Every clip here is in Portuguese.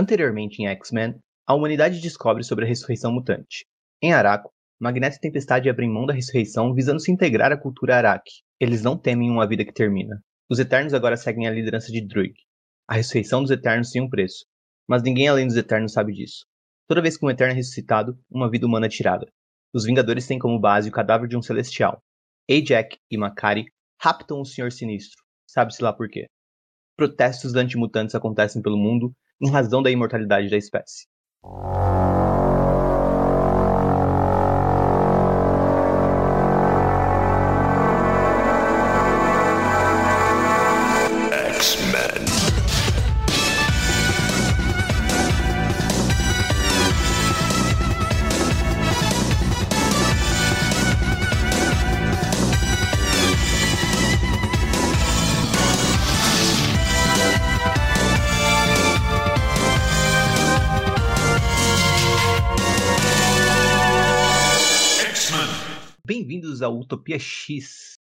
Anteriormente em X-Men, a humanidade descobre sobre a ressurreição mutante. Em Araco, Magneto e Tempestade abrem mão da ressurreição visando se integrar à cultura Araki. Eles não temem uma vida que termina. Os Eternos agora seguem a liderança de Druig. A ressurreição dos Eternos tem um preço, mas ninguém além dos Eternos sabe disso. Toda vez que um Eterno é ressuscitado, uma vida humana é tirada. Os Vingadores têm como base o cadáver de um Celestial. Ajax e Makari raptam o Senhor Sinistro, sabe-se lá por quê. Protestos antimutantes acontecem pelo mundo em razão da imortalidade da espécie. Utopia X.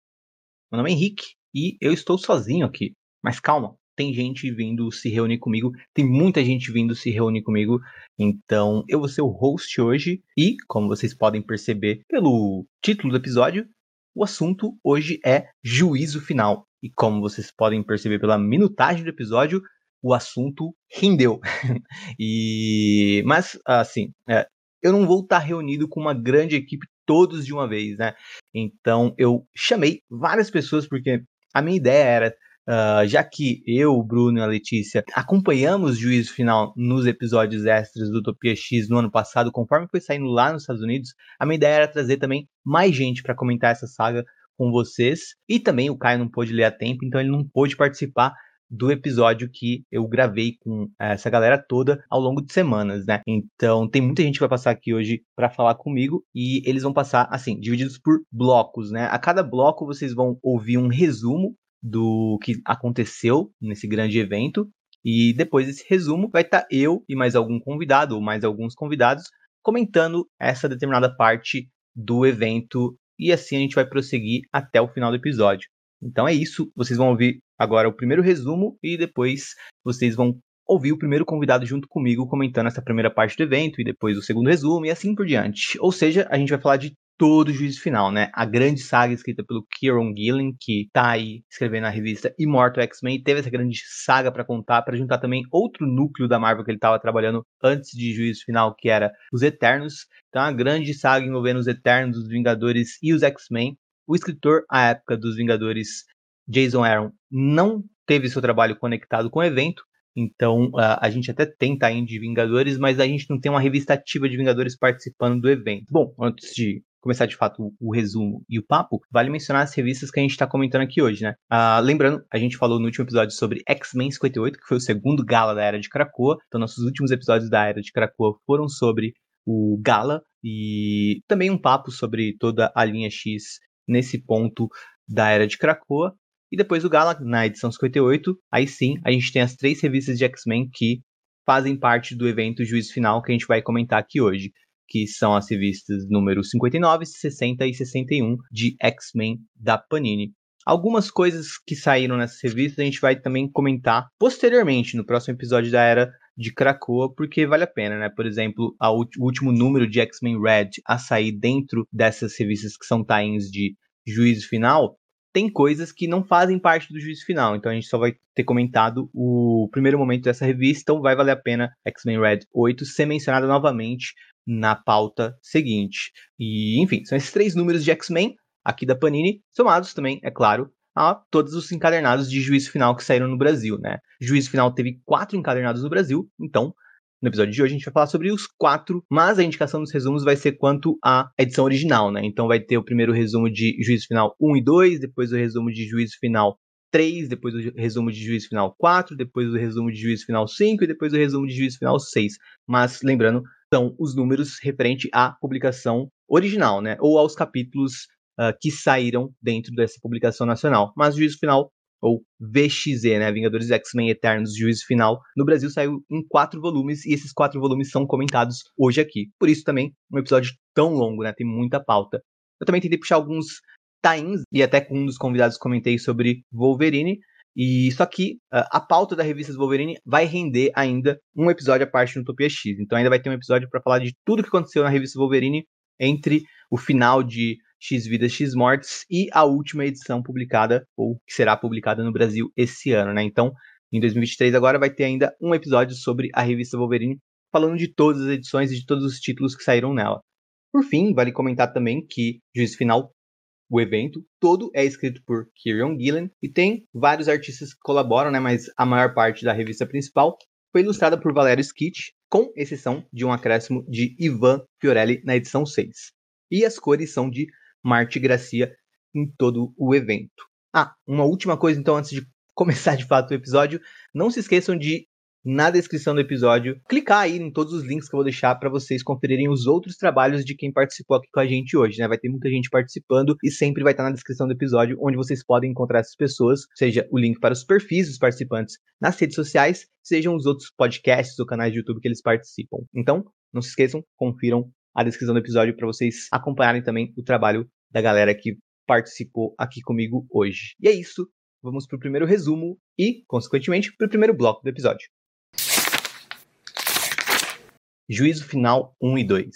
Meu nome é Henrique e eu estou sozinho aqui. Mas calma, tem gente vindo se reunir comigo, tem muita gente vindo se reunir comigo. Então eu vou ser o host hoje e, como vocês podem perceber pelo título do episódio, o assunto hoje é juízo final. E como vocês podem perceber pela minutagem do episódio, o assunto rendeu. e mas assim, é, eu não vou estar reunido com uma grande equipe todos de uma vez, né? Então eu chamei várias pessoas porque a minha ideia era Uh, já que eu, o Bruno e a Letícia acompanhamos o juízo final nos episódios extras do Utopia X no ano passado, conforme foi saindo lá nos Estados Unidos, a minha ideia era trazer também mais gente para comentar essa saga com vocês. E também o Caio não pôde ler a tempo, então ele não pôde participar do episódio que eu gravei com essa galera toda ao longo de semanas, né? Então tem muita gente que vai passar aqui hoje para falar comigo e eles vão passar assim, divididos por blocos, né? A cada bloco vocês vão ouvir um resumo do que aconteceu nesse grande evento e depois desse resumo vai estar tá eu e mais algum convidado ou mais alguns convidados comentando essa determinada parte do evento e assim a gente vai prosseguir até o final do episódio. Então é isso, vocês vão ouvir agora o primeiro resumo e depois vocês vão ouvir o primeiro convidado junto comigo comentando essa primeira parte do evento e depois o segundo resumo e assim por diante. Ou seja, a gente vai falar de todo o juízo final, né? A grande saga escrita pelo Kieron Gillen, que tá aí escrevendo a revista Immortal X-Men, teve essa grande saga para contar, para juntar também outro núcleo da Marvel que ele estava trabalhando antes de juízo final, que era os Eternos. Então, a grande saga envolvendo os Eternos, os Vingadores e os X-Men. O escritor, à época dos Vingadores, Jason Aaron, não teve seu trabalho conectado com o evento, então uh, a gente até tem time de Vingadores, mas a gente não tem uma revista ativa de Vingadores participando do evento. Bom, antes de começar de fato o, resumo e o papo, vale mencionar as revistas que a gente está comentando aqui hoje, né? Uh, lembrando, a gente falou no último episódio sobre X-Men 58, que foi o segundo gala da Era de Krakoa. Então, nossos últimos episódios da Era de Krakoa foram sobre o Gala e também um papo sobre toda a linha X nesse ponto da era de Krakoa. E depois do Gala, na edição 58, aí sim, a gente tem as três revistas de X-Men que fazem parte do evento Juízo Final que a gente vai comentar aqui hoje, que são as revistas número 59, 60 e 61 de X-Men da Panini. Algumas coisas que saíram nessas revistas a gente vai também comentar posteriormente no próximo episódio da Era de Krakoa, porque vale a pena, né? Por exemplo, o último número de X-Men Red a sair dentro dessas revistas que são times de juízo final, tem coisas que não fazem parte do juízo final. Então a gente só vai ter comentado o primeiro momento dessa revista, então vai valer a pena X-Men Red 8 ser mencionada novamente na pauta seguinte. E, enfim, são esses três números de X-Men aqui da Panini, somados também, é claro, a todos os encadernados de juízo final que saíram no Brasil, né? Juízo final teve quatro encadernados no Brasil, então no episódio de hoje a gente vai falar sobre os quatro, mas a indicação dos resumos vai ser quanto à edição original, né? Então vai ter o primeiro resumo de juízo final 1 e 2, depois o resumo de juízo final 3, depois o resumo de juízo final 4, depois o resumo de juízo final 5 e depois o resumo de juízo final 6. Mas lembrando, são os números referente à publicação original, né? Ou aos capítulos uh, que saíram dentro dessa publicação nacional. Mas o juízo final, ou VXZ, né? Vingadores X-Men Eternos, juízo final, no Brasil saiu em quatro volumes e esses quatro volumes são comentados hoje aqui. Por isso também um episódio tão longo, né? Tem muita pauta. Eu também tentei puxar alguns times e até com um dos convidados comentei sobre Wolverine. E só que uh, a pauta da revista Wolverine vai render ainda um episódio à parte no Utopia X. Então ainda vai ter um episódio para falar de tudo que aconteceu na revista Wolverine entre o final de X Vidas, X Mortes e a última edição publicada, ou que será publicada no Brasil esse ano, né? Então, em 2023 agora vai ter ainda um episódio sobre a revista Wolverine, falando de todas as edições e de todos os títulos que saíram nela. Por fim, vale comentar também que Juiz Final, o evento todo é escrito por Kieron Gillen e tem vários artistas que colaboram, né? Mas a maior parte da revista principal foi ilustrada por Valério Skitch, com exceção de um acréscimo de Ivan Fiorelli na edição 6. E as cores são de Marte Gracia em todo o evento. Ah, uma última coisa então antes de começar de fato o episódio, não se esqueçam de na descrição do episódio, clicar aí em todos os links que eu vou deixar para vocês conferirem os outros trabalhos de quem participou aqui com a gente hoje, né? Vai ter muita gente participando e sempre vai estar na descrição do episódio onde vocês podem encontrar essas pessoas, seja o link para os perfis dos participantes nas redes sociais, sejam os outros podcasts ou canais de YouTube que eles participam. Então, não se esqueçam, confiram a descrição do episódio para vocês acompanharem também o trabalho da galera que participou aqui comigo hoje. E é isso. Vamos para o primeiro resumo e, consequentemente, para o primeiro bloco do episódio. Juízo Final 1 e 2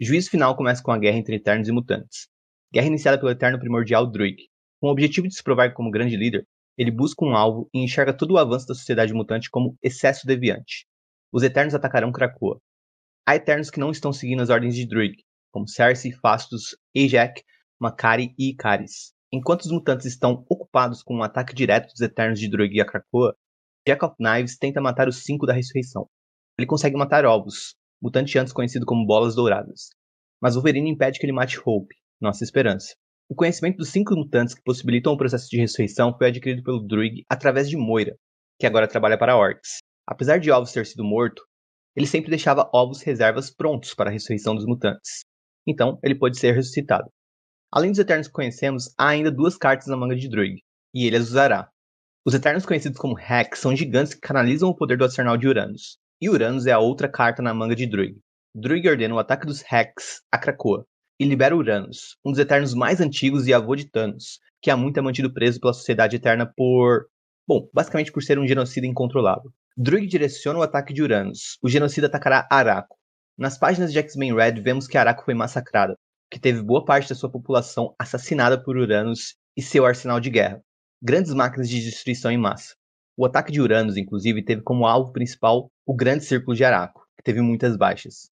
Juízo Final começa com a guerra entre Eternos e Mutantes. Guerra iniciada pelo Eterno Primordial Druig. Com o objetivo de se provar como grande líder, ele busca um alvo e enxerga todo o avanço da sociedade mutante como excesso deviante. Os Eternos atacarão Krakoa. Há Eternos que não estão seguindo as ordens de Druig, como Cersei, Fastos, Ajax, Makari e Icaris. Enquanto os mutantes estão ocupados com um ataque direto dos Eternos de Druig a Krakoa, Jack of Knives tenta matar os cinco da ressurreição. Ele consegue matar Ovos, mutante antes conhecido como Bolas Douradas. Mas Wolverine impede que ele mate Hope, nossa esperança. O conhecimento dos cinco mutantes que possibilitam o processo de ressurreição foi adquirido pelo Druig através de Moira, que agora trabalha para Orcs. Apesar de Ovos ter sido morto, ele sempre deixava ovos reservas prontos para a ressurreição dos mutantes. Então, ele pôde ser ressuscitado. Além dos Eternos que conhecemos, há ainda duas cartas na manga de Druig, e ele as usará. Os Eternos conhecidos como Hex são gigantes que canalizam o poder do Arsenal de Uranus. E Uranus é a outra carta na manga de Druig. Druig ordena o ataque dos Hex a Krakoa e libera Uranus, um dos Eternos mais antigos e avô de Thanos, que há muito é mantido preso pela Sociedade Eterna por. Bom, basicamente por ser um genocida incontrolável. Druig direciona o ataque de Uranus. O genocida atacará Araco. Nas páginas de X-Men Red, vemos que Araco foi massacrada, que teve boa parte da sua população assassinada por Uranus e seu arsenal de guerra. Grandes máquinas de destruição em massa. O ataque de Uranus, inclusive, teve como alvo principal o Grande Círculo de Araco, que teve muitas baixas.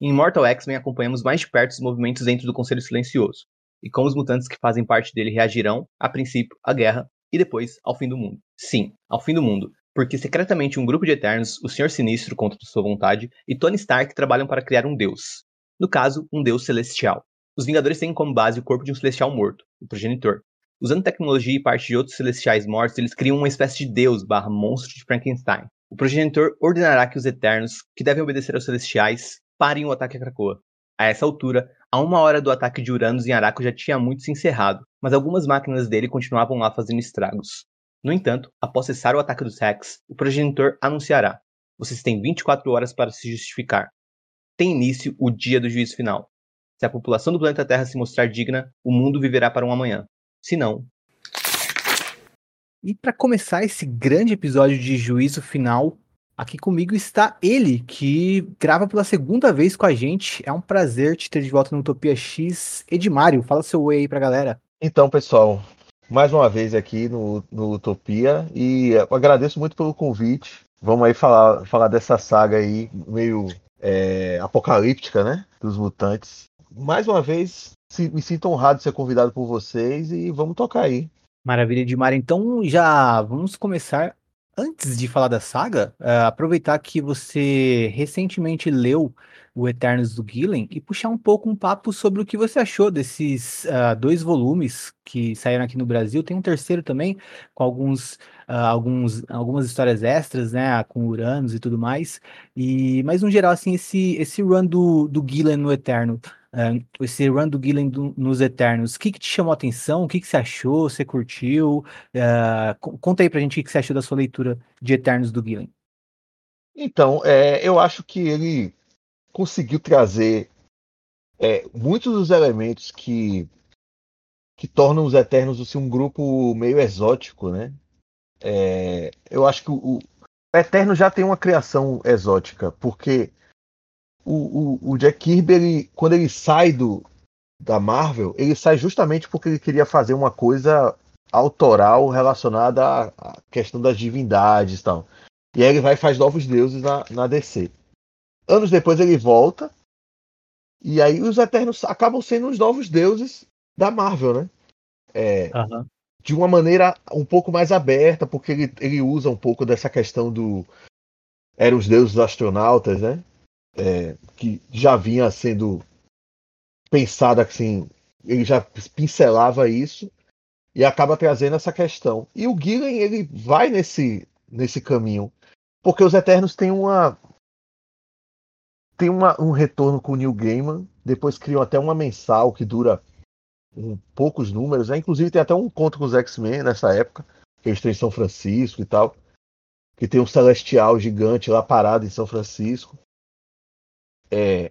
Em Immortal X-Men acompanhamos mais de perto os movimentos dentro do Conselho Silencioso, e como os mutantes que fazem parte dele reagirão, a princípio, à guerra e depois ao fim do mundo. Sim, ao fim do mundo, porque secretamente um grupo de Eternos, o Senhor Sinistro contra sua vontade, e Tony Stark trabalham para criar um deus. No caso, um deus celestial. Os Vingadores têm como base o corpo de um celestial morto, o progenitor, Usando tecnologia e parte de outros celestiais mortos, eles criam uma espécie de deus barra monstro de Frankenstein. O progenitor ordenará que os Eternos, que devem obedecer aos celestiais, parem o ataque a Krakoa. A essa altura, a uma hora do ataque de Uranus em Araco já tinha muito se encerrado, mas algumas máquinas dele continuavam lá fazendo estragos. No entanto, após cessar o ataque dos Rex, o progenitor anunciará: Vocês têm 24 horas para se justificar. Tem início o dia do juízo final. Se a população do planeta Terra se mostrar digna, o mundo viverá para um amanhã. Se não. E para começar esse grande episódio de juízo final, aqui comigo está ele, que grava pela segunda vez com a gente. É um prazer te ter de volta no Utopia X. Edmário, fala seu oi aí pra galera. Então, pessoal, mais uma vez aqui no, no Utopia e eu agradeço muito pelo convite. Vamos aí falar, falar dessa saga aí meio é, apocalíptica, né? Dos mutantes. Mais uma vez, me sinto honrado de ser convidado por vocês e vamos tocar aí. Maravilha, Edmar. Então já vamos começar. Antes de falar da saga, uh, aproveitar que você recentemente leu o Eternos do Gillen e puxar um pouco um papo sobre o que você achou desses uh, dois volumes que saíram aqui no Brasil. Tem um terceiro também, com alguns, uh, alguns, algumas histórias extras, né? Com Uranus e tudo mais. E, mas no geral, assim, esse, esse run do, do Gillen no Eterno uh, esse run do Gillen nos Eternos, o que, que te chamou a atenção? O que, que você achou? Você curtiu? Uh, conta aí pra gente o que você achou da sua leitura de Eternos do Gillen. Então, é, eu acho que ele conseguiu trazer é, muitos dos elementos que, que tornam os Eternos assim, um grupo meio exótico, né? é, eu acho que o, o Eterno já tem uma criação exótica, porque o, o, o Jack Kirby, ele, quando ele sai do, da Marvel, ele sai justamente porque ele queria fazer uma coisa autoral relacionada à, à questão das divindades e tal. E aí ele vai e faz Novos Deuses na, na DC. Anos depois ele volta, e aí os Eternos acabam sendo os novos deuses da Marvel, né? É, Aham. de uma maneira um pouco mais aberta, porque ele, ele usa um pouco dessa questão do. Eram os deuses astronautas, né? É, que já vinha sendo pensada assim. Ele já pincelava isso e acaba trazendo essa questão. E o Gillen, ele vai nesse, nesse caminho, porque os Eternos têm uma. Tem uma, um retorno com o Neil Gaiman, depois criam até uma mensal que dura um, poucos números, né? Inclusive tem até um conto com os X-Men nessa época, que eles estão em São Francisco e tal. Que tem um celestial gigante lá parado em São Francisco. É...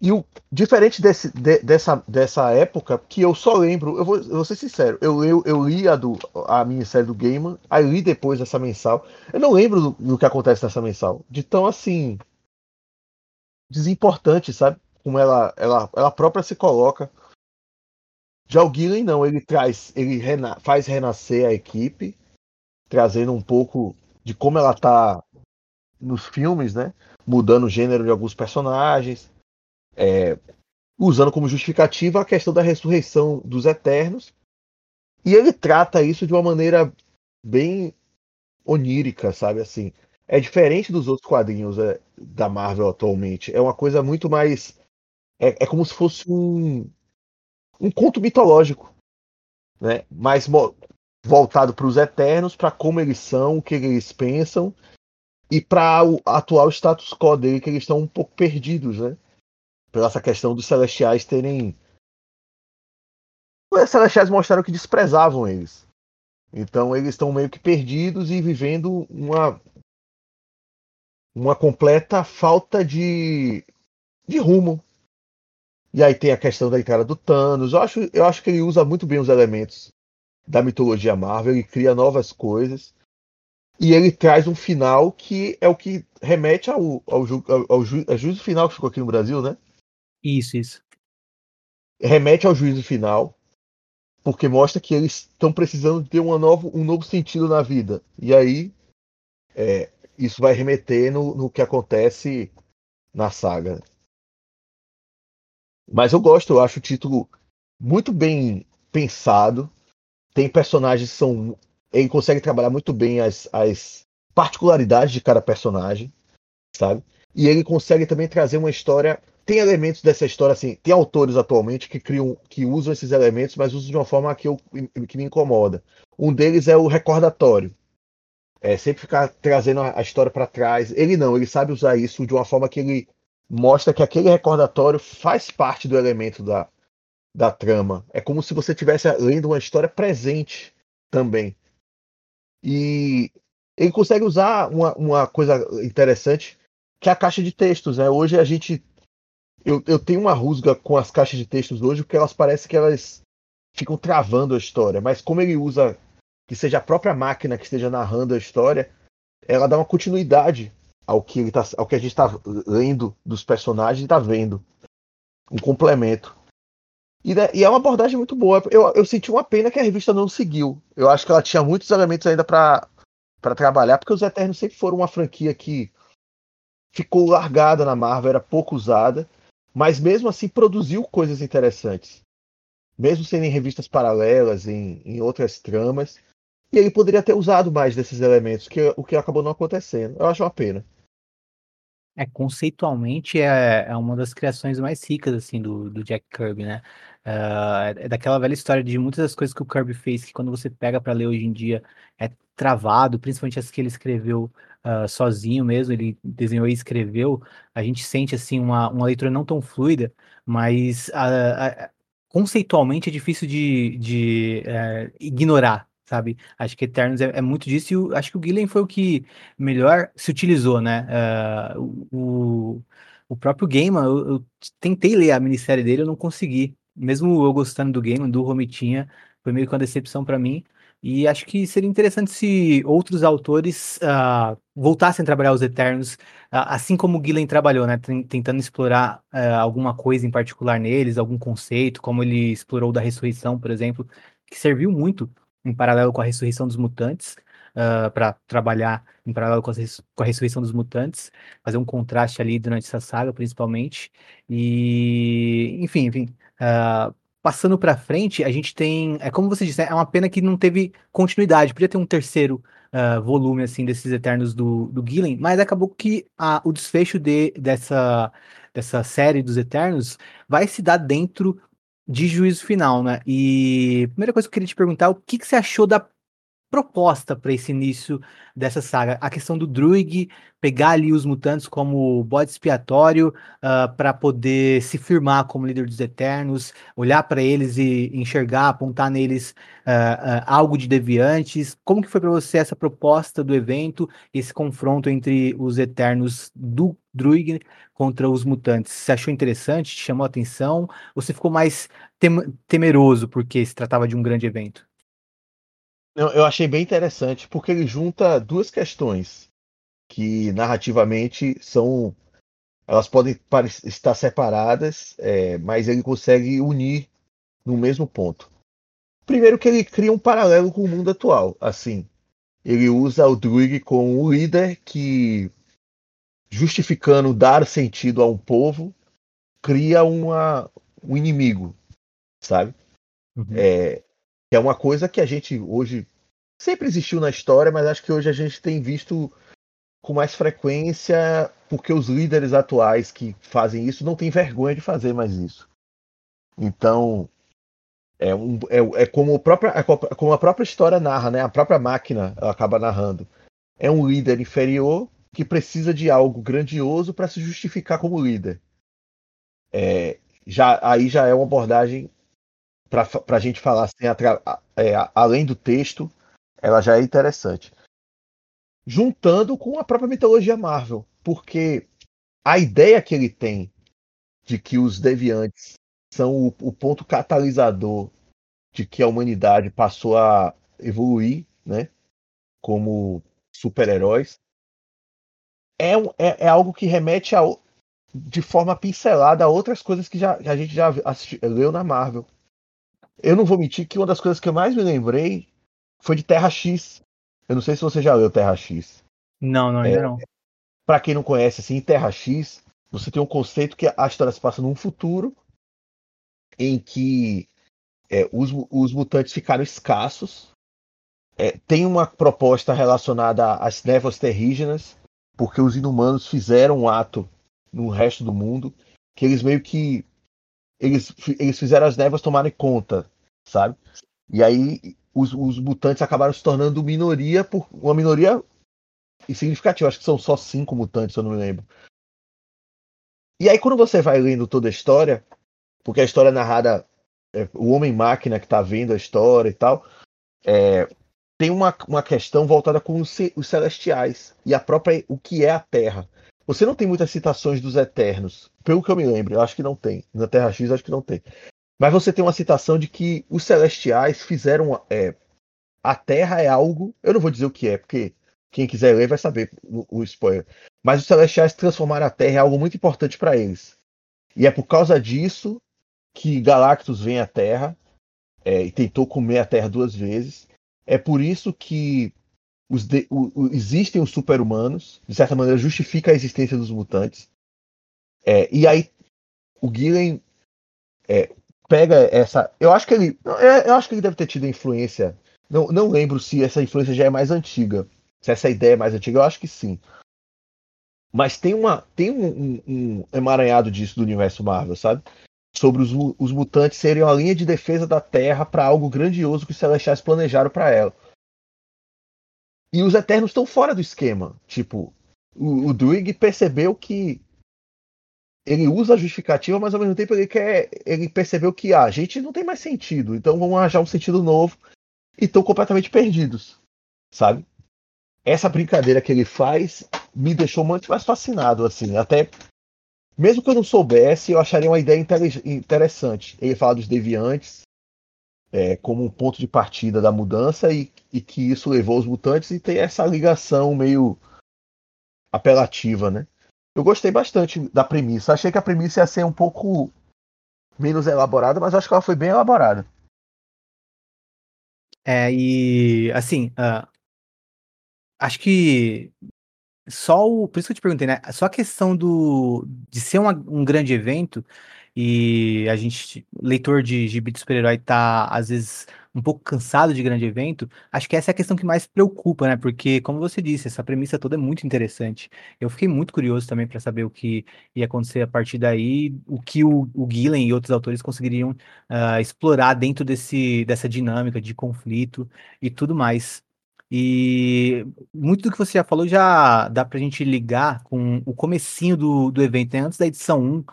E o diferente desse, de, dessa, dessa época, que eu só lembro, eu vou, eu vou ser sincero, eu, eu, eu li a, do, a minissérie do Gaiman, aí li depois essa mensal. Eu não lembro do, do que acontece nessa mensal. De tão assim. desimportante, sabe? Como ela, ela, ela própria se coloca. Já o Gillen não, ele traz, ele rena, faz renascer a equipe, trazendo um pouco de como ela tá nos filmes, né? Mudando o gênero de alguns personagens, é, usando como justificativa a questão da ressurreição dos Eternos. E ele trata isso de uma maneira bem onírica, sabe? Assim, é diferente dos outros quadrinhos é, da Marvel atualmente. É uma coisa muito mais. É, é como se fosse um, um conto mitológico, né? mais voltado para os Eternos, para como eles são, o que eles pensam e para o atual status quo dele, que eles estão um pouco perdidos, né? Pela essa questão dos Celestiais terem. Os Celestiais mostraram que desprezavam eles. Então eles estão meio que perdidos e vivendo uma uma completa falta de, de rumo, e aí tem a questão da entrada do Thanos. Eu acho, eu acho que ele usa muito bem os elementos da mitologia Marvel, ele cria novas coisas. E ele traz um final que é o que remete ao, ao, ju, ao, ao, ju, ao juízo final que ficou aqui no Brasil, né? Isso, isso. Remete ao juízo final, porque mostra que eles estão precisando ter uma um novo sentido na vida. E aí é, isso vai remeter no, no que acontece na saga. Mas eu gosto, eu acho o título muito bem pensado. Tem personagens que são. Ele consegue trabalhar muito bem as, as particularidades de cada personagem, sabe? E ele consegue também trazer uma história. Tem elementos dessa história, assim, tem autores atualmente que criam, que usam esses elementos, mas usam de uma forma que, eu, que me incomoda. Um deles é o recordatório. É, sempre ficar trazendo a história para trás. Ele não, ele sabe usar isso de uma forma que ele mostra que aquele recordatório faz parte do elemento da, da trama. É como se você estivesse lendo uma história presente também. E ele consegue usar uma, uma coisa interessante, que é a caixa de textos. Né? Hoje a gente. Eu, eu tenho uma rusga com as caixas de textos hoje, porque elas parecem que elas ficam travando a história. Mas como ele usa que seja a própria máquina que esteja narrando a história, ela dá uma continuidade ao que, ele tá, ao que a gente está lendo dos personagens e está vendo. Um complemento. E, e, é uma abordagem muito boa. Eu, eu senti uma pena que a revista não seguiu. Eu acho que ela tinha muitos elementos ainda para trabalhar, porque os Eternos sempre foram uma franquia que ficou largada na Marvel, era pouco usada, mas mesmo assim produziu coisas interessantes. Mesmo sendo em revistas paralelas, em, em outras tramas. E ele poderia ter usado mais desses elementos, que o que acabou não acontecendo. Eu acho uma pena. É, conceitualmente é, é uma das criações mais ricas, assim, do, do Jack Kirby, né? Uh, é daquela velha história de muitas das coisas que o Kirby fez, que quando você pega para ler hoje em dia é travado, principalmente as que ele escreveu uh, sozinho mesmo, ele desenhou e escreveu, a gente sente, assim, uma, uma leitura não tão fluida, mas uh, conceitualmente é difícil de, de eh, ignorar, sabe? Acho que Eternos é, é muito disso e o, acho que o Gillen foi o que melhor se utilizou, né? Uh, o, o próprio Gaiman, eu, eu, tentei ler a minissérie dele, eu não consegui. Mesmo eu gostando do Gaiman, do Romitinha, foi meio que uma decepção para mim, E acho que seria interessante se outros autores uh, voltassem a trabalhar os Eternos, uh, assim como o Gillen trabalhou, né? Tentando explorar uh, alguma coisa em particular neles, algum conceito, como ele explorou da ressurreição, por exemplo, que serviu muito em paralelo com a ressurreição dos mutantes, para trabalhar em paralelo com a, com a ressurreição dos mutantes, fazer um contraste ali durante essa saga, principalmente. E, enfim, enfim. Uh, passando para frente, a gente tem, é como você disse, né, é uma pena que não teve continuidade. Podia ter um terceiro uh, volume assim desses Eternos do, do Gillen, mas acabou que a, o desfecho de, dessa, dessa série dos Eternos vai se dar dentro de Juízo Final, né? E a primeira coisa que eu queria te perguntar, o que, que você achou da proposta para esse início dessa saga. A questão do Druig pegar ali os mutantes como bode expiatório uh, ah, para poder se firmar como líder dos Eternos, olhar para eles e enxergar, apontar neles uh, uh, algo de deviantes. Como que foi para você essa proposta do evento, esse confronto entre os Eternos do Druig contra os mutantes? Você achou interessante? Te chamou a atenção? Ou você ficou mais tem temeroso porque se tratava de um grande evento? Eu achei bem interessante, porque ele junta duas questões que narrativamente são. Elas podem estar separadas, é, mas ele consegue unir no mesmo ponto. Primeiro que ele cria um paralelo com o mundo atual. Assim, ele usa o Druig como um líder que, justificando dar sentido a um povo, cria uma, um inimigo, sabe? Uhum. É, que é uma coisa que a gente hoje sempre existiu na história, mas acho que hoje a gente tem visto com mais frequência, porque os líderes atuais que fazem isso não têm vergonha de fazer mais isso. Então, é, um, é, é como, a própria, é como a própria história narra, né? a própria máquina acaba narrando. É um líder inferior que precisa de algo grandioso para se justificar como líder. É, já, aí já é uma abordagem para a gente falar assim, é, além do texto, ela já é interessante. Juntando com a própria mitologia Marvel, porque a ideia que ele tem de que os deviantes são o, o ponto catalisador de que a humanidade passou a evoluir, né, como super-heróis, é, é, é, algo que remete a, de forma pincelada a outras coisas que já, a gente já assisti, leu na Marvel. Eu não vou mentir que uma das coisas que eu mais me lembrei foi de Terra X. Eu não sei se você já leu Terra X. Não, não, ainda é, não. Para quem não conhece, assim, Terra X, você tem um conceito que a história se passa num futuro em que é, os, os mutantes ficaram escassos. É, tem uma proposta relacionada às névoas terrígenas, porque os inumanos fizeram um ato no resto do mundo que eles meio que eles, eles fizeram as névoas tomarem conta, sabe? E aí os, os mutantes acabaram se tornando minoria por uma minoria significativa. Acho que são só cinco mutantes, eu não me lembro. E aí, quando você vai lendo toda a história, porque a história é narrada, é, o Homem-Máquina que está vendo a história e tal, é, tem uma, uma questão voltada com os, os, celestiais e a própria o que é a Terra. Você não tem muitas citações dos Eternos, pelo que eu me lembro, eu acho que não tem. Na Terra X, acho que não tem. Mas você tem uma citação de que os celestiais fizeram. É, a Terra é algo. Eu não vou dizer o que é, porque quem quiser ler vai saber o, o spoiler. Mas os celestiais transformaram a Terra em algo muito importante para eles. E é por causa disso que Galactus vem à Terra é, e tentou comer a Terra duas vezes. É por isso que os de, o, o, existem os super-humanos, de certa maneira justifica a existência dos mutantes. É, e aí o Gillen é, pega essa. Eu acho que ele. É, eu acho que ele deve ter tido influência. Não, não lembro se essa influência já é mais antiga. Se essa ideia é mais antiga, eu acho que sim. Mas tem, uma, tem um, um, um emaranhado disso do universo Marvel, sabe? Sobre os, os mutantes serem a linha de defesa da Terra para algo grandioso que os Celestiais planejaram para ela. E os Eternos estão fora do esquema. Tipo, o, o Druig percebeu que ele usa a justificativa, mas ao mesmo tempo ele quer. Ele percebeu que ah, a gente não tem mais sentido, então vamos arranjar um sentido novo e estão completamente perdidos. Sabe? Essa brincadeira que ele faz me deixou muito mais fascinado, assim. Até. Mesmo que eu não soubesse, eu acharia uma ideia interessante. Ele fala dos deviantes é, como um ponto de partida da mudança e e que isso levou os mutantes e tem essa ligação meio apelativa, né? Eu gostei bastante da premissa. Achei que a premissa ia ser um pouco menos elaborada, mas acho que ela foi bem elaborada. É, e assim, uh, acho que só o. Por isso que eu te perguntei, né? Só a questão do, de ser uma, um grande evento e a gente, leitor de gibi de super-herói, tá às vezes um pouco cansado de grande evento, acho que essa é a questão que mais preocupa, né? Porque, como você disse, essa premissa toda é muito interessante. Eu fiquei muito curioso também para saber o que ia acontecer a partir daí, o que o, o Gillen e outros autores conseguiriam uh, explorar dentro desse, dessa dinâmica de conflito e tudo mais. E muito do que você já falou já dá para a gente ligar com o comecinho do, do evento, né? antes da edição 1,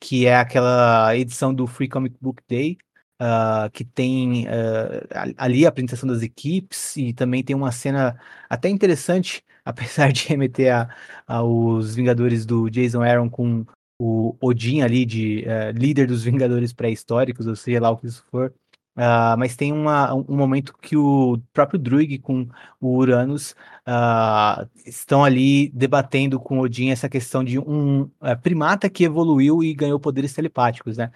que é aquela edição do Free Comic Book Day, uh, que tem uh, ali a apresentação das equipes e também tem uma cena até interessante, apesar de remeter a, aos Vingadores do Jason Aaron com o Odin ali de uh, líder dos Vingadores pré-históricos, ou seja lá o que isso for. Uh, mas tem uma, um momento que o próprio Druig com o Uranus estão ali debatendo com Odin essa questão de um uh, primata que evoluiu e ganhou poderes telepáticos, né?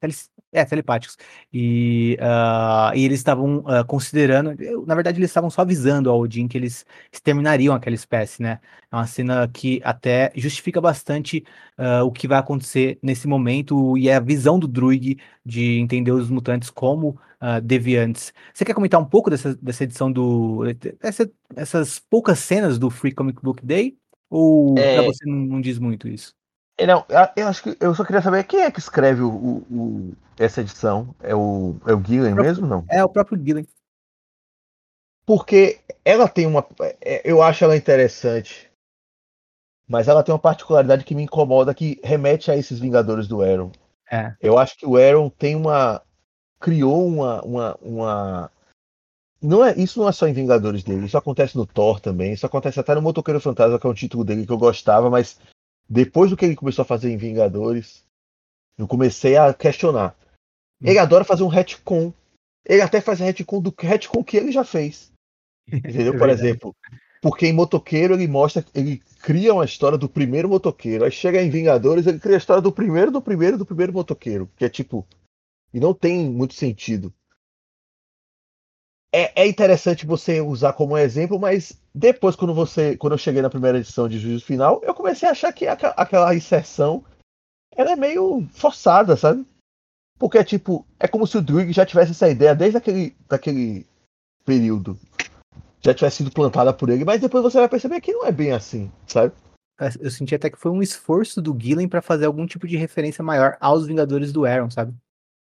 É, teles, é, telepáticos. E, uh, e eles estavam uh, considerando, na verdade, eles estavam só avisando ao Odin que eles exterminariam aquela espécie, né? É uma cena que até justifica bastante uh, o que vai acontecer nesse momento e é a visão do Druig de entender os mutantes como deviantes. Você quer comentar um pouco dessa, dessa edição do. Essa, essas poucas cenas do Free Comic Book Day? Ou é... pra você não, não diz muito isso? É, não, eu acho que eu só queria saber quem é que escreve o, o, essa edição. É o, é o Gillen mesmo, não? É o próprio Gillen. Porque ela tem uma. É, eu acho ela interessante. Mas ela tem uma particularidade que me incomoda, que remete a esses Vingadores do Aaron. É. Eu acho que o Aaron tem uma. criou uma. uma, uma... Não é, isso não é só em Vingadores dele, isso acontece no Thor também, isso acontece até no Motoqueiro Fantasma, que é um título dele que eu gostava, mas depois do que ele começou a fazer em Vingadores, eu comecei a questionar. Ele hum. adora fazer um retcon. Ele até faz retcon do retcon que ele já fez. Entendeu? É Por exemplo, porque em Motoqueiro ele mostra, ele cria uma história do primeiro motoqueiro. Aí chega em Vingadores, ele cria a história do primeiro, do primeiro, do primeiro motoqueiro. Que é tipo. E não tem muito sentido é, é, interessante você usar como exemplo, mas depois, quando você, quando eu cheguei na primeira edição de Juízo Final, eu comecei a achar que aquela, aquela inserção ela é meio forçada, sabe? Porque é tipo, é como se o Druig já tivesse essa ideia desde aquele daquele período. Já tivesse sido plantada por ele, mas depois você vai perceber que não é bem assim, sabe? É, eu senti até que foi um esforço do Gillen para fazer algum tipo de referência maior aos Vingadores do Aaron, sabe?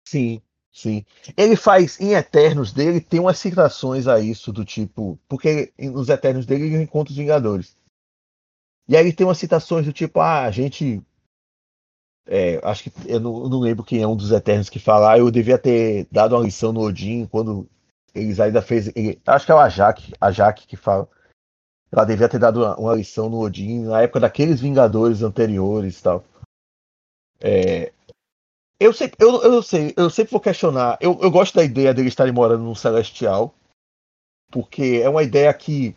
Sim, Sim. Ele faz, em Eternos dele, tem umas citações a isso, do tipo. Porque nos Eternos dele ele encontra os Vingadores. E aí tem umas citações do tipo, ah, a gente. É, acho que eu não, eu não, lembro quem é um dos Eternos que fala, ah, eu devia ter dado uma lição no Odin quando eles ainda fez. Ele, acho que é o Ajak, a Jaque que fala. Ela devia ter dado uma, uma, lição no Odin na época daqueles Vingadores anteriores e tal. É, eu, sempre, eu, eu sei, eu sempre vou questionar. Eu, eu gosto da ideia dele estarem morando num celestial, porque é uma ideia que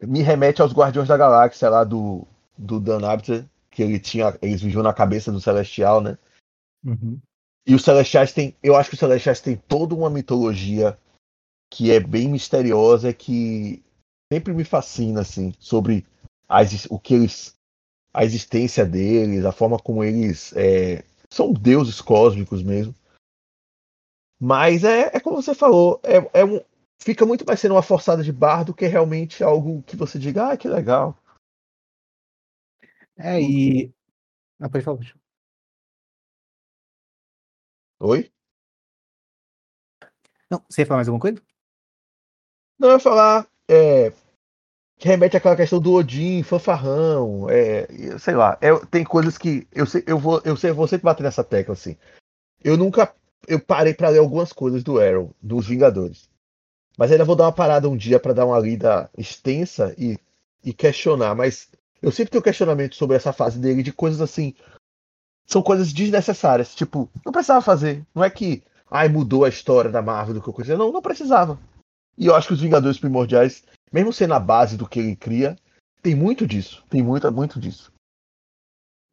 me remete aos Guardiões da Galáxia lá do, do Dan Abter, que ele tinha, eles viviam na cabeça do celestial, né? Uhum. E os celestiais têm, eu acho que os celestiais têm toda uma mitologia que é bem misteriosa, que sempre me fascina, assim, sobre as, o que eles, a existência deles, a forma como eles é, são deuses cósmicos mesmo. Mas é, é como você falou, é, é um, fica muito mais sendo uma forçada de bar do que realmente algo que você diga, ah, que legal. É, e. Ah, pode falar. Oi? Não, você ia falar mais alguma coisa? Não, eu ia falar. É, que remete àquela questão do Odin, fanfarrão, é, sei lá, é, tem coisas que eu sei, eu vou, eu sei, vou sempre bater nessa tecla assim. Eu nunca, eu parei para ler algumas coisas do Arrow, dos Vingadores, mas ainda vou dar uma parada um dia para dar uma lida extensa e, e questionar. Mas eu sempre tenho questionamento sobre essa fase dele de coisas assim, são coisas desnecessárias, tipo, não precisava fazer. Não é que ai, mudou a história da Marvel do que eu conhecia. Não, não precisava. E eu acho que os Vingadores Primordiais, mesmo sendo a base do que ele cria, tem muito disso. Tem muito, muito disso.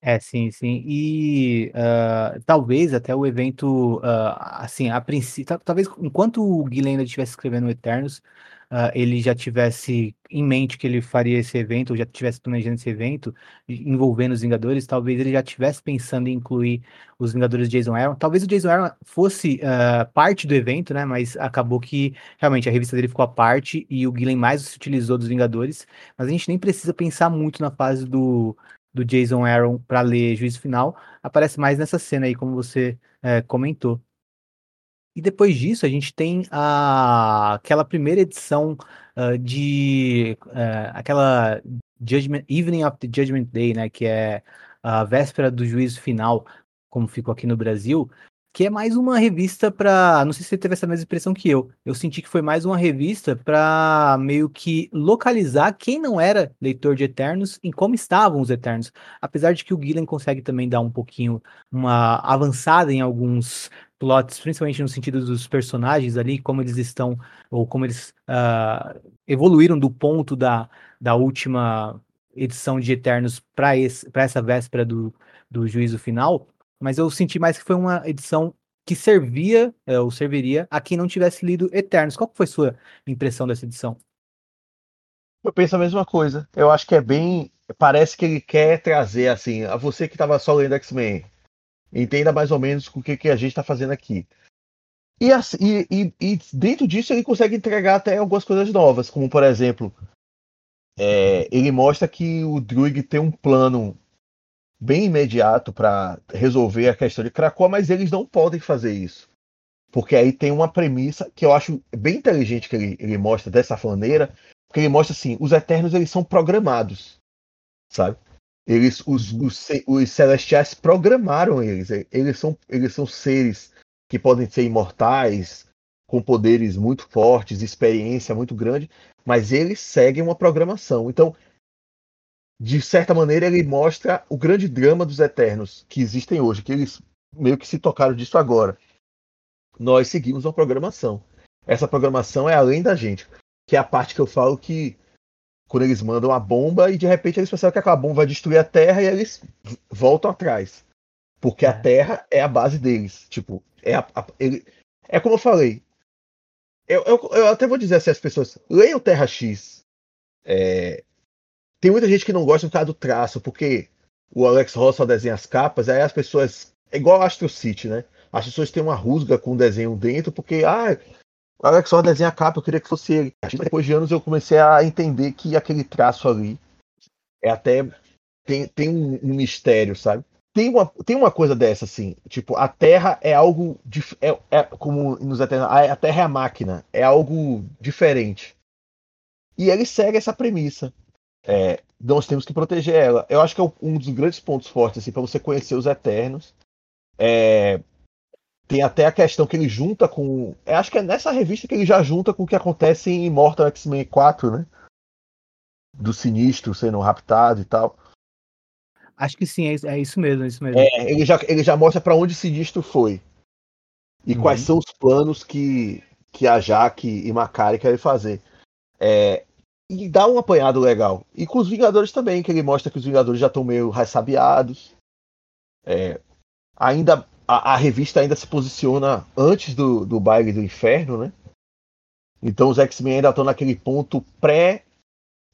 É, sim, sim. E uh, talvez até o evento, uh, assim, a princípio, talvez enquanto o Guilherme estivesse escrevendo Eternos, uh, ele já tivesse em mente que ele faria esse evento, ou já tivesse planejando esse evento envolvendo os Vingadores, talvez ele já tivesse pensando em incluir os Vingadores de Jason Aaron. Talvez o Jason Aaron fosse uh, parte do evento, né? Mas acabou que realmente a revista dele ficou à parte e o Guilherme mais se utilizou dos Vingadores. Mas a gente nem precisa pensar muito na fase do, do Jason Aaron para ler Juízo Final. Aparece mais nessa cena aí, como você uh, comentou. E depois disso, a gente tem a, aquela primeira edição uh, de. Uh, aquela Judgment, Evening of the Judgment Day, né? Que é a véspera do juízo final, como ficou aqui no Brasil, que é mais uma revista para, não sei se você teve essa mesma impressão que eu. Eu senti que foi mais uma revista para meio que localizar quem não era leitor de Eternos em como estavam os Eternos. Apesar de que o Gillen consegue também dar um pouquinho uma avançada em alguns plots, principalmente no sentido dos personagens ali, como eles estão ou como eles uh, evoluíram do ponto da, da última edição de Eternos para essa véspera do, do juízo final mas eu senti mais que foi uma edição que servia, é, ou serviria, a quem não tivesse lido Eternos. Qual foi sua impressão dessa edição? Eu penso a mesma coisa. Eu acho que é bem. Parece que ele quer trazer, assim, a você que estava só lendo X-Men, entenda mais ou menos o que, que a gente está fazendo aqui. E, assim, e, e, dentro disso ele consegue entregar até algumas coisas novas, como por exemplo, é, ele mostra que o Druig tem um plano bem imediato para resolver a questão de Krakoa, mas eles não podem fazer isso. Porque aí tem uma premissa que eu acho bem inteligente que ele, ele mostra dessa maneira, porque ele mostra assim, os Eternos eles são programados, sabe? Eles, os, os, os Celestiais programaram eles. Eles são, eles são seres que podem ser imortais, com poderes muito fortes, experiência muito grande, mas eles seguem uma programação. Então, de certa maneira, ele mostra o grande drama dos Eternos que existem hoje, que eles meio que se tocaram disso agora. Nós seguimos uma programação. Essa programação é além da gente, que é a parte que eu falo que quando eles mandam a bomba e de repente eles pensam que aquela bomba vai destruir a Terra e eles voltam atrás. Porque é. a Terra é a base deles. Tipo, é, a, a, ele, é como eu falei. Eu, eu, eu, até vou dizer assim às pessoas: leiam Terra X. É, tem muita gente que não gosta do do traço, porque o Alex Ross só desenha as capas, aí as pessoas. É igual Astro City, né? As pessoas têm uma rusga com o desenho dentro, porque, ah, o Alex Ross desenha a capa, eu queria que fosse ele. Depois de anos eu comecei a entender que aquele traço ali é até. Tem, tem um, um mistério, sabe? Tem uma, tem uma coisa dessa, assim, tipo, a Terra é algo. Dif é, é, como nos Eternos, a Terra é a máquina, é algo diferente. E ele segue essa premissa. É, nós temos que proteger ela. Eu acho que é um dos grandes pontos fortes assim, para você conhecer os Eternos. É, tem até a questão que ele junta com. Eu acho que é nessa revista que ele já junta com o que acontece em Immortal X-Men 4, né? Do sinistro sendo raptado e tal. Acho que sim, é, é isso mesmo, é isso mesmo. É, ele, já, ele já mostra para onde o sinistro foi. E uhum. quais são os planos que, que a Jaque e Macari querem fazer. É, e dá um apanhado legal. E com os Vingadores também, que ele mostra que os Vingadores já estão meio ressabiados. É, ainda a, a, revista ainda se posiciona antes do, do baile do inferno, né? Então os X-Men ainda estão naquele ponto pré.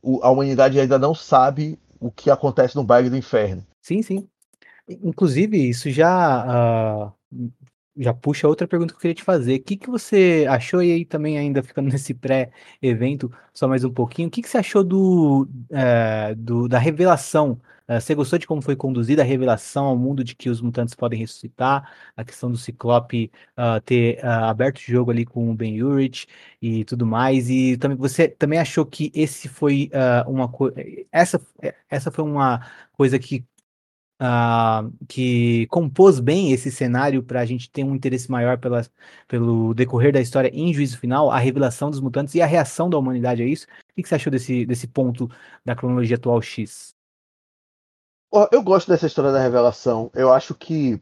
O, a humanidade ainda não sabe o que acontece no baile do inferno. Sim, sim. Inclusive, isso já uh, já puxa outra pergunta que eu queria te fazer. O que, que você achou, e aí também ainda ficando nesse pré-evento, só mais um pouquinho, o que, que você achou do, é, do da revelação? É, você gostou de como foi conduzida a revelação ao mundo de que os mutantes podem ressuscitar? A questão do Ciclope uh, ter uh, aberto o jogo ali com o Ben Urich e tudo mais. E também você também achou que esse foi uh, uma coisa. Essa, essa foi uma coisa que uh, que compôs bem esse cenário para a gente ter um interesse maior pela, pelo decorrer da história em juízo final, a revelação dos mutantes e a reação da humanidade a isso. O que, que você achou desse, desse ponto da cronologia atual X? Eu gosto dessa história da revelação. Eu acho que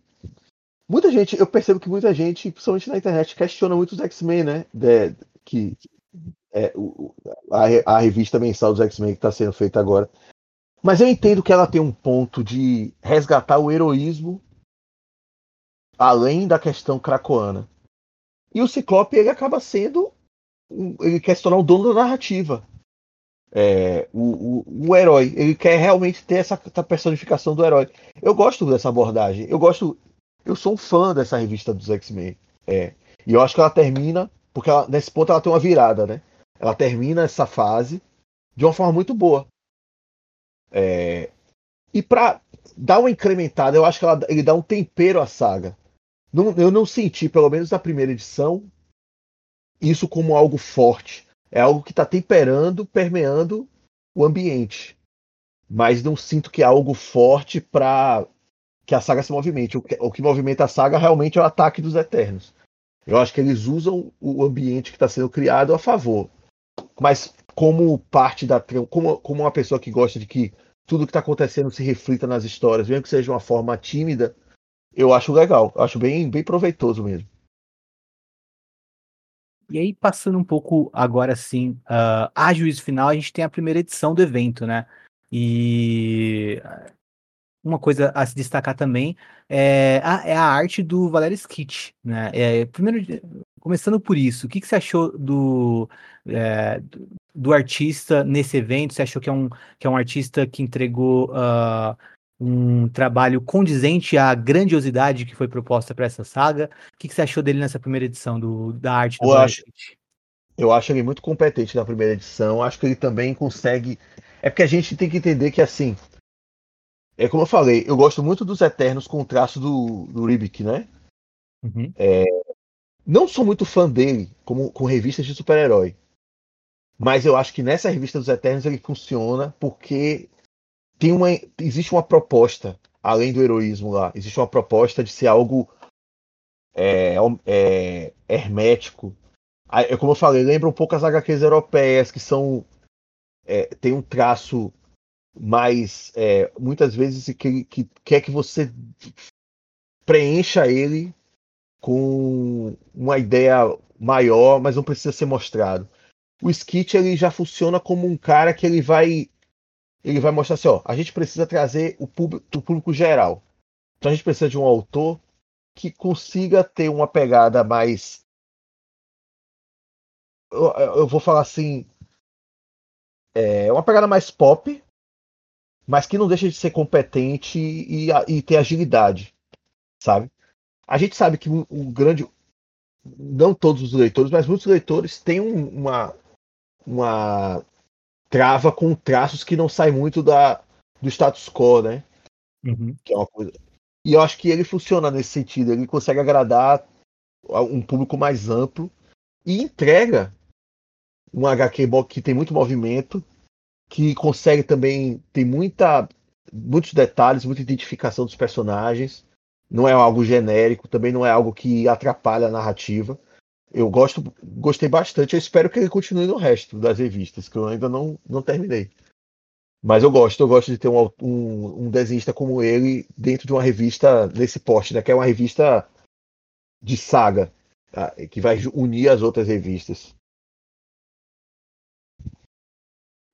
muita gente, eu percebo que muita gente, principalmente na internet, questiona muito os X-Men, né? De, que é, o, a, a, revista mensal dos X-Men que está sendo feita agora. Mas eu entendo que ela tem um ponto de resgatar o heroísmo além da questão cracoana. E o Ciclope ele acaba sendo. Ele quer se tornar o dono da narrativa. É, o, o, o, herói. Ele quer realmente ter essa, essa, personificação do herói. Eu gosto dessa abordagem. Eu gosto. Eu sou um fã dessa revista dos X-Men. É, e eu acho que ela termina. Porque ela, nesse ponto ela tem uma virada, né? Ela termina essa fase de uma forma muito boa. É, e para dar uma incrementada, eu acho que ela, ele dá um tempero à saga. Não, eu não senti, pelo menos na primeira edição, isso como algo forte. É algo que está temperando, permeando o ambiente. Mas não sinto que é algo forte para que a saga se movimente. O que, o que movimenta a saga realmente é o ataque dos Eternos. Eu acho que eles usam o ambiente que está sendo criado a favor. Mas como parte da como, como uma pessoa que gosta de que tudo que está acontecendo se reflita nas histórias, mesmo que seja de uma forma tímida, eu acho legal, eu acho bem, bem proveitoso mesmo. E aí, passando um pouco agora sim, uh, a juízo final, a gente tem a primeira edição do evento, né? E uma coisa a se destacar também é a, é a arte do Valério Skit, né? É, primeiro, começando por isso, o que, que você achou do, é, do artista nesse evento? Você achou que é um, que é um artista que entregou uh, um trabalho condizente à grandiosidade que foi proposta para essa saga. O que, que, você achou dele nessa primeira edição do, da arte do eu acho, eu acho ele muito competente na primeira edição. Acho que ele também consegue. É porque a gente tem que entender que assim. É como eu falei, eu gosto muito dos Eternos com o traço do, do Ribic, né? Uhum. É, não sou muito fã dele como com revistas de super-herói. Mas eu acho que nessa revista dos Eternos ele funciona porque tem uma, existe uma proposta, além do heroísmo lá, existe uma proposta de ser algo é, é, hermético. É como eu falei, lembra um pouco as HQs europeias, que são. É, tem um traço mais. É, muitas vezes que, que quer que você preencha ele com uma ideia maior, mas não precisa ser mostrado. O Skit ele já funciona como um cara que ele vai ele vai mostrar assim, ó, a gente precisa trazer o público, o público geral. Então a gente precisa de um autor que consiga ter uma pegada mais eu, eu vou falar assim, é uma pegada mais pop, mas que não deixa de ser competente e, e ter agilidade, sabe? A gente sabe que o, o grande, não todos os leitores, mas muitos leitores têm um, uma, uma trava com traços que não saem muito da, do status quo, né? Uhum. Que é uma coisa. E eu acho que ele funciona nesse sentido. Ele consegue agradar um público mais amplo e entrega um HQ que tem muito movimento, que consegue também tem muita muitos detalhes, muita identificação dos personagens. Não é algo genérico, também não é algo que atrapalha a narrativa. Eu gosto, gostei bastante. Eu espero que ele continue no resto das revistas, que eu ainda não, não terminei. Mas eu gosto, eu gosto de ter um, um, um desenhista como ele dentro de uma revista desse porte, né? Que é uma revista de saga, tá? que vai unir as outras revistas.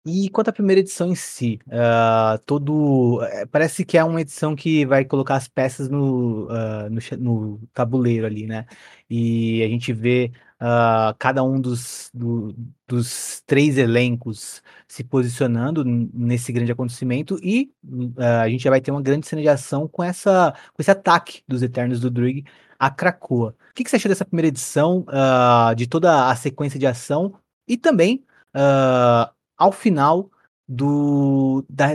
E quanto à primeira edição em si, uh, todo eh, parece que é uma edição que vai colocar as peças no, uh, no, no, tabuleiro ali, né? E a gente vê uh, cada um dos, do, dos três elencos se posicionando nesse grande acontecimento e a gente já vai ter uma grande cena de ação com, essa, com esse ataque dos Eternos do Druig a Krakoa. O que, que você achou dessa primeira edição, de toda a sequência de ação e também Uh, ao final do da,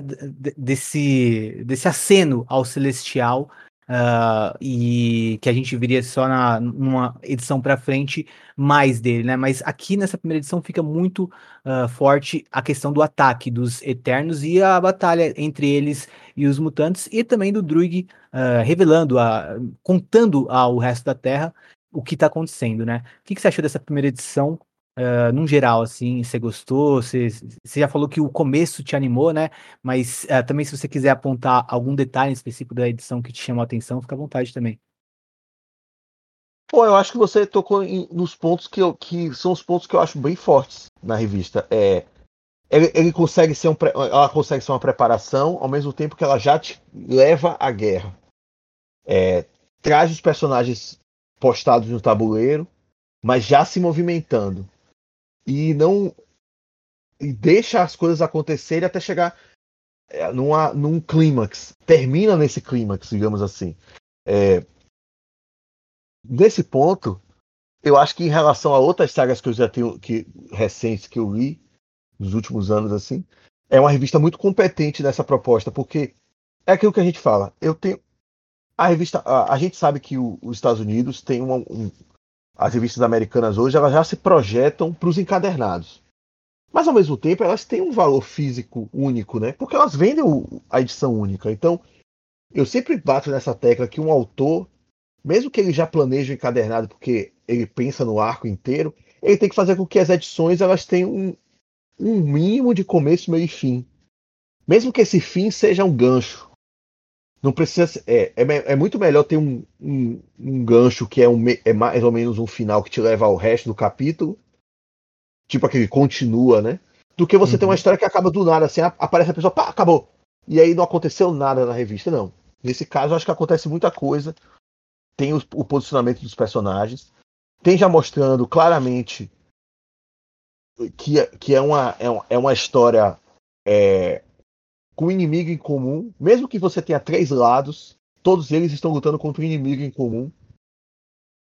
desse desse aceno ao celestial uh, e que a gente viria só na numa edição para frente mais dele, né? Mas aqui nessa primeira edição fica muito uh, forte a questão do ataque dos Eternos e a batalha entre eles e os mutantes e também do Druig uh, revelando, a, contando ao resto da Terra o que está acontecendo, né? O que, que você achou dessa primeira edição? Uh, num geral, assim, você gostou? Você, já falou que o começo te animou, né? Mas uh, também, se você quiser apontar algum detalhe específico da edição que te chamou a atenção, fica à vontade também. Pô, eu acho que você tocou em, nos pontos que, eu, que são os pontos que eu acho bem fortes na revista. É, ele, ele consegue ser um, ela consegue ser uma preparação ao mesmo tempo que ela já te leva à guerra. É, traz os personagens postados no tabuleiro, mas já se movimentando e não e deixa as coisas acontecerem até chegar é, numa, num clímax. Termina nesse clímax, digamos assim. É, nesse ponto, eu acho que em relação a outras sagas que eu já tenho que recentes que eu li nos últimos anos assim, é uma revista muito competente nessa proposta, porque é aquilo que a gente fala. Eu tenho a revista, a, a gente sabe que o, os Estados Unidos tem uma, um, as revistas americanas hoje, elas já se projetam para os encadernados. Mas ao mesmo tempo elas têm um valor físico único, né? Porque elas vendem o, a edição única. Então, eu sempre bato nessa tecla que um autor mesmo que ele já planeje o encadernado porque ele pensa no arco inteiro, ele tem que fazer com que as edições elas tenham um, um mínimo de começo, meio e fim. Mesmo que esse fim seja um gancho. Não precisa é, é, é muito melhor ter um, um, um gancho que é, um, é mais ou menos um final que te leva ao resto do capítulo, tipo aquele continua, né? Do que você uhum. ter uma história que acaba do nada, assim, aparece a pessoa, pá, acabou. E aí não aconteceu nada na revista, não. Nesse caso, acho que acontece muita coisa tem o, o posicionamento dos personagens, tem já mostrando claramente que, que é, uma, é, uma, é uma história é, com inimigo em comum, mesmo que você tenha três lados, todos eles estão lutando contra um inimigo em comum.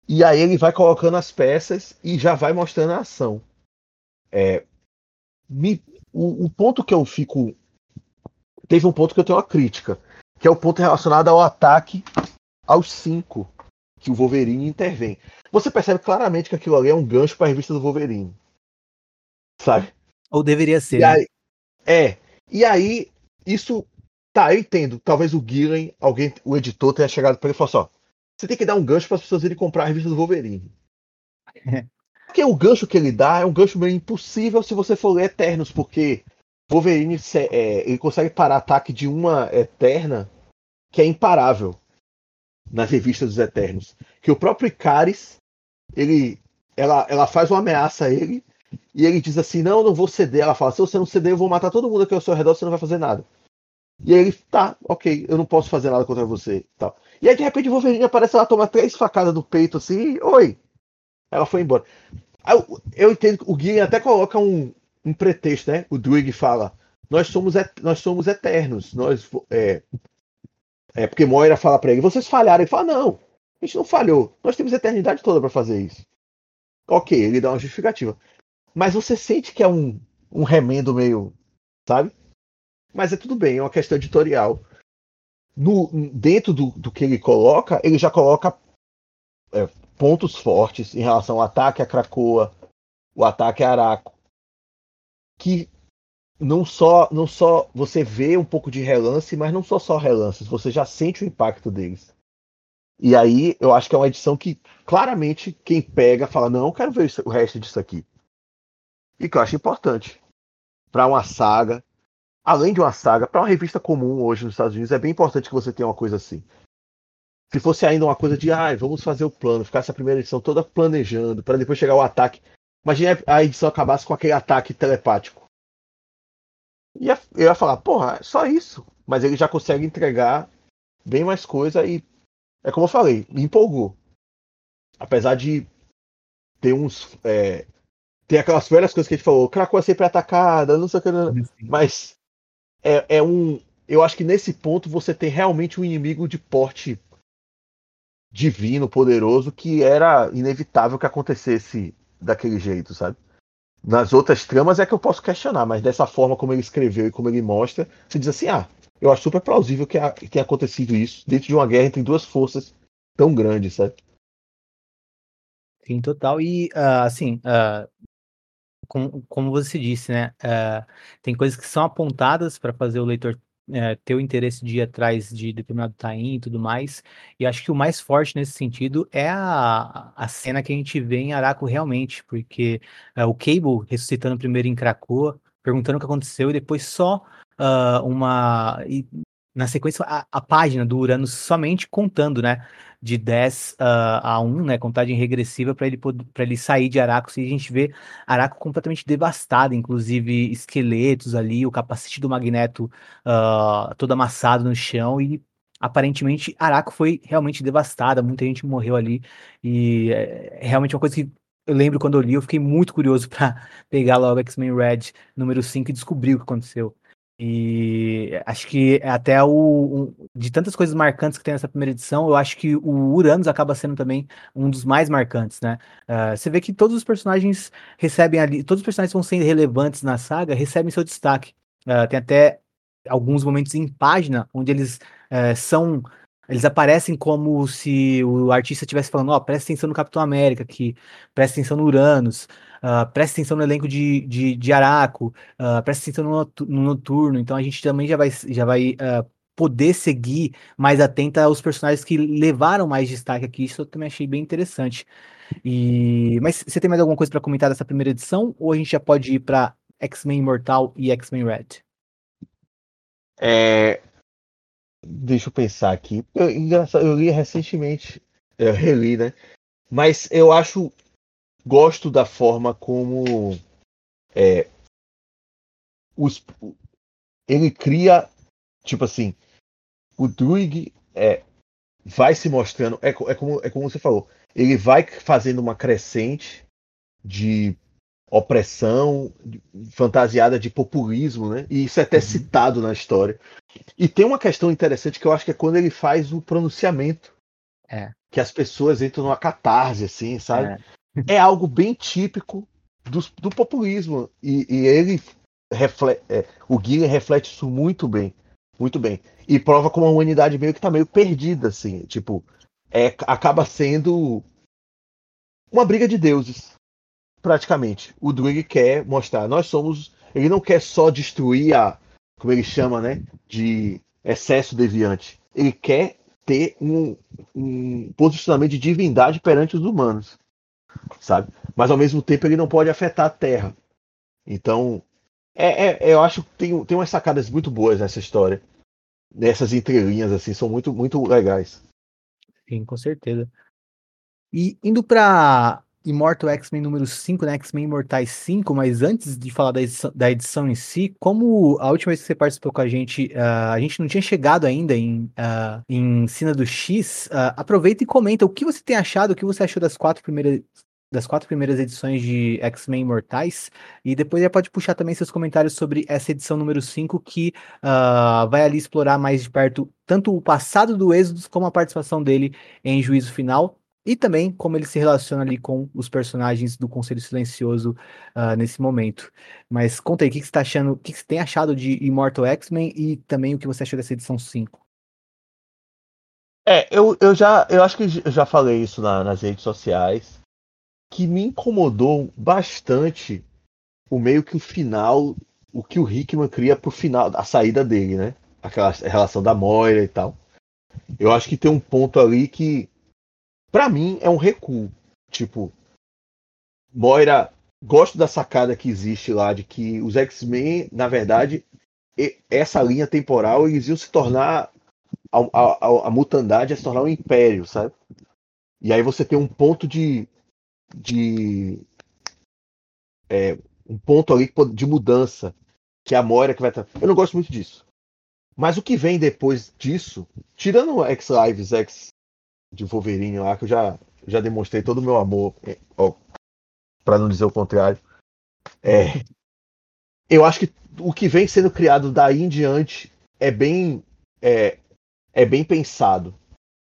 E aí ele vai colocando as peças e já vai mostrando a ação. É, me, o, o, ponto que eu fico. Teve um ponto que eu tenho uma crítica, que é o ponto relacionado ao ataque aos cinco que o Wolverine intervém. Você percebe claramente que aquilo ali é um gancho para a revista do Wolverine. Sabe? Ou deveria ser. E né? aí, é. E aí, isso. Tá, eu entendo. Talvez o Gillen, alguém, o editor, tenha chegado para ele e falou assim: ó, você tem que dar um gancho para as pessoas irem comprar a revista do Wolverine. porque o gancho que ele dá é um gancho meio impossível se você for ler Eternos, porque Wolverine é, ele consegue parar ataque de uma Eterna que é imparável nas revistas dos Eternos. Que o próprio Icaris, ele, ela, ela faz uma ameaça a ele e ele diz assim: Não, não vou ceder. Ela fala: Se você não ceder, eu vou matar todo mundo aqui ao seu redor, você não vai fazer nada. E aí ele, tá, ok, eu não posso fazer nada contra você. Tal. E aí de repente o Wolverine aparece, ela toma três facadas do peito assim, oi. Ela foi embora. Eu, eu entendo que o Guilherme até coloca um, um pretexto, né? O Druig fala: nós somos, nós somos eternos, nós é, é porque Moira fala para ele: vocês falharam. Ele fala: não, a gente não falhou. Nós temos eternidade toda para fazer isso. Ok, ele dá uma justificativa. Mas você sente que é um, um remendo meio. Sabe? Mas é tudo bem, é uma questão editorial. No, dentro do, do que ele coloca, ele já coloca é, pontos fortes em relação ao ataque a Krakoa, o ataque a Araco, que não só não só você vê um pouco de relance, mas não só só relances, você já sente o impacto deles. E aí eu acho que é uma edição que claramente quem pega fala não, eu quero ver o resto disso aqui. E que eu acho importante para uma saga, além de uma saga, para uma revista comum hoje nos Estados Unidos é bem importante que você tenha uma coisa assim. Se fosse ainda uma coisa de, ah, vamos fazer o plano, ficar essa primeira edição toda planejando, para depois chegar o ataque. Imagina a edição acabasse com aquele ataque telepático ia, eu ia falar, porra, é só isso. Mas ele já consegue entregar bem mais coisa e é como eu falei, me empolgou. Apesar de ter uns. É, tem aquelas velhas coisas que a gente falou, Krakoa é sempre atacada, não sei o que. Mas é, é um. Eu acho que nesse ponto você tem realmente um inimigo de porte divino, poderoso, que era inevitável que acontecesse daquele jeito, sabe? Nas outras tramas é que eu posso questionar, mas dessa forma como ele escreveu e como ele mostra, você diz assim: ah, eu acho super plausível que, tenha acontecido isso dentro de uma guerra entre duas forças tão grandes, sabe? Sim, total. E, uh, assim, uh, como, você disse, né? Uh, tem coisas que são apontadas para fazer o leitor é, ter o interesse de ir atrás de determinado tain e tudo mais. E acho que o mais forte nesse sentido é a, a cena que a gente vê em Araco realmente, porque é, o Cable ressuscitando primeiro em Krakoa, perguntando o que aconteceu, e depois só uh, uma. E na sequência, a, a, página do Uranus somente contando, né? De 10 uh, a 1, né? Contagem regressiva para ele, para ele sair de Aracos. E a gente vê Araco completamente devastado, inclusive esqueletos ali, o capacete do Magneto uh, todo amassado no chão. E aparentemente Araco foi realmente devastada, muita gente morreu ali. E é, é realmente uma coisa que eu lembro quando eu li, eu fiquei muito curioso para pegar logo X-Men Red número 5 e descobrir o que aconteceu. E acho que até o, o, de tantas coisas marcantes que tem nessa primeira edição, eu acho que o Uranus acaba sendo também um dos mais marcantes, né? Uh, você vê que todos os personagens recebem ali, todos os personagens que vão ser relevantes na saga recebem seu destaque. Uh, tem até alguns momentos em página onde eles uh, são eles aparecem como se o artista estivesse falando, ó, oh, presta atenção no Capitão América aqui, presta atenção no Uranus, uh, presta atenção no elenco de, de, de Araco, uh, presta atenção no, no, Noturno, então a gente também já vai, já vai uh, poder seguir mais atenta aos personagens que levaram mais destaque aqui, isso eu também achei bem interessante. E Mas você tem mais alguma coisa para comentar dessa primeira edição, ou a gente já pode ir para X-Men Imortal e X-Men Red? É, Deixa eu pensar aqui. Eu, engraçado, eu li recentemente, eu reli, né? Mas eu acho. Gosto da forma como. É, os, ele cria. Tipo assim. O Druig é, vai se mostrando. É, é, como, é como você falou. Ele vai fazendo uma crescente de opressão fantasiada de populismo, né? E isso é até uhum. citado na história. E tem uma questão interessante que eu acho que é quando ele faz o pronunciamento. É. Que as pessoas entram numa catarse, assim, sabe? É, é algo bem típico do, do populismo. E, e ele reflete. É, o Guilherme reflete isso muito bem. Muito bem. E prova como a humanidade meio que tá meio perdida, assim. Tipo, é, acaba sendo uma briga de deuses praticamente. O Druig quer mostrar, nós somos. Ele não quer só destruir a, como ele chama, né, de excesso deviante. Ele quer ter um, um posicionamento de divindade perante os humanos, sabe? Mas ao mesmo tempo ele não pode afetar a Terra. Então, é, é, eu acho que tem, tem umas sacadas muito boas nessa história. Nessas entrelinhas, assim, são muito, muito legais. Sim, com certeza. E indo para Immortal X-Men número 5, né? X-Men Imortais 5, mas antes de falar da edição, da edição, em si, como a última vez que você participou com a gente, uh, a gente não tinha chegado ainda em, uh, em Cina do X, uh, aproveita e comenta o que você tem achado, o que você achou das quatro primeiras das quatro primeiras edições de X-Men Imortais, e depois já pode puxar também seus comentários sobre essa edição número 5, que uh, vai ali explorar mais de perto tanto o passado do Êxodo como a participação dele em Juízo Final, e também como ele se relaciona ali com os personagens do Conselho Silencioso uh, nesse momento. Mas conta aí, o que, que você está achando, o que, que você tem achado de Immortal X-Men e também o que você achou dessa edição 5? É, eu, eu já eu acho que eu já falei isso na, nas redes sociais, que me incomodou bastante o meio que o final, o que o Hickman cria pro final, a saída dele, né? Aquela relação da Moira e tal. Eu acho que tem um ponto ali que para mim é um recuo. Tipo, Moira, gosto da sacada que existe lá de que os X-Men, na verdade, essa linha temporal eles iam se tornar a, a, a mutandade ia se tornar um império, sabe? E aí você tem um ponto de de é, um ponto ali de mudança que é a Moira que vai estar. Eu não gosto muito disso. Mas o que vem depois disso, tirando o X-Lives, X de Wolverine lá, que eu já, já demonstrei todo o meu amor, é, para não dizer o contrário. É, eu acho que o que vem sendo criado daí em diante é bem é, é bem pensado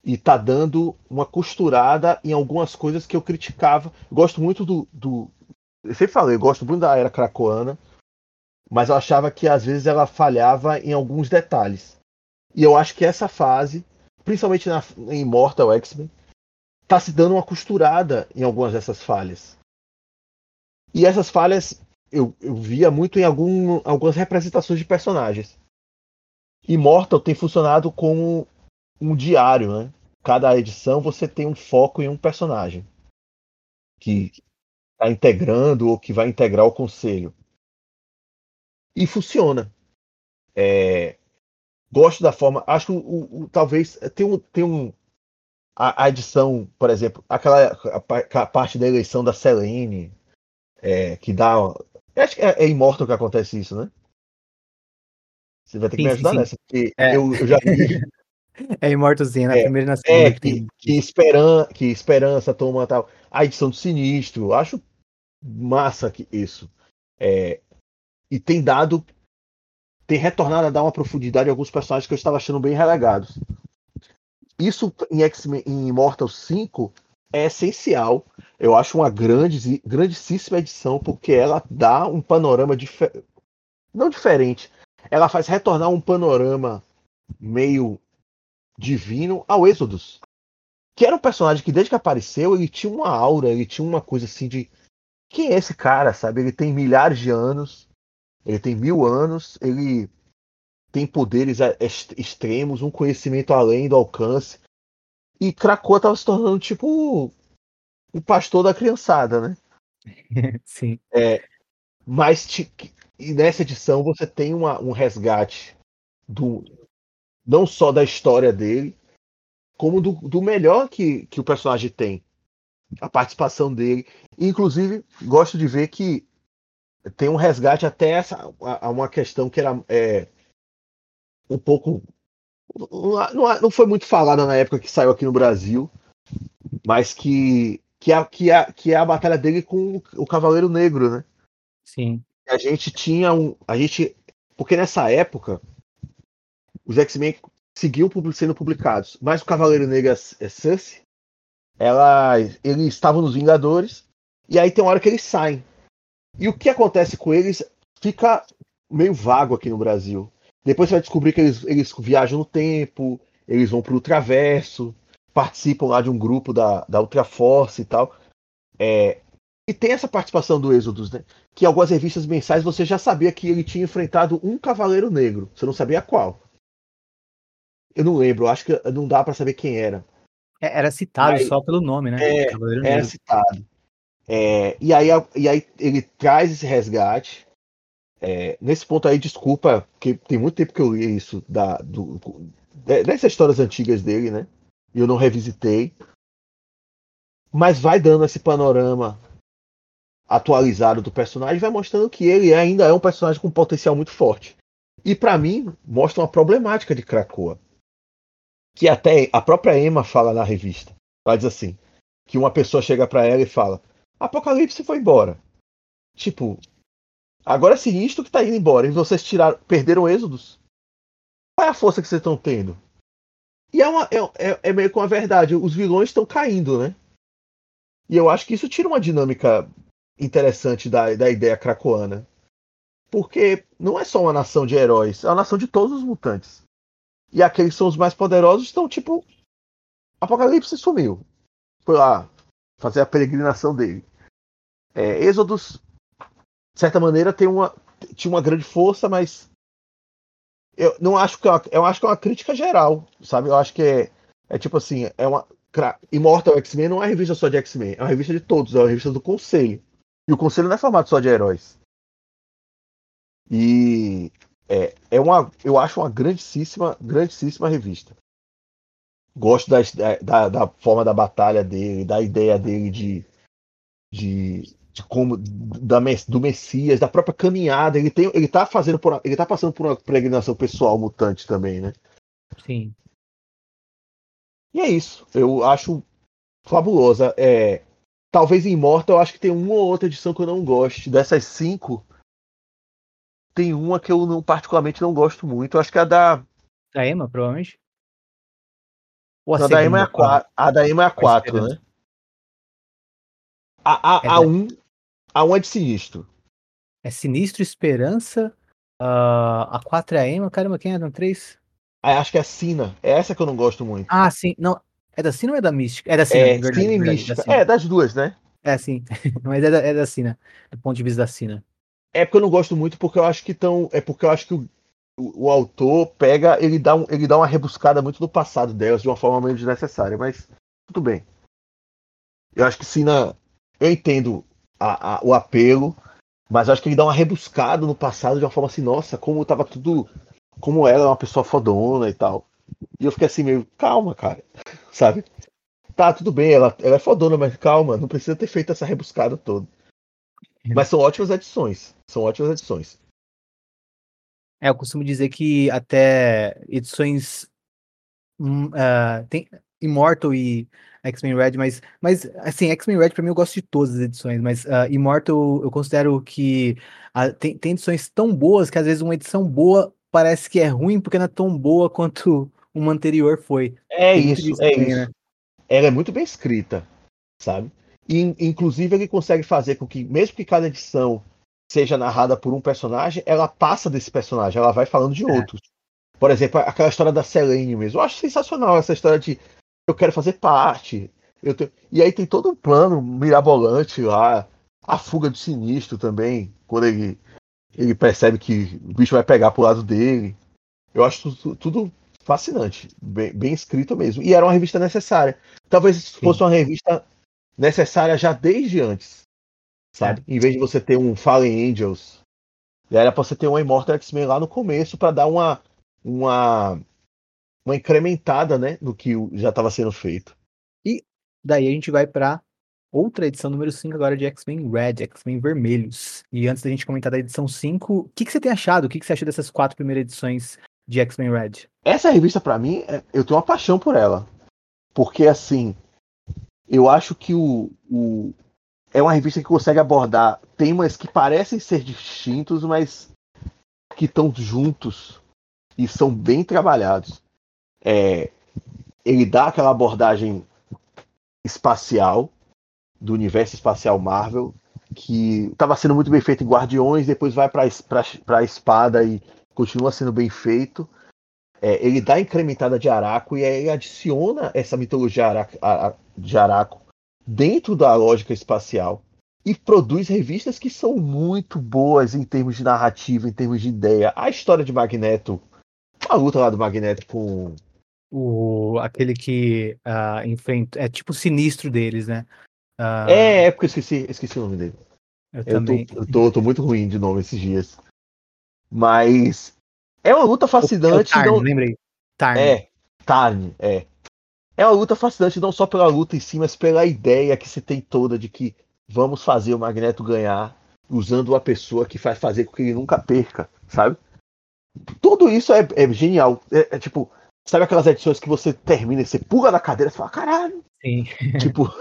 e tá dando uma costurada em algumas coisas que eu criticava. Gosto muito do, do eu sempre falei, eu gosto muito da era cracoana, mas eu achava que às vezes ela falhava em alguns detalhes. E eu acho que essa fase principalmente na, em Mortal X-Men, tá se dando uma costurada em algumas dessas falhas. E essas falhas eu, eu via muito em algum, algumas representações de personagens. Immortal tem funcionado como um diário, né? Cada edição você tem um foco em um personagem que está integrando ou que vai integrar o conselho. E funciona. É, gosto da forma. Acho que o, o, talvez tem um, tem um a, a, edição, por exemplo, aquela a, a parte da eleição da Selene, é, que dá. Acho que é, é Immortal que acontece isso, né? Você vai ter que sim, me ajudar sim. nessa, porque é. eu, eu, já vi. É Immortalzinho, na é, primeira e na segunda. É, que, que, que, esperan, que Esperança toma tal. A edição do Sinistro, acho massa que isso. É, e tem dado. Tem retornado a dar uma profundidade a alguns personagens que eu estava achando bem relegados. Isso em X-Men em Immortal 5 é essencial. Eu acho uma grande, grandíssima edição, porque ela dá um panorama diferente. Não diferente. Ela faz retornar um panorama meio divino ao Êxodos. Que era um personagem que, desde que apareceu, ele tinha uma aura, ele tinha uma coisa assim de. Quem é esse cara, sabe? Ele tem milhares de anos, ele tem mil anos, ele tem poderes extremos, um conhecimento além do alcance. E Krakoa estava se tornando tipo o pastor da criançada, né? Sim. É, mas e nessa edição você tem uma, um resgate do não só da história dele, como do, do melhor que, que o personagem tem. A participação dele. Inclusive, gosto de ver que tem um resgate até essa, a, a uma questão que era é, um pouco. Não, não foi muito falada na época que saiu aqui no Brasil, mas que, que, é, que, é, que é a batalha dele com o Cavaleiro Negro, né? Sim. A gente tinha um. A gente. Porque nessa época, os X-Men seguiam sendo publicados, mas o Cavaleiro Negro é Sussy, ela, eles estavam nos Vingadores, e aí tem uma hora que eles saem. E o que acontece com eles fica meio vago aqui no Brasil. Depois você vai descobrir que eles, eles viajam no tempo, eles vão para o Ultraverso, participam lá de um grupo da, da Ultraforce e tal. É, e tem essa participação do Êxodos, né? Que em algumas revistas mensais você já sabia que ele tinha enfrentado um Cavaleiro Negro. Você não sabia qual. Eu não lembro, acho que não dá para saber quem era. É, era citado Mas, só pelo nome, né? É, era citado. É, e, aí, e aí ele traz esse resgate. É, nesse ponto aí, desculpa, porque tem muito tempo que eu li isso da, do, dessas histórias antigas dele, né? E eu não revisitei. Mas vai dando esse panorama atualizado do personagem, vai mostrando que ele ainda é um personagem com potencial muito forte. E para mim, mostra uma problemática de Krakoa. Que até a própria Emma fala na revista. Ela diz assim: que uma pessoa chega para ela e fala: Apocalipse foi embora. Tipo, agora é sinistro que tá indo embora. E vocês tiraram, perderam êxodos. Qual é a força que vocês estão tendo? E é, uma, é, é, é meio com a verdade. Os vilões estão caindo, né? E eu acho que isso tira uma dinâmica interessante da, da ideia cracoana. Porque não é só uma nação de heróis, é uma nação de todos os mutantes. E aqueles que são os mais poderosos estão tipo. Apocalipse sumiu. Foi lá, fazer a peregrinação dele. É, Êxodos, de certa maneira, tem uma, tinha uma grande força, mas eu não acho que é uma, eu acho que é uma crítica geral, sabe? Eu acho que é, é tipo assim, é uma Immortal X-Men não é uma revista só de X-Men, é uma revista de todos, é uma revista do Conselho. E o Conselho não é formado só de heróis. E é, é uma, eu acho uma grandíssima, grandíssima revista. Gosto da, da, da, forma da batalha dele, da ideia dele de, de, de como da, do Messias, da própria caminhada. Ele tem, ele tá fazendo por, ele tá passando por uma peregrinação pessoal mutante também, né? Sim. E é isso. Eu acho fabulosa. É, talvez em Immortal eu acho que tem uma ou outra edição que eu não goste. Dessas cinco, tem uma que eu não, particularmente não gosto muito. Eu acho que é a da. Da Emma, provavelmente. Ou a, não, da é a, 4, a da Emma é a 4, né? A, a, é a 1 a 1 é de sinistro. É sinistro, esperança. Uh, a 4 é a Emma. Caramba, quem é no 3? Ah, acho que é a Sina. É essa que eu não gosto muito. Ah, sim. Não. É da Sina ou é da Mística? É da Sina. É, verdade, Sina e Mística. Da é, das duas, né? É, sim. Mas é da, é da Sina. Do ponto de vista da Sina. É porque eu não gosto muito, porque eu acho que estão. É porque eu acho que o, o, autor pega, ele dá, um, ele dá uma rebuscada muito no passado delas de uma forma meio desnecessária, mas tudo bem. Eu acho que Sina. Eu entendo a, a, o apelo, mas acho que ele dá uma rebuscada no passado de uma forma assim, nossa, como tava tudo como ela é uma pessoa fodona e tal. E eu fiquei assim, meio, calma, cara, sabe? Tá, tudo bem, ela, ela é fodona, mas calma, não precisa ter feito essa rebuscada toda. Mas são ótimas edições. São ótimas edições. É, eu costumo dizer que até edições uh, tem Immortal e X-Men Red, mas, mas assim, X-Men Red pra mim eu gosto de todas as edições, mas uh, Immortal eu considero que uh, tem, tem edições tão boas que às vezes uma edição boa parece que é ruim porque não é tão boa quanto uma anterior foi. É isso, é também, isso. Né? Ela é muito bem escrita, sabe? E, inclusive ele consegue fazer com que, mesmo que cada edição seja narrada por um personagem, ela passa desse personagem, ela vai falando de é. outros. Por exemplo, aquela história da Selene mesmo. Eu acho sensacional essa história de eu quero fazer parte. Te... E aí tem todo um plano mirabolante lá. A fuga do sinistro também, quando ele, ele percebe que o bicho vai pegar pro lado dele. Eu acho tudo, tudo fascinante, bem, bem, escrito mesmo. E era uma revista necessária. Talvez Sim. fosse uma revista necessária já desde antes, sabe? É. Em vez de você ter um Fallen Angels, era pra você ter um Immortal X-Men lá no começo para dar uma, uma uma incrementada, né, no que já estava sendo feito. E daí a gente vai para outra edição número 5 agora de X-Men Red, X-Men Vermelhos. E antes da gente comentar da edição 5, o que, que você tem achado? O que, que você achou dessas quatro primeiras edições de X-Men Red? Essa revista, para mim, é, eu tenho uma paixão por ela. Porque, assim, eu acho que o, o, é uma revista que consegue abordar temas que parecem ser distintos, mas que estão juntos e são bem trabalhados. É, ele dá aquela abordagem espacial do universo espacial Marvel que estava sendo muito bem feito em Guardiões, depois vai para a espada e continua sendo bem feito. É, ele dá a incrementada de Araco e aí adiciona essa mitologia de Araco dentro da lógica espacial e produz revistas que são muito boas em termos de narrativa, em termos de ideia. A história de Magneto, a luta lá do Magneto com o, aquele que uh, enfrenta. É tipo o sinistro deles, né? Uh, é, é porque eu esqueci, esqueci o nome dele. Eu, eu também. Tô, eu tô, tô, muito ruim de nome esses dias. Mas é uma luta fascinante. É Tarn, não... lembrei. Tarn. É, Tarn, é. É uma luta fascinante não só pela luta em si, mas pela ideia que se tem toda de que vamos fazer o Magneto ganhar usando uma pessoa que faz fazer com que ele nunca perca, sabe? Tudo isso é, é genial. É, é, tipo, Sabe aquelas edições que você termina e você pula da cadeira e fala, caralho. Sim. Tipo.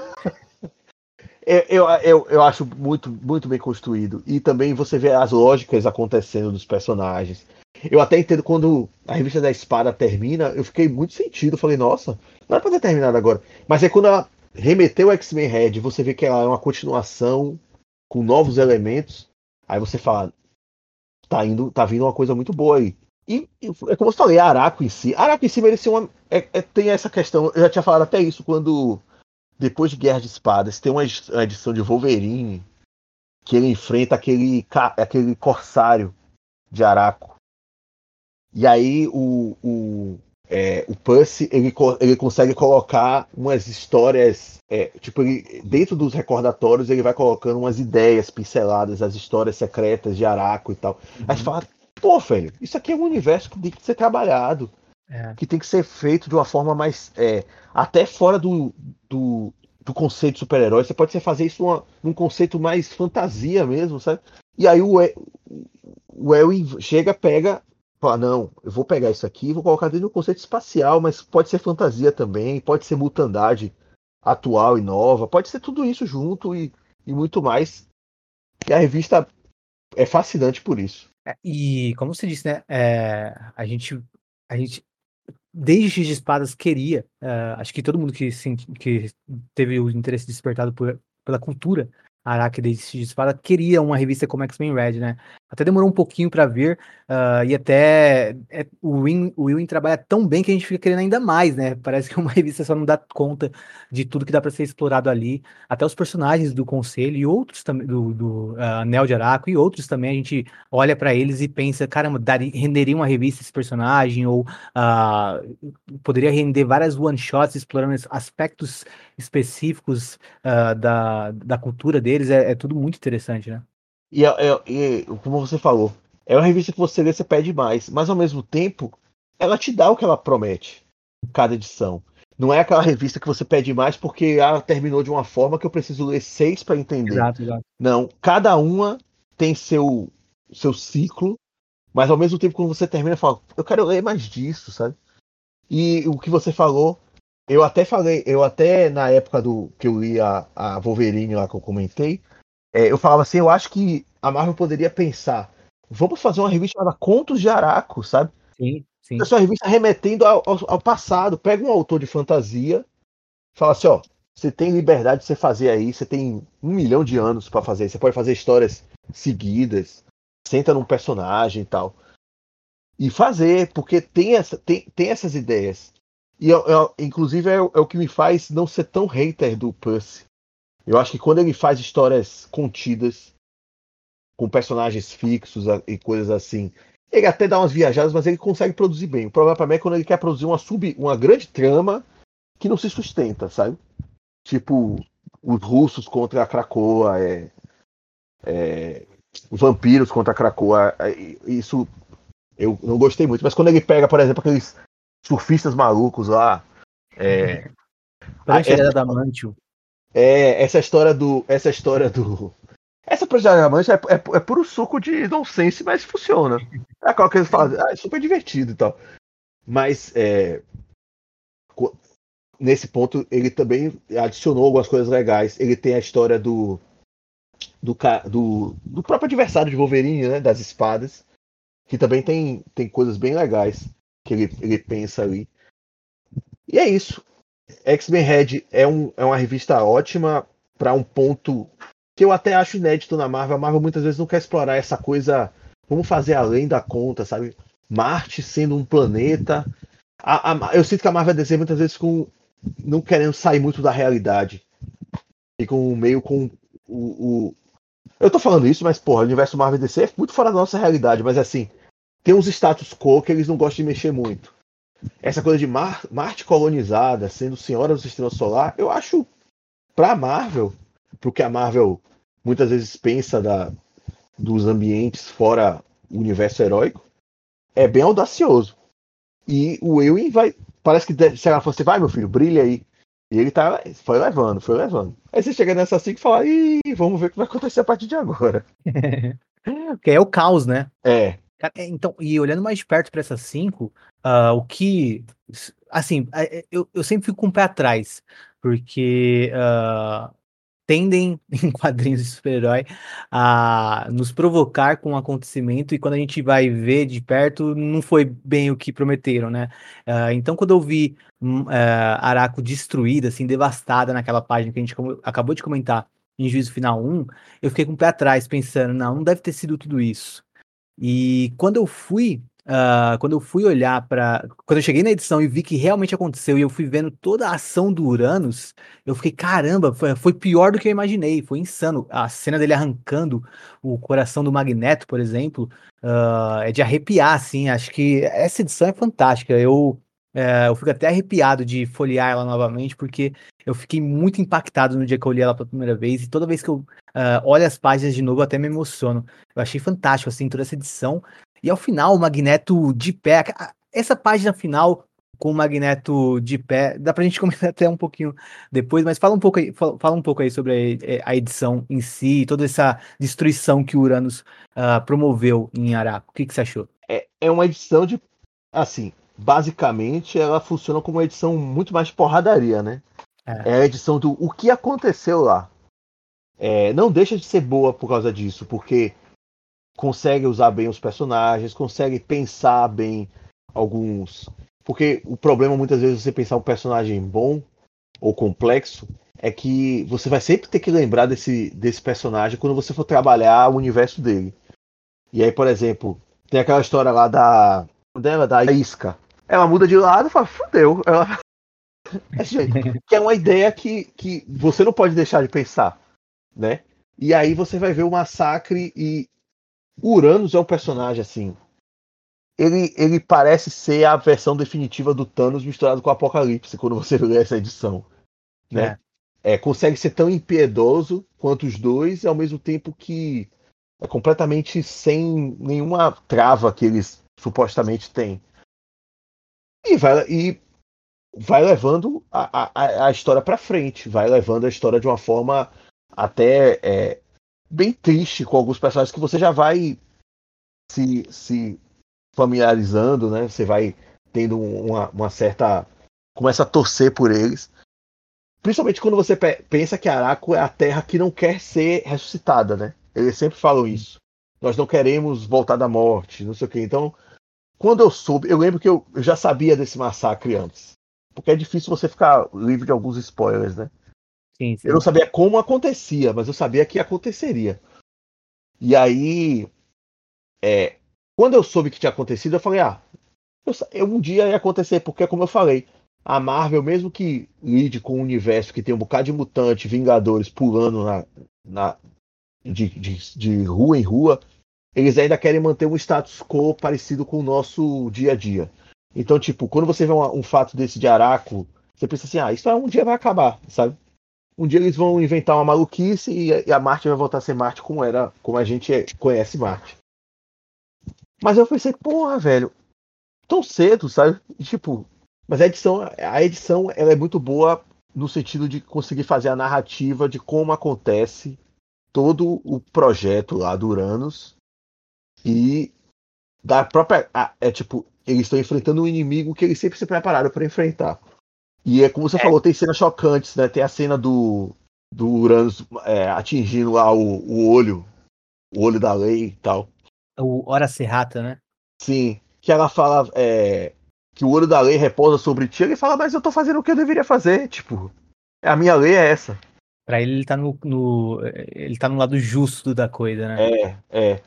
eu, eu, eu acho muito, muito bem construído. E também você vê as lógicas acontecendo dos personagens. Eu até entendo quando a revista da Espada termina, eu fiquei muito sentido. Falei, nossa, não era pra ter terminado agora. Mas é quando ela remeteu o X-Men Red, você vê que ela é uma continuação com novos elementos. Aí você fala, tá indo, tá vindo uma coisa muito boa aí. E, é como eu falei, Araco em si. Araco em si merecia uma. É, é, tem essa questão. Eu já tinha falado até isso quando. Depois de Guerra de Espadas, tem uma edição de Wolverine que ele enfrenta aquele, aquele corsário de Araco. E aí o, o, é, o Pussy ele, ele consegue colocar umas histórias. É, tipo, ele, dentro dos recordatórios, ele vai colocando umas ideias pinceladas, as histórias secretas de Araco e tal. Uhum. Aí você fala, pô, velho, isso aqui é um universo que tem que ser trabalhado. É. Que tem que ser feito de uma forma mais. É, até fora do, do, do conceito de super-herói. Você pode fazer isso numa, num conceito mais fantasia mesmo, sabe? E aí o, o Elwin chega, pega, fala, não, eu vou pegar isso aqui vou colocar dentro do conceito espacial, mas pode ser fantasia também, pode ser mutandade atual e nova, pode ser tudo isso junto e, e muito mais. E a revista é fascinante por isso. É, e como você disse, né? É, a gente, a gente desde X de Espadas queria, uh, acho que todo mundo que, que teve o interesse despertado por, pela cultura Araki X de Espada queria uma revista como X-Men Red, né? Até demorou um pouquinho para ver, uh, e até é, o, Win, o Win trabalha tão bem que a gente fica querendo ainda mais, né? Parece que uma revista só não dá conta de tudo que dá para ser explorado ali. Até os personagens do Conselho e outros também, do, do uh, Anel de Araco e outros também, a gente olha para eles e pensa, caramba, daria, renderia uma revista esse personagem, ou uh, poderia render várias one-shots explorando aspectos específicos da, da cultura dele deles é, é tudo muito interessante, né? E, é, é, e, como você falou, É uma revista que você lê, você pede mais, mas ao mesmo tempo, ela te dá o que ela promete em cada edição. Não é aquela revista que você pede mais porque ela terminou de uma forma que eu preciso ler seis para entender. Exato, exato. Não, cada uma tem seu seu ciclo, mas ao mesmo tempo quando você termina, fala, eu quero ler mais disso, sabe? E o que você falou, eu até falei, eu até na época do que eu li a, a Wolverine lá que eu comentei, é, eu falava assim, eu acho que a Marvel poderia pensar, vamos fazer uma revista chamada Contos de Araco, sabe? Sim, sim. Essa revista remetendo ao, ao, ao passado. Pega um autor de fantasia, fala assim, ó, você tem liberdade de você fazer aí, você tem um milhão de anos para fazer, você pode fazer histórias seguidas, senta num personagem e tal. E fazer, porque tem, essa, tem, tem essas ideias. E eu, eu, inclusive é, é, o que me faz não ser tão hater do Puss. Eu acho que quando ele faz histórias contidas, com personagens fixos e coisas assim, ele até dá umas viajadas, mas ele consegue produzir bem. O problema para mim é quando ele quer produzir uma, sub, uma grande trama que não se sustenta, sabe? Tipo, os russos contra a Krakoa, é, é, os vampiros contra a Krakoa. É, isso eu não gostei muito. Mas quando ele pega, por exemplo, aqueles surfistas malucos lá. É, Prancha essa, da. É, essa história do. Essa história do. Essa prancha da Mancha é, é, é puro suco de nonsense, mas funciona. É aquela que eles falam, ah, é super divertido e tal. Mas é, nesse ponto ele também adicionou algumas coisas legais. Ele tem a história do do, do, do próprio adversário de Wolverine, né, das espadas, que também tem, tem coisas bem legais que ele, ele pensa ali. E é isso. X-Men Red é, um, é uma revista ótima para um ponto que eu até acho inédito na Marvel. A Marvel muitas vezes não quer explorar essa coisa. Vamos fazer além da conta, sabe? Marte sendo um planeta. A, a, eu sinto que a Marvel desenha muitas vezes com não querendo sair muito da realidade. E com meio com o, o, Eu tô falando isso, mas, porra, o universo Marvel DC é muito fora da nossa realidade, mas assim, tem uns status quo que eles não gostam de mexer muito. Essa coisa de Mar Marte colonizada, sendo senhora do sistema solar, eu acho, pra Marvel, pro que a Marvel muitas vezes pensa da, dos ambientes fora o universo heróico, é bem audacioso. E o Ewing vai. Parece que se ela fosse, vai, meu filho, brilha aí. E ele tá, foi levando, foi levando. Aí você chega nessa assim e fala, ih, vamos ver o que vai acontecer a partir de agora. Porque é o caos, né? É. é então, e olhando mais perto para essas cinco, uh, o que. Assim, é, eu, eu sempre fico com o pé atrás, porque uh, tendem, em quadrinhos de super-herói, a nos provocar com um acontecimento e quando a gente vai ver de perto, não foi bem o que prometeram, né? Uh, então, quando eu vi uh, Araco destruída, assim, devastada naquela página que a gente acabou de comentar em Juízo Final 1, eu fiquei com o pé atrás, pensando, não, não deve ter sido tudo isso. E quando eu fui Uh, quando eu fui olhar para. Quando eu cheguei na edição e vi que realmente aconteceu e eu fui vendo toda a ação do Uranus, eu fiquei, caramba, foi, foi, pior do que eu imaginei, foi insano. A cena dele arrancando o coração do Magneto, por exemplo, uh, é de arrepiar, assim. Acho que essa edição é fantástica. Eu, uh, eu fico até arrepiado de folhear ela novamente, porque eu fiquei muito impactado no dia que eu li ela pela primeira vez, e toda vez que eu uh, olho as páginas de novo, eu até me emociono. Eu achei fantástico, assim, toda essa edição. E ao final, o Magneto de pé. Essa página final com o Magneto de pé, dá pra gente comentar até um pouquinho depois, mas fala um pouco aí, fala um pouco aí sobre a, edição em si, toda essa destruição que o Uranus uh, promoveu em Araco. O que, que você achou? É, é uma edição de. Assim, basicamente ela funciona como uma edição muito mais de porradaria, né? É. é a edição do o que aconteceu lá. É, não deixa de ser boa por causa disso, porque consegue usar bem os personagens, consegue pensar bem alguns. Porque o problema muitas vezes você pensar um personagem bom ou complexo é que você vai sempre ter que lembrar desse, desse personagem quando você for trabalhar o universo dele. E aí, por exemplo, tem aquela história lá da dela da isca. Ela muda de lado e fala, fudeu. Ela... que é uma ideia que, que você não pode deixar de pensar, né? E aí você vai ver o massacre e o Uranus é um personagem assim. Ele, ele parece ser a versão definitiva do Thanos misturado com o Apocalipse quando você lê essa edição. Né? É. é. consegue ser tão impiedoso quanto os dois, e ao mesmo tempo que é completamente sem nenhuma trava que eles supostamente têm. E vai, e vai levando a, a, a história para frente, vai levando a história de uma forma até é, bem triste com alguns personagens que você já vai se, se familiarizando, né? Você vai tendo uma, uma certa. começa a torcer por eles. Principalmente quando você pensa que Araco é a terra que não quer ser ressuscitada, né? Eles sempre falam isso. Nós não queremos voltar da morte, não sei o quê. Então, quando eu soube, eu lembro que eu, eu já sabia desse massacre antes. Porque é difícil você ficar livre de alguns spoilers, né? Sim, sim. Eu não sabia como acontecia, mas eu sabia que aconteceria. E aí, é, quando eu soube que tinha acontecido, eu falei, ah, eu, um dia ia acontecer, porque como eu falei, a Marvel, mesmo que lide com um universo que tem um bocado de mutante, Vingadores pulando na, na de, de, de rua em rua, eles ainda querem manter um status quo parecido com o nosso dia a dia. Então, tipo, quando você vê um, um fato desse de Araco, você pensa assim, ah, isso um dia vai acabar, sabe? Um dia eles vão inventar uma maluquice e, e a Marte vai voltar a ser Marte como era, como a gente é, conhece Marte. Mas eu pensei, porra, velho, tão cedo, sabe? E, tipo, mas a edição, a edição ela é muito boa no sentido de conseguir fazer a narrativa de como acontece todo o projeto lá do Uranus e da própria é tipo eles estão enfrentando um inimigo que eles sempre se prepararam para enfrentar e é como você é. falou tem cenas chocantes né tem a cena do do Uranus é, atingindo lá o, o olho o olho da lei e tal o Hora Serrata né sim que ela fala é, que o olho da lei repousa sobre ti, ele fala, mas eu tô fazendo o que eu deveria fazer, tipo, a minha lei é essa. Pra ele, ele tá no, no ele tá no lado justo da coisa, né? É, é.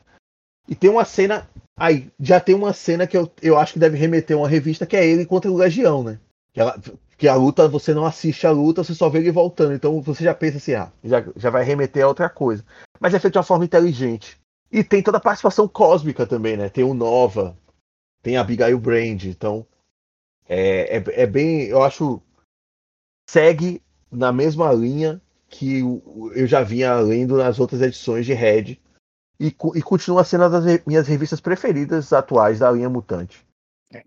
E tem uma cena, aí, já tem uma cena que eu, eu acho que deve remeter uma revista, que é ele contra o Legião, né? Que, ela, que a luta, você não assiste a luta, você só vê ele voltando. Então você já pensa assim, ah, já, já vai remeter a outra coisa. Mas é feito de uma forma inteligente. E tem toda a participação cósmica também, né? Tem o Nova, tem a Abigail Brand, então é, é, é bem, eu acho, segue na mesma linha que eu já vinha lendo nas outras edições de Red e, e continua sendo uma das minhas revistas preferidas atuais da linha Mutante.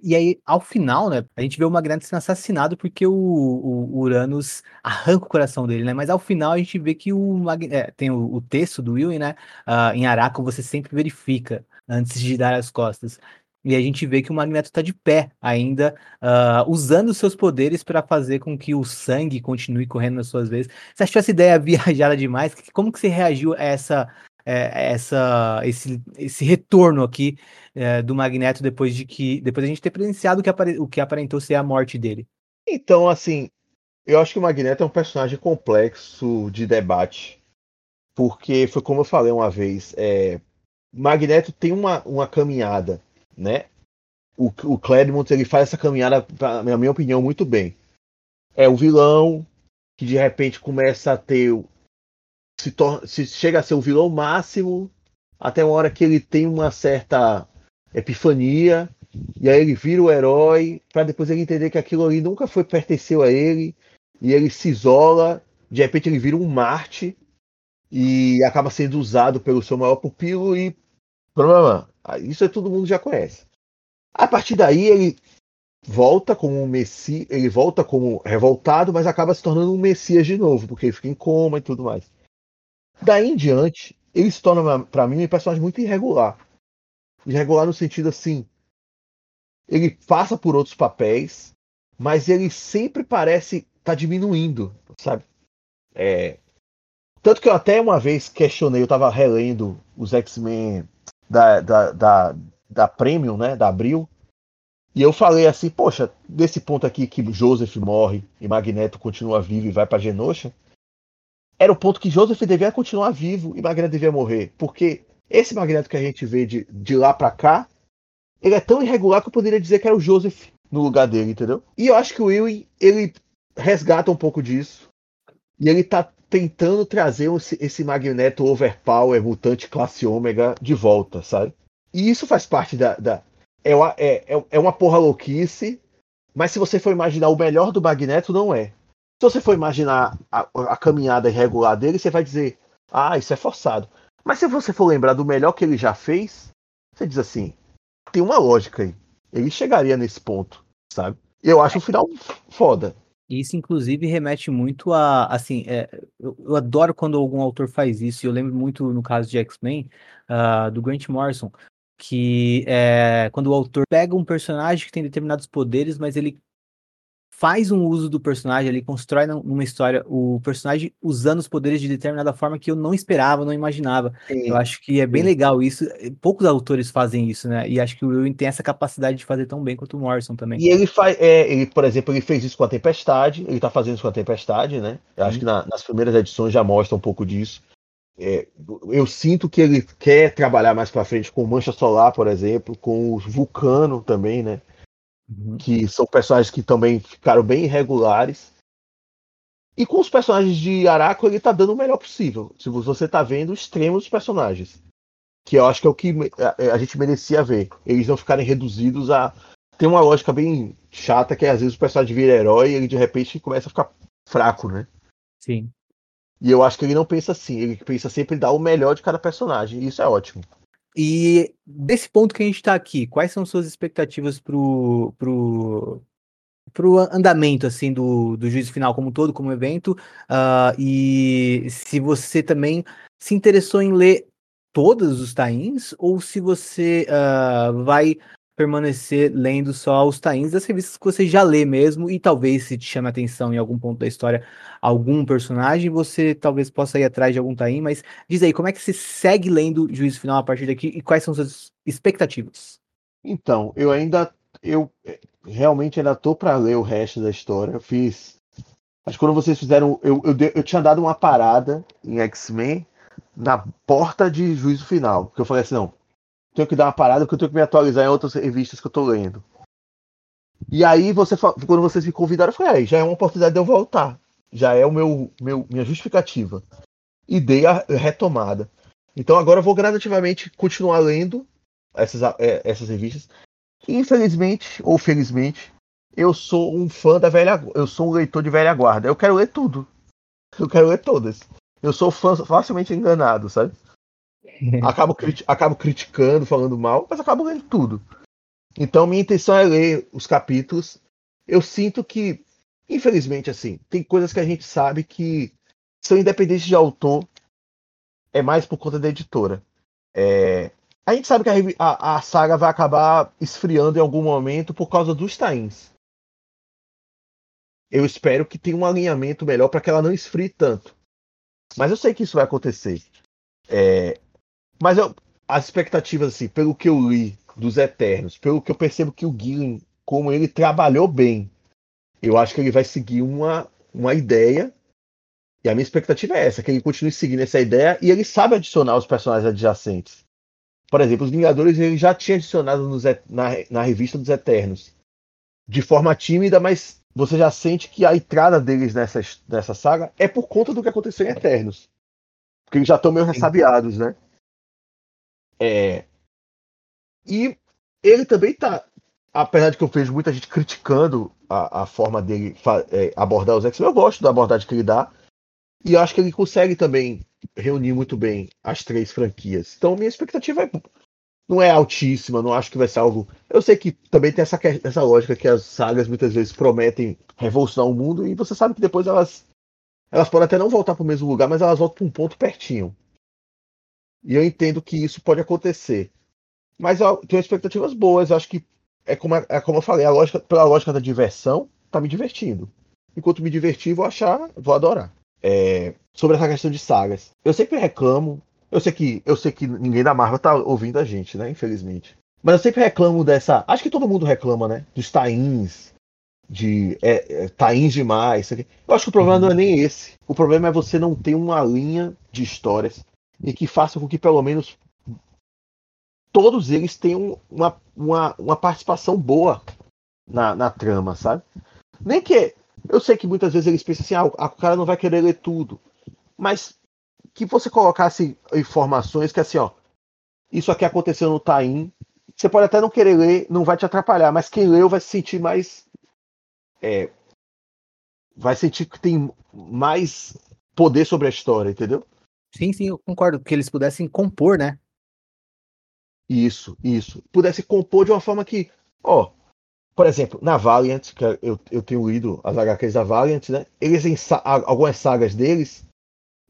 E aí, ao final, né, a gente vê o Magneto sendo assassinado porque o, o, Uranus arranca o coração dele, né? Mas ao final a gente vê que o é, tem o, o, texto do Will, né? Uh, em Araco você sempre verifica antes de dar as costas. E a gente vê que o Magneto está de pé ainda, uh, usando seus poderes para fazer com que o sangue continue correndo nas suas veias. Você achou essa ideia viajada demais? Como que você reagiu a essa, é, essa, esse, esse retorno aqui é, do Magneto depois de que depois a gente ter presenciado o que, apare, o que aparentou ser a morte dele? Então, assim, eu acho que o Magneto é um personagem complexo de debate, porque foi como eu falei uma vez, é, Magneto tem uma, uma caminhada né? O, o Claremont ele faz essa caminhada, na minha opinião, muito bem. É o vilão que de repente começa a ter. Se, se chega a ser o vilão máximo, até uma hora que ele tem uma certa epifania, e aí ele vira o herói, para depois ele entender que aquilo ali nunca foi pertenceu a ele, e ele se isola, de repente ele vira um Marte e acaba sendo usado pelo seu maior pupilo e problema, ah, isso é todo mundo já conhece. A partir daí ele volta como um Messias, ele volta como revoltado, mas acaba se tornando um Messias de novo, porque ele fica em coma e tudo mais. Daí em diante, ele se torna para mim um personagem muito irregular. Irregular no sentido assim, ele passa por outros papéis, mas ele sempre parece estar tá diminuindo, sabe? É... Tanto que eu até uma vez questionei, eu estava relendo os X-Men da, da, da, da Premium, né, da Abril, e eu falei assim, poxa, desse ponto aqui que Joseph morre e Magneto continua vivo e vai para Genosha, era o ponto que Joseph devia continuar vivo e Magneto devia morrer, porque esse Magneto que a gente vê de, de lá para cá, ele é tão irregular que eu poderia dizer que era o Joseph no lugar dele, entendeu? E eu acho que o Will, ele resgata um pouco disso. E ele tá tentando trazer esse, Magneto Overpower, mutante classe ômega, de volta, sabe? E isso faz parte da. da é, uma, é, é, é uma porra louquice, mas se você for imaginar o melhor do Magneto, não é. Se você for imaginar a, a caminhada irregular dele, você vai dizer, ah, isso é forçado. Mas se você for lembrar do melhor que ele já fez, você diz assim, tem uma lógica aí. Ele chegaria nesse ponto, sabe? Eu acho o final foda. Isso, inclusive, remete muito a, assim, é, eu, eu, adoro quando algum autor faz isso, e eu lembro muito no caso de X-Men, uh, do Grant Morrison, que é quando o autor pega um personagem que tem determinados poderes, mas ele faz um uso do personagem, ele constrói numa história o personagem usando os poderes de determinada forma que eu não esperava, não imaginava. Sim. Eu acho que é bem Sim. legal isso. Poucos autores fazem isso, né? E acho que o Ewing tem essa capacidade de fazer tão bem quanto o Morrison também. E ele faz, é, ele, por exemplo, ele fez isso com a Tempestade, ele tá fazendo isso com a Tempestade, né? Eu acho que na, nas primeiras edições já mostra um pouco disso. É, eu sinto que ele quer trabalhar mais para frente com Mancha Solar, por exemplo, com o Vulcano também, né? Uhum. que são personagens que também ficaram bem irregulares. E com os personagens de Araco, ele tá dando o melhor possível. Se você tá vendo o extremo dos personagens. Que eu acho que é o que a, a gente merecia ver. Eles não ficarem reduzidos a. Tem uma lógica bem chata que é, às vezes o personagem vira herói e ele de repente começa a ficar fraco, né? Sim. E eu acho que ele não pensa assim. Ele pensa sempre em dar o melhor de cada personagem. E isso é ótimo. E desse ponto que a gente está aqui, quais são suas expectativas pro, pro, pro andamento assim do, do juízo final como todo, como evento? Uh, e se você também se interessou em ler todos os tains ou se você uh, vai permanecer lendo só os tains das revistas que você já lê mesmo e talvez se te chame a atenção em algum ponto da história algum personagem, você talvez possa ir atrás de algum tain, mas diz aí, como é que você segue lendo Juízo Final a partir daqui e quais são suas expectativas? Então, eu ainda eu realmente ainda tô para ler o resto da história. Eu fiz que quando vocês fizeram. Eu, eu, eu tinha dado uma parada em X-Men na porta de juízo final. Porque eu falei assim, não, tenho que dar uma parada porque eu tenho que me atualizar em outras revistas que eu tô lendo. E aí, você, quando vocês me convidaram, eu falei, aí, já é uma oportunidade de eu voltar. Já é o meu, meu minha justificativa. E dei a retomada. Então agora eu vou gradativamente continuar lendo essas, é, essas revistas. Infelizmente, ou felizmente, eu sou um fã da velha. Eu sou um leitor de velha guarda. Eu quero ler tudo. Eu quero ler todas. Eu sou fã facilmente enganado, sabe? Acabo, acabo criticando, falando mal, mas acabo lendo tudo. Então minha intenção é ler os capítulos. Eu sinto que, infelizmente, assim, tem coisas que a gente sabe que são independentes de autor, é mais por conta da editora. É... A gente sabe que a, a, a, saga vai acabar esfriando em algum momento por causa dos tains. Eu espero que tenha um alinhamento melhor para que ela não esfrie tanto. Mas eu sei que isso vai acontecer. É, mas eu, as expectativas, assim, pelo que eu li dos Eternos, pelo que eu percebo que o Gillen, como ele trabalhou bem, eu acho que ele vai seguir uma, uma ideia. E a minha expectativa é essa, que ele continue seguindo essa ideia e ele sabe adicionar os personagens adjacentes. Por exemplo, os Vingadores ele já tinha adicionado nos, na, na revista dos Eternos. De forma tímida, mas você já sente que a entrada deles nessa, nessa saga é por conta do que aconteceu em Eternos. Porque eles já estão meio ressabiados, né? É... E ele também tá. Apesar de que eu vejo muita gente criticando a, a forma dele é, abordar os X-Men, eu gosto da abordagem que ele dá. E acho que ele consegue também reunir muito bem as três franquias. Então minha expectativa é, não é altíssima, não acho que vai ser algo. Eu sei que também tem essa, essa lógica que as sagas muitas vezes prometem revolucionar o mundo e você sabe que depois elas elas podem até não voltar para o mesmo lugar, mas elas voltam para um ponto pertinho. E eu entendo que isso pode acontecer. Mas eu tenho expectativas boas. Eu acho que é como, é como eu falei, a lógica, pela lógica da diversão, tá me divertindo. Enquanto me divertir, vou achar, vou adorar. É, sobre essa questão de sagas. Eu sempre reclamo. Eu sei que eu sei que ninguém da Marvel tá ouvindo a gente, né? Infelizmente. Mas eu sempre reclamo dessa. Acho que todo mundo reclama, né? Dos tains. De é, é, tains demais. Eu acho que o problema uhum. não é nem esse. O problema é você não ter uma linha de histórias e que faça com que pelo menos todos eles tenham uma, uma, uma participação boa na, na trama, sabe? Nem que. Eu sei que muitas vezes eles pensam assim, ah, o cara não vai querer ler tudo. Mas que você colocasse informações que assim, ó, isso aqui aconteceu no Taim. Você pode até não querer ler, não vai te atrapalhar, mas quem leu vai se sentir mais. É, vai sentir que tem mais poder sobre a história, entendeu? Sim, sim, eu concordo, que eles pudessem compor, né? Isso, isso. Pudesse compor de uma forma que, ó, por exemplo, na Valiant, que eu, eu tenho lido as HQs da Valiant, né? Eles em algumas sagas deles,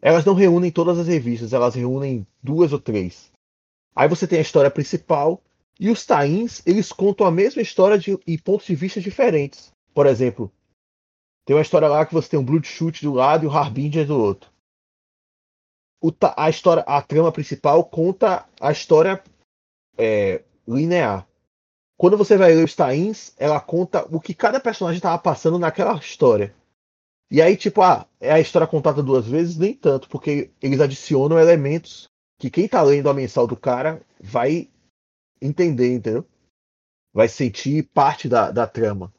elas não reúnem todas as revistas, elas reúnem duas ou três. Aí você tem a história principal e os tains, eles contam a mesma história de, em pontos de vista diferentes. Por exemplo, tem uma história lá que você tem um Bloodshot do lado e o Harbinger do outro. O, a história, a trama principal conta a história é, linear. Quando você vai ler os tains, ela conta o que cada personagem estava passando naquela história. E aí, tipo, ah, é a história contada duas vezes? Nem tanto, porque eles adicionam elementos que quem tá lendo a mensal do cara vai entender, entendeu? Vai sentir parte da, da trama.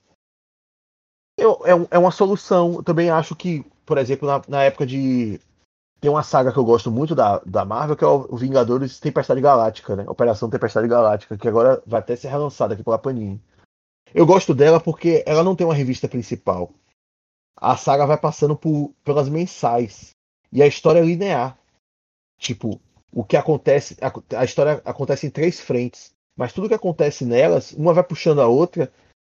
Eu, é, é uma solução. Eu também acho que, por exemplo, na, na época de tem uma saga que eu gosto muito da, da Marvel, que é o Vingadores Tempestade Galáctica, né? Operação Tempestade Galáctica, que agora vai até ser relançada aqui pela Panini. Eu gosto dela porque ela não tem uma revista principal. A saga vai passando por, pelas mensais. E a história é linear. Tipo, o que acontece. A, a história acontece em três frentes. Mas tudo que acontece nelas, uma vai puxando a outra.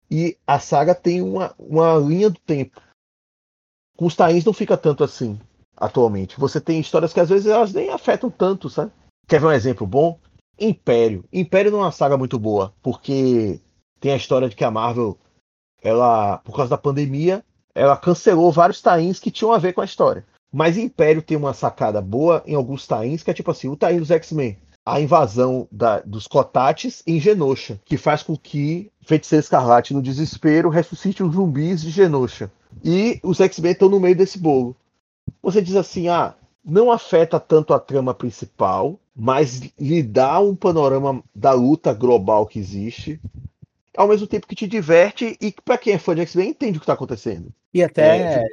E a saga tem uma, uma linha do tempo. Com os tains não fica tanto assim atualmente. Você tem histórias que às vezes elas nem afetam tanto, sabe? Quer ver um exemplo bom? Império. Império não é uma saga muito boa, porque tem a história de que a Marvel, ela, por causa da pandemia, ela cancelou vários tains que tinham a ver com a história. Mas Império tem uma sacada boa em alguns tains, que é tipo assim, o tain dos X-Men. A invasão da, dos Cotates em Genosha, que faz com que Feiticeiro Escarlate, no desespero, ressuscite os zumbis de Genosha. E os X-Men estão no meio desse bolo você diz assim, ah, não afeta tanto a trama principal, mas lhe dá um panorama da luta global que existe, ao mesmo tempo que te diverte e para quem é fã de X-Men entende o que está acontecendo. E até é,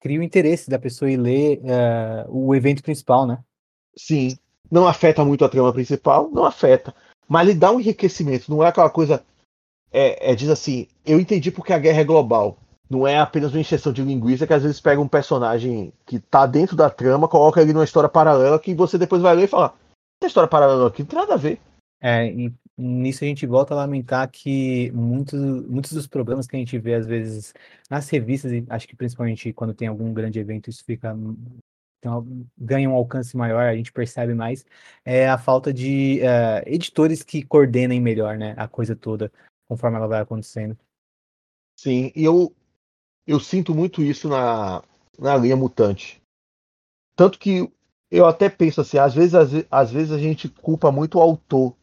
cria o interesse da pessoa ir ler uh, o evento principal, né? Sim. Não afeta muito a trama principal, não afeta. Mas lhe dá um enriquecimento, não é aquela coisa. É, é diz assim, eu entendi porque a guerra é global não é apenas uma injeção de linguiça que às vezes pega um personagem que tá dentro da trama, coloca ele numa história paralela que você depois vai ler e falar: essa história paralela aqui não tem nada a ver. É, e nisso a gente volta a lamentar que muitos, muitos dos problemas que a gente vê às vezes nas revistas, e acho que principalmente quando tem algum grande evento, isso fica então, ganha um alcance maior, a gente percebe mais, é a falta de uh, editores que coordenem melhor né, a coisa toda, conforme ela vai acontecendo. Sim, e eu, eu sinto muito isso na, na linha mutante. Tanto que eu até penso assim, às vezes, às, às vezes a gente culpa muito o autor,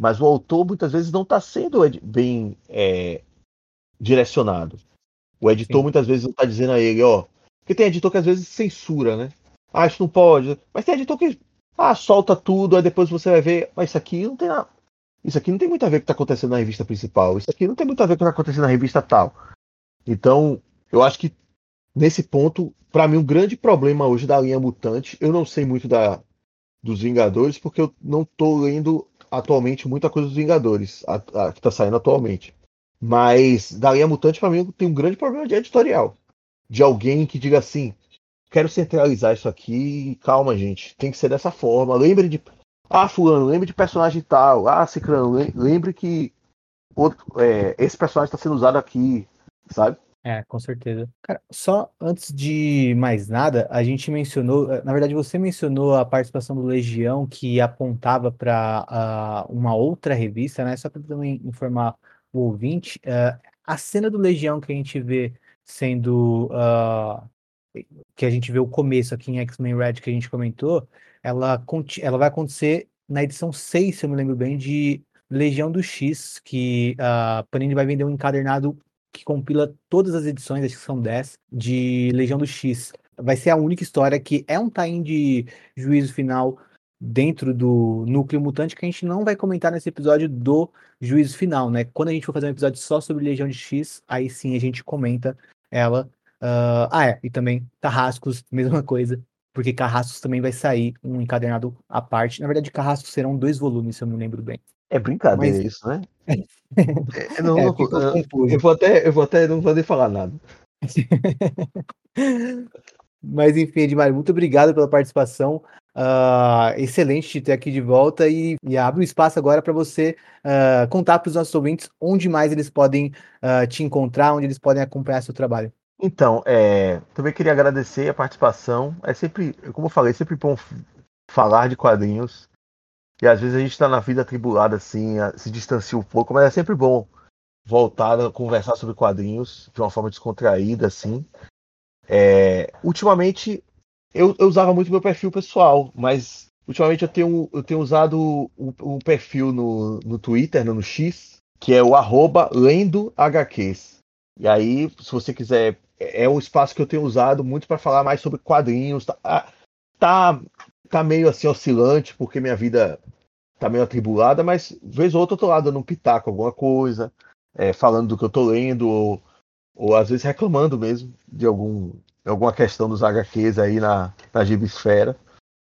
mas o autor muitas vezes não está sendo bem é, direcionado. O editor Sim. muitas vezes não está dizendo a ele, ó. Porque tem editor que às vezes censura, né? Ah, isso não pode. Mas tem editor que ah, solta tudo, aí depois você vai ver, mas isso aqui não tem nada. Isso aqui não tem muito a ver com o que está acontecendo na revista principal. Isso aqui não tem muito a ver com o que está acontecendo na revista tal. Então, eu acho que nesse ponto, para mim, um grande problema hoje da linha mutante, eu não sei muito da, dos Vingadores, porque eu não estou lendo atualmente muita coisa dos Vingadores, a, a, que está saindo atualmente. Mas da linha mutante, para mim, tem um grande problema de editorial. De alguém que diga assim: quero centralizar isso aqui, calma, gente, tem que ser dessa forma. Lembre de. Ah, Fulano, lembre de personagem tal. Ah, Ciclano, lembre que outro, é, esse personagem está sendo usado aqui sabe? É, com certeza. Cara, só antes de mais nada, a gente mencionou, eh, na verdade, você mencionou a participação do Legião que apontava para uh, ah, uma outra revista, né? Só para também informar o ouvinte, uh, a cena do Legião que a gente vê sendo uh, que a gente vê o começo aqui em X-Men Red que a gente comentou, ela, ela vai acontecer na edição 6, se eu me lembro bem, de Legião do X, que a Panini vai vender um encadernado que compila todas as edições, acho que são 10, de Legião do X. Vai ser a única história que é um tain de juízo final dentro do núcleo mutante que a gente não vai comentar nesse episódio do juízo final, né? Quando a gente for fazer um episódio só sobre Legião de X, aí sim a gente comenta ela. Uh, ah, é, e também Carrascos, mesma coisa, porque Carrascos também vai sair um encadernado à parte. Na verdade, Carrascos serão dois volumes, se eu me lembro bem. É brincadeira Mas... isso, né? é, não, é, não, eu, eu, vou até, eu vou até não vou nem falar nada. Mas enfim, Edmar, muito obrigado pela participação. Uh, excelente te ter aqui de volta e, e abre o espaço agora para você uh, contar para os nossos ouvintes onde mais eles podem uh, te encontrar, onde eles podem acompanhar seu trabalho. Então, é, também queria agradecer a participação. É sempre, como eu falei, é sempre bom falar de quadrinhos. E às vezes a gente está na vida atribulada, assim, se distancia um pouco, mas é sempre bom voltar a conversar sobre quadrinhos de uma forma descontraída, assim. É, ultimamente eu, eu, usava muito meu perfil pessoal, mas ultimamente eu tenho, eu tenho usado um, perfil no, no Twitter, no, no X, que é o arroba lendo HQs. E aí, se você quiser, é um espaço que eu tenho usado muito para falar mais sobre quadrinhos. Tá, ah, tá, tá meio assim oscilante, porque minha vida tá meio atribulada, mas vez ou outra eu tô lá dando um pitaco, alguma coisa, é, falando do que eu tô lendo, ou, ou às vezes reclamando mesmo de algum, alguma questão dos HQs aí na, na Gibisfera.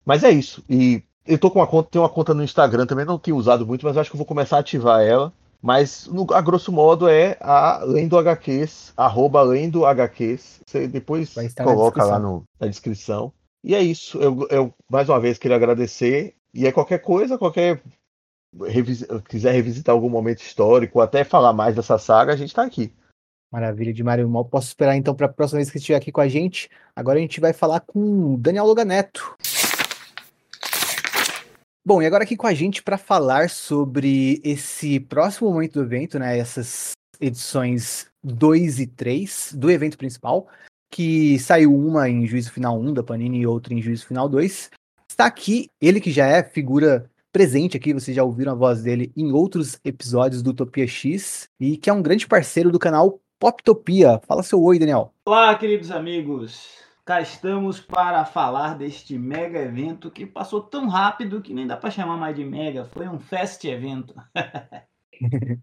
Mas é isso. E eu tô com uma conta, tenho uma conta no Instagram também, não tenho usado muito, mas acho que vou começar a ativar ela. Mas, no, a grosso modo, é a Lendo HQs, arroba Lendo HQs. Você depois coloca lá no, na descrição. E é isso. Eu, eu, mais uma vez, queria agradecer. E é qualquer coisa, qualquer. Revis, quiser revisitar algum momento histórico, até falar mais dessa saga, a gente está aqui. Maravilha de Mário Mal. Posso esperar então para a próxima vez que estiver aqui com a gente. Agora a gente vai falar com Daniel Loganeto. Bom, e agora aqui com a gente para falar sobre esse próximo momento do evento, né? Essas edições 2 e 3 do evento principal, que saiu uma em Juízo Final 1 da Panini e outra em Juízo Final 2. Está aqui ele que já é figura presente aqui, vocês já ouviram a voz dele em outros episódios do Utopia X e que é um grande parceiro do canal Poptopia. Fala seu oi, Daniel. Olá, queridos amigos. Cá estamos para falar deste mega evento que passou tão rápido que nem dá para chamar mais de mega. Foi um fest evento.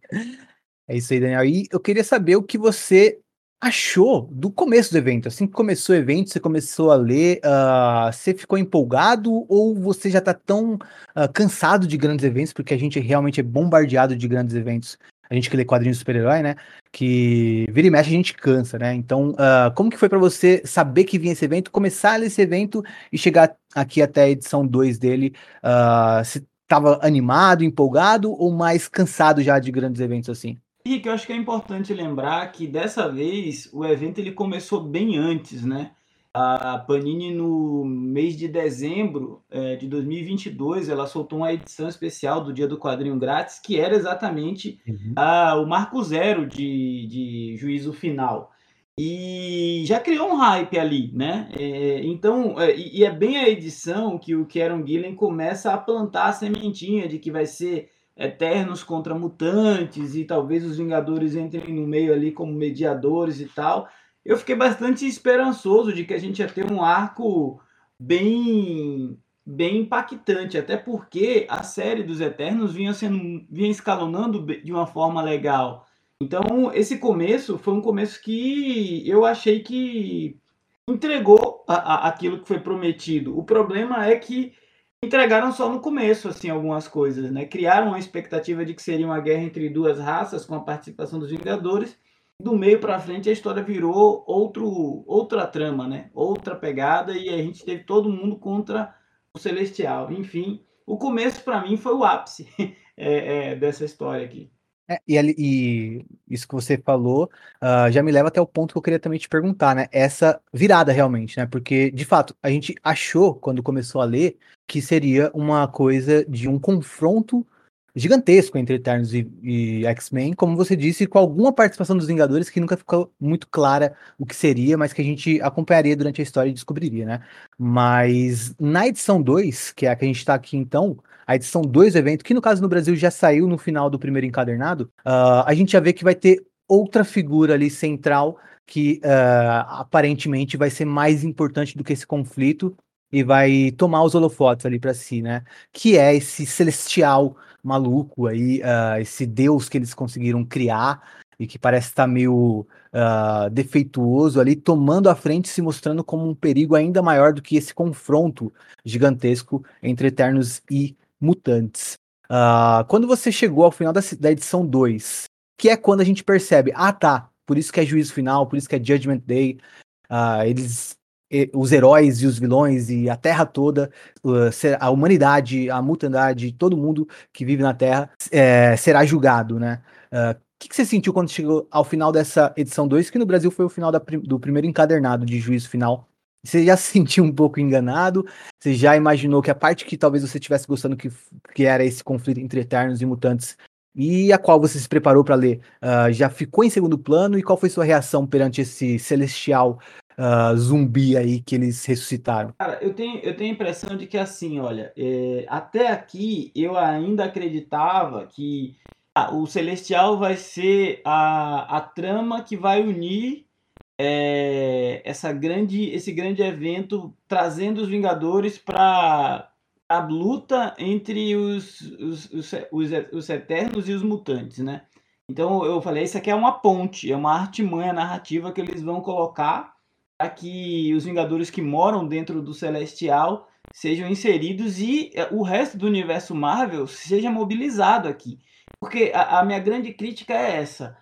é isso aí, Daniel. E eu queria saber o que você achou do começo do evento? Assim que começou o evento, você começou a ler, uh, você ficou empolgado ou você já está tão uh, cansado de grandes eventos, porque a gente realmente é bombardeado de grandes eventos a gente que lê quadrinhos de super-herói, né? Que vira e mexe a gente cansa, né? Então, uh, como que foi para você saber que vinha esse evento, começar esse evento e chegar aqui até a edição 2 dele? Uh, se estava animado, empolgado ou mais cansado já de grandes eventos assim? Henrique, eu acho que é importante lembrar que dessa vez o evento ele começou bem antes, né? A Panini, no mês de dezembro é, de 2022, ela soltou uma edição especial do Dia do Quadrinho Grátis, que era exatamente uhum. a, o marco zero de, de juízo final. E já criou um hype ali, né? É, então, é, e é bem a edição que o Kieron Gillen começa a plantar a sementinha de que vai ser Eternos contra Mutantes e talvez os Vingadores entrem no meio ali como mediadores e tal eu fiquei bastante esperançoso de que a gente ia ter um arco bem bem impactante, até porque a série dos Eternos vinha sendo vinha escalonando de uma forma legal. Então, esse começo foi um começo que eu achei que entregou a, a, aquilo que foi prometido. O problema é que entregaram só no começo assim algumas coisas, né? Criaram uma expectativa de que seria uma guerra entre duas raças com a participação dos Vingadores do meio para frente a história virou outro, outra trama, né? Outra pegada e a gente teve todo mundo contra o Celestial. Enfim, o começo para mim foi o ápice é, é, dessa história aqui. É, e, e, isso que você falou uh, já me leva até o ponto que eu queria também te perguntar, né? Essa virada realmente, né? Porque, de fato, a gente achou, quando começou a ler, que seria uma coisa de um confronto gigantesco entre Eternos e, e X-Men, como você disse, com alguma participação dos Vingadores que nunca ficou muito clara o que seria, mas que a gente acompanharia durante a história e descobriria, né? Mas na edição 2, que é a que a gente está aqui então, a edição 2 do evento, que no caso no Brasil já saiu no final do primeiro encadernado, uh, a gente já vê que vai ter outra figura ali central que uh, aparentemente vai ser mais importante do que esse conflito e vai tomar os holofotes ali para si, né? Que é esse celestial maluco aí, uh, esse deus que eles conseguiram criar e que parece estar meio uh, defeituoso ali, tomando a frente, se mostrando como um perigo ainda maior do que esse confronto gigantesco entre Eternos e Mutantes. Uh, quando você chegou ao final da, da edição 2, que é quando a gente percebe, ah tá, por isso que é juízo final, por isso que é Judgment Day, uh, eles os heróis e os vilões e a Terra toda, a humanidade, a mutandade, todo mundo que vive na Terra é, será julgado, né? O que, você sentiu quando chegou ao final dessa edição 2, que no Brasil foi o final da, do primeiro encadernado de juízo final? Você já se sentiu um pouco enganado? Você já imaginou que a parte que talvez você estivesse gostando que, que era esse conflito entre Eternos e Mutantes e a qual você se preparou para ler, uh, já ficou em segundo plano? E qual foi sua reação perante esse celestial uh, zumbi aí que eles ressuscitaram? Cara, eu tenho, eu tenho a impressão de que assim, olha, é, até aqui eu ainda acreditava que ah, o Celestial vai ser a, a trama que vai unir é, essa grande, esse grande evento, trazendo os Vingadores para a luta entre os, os, os, os, os Eternos e os Mutantes, né? Então eu falei, isso aqui é uma ponte, é uma artimanha narrativa que eles vão colocar para que os Vingadores que moram dentro do Celestial sejam inseridos e é, o resto do universo Marvel seja mobilizado aqui. Porque a, a minha grande crítica é essa.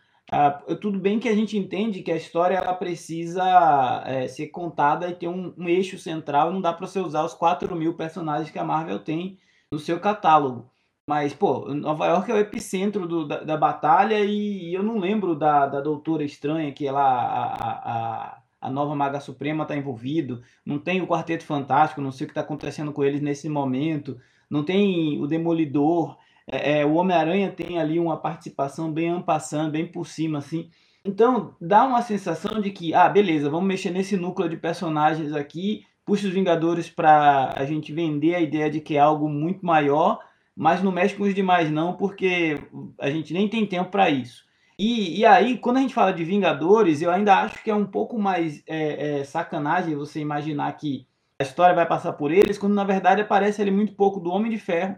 tudo bem que a gente entende que a história ela precisa é, ser contada e ter um, um eixo central, não dá para você usar os 4 mil personagens que a Marvel tem no seu catálogo. Mas, pô, Nova York é o epicentro do, da, da, batalha e, e, eu não lembro da, da Doutora Estranha, que ela, a, a, a nova Maga Suprema está envolvido. Não tem o Quarteto Fantástico, não sei o que está acontecendo com eles nesse momento. Não tem o Demolidor. É, é, o Homem-Aranha tem ali uma participação bem ampassando, bem por cima, assim. Então, dá uma sensação de que, ah, beleza, vamos mexer nesse núcleo de personagens aqui, puxa os Vingadores para a gente vender a ideia de que é algo muito maior, mas não mexe com os demais não, porque a gente nem tem tempo para isso. E, e aí, quando a gente fala de Vingadores, eu ainda acho que é um pouco mais é, é, sacanagem você imaginar que a história vai passar por eles, quando na verdade aparece ali muito pouco do Homem de Ferro,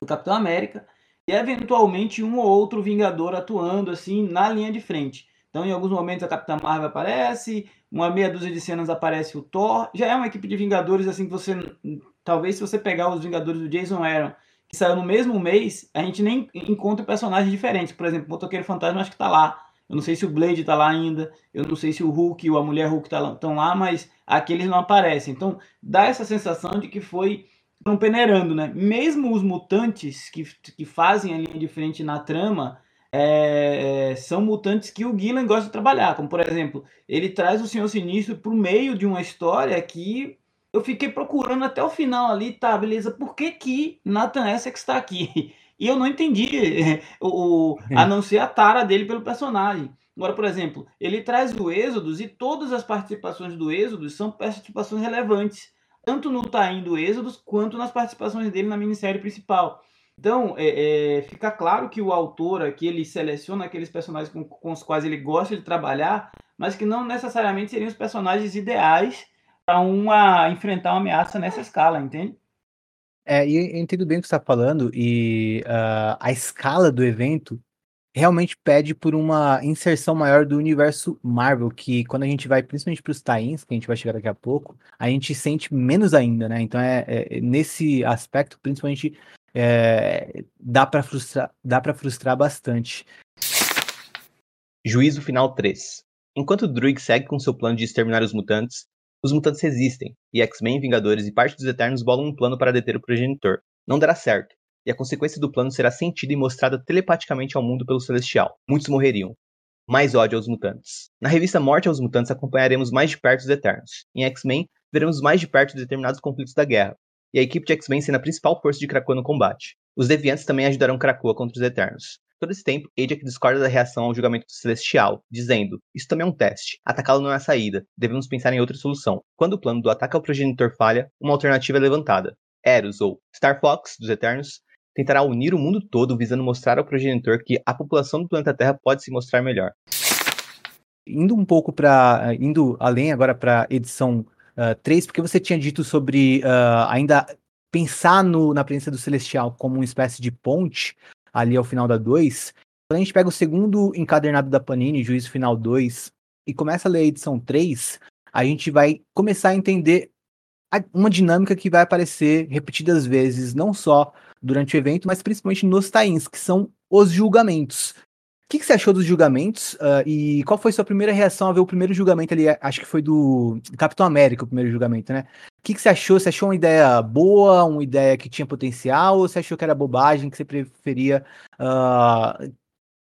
do Capitão América, e eventualmente um ou outro Vingador atuando assim na linha de frente. Então, em alguns momentos a Capitã Marvel aparece, uma meia dúzia de cenas aparece o Thor. Já é uma equipe de Vingadores assim que você talvez se você pegar os Vingadores do Jason Aaron que saiu no mesmo mês, a gente nem encontra personagens diferentes. Por exemplo, o Motoqueiro Fantasma acho que tá lá. Eu não sei se o Blade tá lá ainda. Eu não sei se o Hulk ou a Mulher Hulk estão tá lá, mas aqueles não aparecem. Então, dá essa sensação de que foi um peneirando, né? Mesmo os mutantes que, que fazem a linha de frente na trama, é, é, são mutantes que o Gillen gosta de trabalhar. Como, por exemplo, ele traz o Senhor Sinistro para o meio de uma história que eu fiquei procurando até o final ali, tá, beleza, por que que Nathan Essex está aqui? E eu não entendi, o, a não ser a tara dele pelo personagem. Agora, por exemplo, ele traz o Êxodos e todas as participações do Êxodos são participações relevantes, tanto no Taim do Êxodos quanto nas participações dele na minissérie principal. Então, é, é, fica claro que o autor aqui ele seleciona aqueles personagens com, com os quais ele gosta de trabalhar, mas que não necessariamente seriam os personagens ideais para uma enfrentar uma ameaça nessa escala, entende? É, e eu entendo bem o que você está falando, e uh, a escala do evento realmente pede por uma inserção maior do universo Marvel, que quando a gente vai principalmente para os tains, que a gente vai chegar daqui a pouco, a gente sente menos ainda, né? Então é, é nesse aspecto, principalmente, é, dá para frustrar, dá para frustrar bastante. Juízo final 3. Enquanto Druig segue com seu plano de exterminar os mutantes, os mutantes resistem, e X-Men, Vingadores e parte dos Eternos bolam um plano para deter o progenitor. Não dará certo, e a consequência do plano será sentida e mostrada telepaticamente ao mundo pelo Celestial. Muitos morreriam. Mais ódio aos mutantes. Na revista Morte aos Mutantes acompanharemos mais de perto os Eternos. Em X-Men, veremos mais de perto determinados conflitos da guerra, e a equipe de X-Men sendo a principal força de Krakoa no combate. Os Deviantes também ajudarão Krakoa contra os Eternos. Todo esse tempo, Ajak discorda da reação ao julgamento do Celestial, dizendo: Isso também é um teste. Atacá-lo não é a saída. Devemos pensar em outra solução. Quando o plano do ataque ao progenitor falha, uma alternativa é levantada. Eros, ou Star Fox, dos Eternos, tentará unir o mundo todo visando mostrar ao progenitor que a população do planeta Terra pode se mostrar melhor. Indo um pouco para. indo além agora para edição uh, 3, porque você tinha dito sobre uh, ainda pensar no, na presença do Celestial como uma espécie de ponte ali ao final da 2. Quando a gente pega o segundo encadernado da Panini, Juízo Final 2, e começa a ler a edição 3, a gente vai começar a entender uma dinâmica que vai aparecer repetidas vezes, não só durante o evento, mas principalmente nos tains, que são os julgamentos. O que, que, você achou dos julgamentos uh, e qual foi sua primeira reação a ver o primeiro julgamento ali? Acho que foi do Capitão América o primeiro julgamento, né? O que, que, você achou? Você achou uma ideia boa, uma ideia que tinha potencial, ou você achou que era bobagem, que você preferia uh,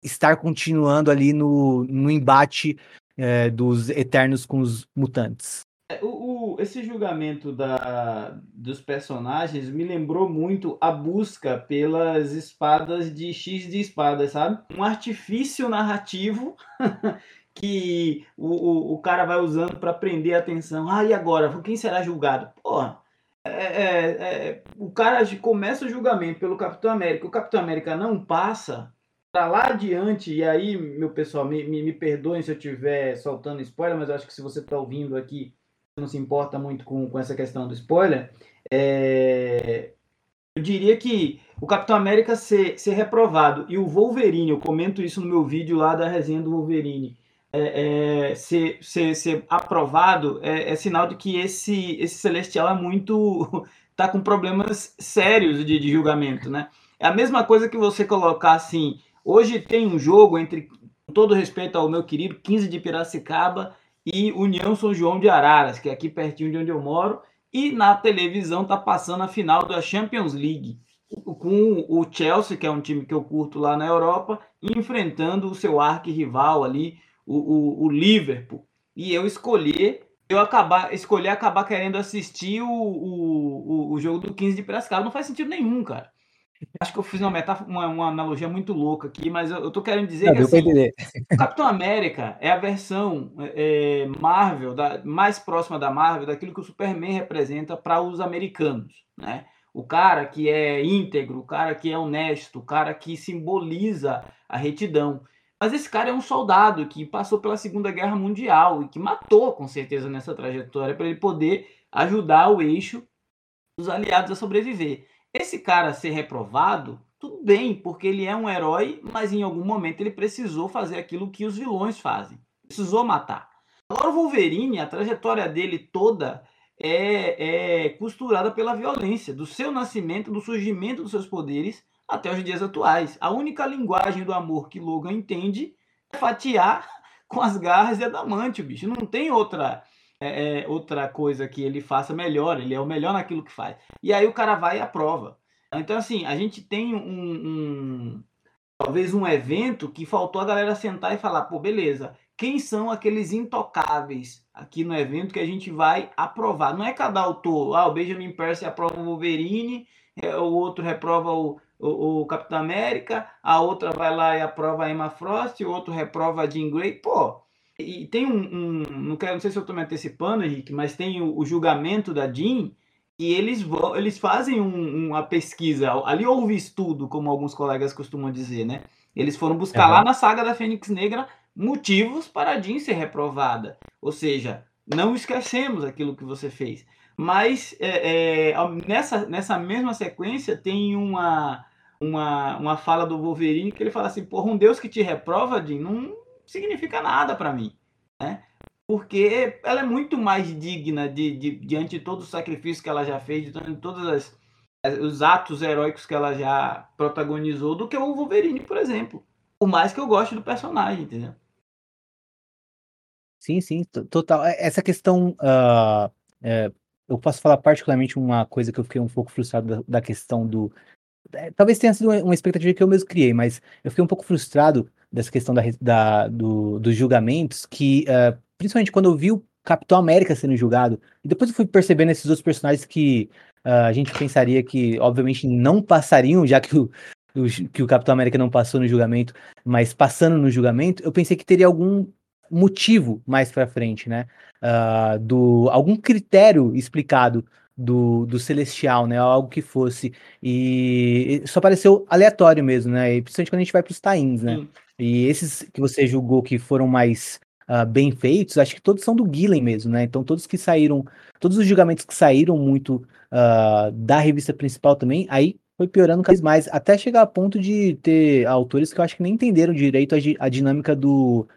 estar continuando ali no, no embate uh, dos Eternos com os mutantes? É, o, o, esse julgamento da, dos personagens me lembrou muito a busca pelas espadas de X de espadas, sabe? Um artifício narrativo que o, o, o, cara vai usando para prender a atenção. Ah, e agora? Quem será julgado? Porra, é, é, é, o cara começa o julgamento pelo Capitão América. O Capitão América não passa para lá adiante. E aí, meu pessoal, me, me, me perdoem se eu estiver soltando spoiler, mas acho que se você está ouvindo aqui não se importa muito com, com essa questão do spoiler, é, eu diria que o Capitão América ser, ser reprovado e o Wolverine, eu comento isso no meu vídeo lá da resenha do Wolverine, é, é, ser, ser, ser aprovado é, é, sinal de que esse, esse Celestial é muito. tá com problemas sérios de, de julgamento, né? É a mesma coisa que você colocar assim. Hoje tem um jogo entre, com todo respeito ao meu querido 15 de Piracicaba e União São João de Araras, que é aqui pertinho de onde eu moro, e na televisão tá passando a final da Champions League, com o Chelsea, que é um time que eu curto lá na Europa, enfrentando o seu arquirrival ali, o, o, o Liverpool. E eu escolhi eu acabar escolher acabar querendo assistir o, o, o, jogo do 15 de Piracicaba não faz sentido nenhum, cara. Acho que eu fiz uma, metáfora, uma, uma analogia muito louca aqui, mas eu, eu tô querendo dizer Não, que assim, Capitão América é a versão é, Marvel, da, mais próxima da Marvel, daquilo que o Superman representa para os americanos, né? O cara que é íntegro, o cara que é honesto, o cara que simboliza a retidão. Mas esse cara é um soldado que passou pela Segunda Guerra Mundial e que matou, com certeza, nessa trajetória para ele poder ajudar o eixo dos aliados a sobreviver. Esse cara ser reprovado, tudo bem, porque ele é um herói, mas em algum momento ele precisou fazer aquilo que os vilões fazem. Precisou matar. Agora o Wolverine, a trajetória dele toda é, é costurada pela violência, do seu nascimento, do surgimento dos seus poderes até os dias atuais. A única linguagem do amor que Logan entende é fatiar com as garras de adamante, bicho. Não tem outra é, é, outra coisa que ele faça melhor, ele é o melhor naquilo que faz. E aí o cara vai e aprova. Então, assim, a gente tem um, um talvez um evento que faltou a galera sentar e falar, pô, beleza, quem são aqueles intocáveis aqui no evento que a gente vai aprovar? Não é cada autor, ah, o Benjamin Percy aprova o Wolverine, é, o outro reprova o, o, o, Capitão América, a outra vai lá e aprova a Emma Frost, o outro reprova a Jean Grey. Pô, e tem um, um, não quero, não sei se eu estou me antecipando, Henrique, mas tem o, o, julgamento da Jean e eles vão, eles fazem um, uma pesquisa, ali houve estudo, como alguns colegas costumam dizer, né? Eles foram buscar uhum. lá na saga da Fênix Negra motivos para a Jean ser reprovada. Ou seja, não esquecemos aquilo que você fez. Mas é, é, nessa, nessa mesma sequência tem uma, uma, uma fala do Wolverine que ele fala assim, porra, um Deus que te reprova, Jean, não, significa nada para mim, né? Porque ela é muito mais digna de, de, diante de todo o sacrifício que ela já fez, de todos os atos heróicos que ela já protagonizou, do que o Wolverine, por exemplo. Por mais que eu goste do personagem, entendeu? Sim, sim, total. É, essa questão. Uh, é, eu posso falar particularmente uma coisa que eu fiquei um pouco frustrado da, da questão do. É, talvez tenha sido uma expectativa que eu mesmo criei, mas eu fiquei um pouco frustrado dessa questão da, da do, dos julgamentos, que uh, principalmente quando eu vi o Capitão América sendo julgado, e depois eu fui percebendo esses outros personagens que uh, a gente pensaria que, obviamente, não passariam, já que o, o, que o Capitão América não passou no julgamento, mas passando no julgamento, eu pensei que teria algum motivo mais para frente, né? Uh, do algum critério explicado do, do Celestial, né? Algo que fosse. E só pareceu aleatório mesmo, né? E principalmente quando a gente vai para os tains, né? Sim. E esses que você julgou que foram mais uh, bem feitos, acho que todos são do Gillen mesmo, né? Então todos que saíram, todos os julgamentos que saíram muito uh, da revista principal também, aí foi piorando cada vez mais, até chegar a ponto de ter autores que eu acho que nem entenderam direito a, a dinâmica do,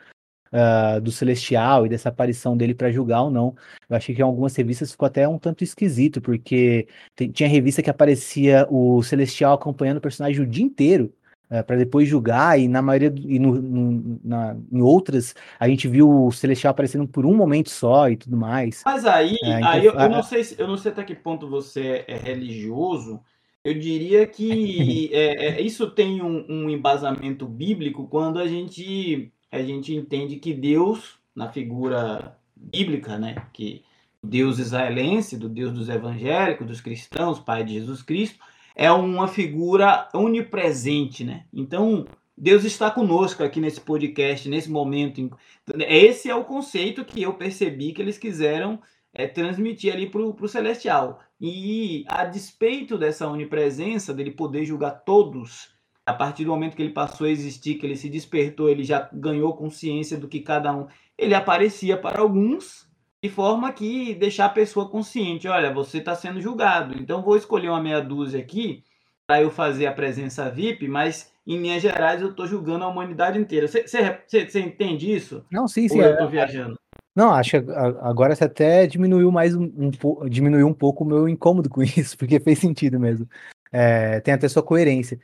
uh, do Celestial e dessa aparição dele para julgar ou não. Eu achei que em algumas revistas ficou até um tanto esquisito, porque tinha revista que aparecia o Celestial acompanhando o personagem o dia inteiro. É, para depois julgar, e na maioria, e no, no, na, em outras, a gente viu o Celestial aparecendo por um momento só e tudo mais. Mas aí, é, então, aí eu, eu, não sei se, eu não sei até que ponto você é religioso, eu diria que é, é, isso tem um, um, embasamento bíblico quando a gente, a gente entende que Deus, na figura bíblica, né, que Deus israelense, do Deus dos evangélicos, dos cristãos, Pai de Jesus Cristo, é uma figura onipresente, né? Então, Deus está conosco aqui nesse podcast, nesse momento. Esse é o conceito que eu percebi que eles quiseram é, transmitir ali para o celestial. E a despeito dessa onipresença, dele poder julgar todos, a partir do momento que ele passou a existir, que ele se despertou, ele já ganhou consciência do que cada um. Ele aparecia para alguns de forma que deixar a pessoa consciente, olha, você está sendo julgado, então vou escolher uma meia dúzia aqui para eu fazer a presença VIP, mas em linhas gerais eu estou julgando a humanidade inteira. Você entende isso? Não, sim, sim. Ou eu estou viajando. Não, acho que agora você até diminuiu mais um, um, diminuiu um pouco o meu incômodo com isso, porque fez sentido mesmo. É, tem até sua coerência.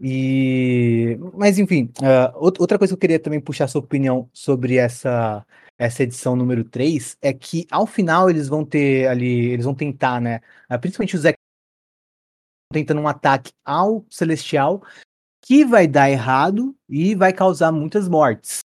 E, mas enfim, uh, outra coisa que eu queria também puxar sua opinião sobre essa essa edição número 3 é que ao final eles vão ter ali, eles vão tentar, né? Ah, principalmente o Zé tentando um ataque ao Celestial que vai dar errado e vai causar muitas mortes.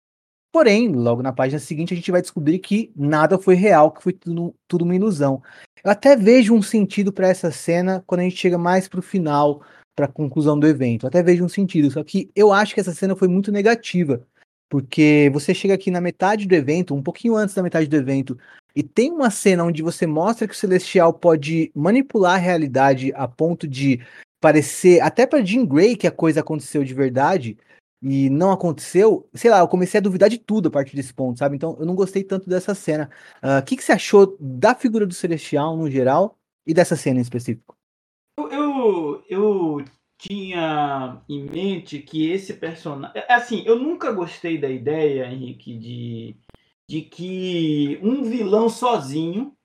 Porém, logo na página seguinte a gente vai descobrir que nada foi real, que foi tudo, tudo uma ilusão. Eu até vejo um sentido para essa cena quando a gente chega mais para o final, para a conclusão do evento. Eu até vejo um sentido, só que eu acho que essa cena foi muito negativa porque você chega aqui na metade do evento, um pouquinho antes da metade do evento, e tem uma cena onde você mostra que o Celestial pode manipular a realidade a ponto de parecer, até para Jean Grey, que a coisa aconteceu de verdade, e não aconteceu, sei lá, eu comecei a duvidar de tudo a partir desse ponto, sabe? Então eu não gostei tanto dessa cena. O uh, que, que você achou da figura do Celestial no geral e dessa cena em específico? Eu, eu, eu tinha em mente que esse personagem. É, assim, eu nunca gostei da ideia, Henrique, de, de que um vilão sozinho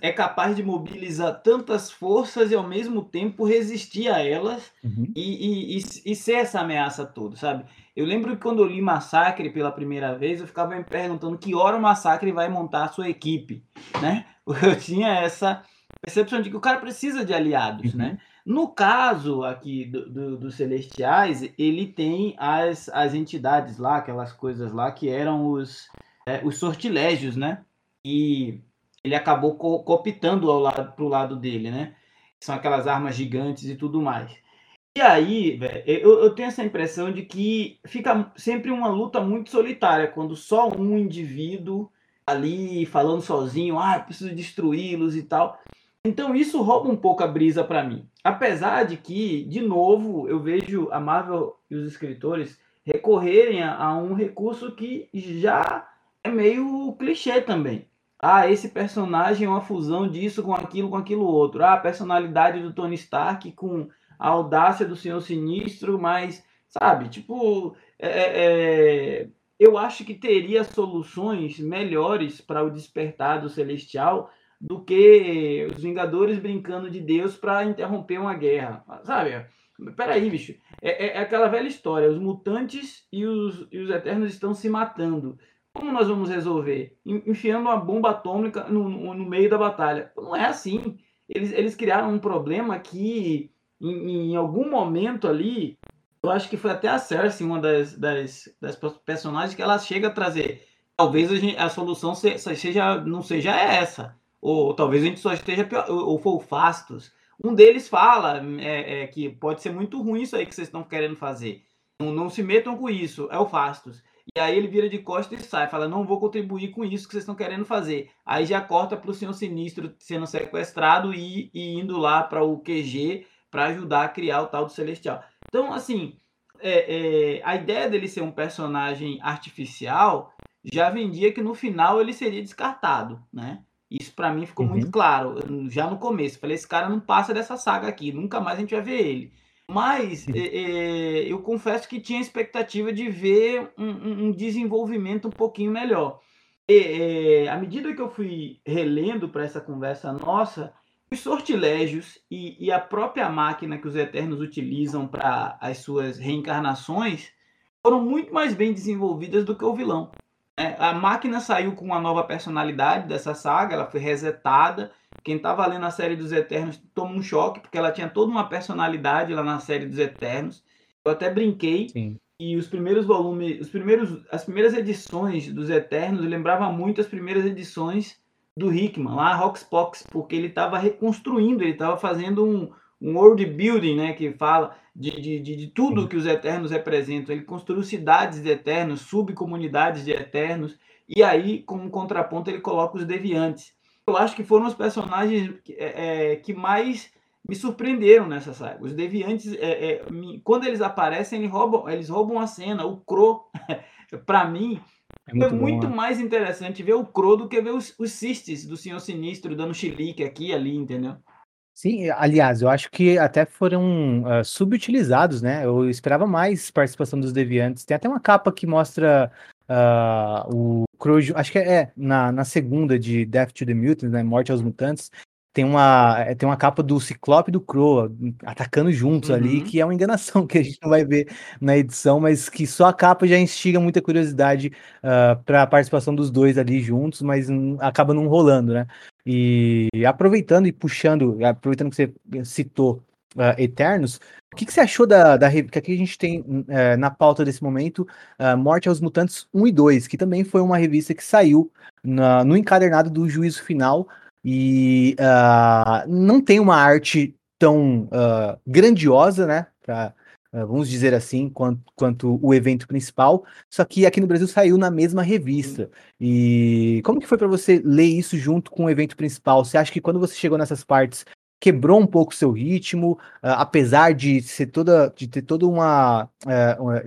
é capaz de mobilizar tantas forças e ao mesmo tempo resistir a elas uhum. e, e, e, e, ser essa ameaça toda, sabe? Eu lembro que quando eu li Massacre pela primeira vez, eu ficava me perguntando que hora o Massacre vai montar a sua equipe, né? Eu tinha essa percepção de que o cara precisa de aliados, uhum. né? No caso aqui dos do, do Celestiais, ele tem as, as entidades lá, aquelas coisas lá que eram os, é, os sortilégios, né? E ele acabou co cooptando ao lado, pro lado dele, né? São aquelas armas gigantes e tudo mais. E aí, véio, eu, eu tenho essa impressão de que fica sempre uma luta muito solitária, quando só um indivíduo ali falando sozinho, ah, preciso destruí-los e tal. Então isso rouba um pouco a brisa para mim. Apesar de que, de novo, eu vejo a Marvel e os escritores recorrerem a, a um recurso que já é meio clichê também. Ah, esse personagem é uma fusão disso com aquilo, com aquilo outro. Ah, a personalidade do Tony Stark com a audácia do Senhor Sinistro, mas, sabe, tipo, é, é, é eu acho que teria soluções melhores para o despertar do Celestial do que os Vingadores brincando de Deus para interromper uma guerra. Sabe? Peraí, bicho. É, é, é, aquela velha história. Os mutantes e os, e os Eternos estão se matando. Como nós vamos resolver? Enfiando uma bomba atômica no, no, no meio da batalha. Não é assim. Eles, eles criaram um problema que, em, em algum momento ali, eu acho que foi até a Cersei, uma das, das, das personagens, que ela chega a trazer. Talvez a, gente, a solução seja, não seja essa ou talvez a gente só esteja pior, ou for o Fastos. Um deles fala é, é, que pode ser muito ruim isso aí que vocês estão querendo fazer. Não, não, se metam com isso, é o Fastos. E aí ele vira de costas e sai, fala: Não vou contribuir com isso que vocês estão querendo fazer. Aí já corta para o senhor sinistro sendo sequestrado e, e indo lá para o QG para ajudar a criar o tal do Celestial. Então, assim, é, é, a ideia dele ser um personagem artificial já vendia que no final ele seria descartado, né? Isso para mim ficou uhum. muito claro já no começo. Falei, esse cara não passa dessa saga aqui, nunca mais a gente vai ver ele. Mas é, é, eu confesso que tinha expectativa de ver um, um desenvolvimento um pouquinho melhor. É, à medida que eu fui relendo para essa conversa nossa, os sortilégios e, e, a própria máquina que os Eternos utilizam para as suas reencarnações foram muito mais bem desenvolvidas do que o vilão. É, a máquina saiu com uma nova personalidade dessa saga, ela foi resetada. Quem estava lendo a série dos Eternos toma um choque, porque ela tinha toda uma personalidade lá na série dos Eternos. Eu até brinquei Sim. e os primeiros volumes, os primeiros, as primeiras edições dos Eternos lembrava muito as primeiras edições do Hickman, lá Roxpox, porque ele estava reconstruindo, ele estava fazendo um, um world building, né, que fala de, de, de, de tudo que os Eternos representam. Ele construiu cidades de Eternos, subcomunidades de Eternos, e aí, como contraponto, ele coloca os Deviantes. Eu acho que foram os personagens que, é, é que mais me surpreenderam nessa saga. Os Deviantes, é, é, quando eles aparecem, eles roubam, eles roubam a cena. O Crow, para mim, é muito, Foi muito bom, né? mais interessante ver o Crow do que ver os, os Cistes do Senhor Sinistro dando chilique aqui e ali, entendeu? Sim, aliás, eu acho que até foram uh, subutilizados, né? Eu esperava mais participação dos Deviantes. Tem até uma capa que mostra uh, o Crow, acho que é, é na, na segunda de Death to the Mutants, né? Morte aos Mutantes tem uma, é, tem uma capa do Ciclope e do Crow atacando juntos uhum. ali, que é uma enganação que a gente não vai ver na edição, mas que só a capa já instiga muita curiosidade uh, ah, para a participação dos dois ali juntos, mas acaba não rolando, né? E aproveitando e puxando, aproveitando que você citou uh, Eternos, o que, que, você achou da, da que aqui a gente tem uh, na pauta desse momento uh, Morte aos Mutantes 1 e 2, que também foi uma revista que saiu na, no encadernado do Juízo Final, e uh, não tem uma arte tão grandiosa, né? Uh, vamos dizer assim, quanto, quanto, o evento principal. Só que aqui no Brasil saiu na mesma revista. E como que foi para você ler isso junto com o evento principal? Você acha que quando você chegou nessas partes quebrou um pouco o seu ritmo, apesar de ser toda, de ter toda uma, uma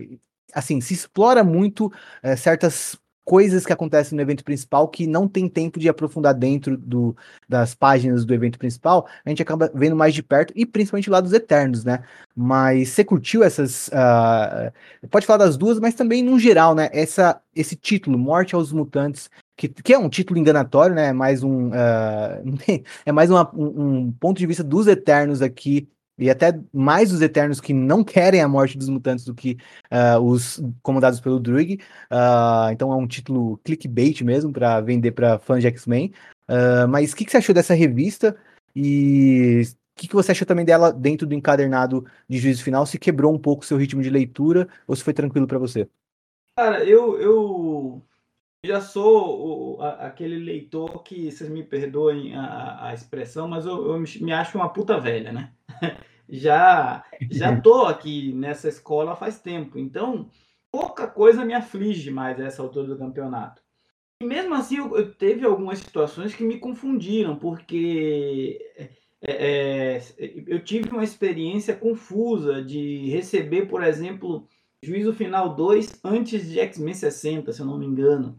assim, se explora muito certas coisas que acontecem no evento principal que não tem tempo de aprofundar dentro do, das páginas do evento principal, a gente acaba vendo mais de perto, e principalmente lá dos Eternos, né? Mas você curtiu essas. Uh, pode falar das duas, mas também no geral, né? Essa, esse título, Morte aos Mutantes, que, que é um título enganatório, né? É mais um. Uh, é mais uma, um, um ponto de vista dos Eternos aqui e até mais os Eternos que não querem a morte dos mutantes do que uh, os comandados pelo Drug. Uh, então é um título clickbait mesmo para vender para fãs de X-Men. Uh, mas o que, que, você achou dessa revista? E o que, que, você achou também dela dentro do encadernado de juízo final? Se quebrou um pouco o seu ritmo de leitura ou se foi tranquilo para você? Cara, eu, eu já sou o, a, aquele leitor que, vocês me perdoem a, a expressão, mas eu, eu me acho uma puta velha, né? já já tô aqui nessa escola faz tempo, então pouca coisa me aflige mais a essa altura do campeonato. E mesmo assim, eu, eu teve algumas situações que me confundiram, porque é, é, eu tive uma experiência confusa de receber, por exemplo, Juízo Final 2 antes de X-Men 60, se eu não me engano.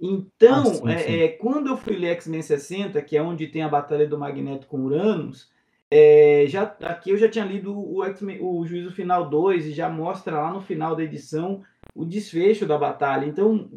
Então, ah, sim, é, sim. É, quando eu fui ler X-Men 60, que é onde tem a Batalha do Magneto com Uranus, é, já, aqui eu já tinha lido o, o Juízo Final 2 e já mostra lá no final da edição o desfecho da batalha. Então,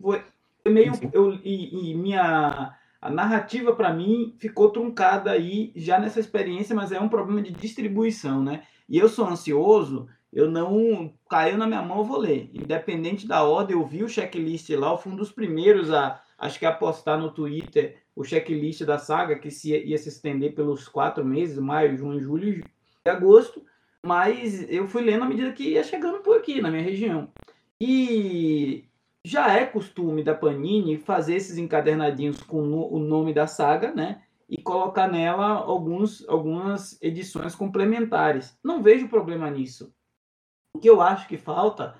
foi, meio. Eu, e, e minha. A narrativa, para mim, ficou truncada aí já nessa experiência, mas é um problema de distribuição, né? E eu sou ansioso, eu não. Caiu na minha mão, eu vou ler. Independente da ordem, eu vi o checklist lá, eu fui um dos primeiros a. Acho que a postar no Twitter o checklist da saga, que se, ia se estender pelos quatro meses, maio, junho, julho e agosto, mas eu fui lendo à medida que ia chegando por aqui, na minha região. E já é costume da Panini fazer esses encadernadinhos com o nome da saga, né? E colocar nela alguns, algumas edições complementares. Não vejo problema nisso. O que eu acho que falta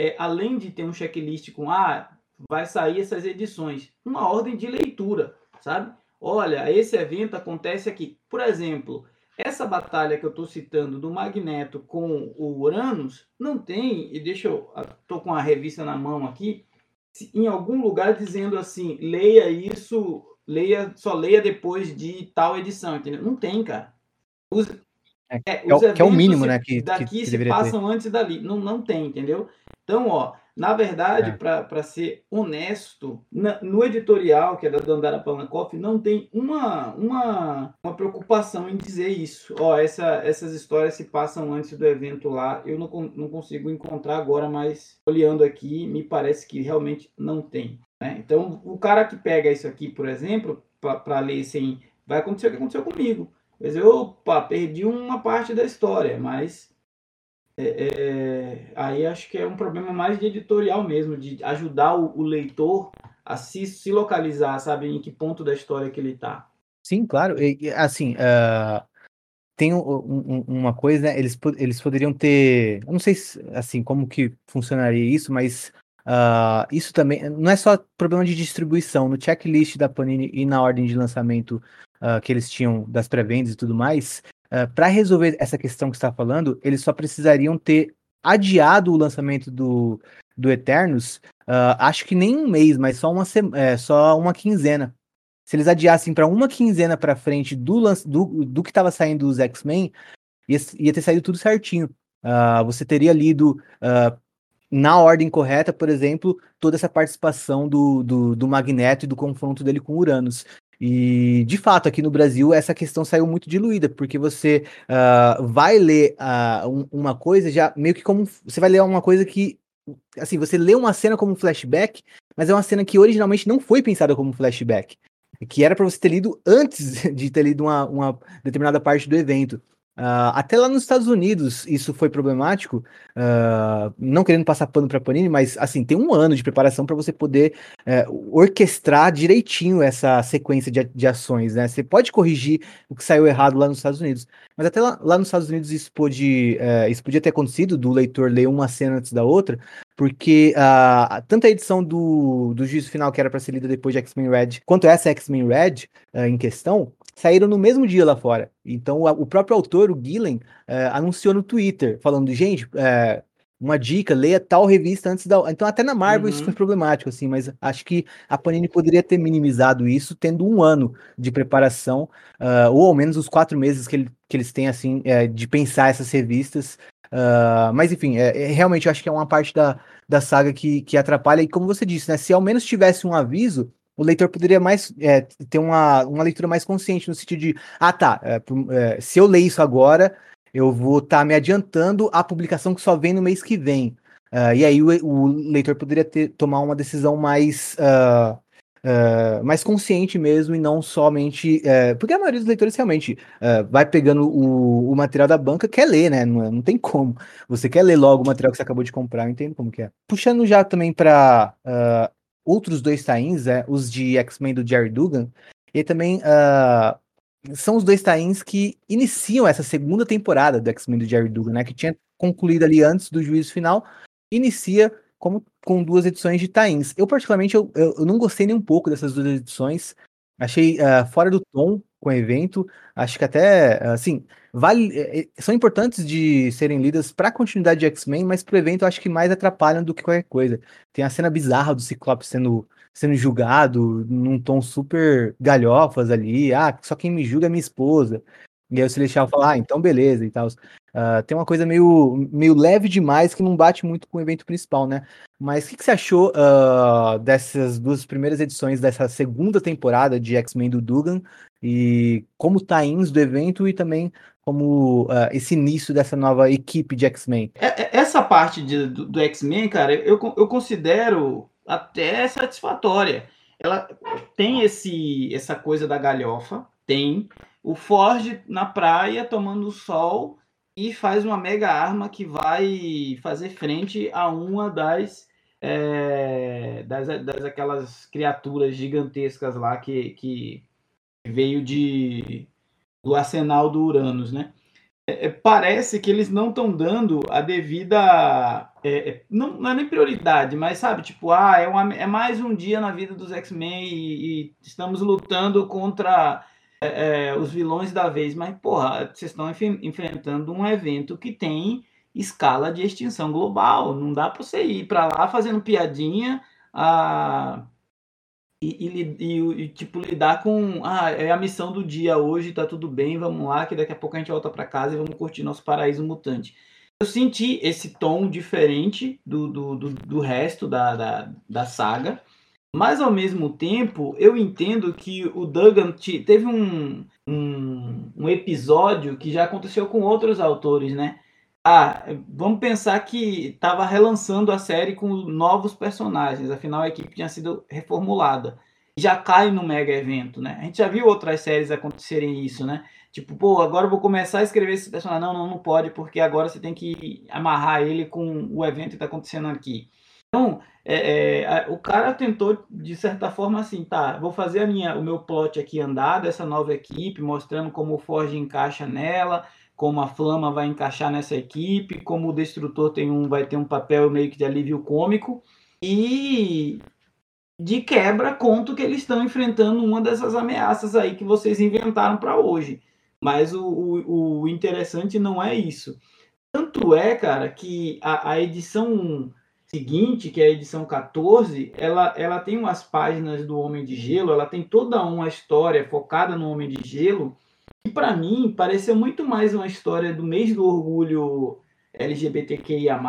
é, além de ter um checklist com ah, vai sair essas edições, uma ordem de leitura sabe? Olha, esse evento acontece aqui. Por exemplo, essa batalha que eu estou citando do Magneto com o Uranus não tem, e deixa eu, estou com a revista na mão aqui, em algum lugar dizendo assim, leia isso, leia, só leia depois de tal edição, entendeu? Não tem, cara. Os, é, é, é, que é o mínimo, né? Que, daqui que, se passam ter. antes e dali. Não, não tem, entendeu? Então, ó, Na verdade, é. para ser honesto, na, no editorial, que é da Dandara Palankoff, não tem uma, uma, uma preocupação em dizer isso. Ó, essa, essas histórias se passam antes do evento lá. Eu não, não consigo encontrar agora, mas olhando aqui, me parece que realmente não tem. Né? Então, o cara que pega isso aqui, por exemplo, para ler sem. Vai acontecer o que aconteceu comigo. Quer dizer, opa, perdi uma parte da história, mas é, é, aí acho que é um problema mais de editorial mesmo, de ajudar o, o leitor a se, se, localizar, sabe, em que ponto da história que ele está. Sim, claro. E, assim, uh, tem um, um, uma coisa, né? Eles, eles poderiam ter. Não sei se, assim, como que funcionaria isso, mas uh, isso também. Não é só problema de distribuição. No checklist da Panini e na ordem de lançamento uh, que eles tinham das pré-vendas e tudo mais, Ah, para resolver essa questão que está falando, eles só precisariam ter adiado o lançamento do, do Eternos, uh, acho que nem um mês, mas só uma, é, só uma quinzena. Se eles adiassem para uma quinzena para frente do, do, do que estava saindo dos X-Men, ia, ia, ter saído tudo certinho. Uh, você teria lido na ordem correta, por exemplo, toda essa participação do, do, do Magneto e do confronto dele com Uranus. E, de fato, aqui no Brasil, essa questão saiu muito diluída, porque você uh, vai ler uh, um, uma coisa já meio que como. Você vai ler uma coisa que. Assim, você lê uma cena como flashback, mas é uma cena que originalmente não foi pensada como flashback. Que era para você ter lido antes de ter lido uma, uma determinada parte do evento. Uh, até lá nos Estados Unidos isso foi problemático, uh, não querendo passar pano para Panini, mas assim tem um ano de preparação para você poder uh, orquestrar direitinho essa sequência de, de, ações, né? Você pode corrigir o que saiu errado lá nos Estados Unidos, mas até lá, lá nos Estados Unidos isso, pode, eh, isso podia ter acontecido do leitor ler uma cena antes da outra, porque uh, tanto a edição do, do juízo final que era para ser lida depois de X-Men Red, quanto essa X-Men Red uh, em questão, saíram no mesmo dia lá fora. Então o, próprio autor, o Gillen, uh, anunciou no Twitter, falando, gente, uh, uma dica, leia tal revista antes da. Então, até na Marvel uhum. isso foi problemático, assim, mas acho que a Panini poderia ter minimizado isso, tendo um ano de preparação, uh, ou ao menos os quatro meses que, ele, que eles têm, assim, é, de pensar essas revistas. Uh, mas enfim, é, é, realmente eu acho que é uma parte da, da saga que, que atrapalha. E como você disse, né? Se ao menos tivesse um aviso, o leitor poderia mais é, ter uma, uma leitura mais consciente, no sentido de, ah tá, é, é, se eu ler isso agora, eu vou estar tá me adiantando a publicação que só vem no mês que vem. Uh, e aí o, o, leitor poderia ter, tomar uma decisão mais, uh, uh, mais consciente mesmo e não somente. Eh, porque a maioria dos leitores realmente vai pegando o, o, material da banca, quer ler, né? Não, não, tem como. Você quer ler logo o material que você acabou de comprar, eu entendo como que é. Puxando já também para outros dois tains, é, os de X-Men do Jerry Dugan, e também uh, são os dois tains que iniciam essa segunda temporada do X-Men do Jerry Dugan, né, que tinha concluído ali antes do juízo final, inicia como com duas edições de tains. Eu particularmente eu, eu, eu não gostei nem um pouco dessas duas edições, achei uh, fora do tom com o evento, acho que até assim vale, é, é, são importantes de serem lidas para a continuidade de X-Men, mas para o evento acho que mais atrapalham do que qualquer coisa. Tem a cena bizarra do Ciclope sendo, sendo julgado num tom super galhofas ali. Ah, só quem me julga é minha esposa. E aí o Celestial fala, ah, então beleza e tal. Uh, tem uma coisa meio, meio leve demais que não bate muito com o evento principal, né? Mas o que, que, você achou uh, dessas duas primeiras edições dessa segunda temporada de X-Men do Dugan e como tains do evento e também como uh, esse início dessa nova equipe de X-Men? É, é, essa parte de, do, do X-Men, cara, eu, eu considero até satisfatória. Ela tem esse essa coisa da galhofa, tem o Forge na praia tomando sol e faz uma mega arma que vai fazer frente a uma das é, das, das aquelas criaturas gigantescas lá que, que veio de do arsenal do Uranus, né? É, é parece que eles não estão dando a devida. É, é, não, não, é nem prioridade, mas sabe, tipo, ah, é, uma, é mais um dia na vida dos X-Men e, e, estamos lutando contra é, é, os vilões da vez. Mas, porra, vocês estão enf enfrentando um evento que tem escala de extinção global. Não dá para você ir para lá fazendo piadinha. A, e, e, e, e, tipo, lidar com. Ah, é a missão do dia hoje, tá tudo bem, vamos lá, que daqui a pouco a gente volta para casa e vamos curtir nosso paraíso mutante. eu senti esse tom diferente do, do, do, do resto da, da, da, saga, mas ao mesmo tempo eu entendo que o Duggan teve um, um, um episódio que já aconteceu com outros autores, né? Ah, vamos pensar que estava relançando a série com novos personagens, afinal a equipe tinha sido reformulada. Já cai no mega evento, né? A gente já viu outras séries acontecerem isso, né? Tipo, pô, agora eu vou começar a escrever esse personagem. Não, não, não pode, porque agora você tem que amarrar ele com o evento que está acontecendo aqui. Então, é, é, o cara tentou, de certa forma, assim, tá, vou fazer a minha, o meu plot aqui andar dessa nova equipe, mostrando como o Forge encaixa nela, como a Flama vai encaixar nessa equipe, como o Destrutor tem um, vai ter um papel meio que de alívio cômico, e de quebra conto que eles estão enfrentando uma dessas ameaças aí que vocês inventaram para hoje. Mas o, o, o, interessante não é isso. Tanto é, cara, que a, a, edição seguinte, que é a edição 14, ela, ela tem umas páginas do Homem de Gelo, ela tem toda uma história focada no Homem de Gelo, e para mim pareceu muito mais uma história do mês do orgulho LGBTQIA,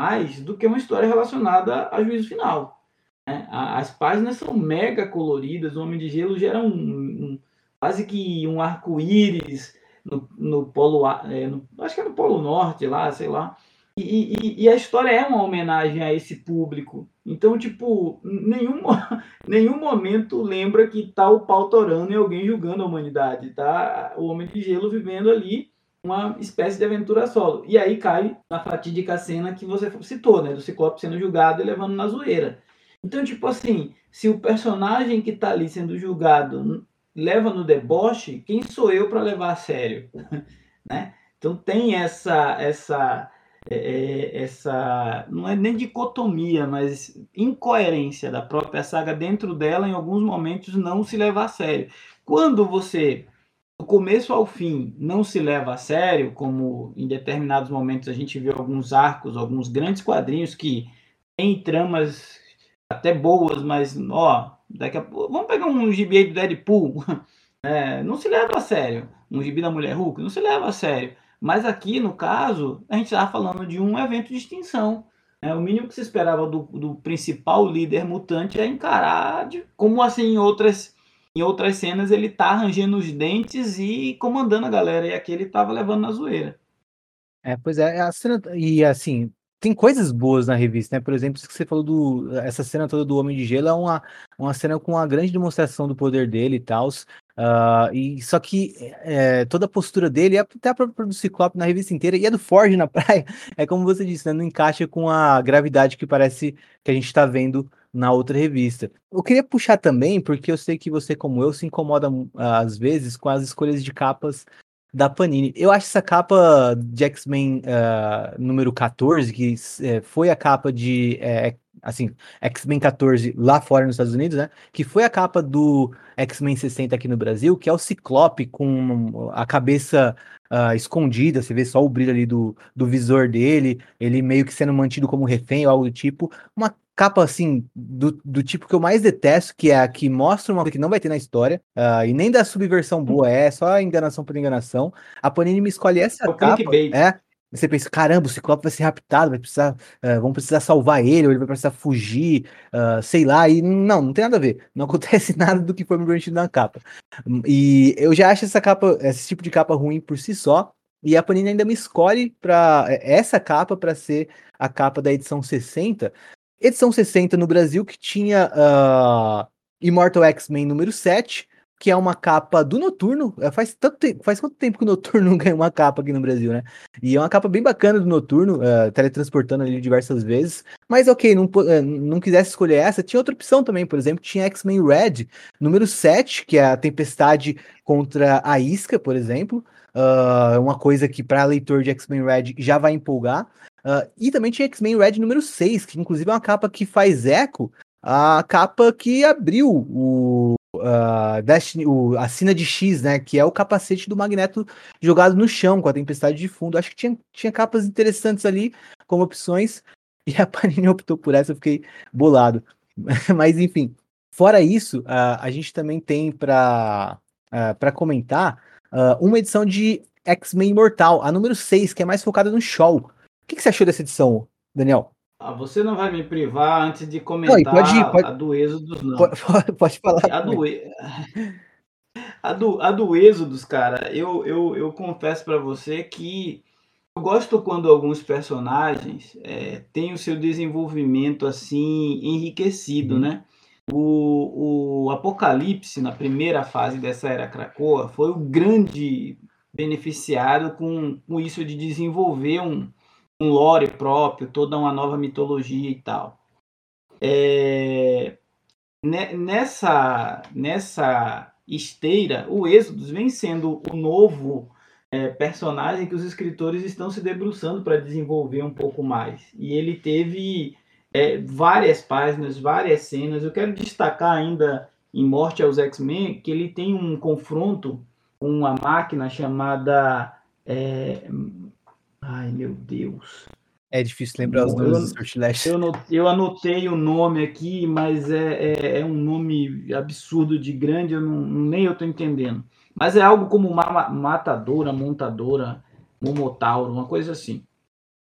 do que uma história relacionada a juízo final. Né? As páginas são mega coloridas, o Homem de Gelo gera um, um quase que um arco-íris no, no polo, é, no, acho que é no polo norte lá, sei lá. E, e, e, a história é uma homenagem a esse público. Então, tipo, nenhum, nenhum momento lembra que tá o pau torando e alguém julgando a humanidade, tá? O Homem de Gelo vivendo ali uma espécie de aventura solo. E aí cai na fatídica cena que você citou, né? Do Ciclope sendo julgado e levando na zoeira. Então, tipo assim, se o personagem que tá ali sendo julgado leva no deboche, quem sou eu para levar a sério? né? Então tem essa essa é, é, essa não é nem dicotomia, mas incoerência da própria saga dentro dela em alguns momentos não se leva a sério. Quando você do começo ao fim não se leva a sério, como em determinados momentos a gente vê alguns arcos, alguns grandes quadrinhos que têm tramas até boas, mas ó, Daqui a vamos pegar um gibi do Deadpool. É, não se leva a sério. Um gibi da Mulher Hulk não se leva a sério. Mas aqui, no caso, a gente estava falando de um evento de extinção. É, o mínimo que se esperava do, do principal líder mutante é encarar de, como assim em outras, em outras cenas ele tá arranjando os dentes e comandando a galera. E aqui ele tava levando na zoeira. É, pois é, a cena, e assim, tem coisas boas na revista, né? Por exemplo, isso que você falou do. Essa cena toda do Homem de Gelo é uma, uma cena com uma grande demonstração do poder dele e tal. Uh, e só que é, toda a postura dele, até a própria do Ciclope na revista inteira, e a do Forge na praia, é como você disse, né? Não encaixa com a gravidade que parece que a gente está vendo na outra revista. Eu queria puxar também, porque eu sei que você, como eu, se incomoda às vezes com as escolhas de capas da Panini. Eu acho essa capa de X-Men uh, número 14, que é, foi a capa de. É, assim, X-Men 14 lá fora nos Estados Unidos, né? Que foi a capa do X-Men 60 aqui no Brasil, que é o Ciclope com a cabeça uh, escondida, você vê só o brilho ali do, do visor dele, ele meio que sendo mantido como refém ou algo do tipo. Uma capa assim do, do tipo que eu mais detesto, que é a que mostra uma coisa que não vai ter na história, uh, e nem da subversão boa é, só enganação por enganação. A Panini me escolhe essa o capa. É, você pensa, caramba, o Ciclope vai ser raptado, vai precisar, uh, vão precisar salvar ele, ou ele vai precisar fugir, uh, sei lá, e não, não tem nada a ver. Não acontece nada do que foi prometido na capa. E eu já acho essa capa, esse tipo de capa ruim por si só. E a Panini ainda me escolhe para essa capa para ser a capa da edição 60, edição 60 no Brasil, que tinha uh, Immortal X-Men número 7, que é uma capa do Noturno. É, faz, tanto faz quanto tempo que o Noturno ganha uma capa aqui no Brasil, né? E é uma capa bem bacana do Noturno, uh, teletransportando ali diversas vezes. Mas ok, não, uh, não quisesse escolher essa, tinha outra opção também, por exemplo, tinha X-Men Red, número 7, que é a tempestade contra a Isca, por exemplo. Uh, uma coisa que para leitor de X-Men Red já vai empolgar. Uh, e também tinha X-Men Red número 6, que inclusive é uma capa que faz eco a capa que abriu o, uh, Destiny, o, a Sina de X, né? Que é o capacete do Magneto jogado no chão com a tempestade de fundo. Acho que tinha, tinha capas interessantes ali como opções. E a Panini optou por essa, eu fiquei bolado. Mas enfim, fora isso, uh, a gente também tem para uh, comentar uma edição de X-Men Imortal, a número 6, que é mais focada no show. O que, que você achou dessa edição, Daniel? Ah, você não vai me privar antes de comentar não, pode ir, pode... a do Êxodos, não. Pode, pode falar. A do, a do, a do Êxodos, cara, eu, eu, eu confesso para você que eu gosto quando alguns personagens é, têm o seu desenvolvimento assim enriquecido, uhum. né? O, o Apocalipse, na primeira fase dessa era Krakoa, foi o grande beneficiado com, com isso de desenvolver um, um lore próprio, toda uma nova mitologia e tal. É, nessa, nessa esteira, o Êxodos vem sendo o novo é, personagem que os escritores estão se debruçando para desenvolver um pouco mais. E ele teve é, várias páginas, várias cenas. Eu quero destacar ainda em Morte aos X-Men que ele tem um confronto com uma máquina chamada. É... Ai meu Deus. É difícil lembrar os nomes do Sortilégio. Eu, eu anotei o nome aqui, mas é, é, é, um nome absurdo de grande, eu não, nem eu estou entendendo. Mas é algo como uma matadora, montadora, momotauro, uma coisa assim.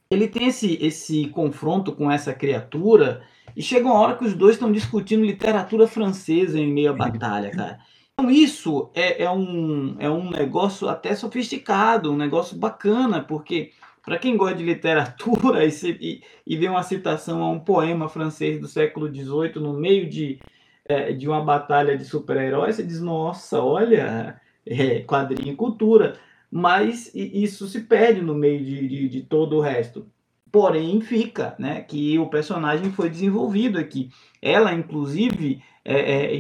Ele tem esse, esse confronto com essa criatura e chega uma hora que os dois estão discutindo literatura francesa em meio à batalha, cara. Então isso é, é, um, é um negócio até sofisticado, um negócio bacana, porque para quem gosta de literatura e, se, e, e vê uma citação a um poema francês do século XVIII no meio de, é, de uma batalha de super-heróis, você diz, nossa, olha, é, quadrinho e cultura. Mas isso se perde no meio de, de, de todo o resto. Porém, fica, né? Que o personagem foi desenvolvido aqui. Ela, inclusive, é, é,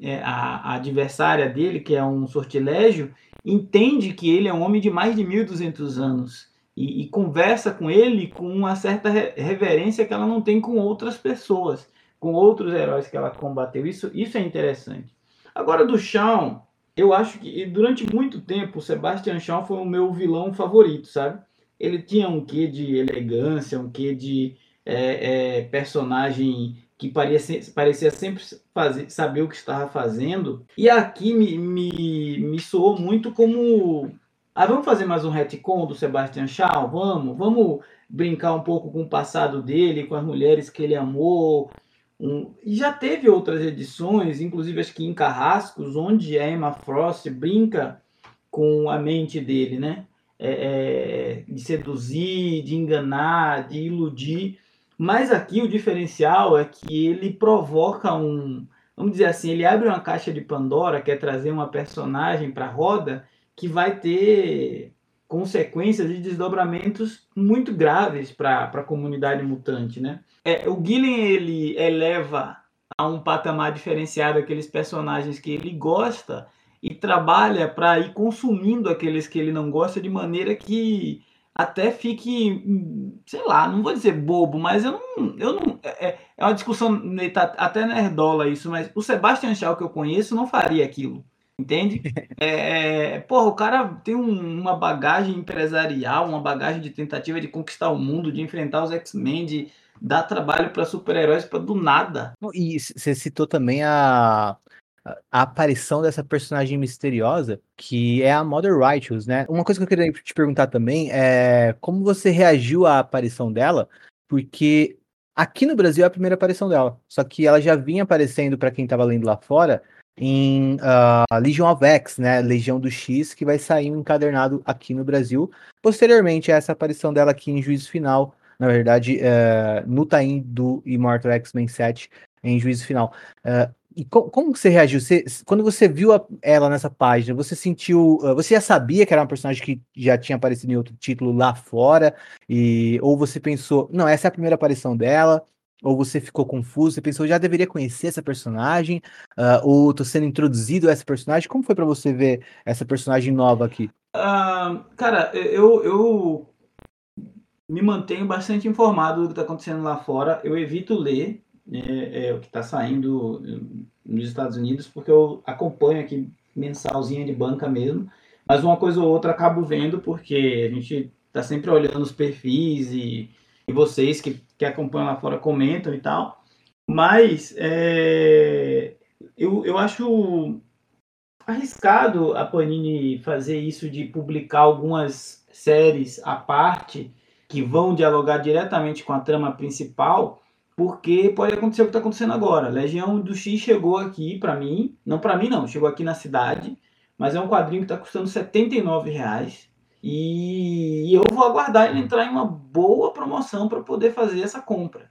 é, a, a, adversária dele, que é um sortilégio, entende que ele é um homem de mais de 1.200 anos e, e, conversa com ele com uma certa reverência que ela não tem com outras pessoas, com outros heróis que ela combateu. Isso, isso é interessante. Agora, do Shawn, eu acho que durante muito tempo o Sebastian Shaw foi o meu vilão favorito, sabe? Ele tinha um quê de elegância, um quê de é, é, personagem que parecia, parecia sempre fazer, saber o que estava fazendo. E aqui me, me, me soou muito como ah, vamos fazer mais um retcon do Sebastian Shaw? Vamos, vamos brincar um pouco com o passado dele, com as mulheres que ele amou. Um... E já teve outras edições, inclusive acho que em Carrascos, onde a Emma Frost brinca com a mente dele, né? É, é, de seduzir, de enganar, de iludir. Mas aqui o diferencial é que ele provoca um, vamos dizer assim, ele abre uma caixa de Pandora, quer trazer uma personagem para a roda que vai ter consequências e desdobramentos muito graves para a comunidade mutante, né? É, o Gillen ele eleva a um patamar diferenciado aqueles personagens que ele gosta e trabalha para ir consumindo aqueles que ele não gosta de maneira que até fique, sei lá, não vou dizer bobo, mas eu não, eu não é, é uma discussão tá até nerdola isso, mas o Sebastian Shaw que eu conheço não faria aquilo. Entende? É, é, porra, o cara tem um, uma bagagem empresarial, uma bagagem de tentativa de conquistar o mundo, de enfrentar os X-Men, de dar trabalho para super-heróis para do nada. E você citou também a, a aparição dessa personagem misteriosa, que é a Mother Righteous, né? Uma coisa que eu queria te perguntar também é como você reagiu à aparição dela, porque aqui no Brasil é a primeira aparição dela, só que ela já vinha aparecendo para quem estava lendo lá fora em uh, Legion of X, né? Legião do X, que vai sair um encadernado aqui no Brasil. Posteriormente a essa aparição dela aqui em Juízo Final, na verdade, uh, no Taim do Immortal X-Men 7, em Juízo Final. Uh, e co como você reagiu? Você, quando você viu a, ela nessa página, você sentiu. Uh, você já sabia que era uma personagem que já tinha aparecido em outro título lá fora? E, ou você pensou, não, essa é a primeira aparição dela? Ou você ficou confuso, você pensou, já deveria conhecer essa personagem, uh, ou tô sendo introduzido a essa personagem. Como foi para você ver essa personagem nova aqui? Uh, cara, eu, eu me mantenho bastante informado do que está acontecendo lá fora. Eu evito ler é, é, o que está saindo nos Estados Unidos, porque eu acompanho aqui mensalzinha de banca mesmo. Mas uma coisa ou outra acabo vendo, porque a gente está sempre olhando os perfis e e vocês que, que acompanham lá fora comentam e tal. Mas é, eu, eu acho arriscado a Panini fazer isso de publicar algumas séries à parte que vão dialogar diretamente com a trama principal, porque pode acontecer o que está acontecendo agora. Legião do X chegou aqui para mim, não para mim não, chegou aqui na cidade, mas é um quadrinho que está custando R$ reais e eu vou aguardar ele entrar em uma boa promoção para poder fazer essa compra,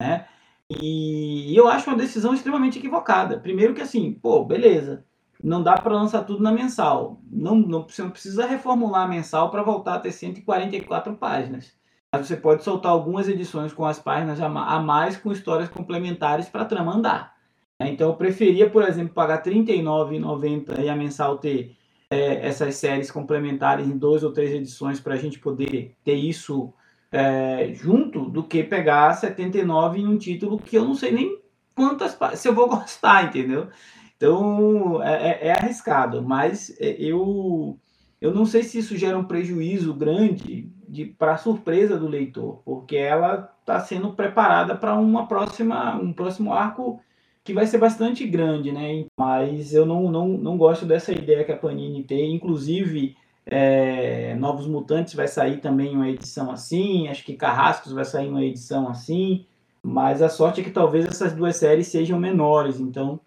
né? E eu acho uma decisão extremamente equivocada. Primeiro que assim, pô, beleza, não dá para lançar tudo na mensal. Não, não, você não precisa reformular a mensal para voltar a ter 144 páginas. Você pode soltar algumas edições com as páginas a mais com histórias complementares para a trama andar. Então eu preferia, por exemplo, pagar R$ 39,90 e a mensal ter é, essas séries complementares em duas ou três edições para a gente poder ter isso é, junto do que pegar 79 em um título que eu não sei nem quantas se eu vou gostar, entendeu? Então é, é, é arriscado, mas é, eu eu não sei se isso gera um prejuízo grande para surpresa do leitor, porque ela está sendo preparada para uma próxima um próximo arco que vai ser bastante grande, né? Mas eu não, não, não gosto dessa ideia que a Panini tem. Inclusive, é, Novos Mutantes vai sair também uma edição assim. Acho que Carrascos vai sair uma edição assim. Mas a sorte é que talvez essas duas séries sejam menores. Então,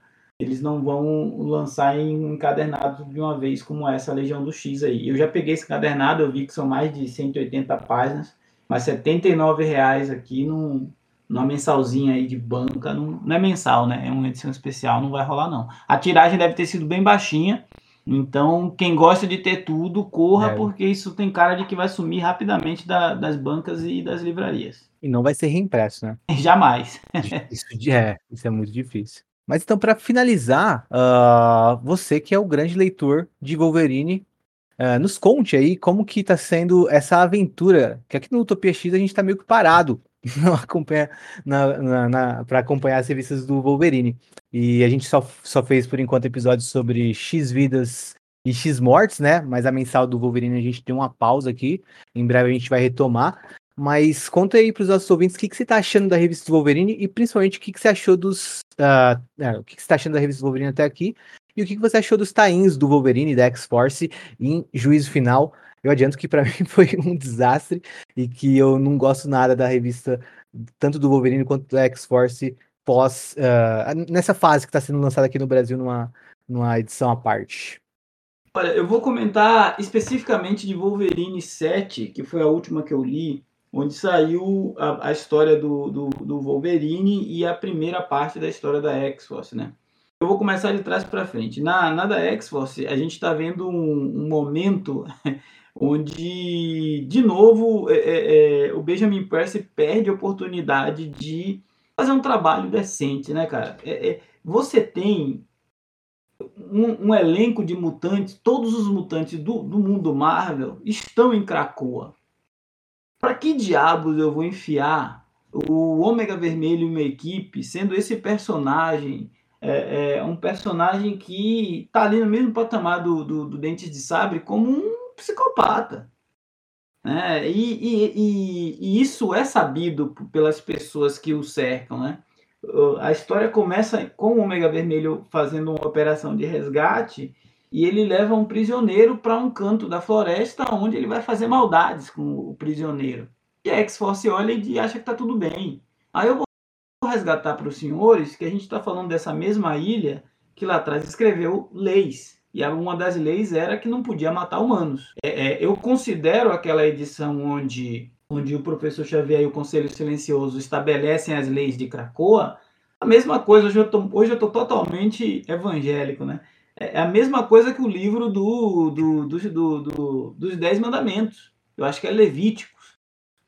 eles não vão lançar em encadernado de uma vez, como essa Legião do X aí. Eu já peguei esse encadernado, eu vi que são mais de 180 páginas. Mas R$ 79,00 aqui não numa mensalzinha aí de banca, não, não, é mensal, né? É uma edição especial, não vai rolar não. A tiragem deve ter sido bem baixinha, então quem gosta de ter tudo, corra, é. porque isso tem cara de que vai sumir rapidamente da, das bancas e das livrarias. E não vai ser reimpresso, né? Jamais. isso, é, isso é muito difícil. Mas então, para finalizar, uh, você que é o grande leitor de Wolverine, uh, nos conte aí como que está sendo essa aventura, que aqui no Utopia X a gente está meio que parado para acompanhar as revistas do Wolverine. E a gente só, só fez por enquanto episódios sobre X vidas e X mortes, né? Mas a mensal do Wolverine a gente tem uma pausa aqui. Em breve a gente vai retomar. Mas conta aí para os nossos ouvintes o que, que você está achando da revista do Wolverine e principalmente o que, que você achou dos. Uh, é, o que, que você está achando da revista do Wolverine até aqui e o que, que você achou dos tains do Wolverine e da X-Force em juízo final. Eu adianto que para mim foi um desastre e que eu não gosto nada da revista, tanto do Wolverine quanto do X-Force, pós. Uh, nessa fase que está sendo lançada aqui no Brasil numa, numa edição à parte. Olha, eu vou comentar especificamente de Wolverine 7, que foi a última que eu li, onde saiu a, a história do, do, do, Wolverine e a primeira parte da história da X-Force, né? Eu vou começar de trás para frente. Na, na da X-Force, a gente está vendo um, um momento onde, de novo, é, é, é, o Benjamin Percy perde a oportunidade de fazer um trabalho decente, né, cara? É, é você tem um, um, elenco de mutantes, todos os mutantes do, do mundo Marvel estão em Krakoa. Para que diabos eu vou enfiar o Ômega Vermelho em uma equipe, sendo esse personagem é, é, um personagem que tá ali no mesmo patamar do, do, do Dentes de Sabre como um psicopata. Né? E, e, e, e, isso é sabido pelas pessoas que o cercam. Né? A história começa com o Omega Vermelho fazendo uma operação de resgate e ele leva um prisioneiro para um canto da floresta onde ele vai fazer maldades com o prisioneiro. E a X-Force olha e acha que está tudo bem. Aí eu vou resgatar para os senhores que a gente está falando dessa mesma ilha que lá atrás escreveu leis. E uma das leis era que não podia matar humanos. É, é, eu considero aquela edição onde, onde o professor Xavier e o Conselho Silencioso estabelecem as leis de Cracoa a mesma coisa. Hoje eu tô totalmente evangélico, né? É, é a mesma coisa que o livro do, do, do, do, do dos Dez Mandamentos. Eu acho que é Levíticos.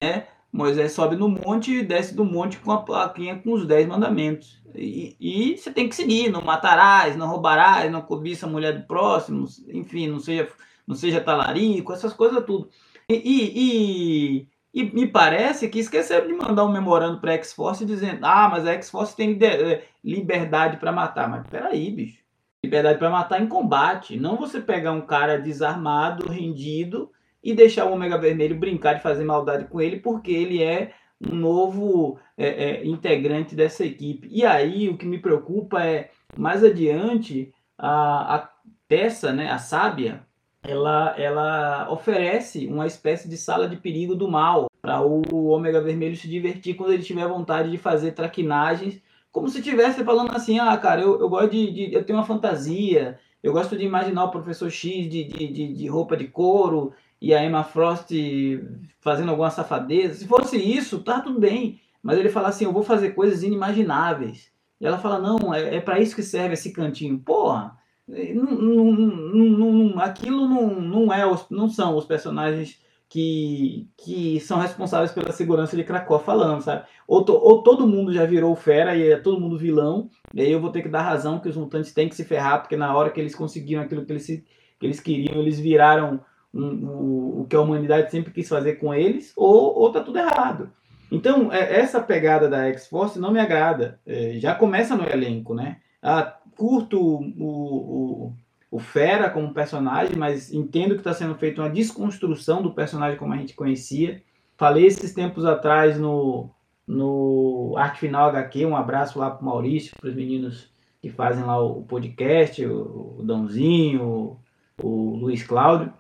Né? Moisés sobe no monte e desce do monte com a plaquinha com os dez mandamentos. E, e, você tem que seguir, não matarás, não roubarás, não cobiça a mulher do próximo, enfim, não seja, não seja talarico, essas coisas tudo. E, e, e, me parece que esqueceram de mandar um memorando para a X-Force dizendo, ah, mas a X-Force tem eh, liberdade para matar. Mas peraí, bicho. Liberdade para matar em combate. Não você pegar um cara desarmado, rendido e deixar o Ômega Vermelho brincar de fazer maldade com ele, porque ele é um novo é, é, integrante dessa equipe. E aí o que me preocupa é, mais adiante, a, a Tessa, né, a sábia, ela, ela oferece uma espécie de sala de perigo do mal para o Ômega Vermelho se divertir quando ele tiver vontade de fazer traquinagens, como se estivesse falando assim, ah, cara, eu, eu gosto de, de, eu tenho uma fantasia, eu gosto de imaginar o professor X de, de, de, de roupa de couro e a Emma Frost fazendo alguma safadeza. Se fosse isso, tá tudo bem. Mas ele fala assim, eu vou fazer coisas inimagináveis. E ela fala, não, é, é para isso que serve esse cantinho. Porra, não, não, não, aquilo não, não, é, não são os personagens que, que são responsáveis pela segurança de Krakow falando, sabe? Ou, to, ou todo mundo já virou fera e é todo mundo vilão, e aí eu vou ter que dar razão que os mutantes têm que se ferrar, porque na hora que eles conseguiram aquilo que eles, que eles queriam, eles viraram um, um, o que a humanidade sempre quis fazer com eles, ou, ou tá tudo errado. Então, é, essa pegada da X-Force não me agrada. É, já começa no elenco, né? Ah, curto o, o, o Fera como personagem, mas entendo que está sendo feita uma desconstrução do personagem como a gente conhecia. Falei esses tempos atrás no, no Arte Final HQ, um abraço lá para Maurício, para os meninos que fazem lá o podcast, o, o Dãozinho, o, o Luiz Cláudio,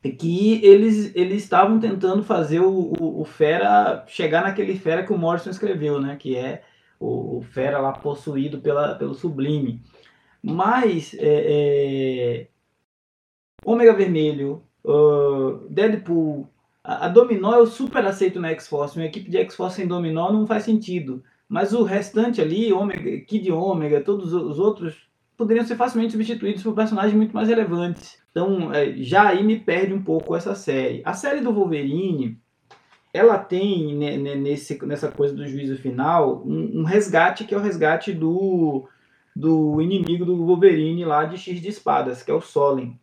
que eles eles estavam tentando fazer o, o, o, Fera chegar naquele Fera que o Morrison escreveu, né? Que é o, o Fera lá possuído pela, pelo Sublime. Mas é, é, Ômega Vermelho, uh, Deadpool, a, a, Dominó eu super aceito na X-Force. Uma equipe de X-Force sem Dominó não faz sentido. Mas o restante ali, Ômega, Kid Ômega, todos os outros, poderiam ser facilmente substituídos por personagens muito mais relevantes. Então, é, já aí me perde um pouco essa série. A série do Wolverine, ela tem né, nesse, nessa coisa do juízo final um, um resgate que é o resgate do do inimigo do Wolverine lá de X de espadas, que é o Solen.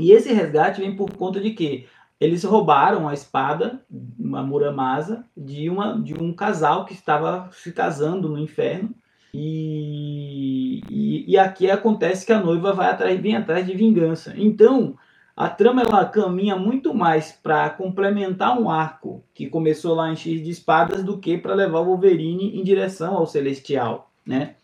E esse resgate vem por conta de que eles roubaram a espada, uma Muramasa, de, uma, de um casal que estava se casando no inferno. E, e, e aqui acontece que a noiva vai atrás, bem atrás de vingança. Então, a trama ela caminha muito mais para complementar um arco que começou lá em X de espadas do que para levar o Wolverine em direção ao Celestial, né?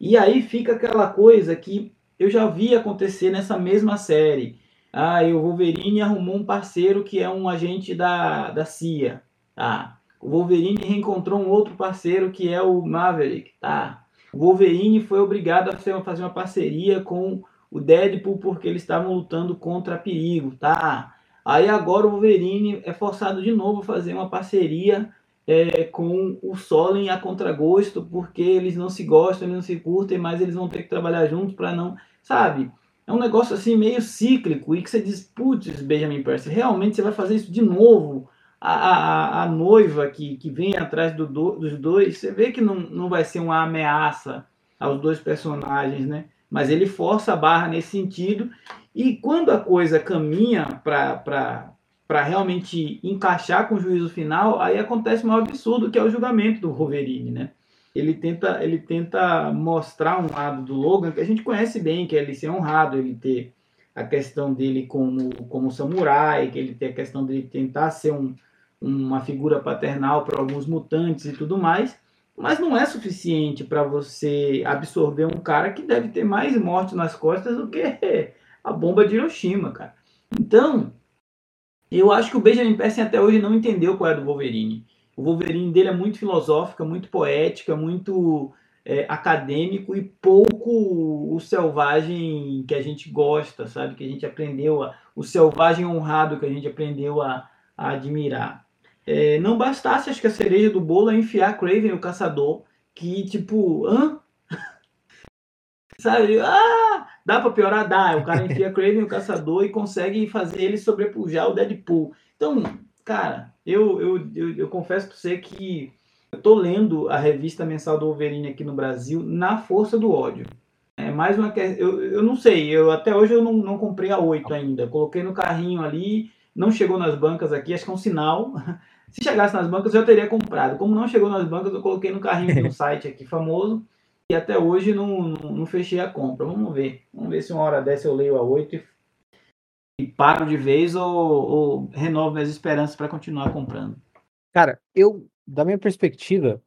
E aí fica aquela coisa que eu já vi acontecer nessa mesma série. Ah, o Wolverine arrumou um parceiro que é um agente da, da CIA. Tá. O Wolverine reencontrou um outro parceiro que é o Maverick. Tá. O Wolverine foi obrigado a fazer uma parceria com o Deadpool porque eles estavam lutando contra perigo. Tá. Aí agora o Wolverine é forçado de novo a fazer uma parceria é, com o Solen a contragosto, porque eles não se gostam, eles não se curtem, mas eles vão ter que trabalhar juntos para não. Sabe? É um negócio assim meio cíclico e que você diz, putz, Benjamin Percy, realmente você vai fazer isso de novo? A, a, a noiva que, que vem atrás do, do, dos dois, você vê que não, não vai ser uma ameaça aos dois personagens, né? Mas ele força a barra nesse sentido. E quando a coisa caminha para para realmente encaixar com o juízo final, aí acontece maior absurdo que é o julgamento do Wolverine, né? Ele tenta, ele tenta mostrar um lado do Logan que a gente conhece bem, que é ele ser honrado, ele ter a questão dele como, como samurai, que ele tem a questão dele tentar ser um, uma figura paternal para alguns mutantes e tudo mais, mas não é suficiente para você absorver um cara que deve ter mais mortes nas costas do que a bomba de Hiroshima, cara. Então, eu acho que o Benjamin Percy até hoje não entendeu qual é do Wolverine. O Wolverine dele é muito filosófica, muito poética, muito é, acadêmico e pouco o selvagem que a gente gosta, sabe? Que a gente aprendeu, a, o selvagem honrado que a gente aprendeu a, a admirar. É, não bastasse, acho que a cereja do bolo é enfiar Craven, o caçador, que tipo, hã? sabe? Ah, dá para piorar? Dá. O cara enfia Craven, o caçador, e consegue fazer ele sobrepujar o Deadpool. Então, cara, eu, eu, eu, eu confesso para você que eu tô lendo a revista mensal do Wolverine aqui no Brasil na força do ódio. É mais uma eu, eu não sei, eu até hoje eu não, não comprei a 8 ainda. Coloquei no carrinho ali, não chegou nas bancas aqui, acho que é um sinal. Se chegasse nas bancas, eu teria comprado. Como não chegou nas bancas, eu coloquei no carrinho no site aqui famoso e até hoje não, não, não, fechei a compra. Vamos ver. Vamos ver se uma hora dessa eu leio a 8 e, e paro de vez ou, ou renovo minhas esperanças para continuar comprando. Cara, eu, da minha perspectiva,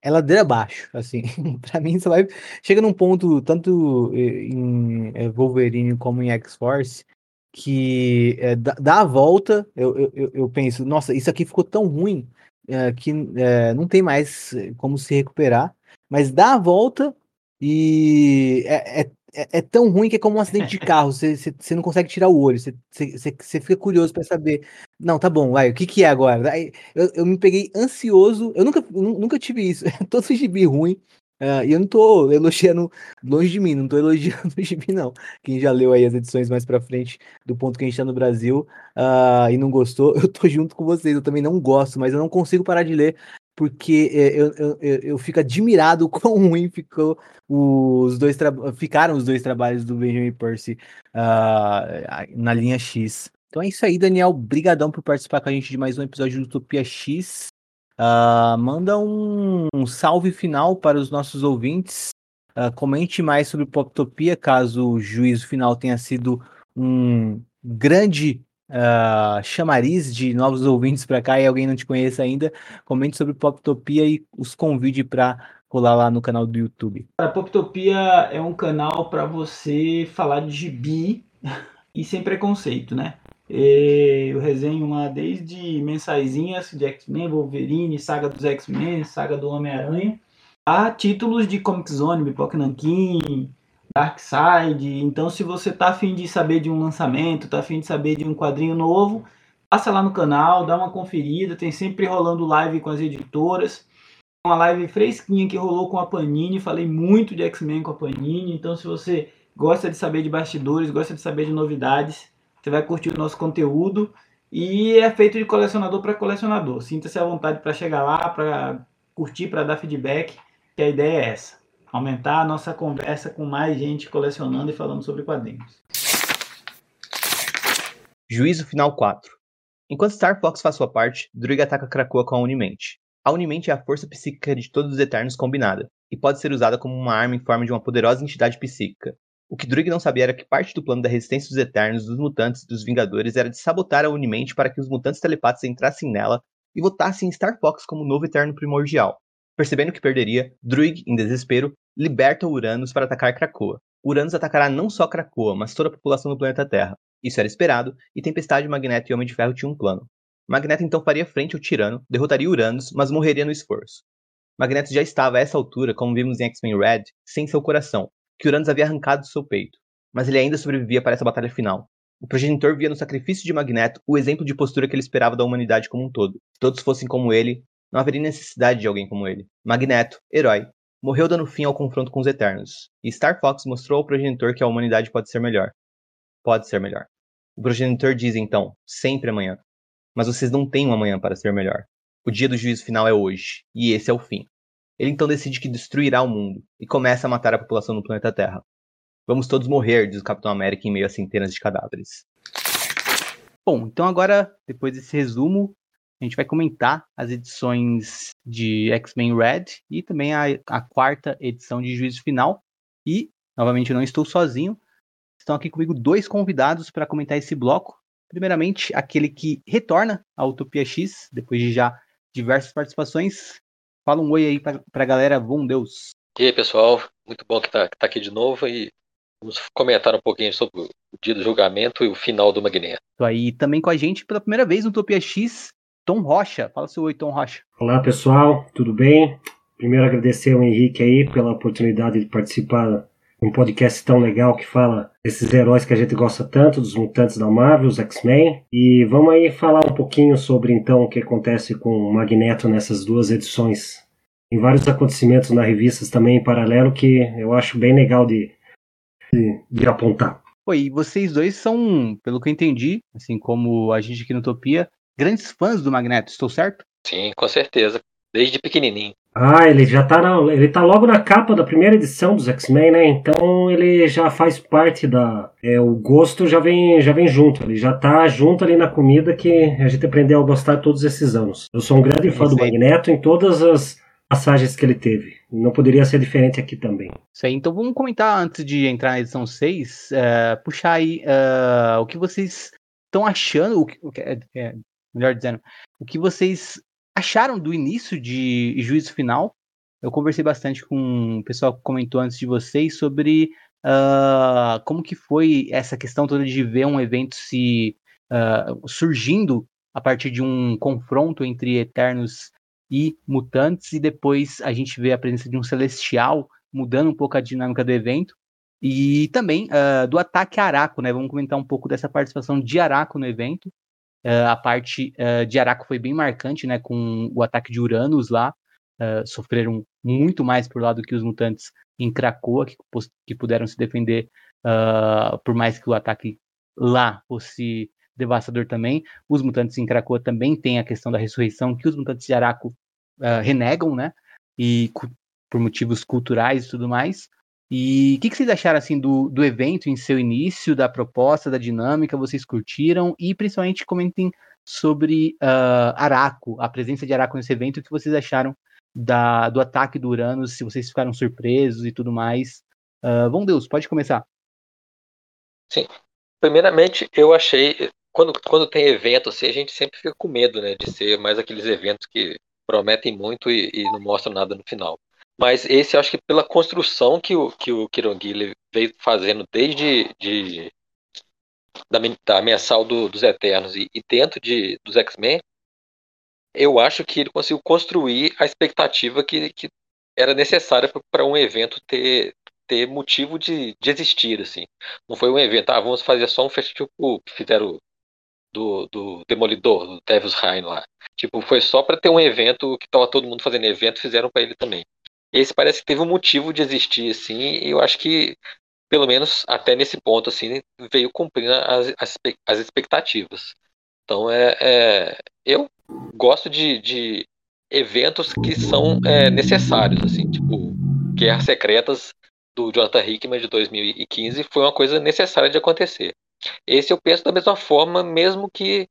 ela é ladeira abaixo, assim. para mim, você vai. Chega num ponto, tanto em Wolverine como em X-Force, que é, dá, a volta, eu, eu, eu penso, nossa, isso aqui ficou tão ruim é, que é, não tem mais como se recuperar, mas dá a volta e é, é, é, é tão ruim que é como um acidente de carro, você, não consegue tirar o olho, você, fica curioso para saber, não, tá bom, vai, o que que é agora? Aí, eu, eu me peguei ansioso, eu nunca, nunca tive isso, todo gibi ruim, Uh, e eu não tô elogiando longe de mim, não tô elogiando o gibi, não. Quem já leu aí as edições mais pra frente do ponto que a gente tá no Brasil uh, e não gostou, eu tô junto com vocês. Eu também não gosto, mas eu não consigo parar de ler porque eu, eu, eu, eu fico admirado quão ruim ficou os dois ficaram os dois trabalhos do Benjamin Percy uh, na linha X. Então é isso aí, Daniel. Brigadão por participar com a gente de mais um episódio do Utopia X. Uh, manda um, um, salve final para os nossos ouvintes. Uh, comente mais sobre Poptopia, caso o juízo final tenha sido um grande uh, chamariz de novos ouvintes para cá e alguém não te conheça ainda. Comente sobre Poptopia e os convide para colar lá no canal do YouTube. A Poptopia é um canal para você falar de gibi e sem preconceito, né? Eu resenho lá desde mensaizinhas de X-Men, Wolverine, saga dos X-Men, saga do Homem-Aranha, a títulos de Comic Zone, Pipoca Nankin, Darkseid. Então, se você tá afim de saber de um lançamento, tá afim de saber de um quadrinho novo, passa lá no canal, dá uma conferida. Tem sempre rolando live com as editoras. Uma live fresquinha que rolou com a Panini. Falei muito de X-Men com a Panini. Então, se você gosta de saber de bastidores, gosta de saber de novidades, você vai curtir o nosso conteúdo e é feito de colecionador para colecionador. Sinta-se à vontade para chegar lá, para curtir, para dar feedback, que a ideia é essa. Aumentar a nossa conversa com mais gente colecionando e falando sobre quadrinhos. Juízo final 4. Enquanto Star Fox faz sua parte, Druig ataca Krakoa com a Unimente. A Unimente é a força psíquica de todos os Eternos combinada, e pode ser usada como uma arma em forma de uma poderosa entidade psíquica, o que Druig não sabia era que parte do plano da resistência dos Eternos, dos Mutantes e dos Vingadores era de sabotar a Unimente para que os Mutantes Telepatas entrassem nela e votassem Star Fox como novo Eterno primordial. Percebendo que perderia, Druig, em desespero, liberta Uranus para atacar Krakoa. Uranus atacará não só Krakoa, mas toda a população do planeta Terra. Isso era esperado, e Tempestade, Magneto e Homem de Ferro tinham um plano. Magneto então faria frente ao tirano, derrotaria Uranus, mas morreria no esforço. Magneto já estava a essa altura, como vimos em X-Men Red, sem seu coração, que Uranus havia arrancado do seu peito, mas ele ainda sobrevivia para essa batalha final. O progenitor via no sacrifício de Magneto o exemplo de postura que ele esperava da humanidade como um todo. Se todos fossem como ele, não haveria necessidade de alguém como ele. Magneto, herói, morreu dando fim ao confronto com os Eternos, e Star Fox mostrou ao progenitor que a humanidade pode ser melhor. Pode ser melhor. O progenitor diz então, sempre amanhã. Mas vocês não têm um amanhã para ser melhor. O dia do juízo final é hoje, e esse é o fim. Ele então decide que destruirá o mundo e começa a matar a população do planeta Terra. Vamos todos morrer, diz o Capitão América em meio a centenas de cadáveres. Bom, então agora, depois desse resumo, a gente vai comentar as edições de X-Men Red e também a, a, quarta edição de Juízo Final. E, novamente, eu não estou sozinho. Estão aqui comigo dois convidados para comentar esse bloco. Primeiramente, aquele que retorna à Utopia X, depois de já diversas participações, Fala um oi aí pra, pra galera, bom Deus. E aí, pessoal, muito bom que tá, que tá aqui de novo e vamos comentar um pouquinho sobre o dia do julgamento e o final do Magneto. Tô aí também com a gente pela primeira vez no Utopia X, Tom Rocha. Fala seu oi, Tom Rocha. Olá, pessoal, tudo bem? Primeiro agradecer ao Henrique aí pela oportunidade de participar de um podcast tão legal que fala desses heróis que a gente gosta tanto, dos mutantes da Marvel, os X-Men. E vamos aí falar um pouquinho sobre então o que acontece com o Magneto nessas duas edições. Tem vários acontecimentos na revistas também em paralelo que eu acho bem legal de, de, de apontar. Oi, vocês dois são, pelo que eu entendi, assim como a gente aqui no Utopia, grandes fãs do Magneto, estou certo? Sim, com certeza. Desde pequenininho. Ah, ele já tá na, ele tá logo na capa da primeira edição dos X-Men, né? Então ele já faz parte da é, o gosto já vem já vem junto, ele já tá junto ali na comida que a gente aprendeu a gostar todos esses anos. Eu sou um grande fã do Magneto em todas as passagens que ele teve. Não poderia ser diferente aqui também. Isso aí, então vamos comentar antes de entrar na edição 6, uh, é, puxar aí uh, o que vocês estão achando, o que, o que é, é, melhor dizendo, o que vocês acharam do início de Juízo Final? Eu conversei bastante com o pessoal que comentou antes de vocês sobre uh, como que foi essa questão toda de ver um evento se uh, surgindo a partir de um confronto entre Eternos e Mutantes, e depois a gente vê a presença de um Celestial mudando um pouco a dinâmica do evento. E também uh, do ataque a Araco, né? Vamos comentar um pouco dessa participação de Araco no evento. Uh, a parte uh, de Araco foi bem marcante, né? Com o ataque de Uranus lá. sofreram muito mais por lá do que os mutantes em Krakoa, que, que puderam se defender, por mais que o ataque lá fosse devastador também. Os mutantes em Krakoa também têm a questão da ressurreição, que os mutantes de Araco renegam, né? E por motivos culturais e tudo mais. E o que, que, vocês acharam assim do, do evento em seu início, da proposta, da dinâmica? Vocês curtiram? E principalmente comentem sobre uh, Araco, a presença de Araco nesse evento, o que vocês acharam da, do ataque do Uranus, se vocês ficaram surpresos e tudo mais. Uh, bom Deus, pode começar. Sim. Primeiramente, eu achei. Quando, quando tem evento assim, a gente sempre fica com medo né, de ser mais aqueles eventos que prometem muito e, e não mostram nada no final. Mas esse, acho que pela construção que o, que o Kironguile veio fazendo desde de, da, da mensal do, dos Eternos e, e dentro de, dos X-Men, eu acho que ele conseguiu construir a expectativa que, que era necessária para um evento ter, ter motivo de, de existir, assim. Não foi um evento, ah, vamos fazer só um festival tipo que fizeram do, do Demolidor, do Devil's Reign lá. Tipo, foi só para ter um evento que tava todo mundo fazendo evento, fizeram para ele também. Esse parece que teve um motivo de existir, assim, e eu acho que, pelo menos até nesse ponto, assim, veio cumprindo as, as, as expectativas. Então, é, é, eu gosto de, de eventos que são é, necessários, assim, tipo, Guerras Secretas do Jonathan Hickman de 2015 foi uma coisa necessária de acontecer. Esse eu penso da mesma forma, mesmo que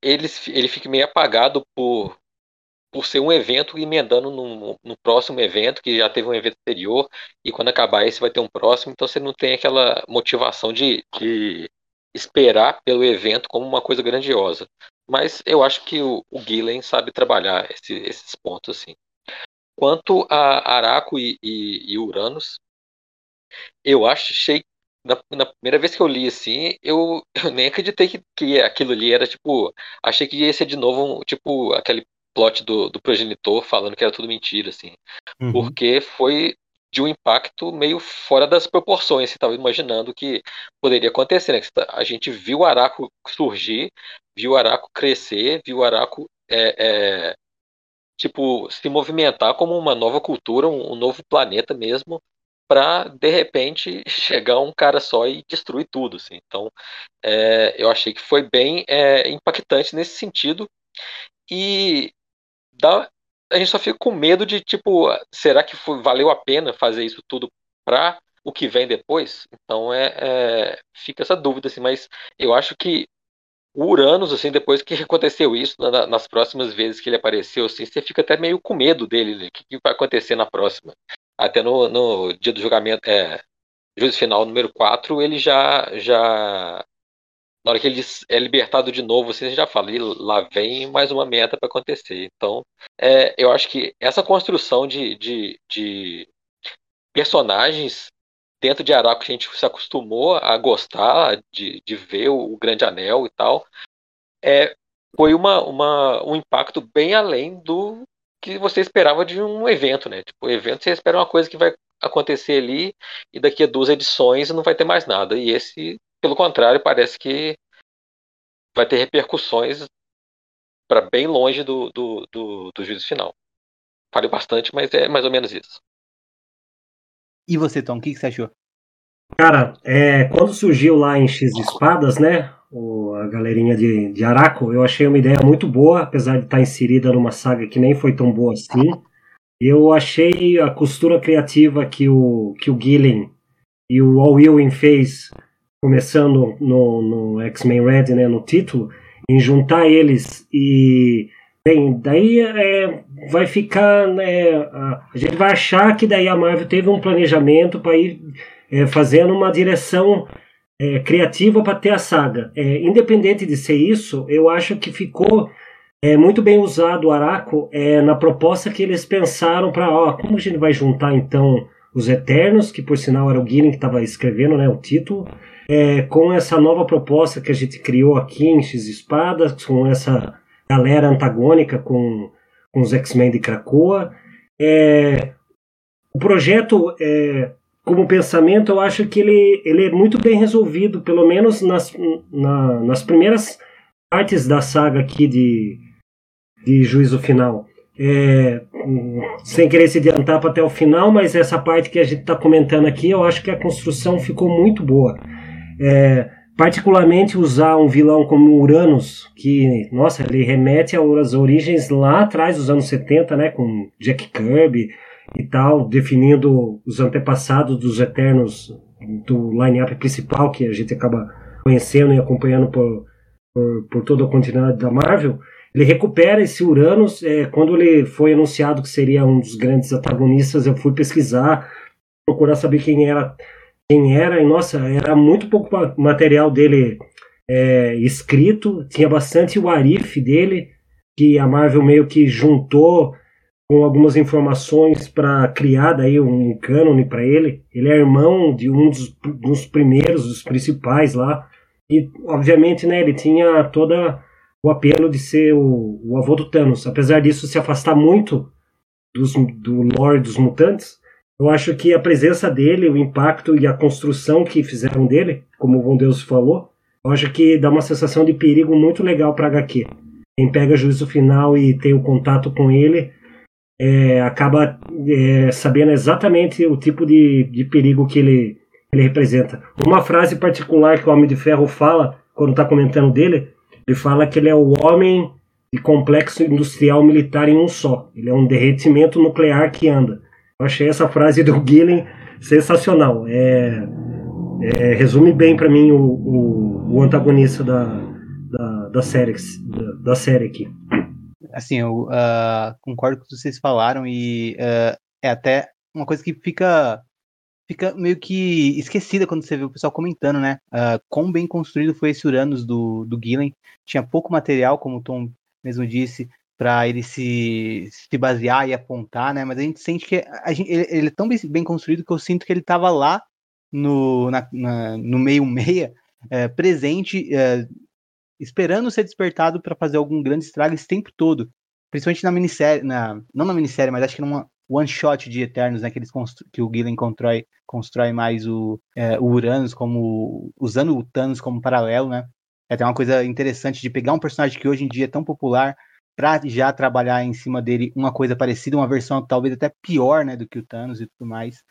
ele, ele fique meio apagado por por ser um evento emendando no, no, próximo evento, que já teve um evento anterior, e quando acabar esse vai ter um próximo, então você não tem aquela motivação de, de esperar pelo evento como uma coisa grandiosa. Mas eu acho que o, o Gillen sabe trabalhar esse, esses pontos assim. Quanto a Araco e, e, e Uranus, eu achei na, na, primeira vez que eu li assim, eu, eu nem acreditei que, que aquilo ali era tipo. Achei que ia ser de novo, tipo, aquele plot do, do progenitor falando que era tudo mentira, assim. Uhum. Porque foi de um impacto meio fora das proporções. Você estava imaginando que poderia acontecer, né? Tá, a gente viu o Araco surgir, viu o Araco crescer, viu o Araco é, é, tipo se movimentar como uma nova cultura, um, um novo planeta mesmo, para de repente chegar um cara só e destruir tudo. Assim. Então, é, eu achei que foi bem é, impactante nesse sentido. E dá, a gente só fica com medo de, tipo, será que foi, valeu a pena fazer isso tudo para o que vem depois? Então é, é, fica essa dúvida, assim, mas eu acho que o Uranus, assim, depois que aconteceu isso, na, nas próximas vezes que ele apareceu, assim, você fica até meio com medo dele, né? o que, que, vai acontecer na próxima. Até no, no dia do julgamento, é, juízo final número 4, ele já, já na hora que ele é libertado de novo, você já fala, lá vem mais uma meta para acontecer. Então, é, eu acho que essa construção de, de, de, personagens dentro de Araco que a gente se acostumou a gostar de, de ver o, o Grande Anel e tal, é, foi uma, uma, um impacto bem além do que você esperava de um evento, né? Tipo, o evento você espera uma coisa que vai acontecer ali e daqui a duas edições não vai ter mais nada. E esse pelo contrário, parece que vai ter repercussões para bem longe do, do, do, do juízo final. Falei bastante, mas é mais ou menos isso. E você, Tom, o que, que você achou? Cara, é, quando surgiu lá em X Espadas, né? O, a galerinha de, de Araco, eu achei uma ideia muito boa, apesar de estar inserida numa saga que nem foi tão boa assim. Eu achei a costura criativa que o, que o Gillen e o Al Ewing fez começando no, no X-Men Red, né, no título, em juntar eles e bem, daí é, vai ficar, né, a, a, gente vai achar que daí a Marvel teve um planejamento para ir é, fazendo uma direção é, criativa para ter a saga. É, independente de ser isso, eu acho que ficou é, muito bem usado o Araco é, na proposta que eles pensaram para, ó, como a gente vai juntar então Os Eternos, que por sinal era o Gillen que estava escrevendo né, o título, é, com essa nova proposta que a gente criou aqui em X Espadas, com essa galera antagônica com, com os X-Men de Krakoa. É, o projeto, é, como pensamento, eu acho que ele, ele é muito bem resolvido, pelo menos nas, na, nas primeiras partes da saga aqui de, de Juízo Final. É, sem querer se adiantar para até o final, mas essa parte que a gente está comentando aqui, eu acho que a construção ficou muito boa. É, particularmente usar um vilão como Uranus, que, nossa, ele remete às origens lá atrás dos anos 70, né, com Jack Kirby e tal, definindo os antepassados dos Eternos do line-up principal, que a gente acaba conhecendo e acompanhando por, por, por toda a continuidade da Marvel. Ele recupera esse Uranus. É, quando ele foi anunciado que seria um dos grandes antagonistas, eu fui pesquisar, procurar saber quem era, quem era. E nossa, era muito pouco material dele é, escrito. Tinha bastante o Arif dele, que a Marvel meio que juntou com algumas informações para criar daí um cânone para ele. Ele é irmão de um dos, dos primeiros, dos principais lá. E, obviamente, né, ele tinha toda o apelo de ser o, o avô do Thanos. Apesar disso se afastar muito dos, do lore dos mutantes, eu acho que a presença dele, o impacto e a construção que fizeram dele, como o Von Deus falou, eu acho que dá uma sensação de perigo muito legal para HQ. Quem pega juízo final e tem o contato com ele é, acaba é, sabendo exatamente o tipo de, de perigo que ele, ele representa. Uma frase particular que o Homem de Ferro fala quando está comentando dele ele fala que ele é o homem de complexo industrial militar em um só. Ele é um derretimento nuclear que anda. Eu achei essa frase do Gillen sensacional. É, é, resume bem para mim o, o, o, antagonista da, da, da, série, da, da série aqui. Assim, eu uh, concordo com o que vocês falaram e uh, é até uma coisa que fica fica meio que esquecida quando você vê o pessoal comentando, né? Uh, quão bem construído foi esse Uranus do, do Gillen. Tinha pouco material, como o Tom mesmo disse, para ele se, se basear e apontar, né? Mas a gente sente que a gente, ele, ele, é tão bem, construído que eu sinto que ele estava lá no, na, na, no meio-meia, é, presente, é, esperando ser despertado para fazer algum grande estrago esse tempo todo. Principalmente na minissérie, na, não na minissérie, mas acho que numa, one shot de Eternos, né, que, eles que o Gillen constrói, constrói mais o, é, o Uranus como usando o Thanos como paralelo, né? É até uma coisa interessante de pegar um personagem que hoje em dia é tão popular para já trabalhar em cima dele uma coisa parecida, uma versão talvez até pior, né, do que o Thanos e tudo mais.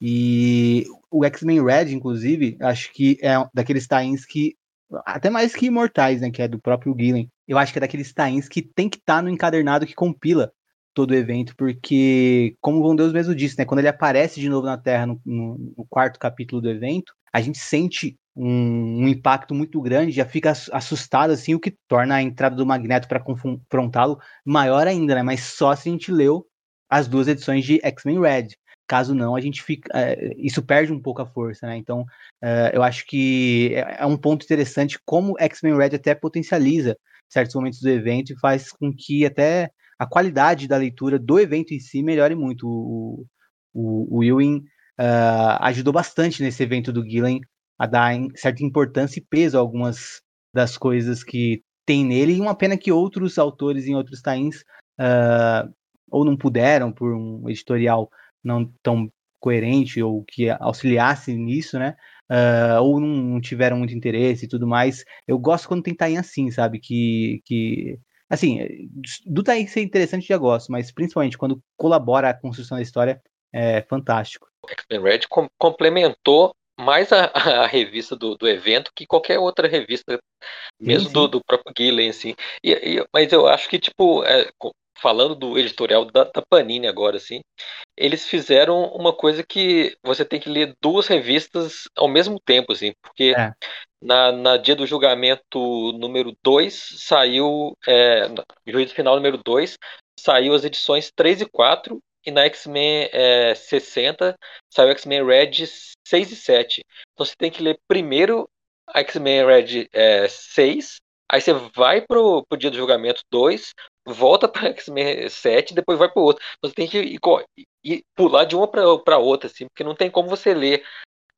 E o X-Men Red, inclusive, acho que é daqueles tains que até mais que Imortais, né, que é do próprio Gillen. Eu acho que é daqueles tains que tem que estar tá no encadernado que compila todo o evento, porque, como o Deus mesmo disse, né, quando ele aparece de novo na Terra no, no, no quarto capítulo do evento, a gente sente um, um, impacto muito grande, já fica assustado, assim, o que torna a entrada do Magneto para confrontá-lo maior ainda, né? Mas só se a gente leu as duas edições de X-Men Red. Caso não, a gente fica. É, isso perde um pouco a força, né? Então, é, eu acho que é, é um ponto interessante como X-Men Red até potencializa certos momentos do evento e faz com que até a qualidade da leitura do evento em si melhore muito. O, o, o Ewing uh, ajudou bastante nesse evento do Gillen a dar certa importância e peso a algumas das coisas que tem nele, e uma pena que outros autores em outros tains uh, ou não puderam por um editorial não tão coerente ou que auxiliasse nisso, né? Uh, ou não tiveram muito interesse e tudo mais. Eu gosto quando tem tain assim, sabe? Que, que Assim, do Taí ser interessante já gosto, mas principalmente quando colabora a construção da história, é fantástico. O X-Men Red com complementou mais a, a revista do, do, evento que qualquer outra revista, mesmo sim, sim. Do, do, próprio Gillen, assim. E, e, mas eu acho que, tipo, é, falando do editorial da, da, Panini agora, assim, eles fizeram uma coisa que você tem que ler duas revistas ao mesmo tempo, assim, porque é. Na, na dia do julgamento número 2 saiu, é, juízo final número 2, saiu as edições 3 e 4, e na X-Men é, 60 saiu X-Men Red 6 e 7. Então você tem que ler primeiro X-Men Red é, 6, aí você vai pro, pro dia do julgamento 2, volta para X-Men 7 depois vai para outro. Você tem que ir, ir pular de uma para outra, assim, porque não tem como você ler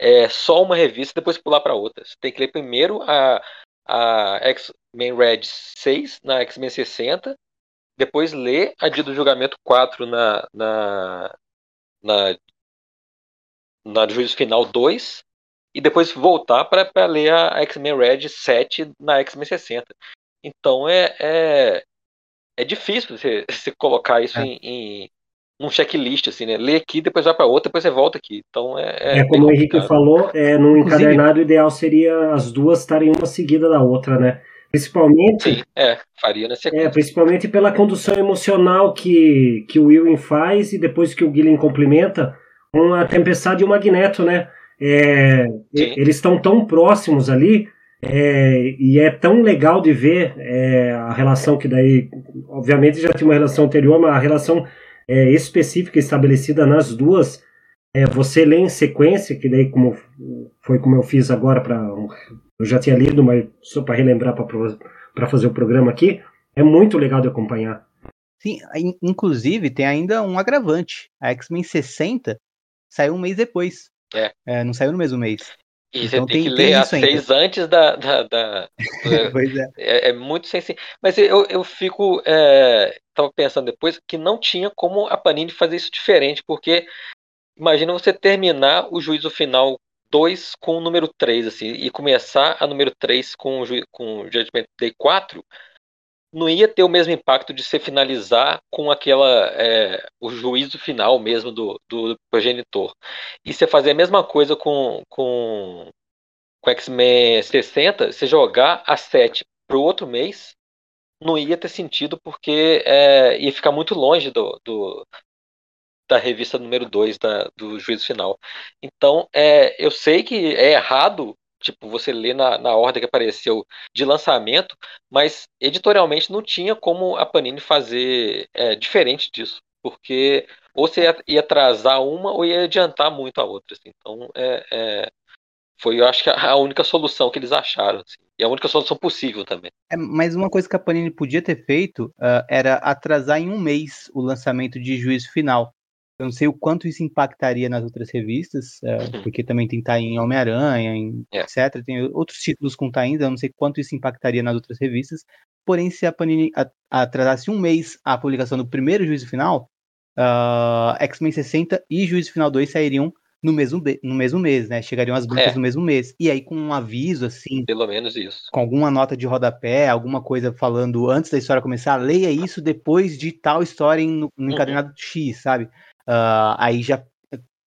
é, só uma revista e depois pular para outra. Você tem que ler primeiro a, a X-Men Red 6 na X-Men 60, depois ler a Dia do Julgamento 4 na, na, na, na Juízo Final 2 e depois voltar para ler a X-Men Red 7 na X-Men 60. Então é, é, é difícil você, você colocar isso é. em, em um checklist, assim, né? Lê aqui, depois vai para outra, depois você volta aqui. Então é. É, é como o Henrique falou, é, no encadernado o ideal seria as duas estarem uma seguida da outra, né? Principalmente. Sim, é, faria na sequência. É, principalmente pela condução emocional que, que o William faz e depois que o Gillen complementa com a Tempestade e o Magneto, né? É, eles estão tão próximos ali é, e é tão legal de ver é, a relação que daí, obviamente já tinha uma relação anterior, mas a relação é, específica estabelecida nas duas, é, você lê em sequência, que daí como foi como eu fiz agora para eu já tinha lido, mas só para relembrar para fazer o programa aqui, é muito legal de acompanhar. Sim, inclusive tem ainda um agravante. A X-Men 60 saiu um mês depois. É. é. não saiu no mesmo mês. E então, você tem, tem que ler as seis antes da. da, da pois é. é. é. muito sensível. Mas eu, eu fico. É, tava pensando depois que não tinha como a Panini fazer isso diferente, porque imagina você terminar o juízo final 2 com o número 3, assim, e começar a número 3 com, com o Judgment Day 4 não ia ter o mesmo impacto de se finalizar com aquela é, o juízo final mesmo do, do progenitor. E você fazer a mesma coisa com, com, com X-Men 60, você jogar a 7 para o outro mês, não ia ter sentido porque é, ia ficar muito longe do, do da revista número 2 do juízo final. Então, é, eu sei que é errado tipo, você lê na, na ordem que apareceu de lançamento, mas editorialmente não tinha como a Panini fazer é, diferente disso, porque ou você ia, ia, atrasar uma ou ia adiantar muito a outra. Assim. Então, é, é, foi, eu acho que a única solução que eles acharam, assim, e a única solução possível também. É, mas uma coisa que a Panini podia ter feito uh, era atrasar em um mês o lançamento de Juízo Final. Eu não sei o quanto isso impactaria nas outras revistas, é, uhum. porque também tem tá em Homem-Aranha, é. etc. Tem outros títulos com tá ainda, eu não sei quanto isso impactaria nas outras revistas. Porém, se a Panini atrasasse um mês a publicação do primeiro juízo final, uh, X-Men 60 e Juízo Final 2 sairiam no mesmo, no mesmo mês, né? Chegariam as bancas é. no mesmo mês. E aí, com um aviso, assim. Pelo menos isso. Com alguma nota de rodapé, alguma coisa falando antes da história começar, leia isso depois de tal história no, no uhum. encadenado X, sabe? Uh, aí já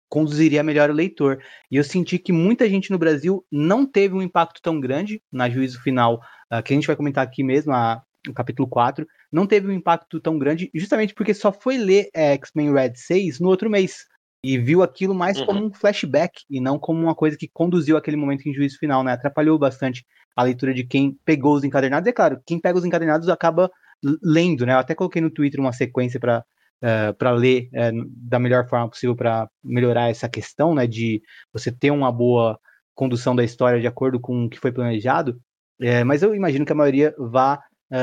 conduziria melhor o leitor. E eu senti que muita gente no Brasil não teve um impacto tão grande na juízo final, uh, que a gente vai comentar aqui mesmo, a, no capítulo 4, não teve um impacto tão grande, justamente porque só foi ler é, X-Men Red 6 no outro mês. E viu aquilo mais uhum. como um flashback e não como uma coisa que conduziu aquele momento em juízo final, né? Atrapalhou bastante a leitura de quem pegou os encadernados. E é claro, quem pega os encadernados acaba lendo, né? Eu até coloquei no Twitter uma sequência para uh, eh, para ler uh, da melhor forma possível para melhorar essa questão, né, de você ter uma boa condução da história de acordo com o que foi planejado. É, mas eu imagino que a maioria vá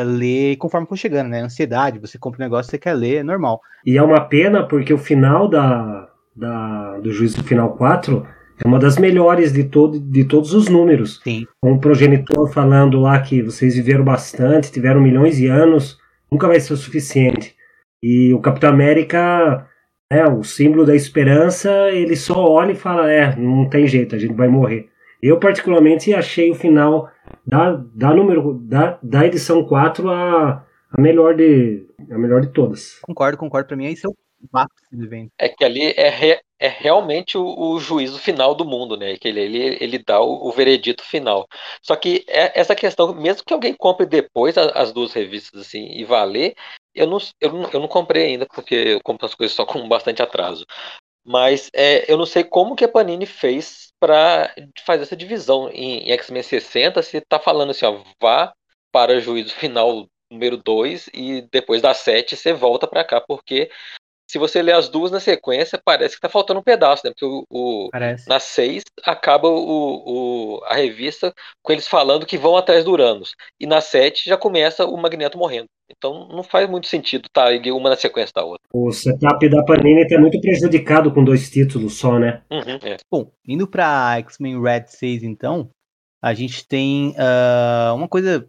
ler conforme for chegando, né? Ansiedade, você compra um negócio, você quer ler, é normal. E é uma pena porque o final da, da do Juízo Final 4 é uma das melhores de, todo, de todos os números. Sim. Com o progenitor falando lá que vocês viveram bastante, tiveram milhões de anos, nunca vai ser o suficiente. E o Capitão América, é o símbolo da esperança, ele só olha e fala: é, não tem jeito, a gente vai morrer. Eu, particularmente, achei o final da, da, número, da, da edição 4 a, a, melhor de, a melhor de todas. Concordo, concordo. Para mim, esse é o é que ali é, re, é realmente o, o, juízo final do mundo, né? Que ele, ele, ele dá o, o veredito final. Só que é, essa questão, mesmo que alguém compre depois as, as duas revistas assim e valer, eu não, eu, não, eu não comprei ainda, porque eu compro as coisas só com bastante atraso. Mas é, eu não sei como que a Panini fez para fazer essa divisão em, em X-Men 60, se tá falando assim, ó, vá para juízo final número 2 e depois da 7 você volta para cá, porque se você ler as duas na sequência, parece que tá faltando um pedaço, né? Porque o, o na 6 acaba o, o, a revista com eles falando que vão atrás do Uranus. E na 7 já começa o Magneto morrendo. Então não faz muito sentido tá uma na sequência da outra. O setup da Panini tá muito prejudicado com dois títulos só, né? Uhum, é. Bom, indo pra X-Men Red 6, então, a gente tem ah, uma coisa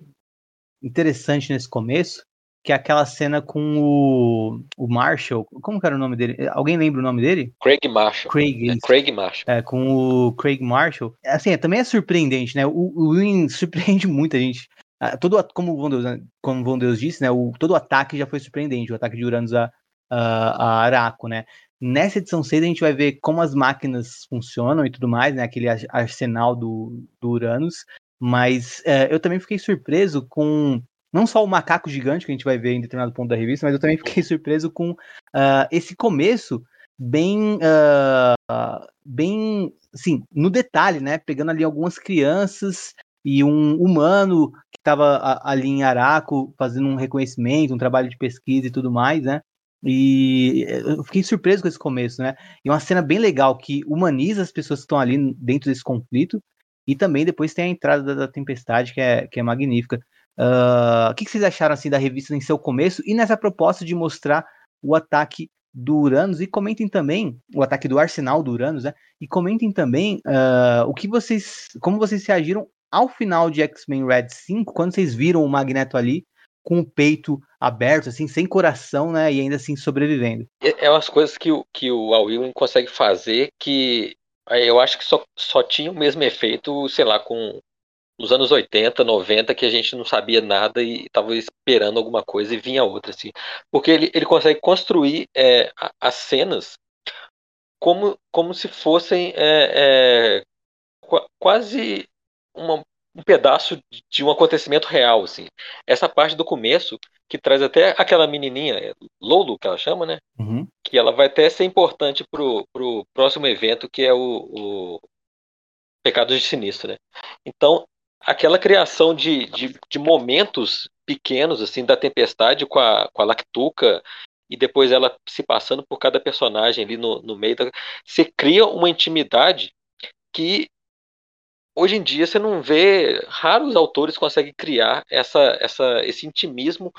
interessante nesse começo, que é aquela cena com o, o Marshall. Como que era o nome dele? Alguém lembra o nome dele? Craig Marshall. Craig, É. Craig Marshall. É, com o Craig Marshall. Assim, é, também é surpreendente, né? O, o Win surpreende muita gente. Ah, Todo, a- como o Von Deus, como o Von Deus disse, né? O, todo o ataque já foi surpreendente, o ataque de Uranus a, a, a Araco, né? Nessa edição 6 a gente vai ver como as máquinas funcionam e tudo mais, né? Aquele ar- arsenal do, do Uranus. Mas é, eu também fiquei surpreso com não só o macaco gigante que a gente vai ver em determinado ponto da revista, mas eu também fiquei surpreso com ah, esse começo bem ah, bem assim no detalhe né? Pegando ali algumas crianças e um humano que estava ali em Araco fazendo um reconhecimento um trabalho de pesquisa e tudo mais né? E eu fiquei surpreso com esse começo né? E uma cena bem legal que humaniza as pessoas que estão ali dentro desse conflito e também depois tem a entrada da, da tempestade que é que é magnífica Ah, o que, que vocês acharam assim da revista em seu começo e nessa proposta de mostrar o ataque do Uranus e comentem também o ataque do arsenal do Uranus, né? E comentem também ah, o que vocês, como vocês reagiram ao final de X-Men Red 5, quando vocês viram o Magneto ali com o peito aberto, assim, sem coração, né? E ainda assim sobrevivendo. É é umas coisas que o, que o Al consegue fazer que aí eu acho que só, só tinha o mesmo efeito, sei lá, com nos anos 80, 90, que a gente não sabia nada e estava esperando alguma coisa e vinha outra, assim. Porque ele, ele consegue construir é, as cenas como, como se fossem é, é, qua- quase uma- um pedaço de- de um acontecimento real, assim. Essa parte do começo, que traz até aquela menininha, é, Lolo, que ela chama, né? Uhum. que ela vai até ser importante pro, pro próximo evento, que é o, o Pecados de Sinistro, né? Então, aquela criação de, de, de momentos pequenos, assim, da Tempestade com a, com a Lactuca, e depois ela se passando por cada personagem ali no, no meio da... Você cria uma intimidade que hoje em dia você não vê, raros autores conseguem criar essa, essa, esse intimismo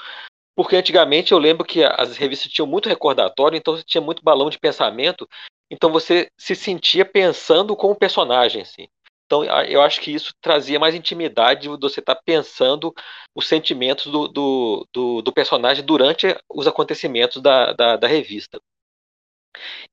porque antigamente eu lembro que as revistas tinham muito recordatório, então você tinha muito balão de pensamento, então você se sentia pensando com o personagem, assim. Então eu acho que isso trazia mais intimidade de você estar pensando os sentimentos do, do, do, do personagem durante os acontecimentos da, da, da revista.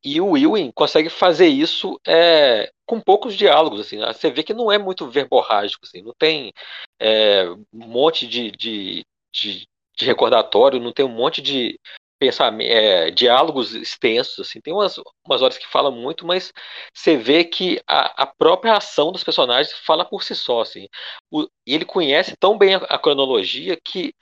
E o Ewing consegue fazer isso é, com poucos diálogos, assim. Você vê que não é muito verborrágico, assim. Não tem é, um monte de, de, de, de recordatório, não tem um monte de é, diálogos extensos, assim. Tem umas, umas horas que fala muito, mas você vê que a, a própria ação dos personagens fala por si só, assim. O- e ele conhece tão bem a, a cronologia que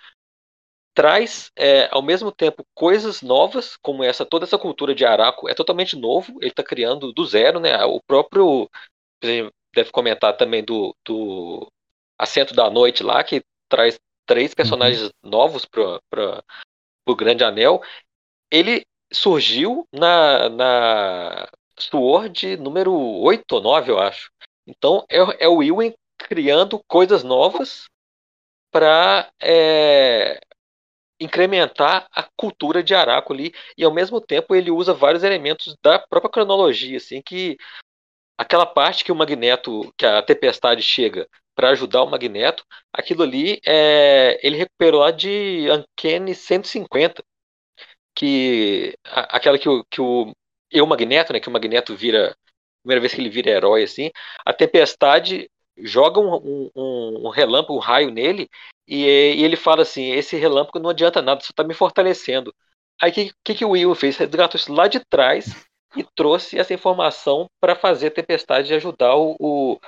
traz é, ao mesmo tempo coisas novas, como essa toda essa cultura de Araco é totalmente novo, ele está criando do zero, né? O próprio deve comentar também do, do Assento da Noite lá, que traz três personagens novos para o Grande Anel. Ele surgiu na, na Sword número 8 ou 9, eu acho. Então é, é o Ewan criando coisas novas para incrementar a cultura de Araco ali e ao mesmo tempo ele usa vários elementos da própria cronologia, assim que aquela parte que o Magneto, que a tempestade chega para ajudar o Magneto, aquilo ali é, ele recuperou lá de Uncanny 150, que a- aquela que o, que o eu Magneto, né, que o Magneto vira primeira vez que ele vira herói assim, a tempestade joga um, um- um, um relâmpago, um raio nele e, e ele fala assim, esse relâmpago não adianta nada, só está me fortalecendo. Aí o que, que, que o Will fez? Resgatou isso lá de trás e trouxe essa informação para fazer a tempestade ajudar o, o,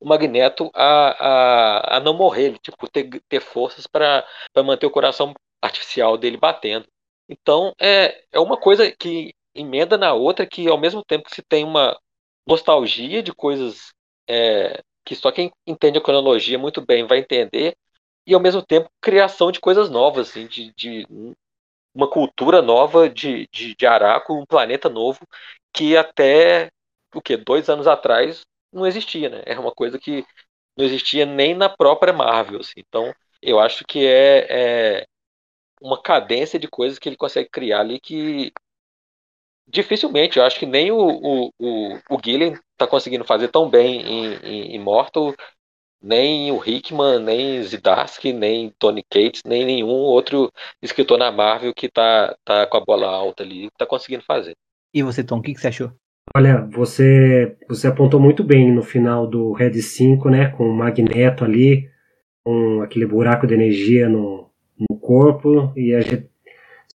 o Magneto a, a, a não morrer, ele, tipo, ter, ter forças para manter o coração artificial dele batendo. Então é, é uma coisa que emenda na outra, que ao mesmo tempo que se tem uma nostalgia de coisas é, que só quem entende a cronologia muito bem vai entender, e ao mesmo tempo criação de coisas novas, assim, de, de uma cultura nova de, de, de Araco, um planeta novo que até o que dois anos atrás não existia, né? Era uma coisa que não existia nem na própria Marvel. Assim. Então, eu acho que é, é, uma cadência de coisas que ele consegue criar ali que dificilmente, eu acho que nem o, o, o, o Gillen está conseguindo fazer tão bem em, em Immortal, nem o Hickman, nem Zdarsky, nem Tony Cates, nem nenhum outro escritor na Marvel que tá, tá com a bola alta ali, está conseguindo fazer. E você, Tom, o que, que você achou? Olha, você, você apontou muito bem no final do Red 5, né? Com o Magneto ali, com aquele buraco de energia no, no corpo, e a gente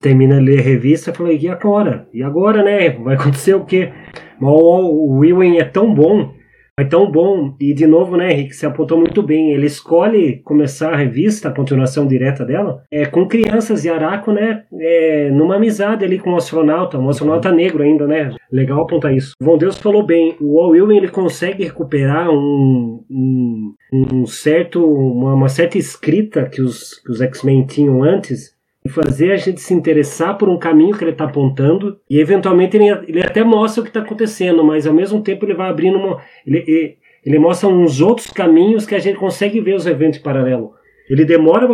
termina de ler a revista e fala, e agora? E agora, né? Vai acontecer o quê? Mas o, o é tão bom é tão bom, e de novo, né, Henrique, você apontou muito bem, ele escolhe começar a revista, a continuação direta dela, é, com crianças de Araco, né, é, numa amizade ali com um astronauta, um astronauta negro ainda, né, legal apontar isso. Von Deus falou bem, o William, ele consegue recuperar um, um, um certo, uma, uma, certa escrita que os, que os X-Men tinham antes, e fazer a gente se interessar por um caminho que ele está apontando e eventualmente ele, ele até mostra o que está acontecendo, mas ao mesmo tempo ele vai abrindo uma, ele, ele, mostra uns outros caminhos que a gente consegue ver os eventos paralelos. Ele demora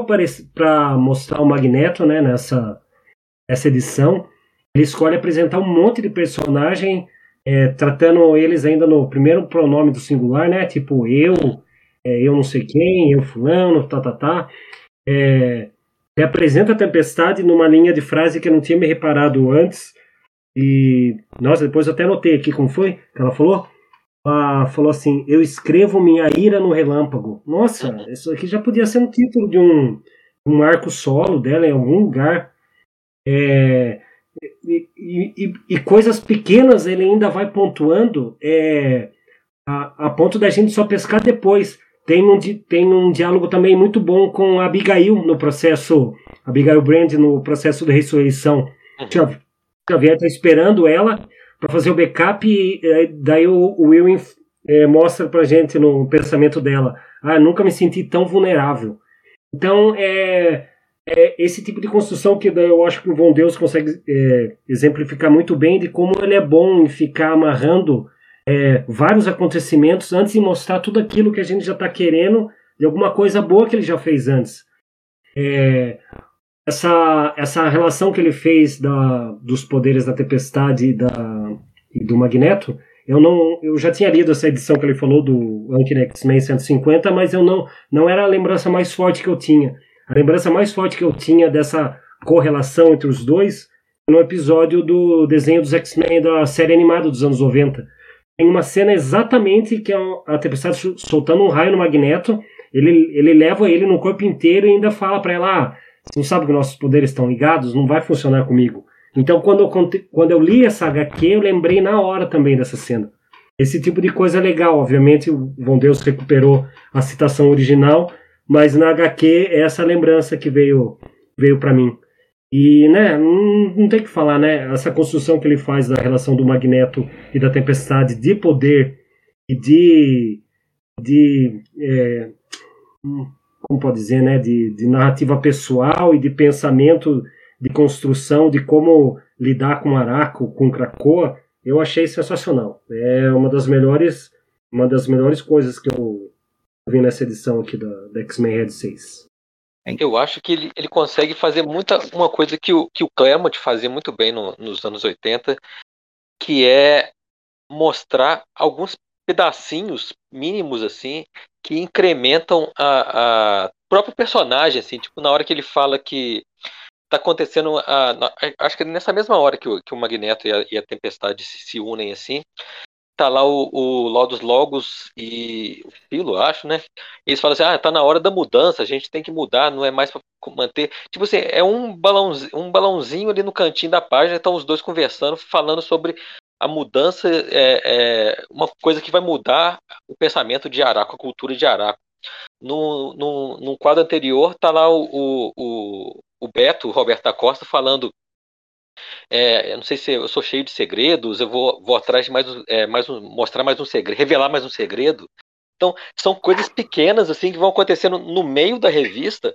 para mostrar o Magneto, né, nessa essa edição. Ele escolhe apresentar um monte de personagem, é, tratando eles ainda no primeiro pronome do singular, né, tipo eu, é, eu não sei quem, eu fulano, tá, tá, tá. É, ele apresenta a tempestade numa linha de frase que eu não tinha me reparado antes. E, nossa, depois eu até notei aqui como foi que ela falou. Falou assim: Eu escrevo minha ira no relâmpago. Nossa, isso aqui já podia ser um título de um, um arco solo dela em algum lugar. É, e, e, e, coisas pequenas ele ainda vai pontuando é, a, a ponto da gente só pescar depois. Tem um, tem um diálogo também muito bom com a Abigail no processo, Abigail Brand no processo de ressurreição. Uhum. Xavier está esperando ela para fazer o backup e daí o, o Will é, mostra para gente no pensamento dela, ah, nunca me senti tão vulnerável. Então é, é esse tipo de construção que eu acho que o Von Deus consegue é, exemplificar muito bem de como ele é bom em ficar amarrando é, vários acontecimentos antes de mostrar tudo aquilo que a gente já está querendo de alguma coisa boa que ele já fez antes. É, essa, essa relação que ele fez da, dos poderes da tempestade e, da, e do Magneto, eu não eu já tinha lido essa edição que ele falou do Anti-X-Men 150, mas eu não, não era a lembrança mais forte que eu tinha. A lembrança mais forte que eu tinha dessa correlação entre os dois no episódio do desenho dos X-Men da série animada dos anos 90 tem uma cena exatamente que é a Tempestade soltando um raio no Magneto. Ele, ele leva ele no corpo inteiro e ainda fala para ela: ah, você não sabe que nossos poderes estão ligados? Não vai funcionar comigo. Então, quando eu, quando eu li essa HQ, eu lembrei na hora também dessa cena. Esse tipo de coisa é legal. Obviamente, o Von Deus recuperou a citação original, mas na HQ é essa lembrança que veio, veio para mim. E, né, não, tem que falar, né? Essa construção que ele faz da relação do Magneto e da Tempestade de poder e de. de é, como pode dizer, né? De, de narrativa pessoal e de pensamento, de construção, de como lidar com Araco, com Krakoa, eu achei sensacional. É uma das melhores, uma das melhores coisas que eu vi nessa edição aqui da, da X-Men Red 6. Eu acho que ele, ele consegue fazer muita uma coisa que o, que o Claremont fazia muito bem no, nos anos 80, que é mostrar alguns pedacinhos mínimos assim que incrementam a, a próprio personagem assim tipo na hora que ele fala que tá acontecendo a, acho que nessa mesma hora que o, que o Magneto e a, e a Tempestade se, se, unem assim tá lá o, o Lodus Logos e o Filo, acho, né? Eles falam assim: ah, tá na hora da mudança, a gente tem que mudar, não é mais para manter. Tipo assim, é um balãozinho, um balãozinho ali no cantinho da página, estão os dois conversando, falando sobre a mudança, é, é, uma coisa que vai mudar o pensamento de Araco, a cultura de Araco. No, no, no quadro anterior tá lá o, o, o Beto, o Roberto da Costa, falando é, eu não sei se eu sou cheio de segredos, eu vou, vou atrás de mais, é, mais um, mostrar mais um segredo, revelar mais um segredo. Então, são coisas pequenas assim que vão acontecendo no meio da revista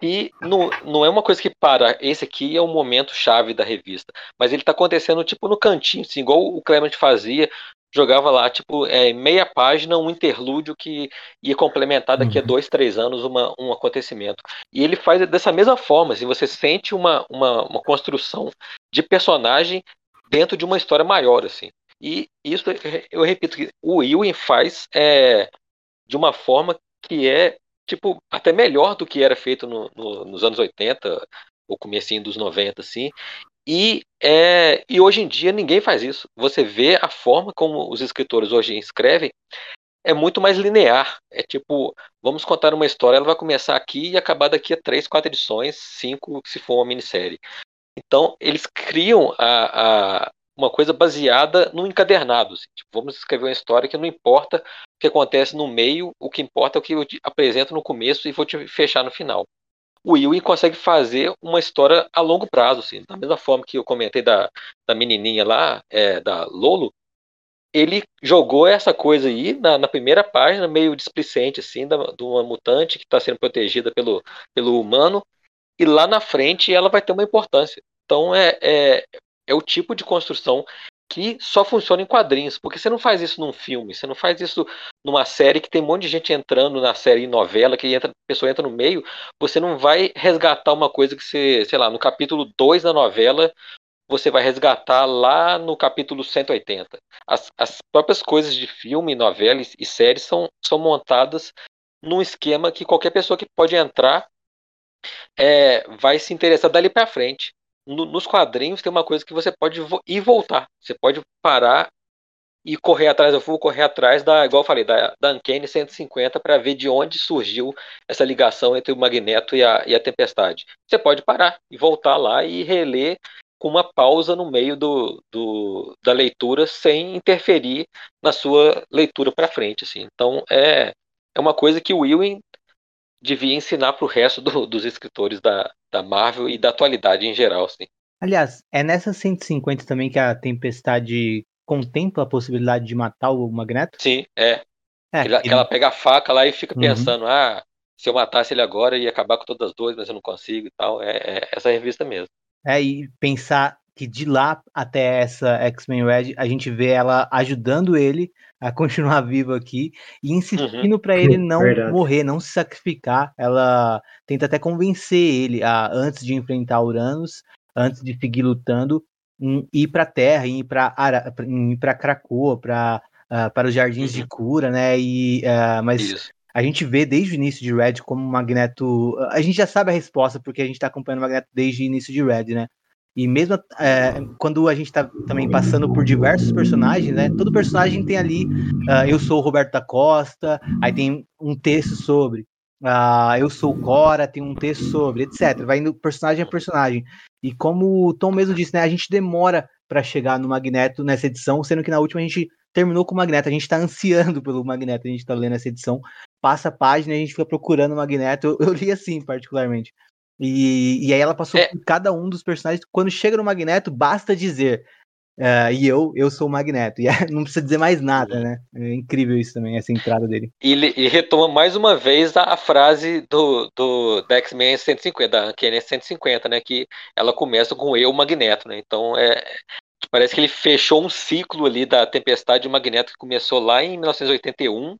que não, não é uma coisa que para, esse aqui é o momento chave da revista, mas ele está acontecendo tipo no cantinho, assim, igual o Clement fazia, jogava lá, tipo, é, meia página, um interlúdio que ia complementar daqui a uhum. dois, três anos uma, um acontecimento. E ele faz dessa mesma forma, assim, você sente uma, uma, uma construção de personagem dentro de uma história maior, assim. E isso, eu repito, que o Ewing faz é, de uma forma que é, tipo, até melhor do que era feito no, no, nos anos 80, ou comecinho dos 90, assim. E, é, e hoje em dia ninguém faz isso. Você vê a forma como os escritores hoje escrevem é muito mais linear. É tipo, vamos contar uma história, ela vai começar aqui e acabar daqui a três, quatro edições, cinco, se for uma minissérie. Então, eles criam a, a uma coisa baseada no encadernado. Assim. Tipo, vamos escrever uma história que não importa o que acontece no meio, o que importa é o que eu apresento no começo e vou te fechar no final o Ewing consegue fazer uma história a longo prazo, assim, da mesma forma que eu comentei da, da menininha lá, é, da Lolo, ele jogou essa coisa aí na, na primeira página, meio displicente, assim, da, de uma mutante que está sendo protegida pelo, pelo humano, e lá na frente ela vai ter uma importância. Então é, é, é o tipo de construção que só funciona em quadrinhos, porque você não faz isso num filme, você não faz isso numa série que tem um monte de gente entrando na série novela, que entra, a pessoa entra no meio, você não vai resgatar uma coisa que você, sei lá, no capítulo 2 da novela, você vai resgatar lá no capítulo 180. As, as próprias coisas de filme, novela e, e série são, são montadas num esquema que qualquer pessoa que pode entrar é, vai se interessar dali para frente no, nos quadrinhos tem uma coisa que você pode ir voltar. Você pode parar e correr atrás. Eu vou correr atrás da, igual eu falei, da, da Uncanny 150 para ver de onde surgiu essa ligação entre o Magneto e a, e a Tempestade. Você pode parar e voltar lá e reler com uma pausa no meio do, do da leitura sem interferir na sua leitura para frente. Assim. Então é, é uma coisa que o Ewing devia ensinar para o resto do, dos escritores da, da Marvel e da atualidade em geral, assim. Aliás, é nessa 150 também que a Tempestade contempla a possibilidade de matar o Magneto? Sim, é. é ele... ela pega a faca lá e fica uhum. pensando, ah, se eu matasse ele agora ia acabar com todas as duas, mas eu não consigo e tal. É, é essa revista mesmo. É, e pensar que de lá até essa X-Men Red, a gente vê ela ajudando ele a continuar vivo aqui e insistindo uhum. para ele não Verdade. morrer, não se sacrificar. Ela tenta até convencer ele a antes de enfrentar Uranus, antes de seguir lutando, em ir para Terra, ir para ir para Krakoa, para uh, para os jardins uhum. de cura, né? E uh, mas Isso. a gente vê desde o início de Red como o Magneto, a gente já sabe a resposta porque a gente está acompanhando o Magneto desde o início de Red, né? E mesmo é, quando a gente está também passando por diversos personagens, né? Todo personagem tem ali, uh, eu sou o Roberto da Costa, aí tem um texto sobre, uh, eu sou o Cora, tem um texto sobre, etc. Vai indo personagem a personagem. E como o Tom mesmo disse, né? A gente demora para chegar no Magneto nessa edição, sendo que na última a gente terminou com o Magneto, a gente está ansiando pelo Magneto, a gente está lendo essa edição, passa a página e a gente fica procurando o Magneto. Eu, eu li assim, particularmente. E, e aí ela passou é. por cada um dos personagens. Quando chega no Magneto, basta dizer. Uh, e eu, eu sou o Magneto. E não precisa dizer mais nada, né? É incrível isso também, essa entrada dele. E ele retoma mais uma vez a, a frase do, do da X-Men 150, da Uncanny 150, né? Que ela começa com eu, Magneto, né? Então é, parece que ele fechou um ciclo ali da Tempestade de Magneto que começou lá em 1981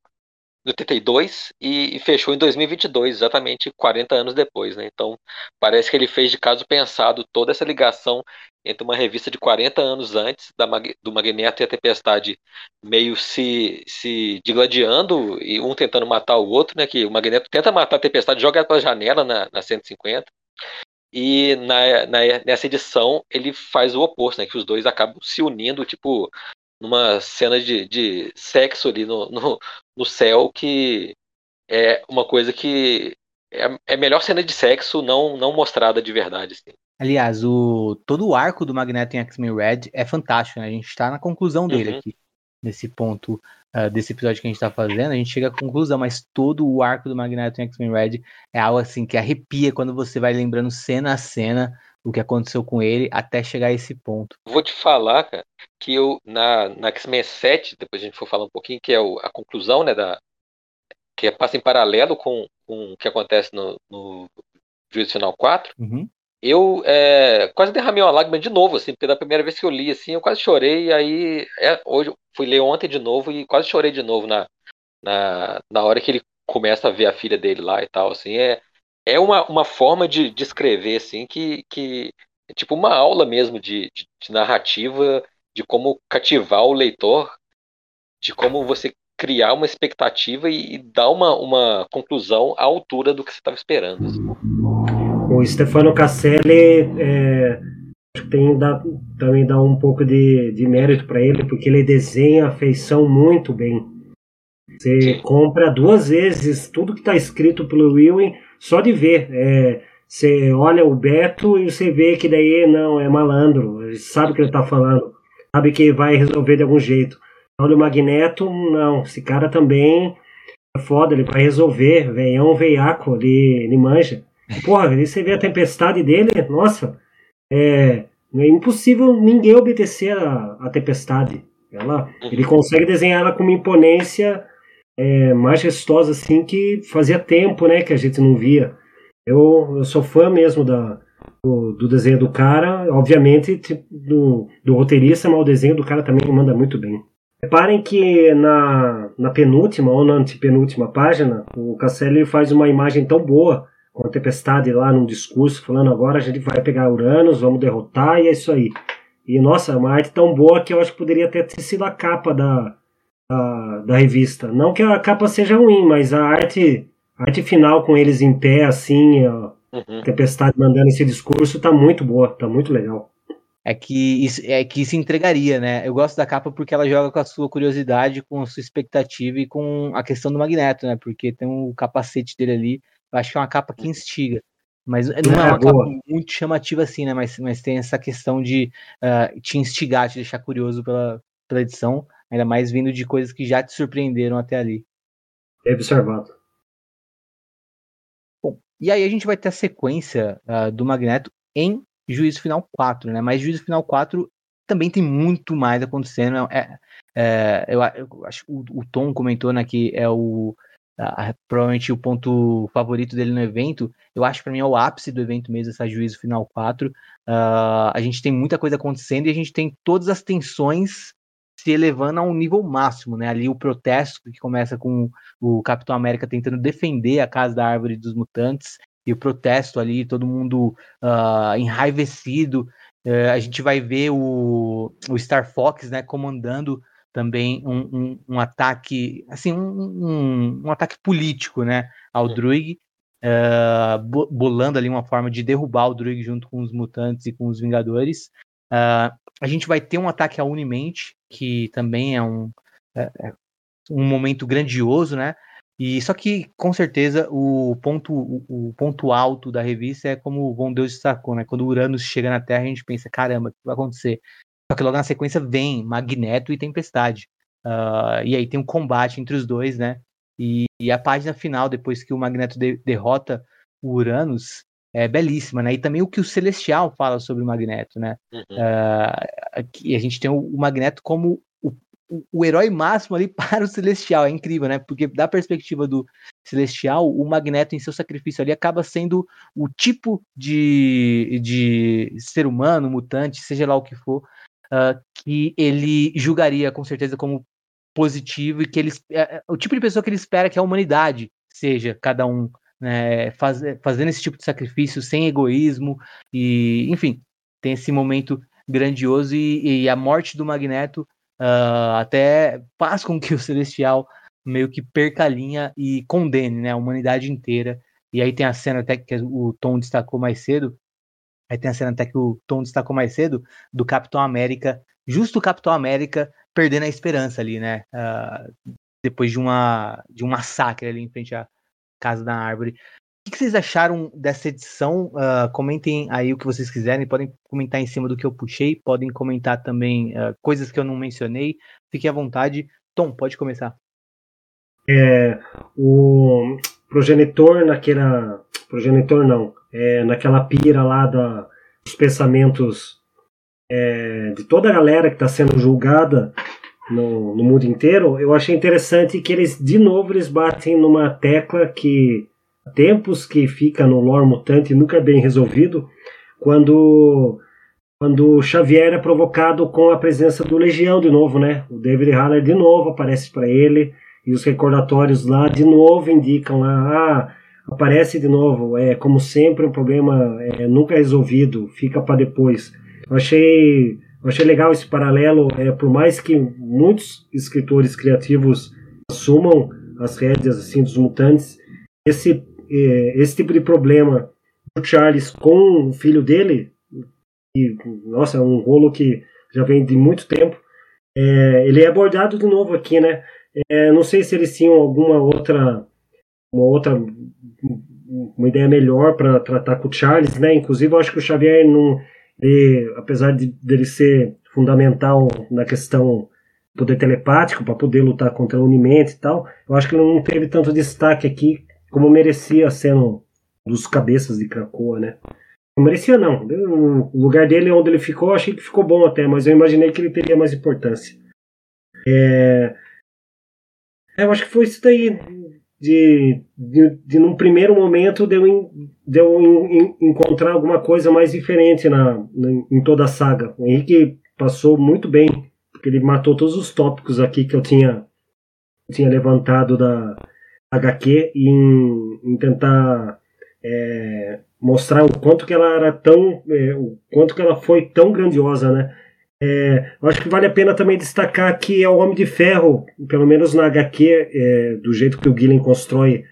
82 e, e, fechou em 2022, exatamente 40 anos depois, né? Então, parece que ele fez de caso pensado toda essa ligação entre uma revista de 40 anos antes da, do Magneto e a Tempestade meio se, se digladiando e um tentando matar o outro, né? Que o Magneto tenta matar a Tempestade, joga ela pela janela na, na 150 e na, na, nessa edição ele faz o oposto, né? Que os dois acabam se unindo, tipo, numa cena de, de sexo ali no, no, no céu que é uma coisa que é, é a melhor cena de sexo não, não mostrada de verdade. Assim. Aliás, o, todo o arco do Magneto em X-Men Red é fantástico, né? A gente está na conclusão dele uhum. aqui, nesse ponto uh, desse episódio que a gente está fazendo. A gente chega à conclusão, mas todo o arco do Magneto em X-Men Red é algo assim que arrepia quando você vai lembrando cena a cena o que aconteceu com ele até chegar a esse ponto. Vou te falar, cara, que eu na, na X-Men 7, depois a gente for falar um pouquinho, que é o, a conclusão, né, da, que é, passa em paralelo com, com o que acontece no, no Juízo Final 4, Uhum. eu é, quase derramei uma lágrima de novo, assim, porque da primeira vez que eu li, assim, eu quase chorei, e aí é, hoje fui ler ontem de novo e quase chorei de novo na, na, na hora que ele começa a ver a filha dele lá e tal, assim, é, é uma, uma forma de, de escrever, assim, que, que é tipo uma aula mesmo de, de, de narrativa, de como cativar o leitor, de como você criar uma expectativa e, e dar uma, uma conclusão à altura do que você estava esperando. assim. O Stefano Casselli é, tem, dá, também dá um pouco de, de mérito para ele, porque ele desenha a feição muito bem. Você Sim. compra duas vezes tudo que está escrito pelo Ewing só de ver. É, você olha o Beto e você vê que daí não, é malandro, ele sabe o que ele está falando, sabe que vai resolver de algum jeito. Olha o Magneto, não, esse cara também é foda, ele vai resolver, veião, veiaco, ele, ele manja. Porra, aí você vê a tempestade dele, nossa, é, é impossível ninguém obedecer a, a tempestade. Ela, ele consegue desenhar ela com uma imponência é, majestosa assim que fazia tempo, né, que a gente não via. Eu, eu sou fã mesmo da, do, do desenho do cara, obviamente do, do roteirista, mas o desenho do cara também manda muito bem. Reparem que na, na penúltima ou na antepenúltima página, o Casselli faz uma imagem tão boa com a tempestade lá num discurso, falando agora a gente vai pegar Uranus, vamos derrotar, e é isso aí. E nossa, uma arte tão boa que eu acho que poderia ter sido a capa da, da, da revista. Não que a capa seja ruim, mas a arte, a arte final com eles em pé, assim, a Uhum. tempestade mandando esse discurso, tá muito boa, tá muito legal. É que isso é que isso entregaria, né? Eu gosto da capa porque ela joga com a sua curiosidade, com a sua expectativa e com a questão do Magneto, né? Porque tem o capacete dele ali. Eu acho que é uma capa que instiga. Mas não é É, uma boa. capa muito chamativa assim, né? Mas, mas tem essa questão de ah, te instigar, te deixar curioso pela, pela edição, ainda mais vindo de coisas que já te surpreenderam até ali. Bem observado. Bom, e aí a gente vai ter a sequência ah, do Magneto em Juízo Final 4, né? Mas Juízo Final 4 também tem muito mais acontecendo. É, é, eu, eu acho que o, o Tom comentou, né, que é o a- provavelmente o ponto favorito dele no evento. Eu acho que pra mim é o ápice do evento mesmo, essa Juízo Final 4. Ah, a gente tem muita coisa acontecendo e a gente tem todas as tensões se elevando a um nível máximo, né? Ali o protesto que começa com o Capitão América tentando defender a casa da árvore dos mutantes e o protesto ali, todo mundo ah, enraivecido. Eh, a gente vai ver o, o Star Fox, né, comandando também um, um, um ataque, assim, um, um, ataque político, né, ao Sim. Druig, bo- bolando ali uma forma de derrubar o Druig junto com os mutantes e com os Vingadores. Ah, a gente vai ter um ataque à Unimente, que também é um, é- é um momento grandioso, né? E só que com certeza o ponto, o, o ponto alto da revista é como o Von Deus destacou, né? Quando o Uranus chega na Terra, a gente pensa, caramba, o que vai acontecer? Só que logo na sequência vem Magneto e Tempestade. Ah, e aí tem um combate entre os dois, né? E, e a página final, depois que o Magneto de- derrota o Uranus, é belíssima, né? E também o que o Celestial fala sobre o Magneto, né? Uhum. Ah, aqui a gente tem o, Magneto como o, o, herói máximo ali para o Celestial. É incrível, né? Porque da perspectiva do Celestial, o Magneto em seu sacrifício ali acaba sendo o tipo de, de ser humano, mutante, seja lá o que for, ah, que ele julgaria com certeza como positivo e que ele é, é o tipo de pessoa que ele espera que a humanidade seja cada um né, faz, fazendo esse tipo de sacrifício sem egoísmo e enfim tem esse momento grandioso e, e a morte do Magneto ah, até faz com que o Celestial meio que perca a linha e condene né, a humanidade inteira e aí tem a cena até que o Tom destacou mais cedo aí tem a cena até que o Tom destacou mais cedo do Capitão América justo o Capitão América perdendo a esperança ali, né? Ah, depois de uma de um massacre ali em frente à casa da árvore. O que, vocês acharam dessa edição? Ah, comentem aí o que vocês quiserem. Podem comentar em cima do que eu puxei. Podem comentar também ah, coisas que eu não mencionei. Fiquem à vontade. Tom, pode começar. É, o progenitor naquela. Progenitor não. É, naquela pira lá da, dos pensamentos é, de toda a galera que está sendo julgada no, no, mundo inteiro, eu achei interessante que eles, de novo, eles batem numa tecla que tempos que fica no lore mutante nunca é bem resolvido, quando quando Xavier é provocado com a presença do Legião de novo, né? O David Haller de novo aparece para ele e os recordatórios lá de novo indicam lá, ah, aparece de novo, é como sempre um problema é, nunca resolvido, fica para depois. Eu achei, eu achei legal esse paralelo, é, por mais que muitos escritores criativos assumam as rédeas assim dos mutantes, esse é, esse tipo de problema do Charles com o filho dele, e nossa, é um rolo que já vem de muito tempo, é, ele é abordado de novo aqui, né? É, não sei se eles tinham alguma outra uma outra uma ideia melhor para tratar com o Charles, né? Inclusive, eu acho que o Xavier não, ele, apesar de dele ser fundamental na questão poder telepático para poder lutar contra o Unimente e tal, eu acho que ele não teve tanto destaque aqui como merecia sendo dos cabeças de Krakoa, né? Não merecia não. O lugar dele onde ele ficou, achei que ficou bom até, mas eu imaginei que ele teria mais importância. É... Eu acho que foi isso daí de, de, de num primeiro momento de eu, de eu encontrar alguma coisa mais diferente na, na, em toda a saga. O Henrique passou muito bem, porque ele matou todos os tópicos aqui que eu tinha, tinha levantado da HQ em, em tentar é, mostrar o quanto que ela era tão, é, o quanto que ela foi tão grandiosa, né? É, eu acho que vale a pena também destacar que é o Homem de Ferro, pelo menos na HQ, é, do jeito que o Gillen constrói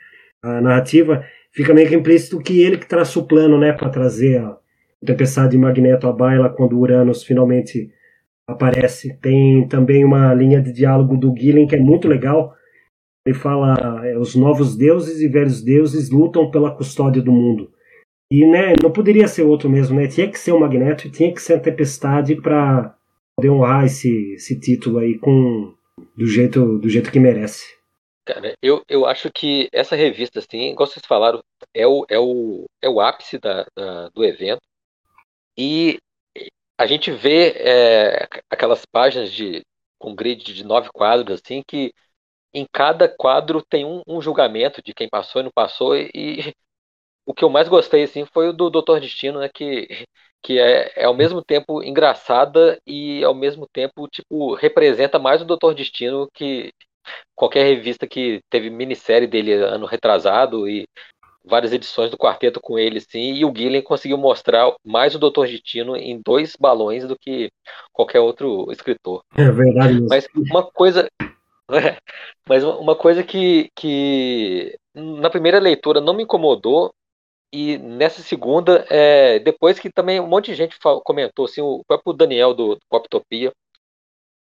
a narrativa, fica meio que implícito que ele que traça o plano, né, para trazer a Tempestade de Magneto à baila quando o Uranus finalmente aparece. Tem também uma linha de diálogo do Gillen que é muito legal. Ele fala: é, os novos deuses e velhos deuses lutam pela custódia do mundo. E né, não poderia ser outro mesmo, né? Tinha que ser o Magneto e tinha que ser a Tempestade para poder honrar esse, esse título aí com do jeito do jeito que merece. Cara, eu, eu acho que essa revista, assim, igual vocês falaram, é o, é o, é o ápice da, da do evento. E a gente vê é, aquelas páginas de com grid de nove quadros, assim, que em cada quadro tem um, um julgamento de quem passou e não passou. E, o que eu mais gostei, assim, foi o do Doutor Destino, né? Que que é, é ao mesmo tempo engraçada e ao mesmo tempo, tipo, representa mais o Doutor Destino que qualquer revista que teve minissérie dele ano retrasado e várias edições do quarteto com ele, sim, e o Gillen conseguiu mostrar mais o Doutor Destino em dois balões do que qualquer outro escritor. É verdade. Mesmo. Mas uma coisa, mas uma coisa que, que na primeira leitura não me incomodou e nessa segunda, é, depois que também um monte de gente falou, comentou, assim, o próprio Daniel do, do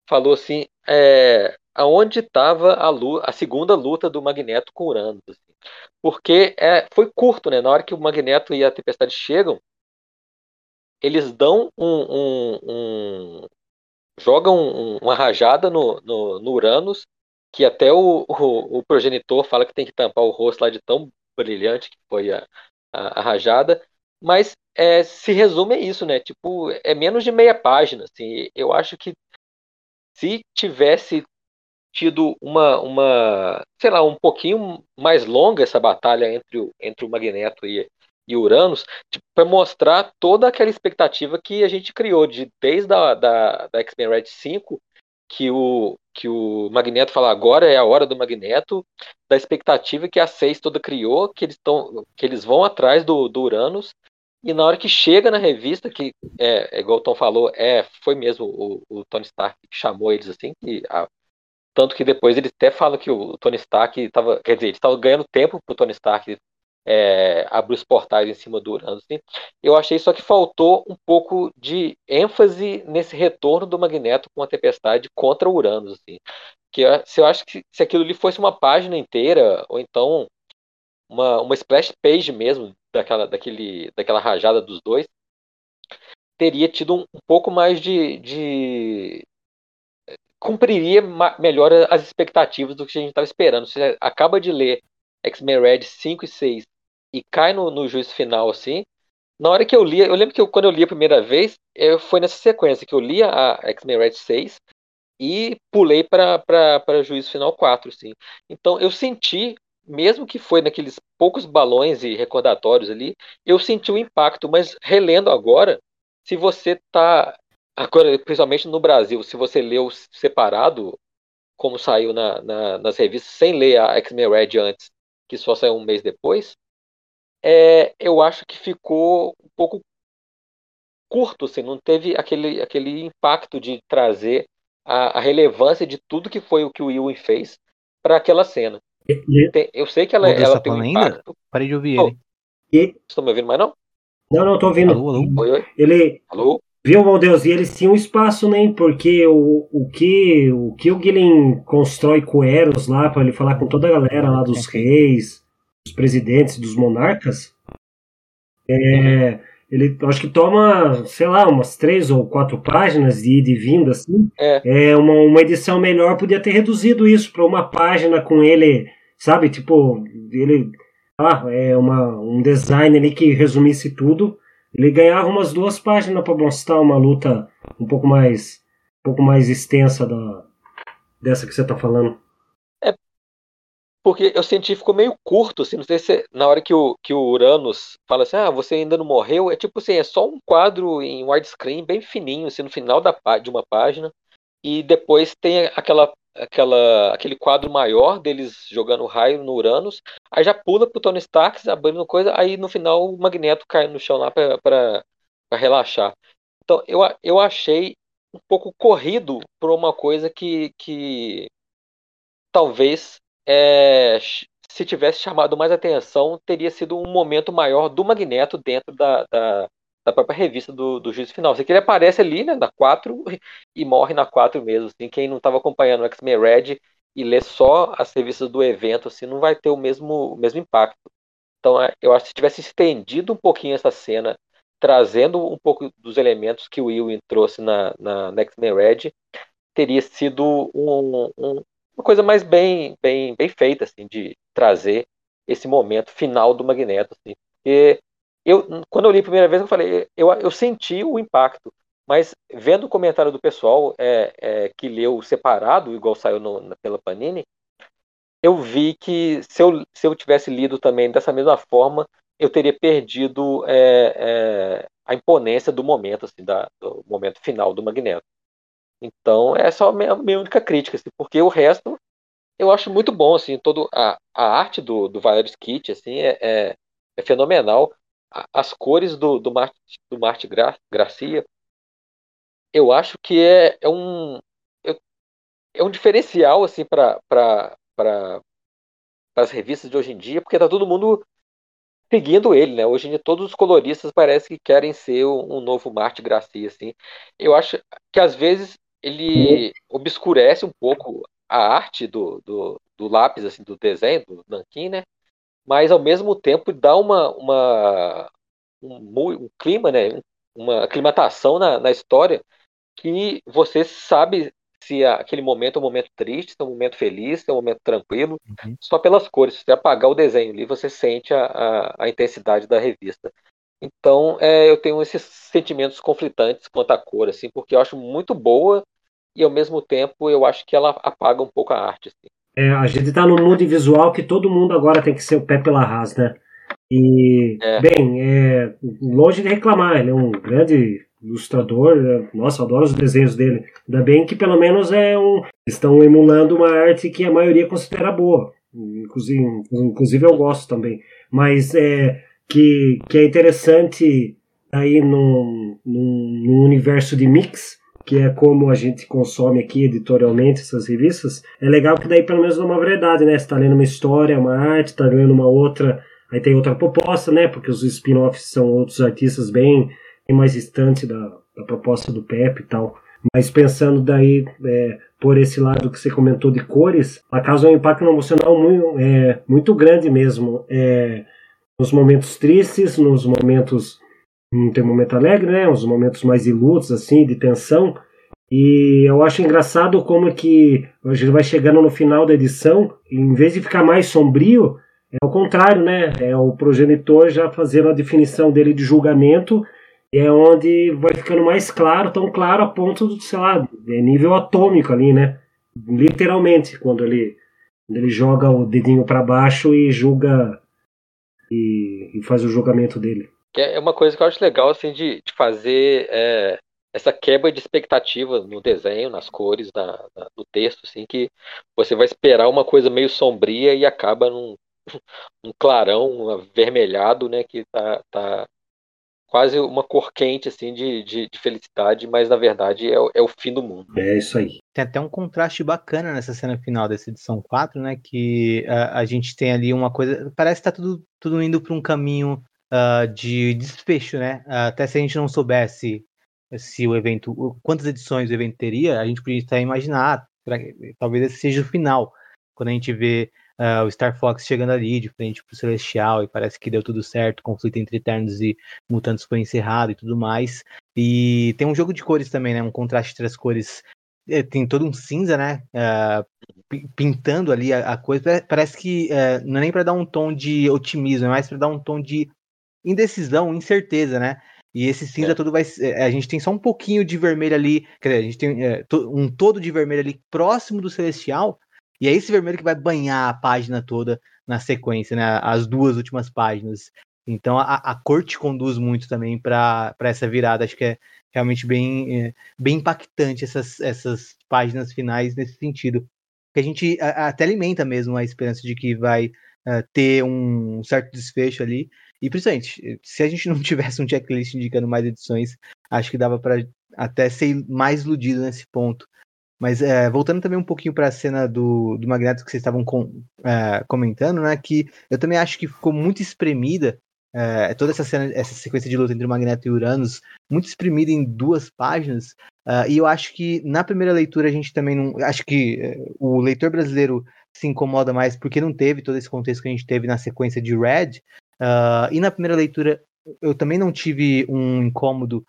falou assim, é, aonde estava a, a, segunda luta do Magneto com Uranus. Assim. Porque é, foi curto, né? Na hora que o Magneto e a Tempestade chegam, eles dão um. um, um jogam um, uma rajada no, no, no, Uranus, que até o, o, o progenitor fala que tem que tampar o rosto lá de tão brilhante que foi a, a, a rajada, mas é, se resume a isso, né? Tipo, é menos de meia página, assim. Eu acho que se tivesse tido uma, uma, sei lá, um pouquinho mais longa essa batalha entre o, entre o Magneto e, e Uranus, tipo, para mostrar toda aquela expectativa que a gente criou de desde a da, da X-Men Red 5 que o, que o Magneto fala agora é a hora do Magneto, da expectativa que a Seis toda criou, que eles, tão, que eles vão atrás do, do Uranus, e na hora que chega na revista, que é, é igual o Tom falou, é, foi mesmo o, o Tony Stark que chamou eles assim, que a, tanto que depois ele até fala que o Tony Stark estava, quer dizer, ele estava ganhando tempo pro Tony Stark é, os portais em cima do Uranus. Assim. Eu achei só que faltou um pouco de ênfase nesse retorno do Magneto com a Tempestade contra o Uranus. Assim. Que se eu acho que se aquilo ali fosse uma página inteira, ou então uma, uma splash page mesmo daquela, daquele, daquela rajada dos dois, teria tido um, um pouco mais de, de cumpriria melhor as expectativas do que a gente estava esperando. Você acaba de ler X-Men Red 5 e 6 e cai no, no juízo final assim. Na hora que eu li, eu lembro que eu, quando eu li a primeira vez, eu, foi nessa sequência que eu li a X-Men Red 6 e pulei para juízo final 4, assim. Então eu senti mesmo que foi naqueles poucos balões e recordatórios ali, eu senti o impacto, mas relendo agora, se você tá agora, principalmente no Brasil, se você leu separado, como saiu na, na, nas revistas, sem ler a X-Men Red antes, que só saiu um mês depois, é, eu acho que ficou um pouco curto, assim, não teve aquele, aquele impacto de trazer a, a relevância de tudo que foi o que o Ewan fez para aquela cena. E, Tem- eu sei que ela, ela tá tem um falando ainda? impacto. Parei de ouvir Oh. ele. e- Vocês estão me ouvindo mais não? não, não, tô ouvindo. Alô, alô? Oi, oi. Ele, Alô? Viu, meu Deus, e eles tinham espaço, né? Porque o, o, que, o que o Guilherme constrói com o Eros lá, para ele falar com toda a galera lá dos reis, dos presidentes, dos monarcas, é, ele acho que toma, sei lá, umas três ou quatro páginas de ida e vinda, assim. É. uma, uma edição melhor podia ter reduzido isso para uma página com ele, sabe? Tipo, ele. Ah, é uma, um design ali que resumisse tudo. Ele ganhava umas duas páginas para mostrar uma luta um pouco mais um pouco mais extensa da dessa que você tá falando. Porque eu senti que ficou meio curto, assim, não sei se na hora que o, que o Uranus fala assim, ah, você ainda não morreu, é tipo assim, é só um quadro em widescreen bem fininho, assim, no final da, de uma página, e depois tem aquela, aquela, aquele quadro maior deles jogando raio no Uranus, aí já pula pro Tony Stark, abrindo coisa, aí no final o Magneto cai no chão lá pra, relaxar. Então eu, eu achei um pouco corrido por uma coisa que, que talvez é, se tivesse chamado mais atenção, teria sido um momento maior do Magneto dentro da, da, da própria revista do, do Juízo Final. Assim, que ele aparece ali, né, na 4 e morre na 4 mesmo. Assim, quem não estava acompanhando o X-Men Red e lê só as revistas do evento, assim, não vai ter o mesmo, o mesmo impacto. Então, é, eu acho que se tivesse estendido um pouquinho essa cena, trazendo um pouco dos elementos que o Will trouxe na, na, na X-Men Red, teria sido um, um, uma coisa mais bem, bem, bem feita, assim, de trazer esse momento final do Magneto, assim. Porque eu, quando eu li a primeira vez, eu falei, eu, eu senti o impacto, mas vendo o comentário do pessoal é, é, que leu separado, igual saiu no, na- pela Panini, eu vi que se eu, se eu tivesse lido também dessa mesma forma, eu teria perdido é, é, a imponência do momento, assim, da, do momento final do Magneto. Então, essa é a minha, minha única crítica, assim, porque o resto eu acho muito bom, assim, todo a, a arte do, do Valerio Skit, assim, é, é, é fenomenal. As cores do, do Marte, do Marte Gra, Gracia, eu acho que é, é um é um diferencial, assim, para para as revistas de hoje em dia, porque tá todo mundo seguindo ele, né? Hoje em dia todos os coloristas parece que querem ser um, um novo Marte Gracia, assim. Eu acho que às vezes ele obscurece um pouco a arte do, do, do lápis, assim, do desenho, do Nankin, né? Mas ao mesmo tempo dá uma, uma um, um clima, né? Uma aclimatação na, na história que você sabe se aquele momento é um momento triste, se é um momento feliz, se é um momento tranquilo, Uhum. só pelas cores. Se você apagar o desenho ali, você sente a, a, a intensidade da revista. Então, é, eu tenho esses sentimentos conflitantes quanto à cor, assim, porque eu acho muito boa e ao mesmo tempo eu acho que ela apaga um pouco a arte. Assim. É, a gente tá num mundo visual que todo mundo agora tem que ser o pé pela rás, né? E, É. bem, é, longe de reclamar, ele é um grande ilustrador, né? nossa, adoro os desenhos dele. Ainda bem que pelo menos é um, estão emulando uma arte que a maioria considera boa. Inclusive, inclusive eu gosto também. Mas é que, que é interessante aí num, num, num universo de mix, que é como a gente consome aqui editorialmente essas revistas, é legal que daí pelo menos dá uma variedade, né? Você tá lendo uma história, uma arte, tá lendo uma outra, aí tem outra proposta, né? Porque os spin-offs são outros artistas bem, bem mais distantes da, da proposta do Pepe e tal. Mas pensando daí é, por esse lado que você comentou de cores, ela causa um impacto emocional muito, é, muito grande mesmo. É, nos momentos tristes, nos momentos não tem momento alegre, né? Uns momentos mais de lutos, assim, de tensão. E eu acho engraçado como que a gente vai chegando no final da edição, em vez de ficar mais sombrio, é o contrário, né? É o progenitor já fazendo a definição dele de julgamento, e é onde vai ficando mais claro, tão claro a ponto, de, sei lá, é nível atômico ali, né? Literalmente, quando ele Ele joga o dedinho para baixo e julga e, e, faz o julgamento dele. É uma coisa que eu acho legal assim de, de fazer é, essa quebra de expectativa no desenho, nas cores, na, na, no texto, assim, que você vai esperar uma coisa meio sombria e acaba num, um clarão, um avermelhado, né, que tá, tá quase uma cor quente, assim, de, de, de felicidade, mas na verdade é, é, o fim do mundo. É isso aí. Tem até um contraste bacana nessa cena final dessa edição 4, né, que a, a gente tem ali uma coisa, parece que tá tudo, tudo indo para um caminho uh, de desfecho, né, até se a gente não soubesse se o evento, quantas edições o evento teria, a gente podia estar a imaginar, talvez esse seja o final, quando a gente vê uh, o Star Fox chegando ali de frente pro Celestial e parece que deu tudo certo, o conflito entre Eternos e Mutantes foi encerrado e tudo mais. E tem um jogo de cores também, né? Um contraste entre as cores. Eh, tem todo um cinza, né? Uh, pintando ali a, a, coisa. Parece que uh, não é nem para dar um tom de otimismo, é mais para dar um tom de indecisão, incerteza, né? E esse cinza é. todo vai. Eh, a gente tem só um pouquinho de vermelho ali. Quer dizer, a gente tem é, um todo de vermelho ali próximo do celestial. E é esse vermelho que vai banhar a página toda na sequência, né? As duas últimas páginas. Então a, a cor te conduz muito também para essa virada. Acho que é realmente bem, é, bem impactante essas, essas páginas finais nesse sentido. Que a gente a, até alimenta mesmo a esperança de que vai uh, ter um certo desfecho ali. E principalmente, se a gente não tivesse um checklist indicando mais edições, acho que dava para até ser mais iludido nesse ponto. Mas é, voltando também um pouquinho para a cena do, do Magneto que vocês estavam com, é, comentando, né? Que eu também acho que ficou muito espremida é, toda essa cena, essa sequência de luta entre o Magneto e Uranus, muito espremida em duas páginas. Uh, e eu acho que na primeira leitura a gente também não. Acho que uh, o leitor brasileiro se incomoda mais porque não teve todo esse contexto que a gente teve na sequência de Red. Uh, e na primeira leitura eu também não tive um incômodo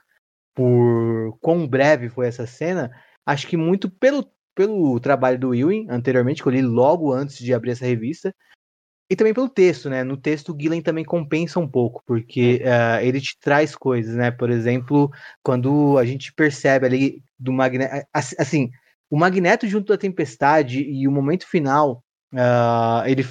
por quão breve foi essa cena, Acho que muito pelo, pelo trabalho do Ewing anteriormente, que eu li logo antes de abrir essa revista, e também pelo texto, né? No texto, o Gillen também compensa um pouco, porque uh, ele te traz coisas, né? Por exemplo, quando a gente percebe ali do Magneto. Assim, o Magneto junto da Tempestade e o momento final, uh, ele,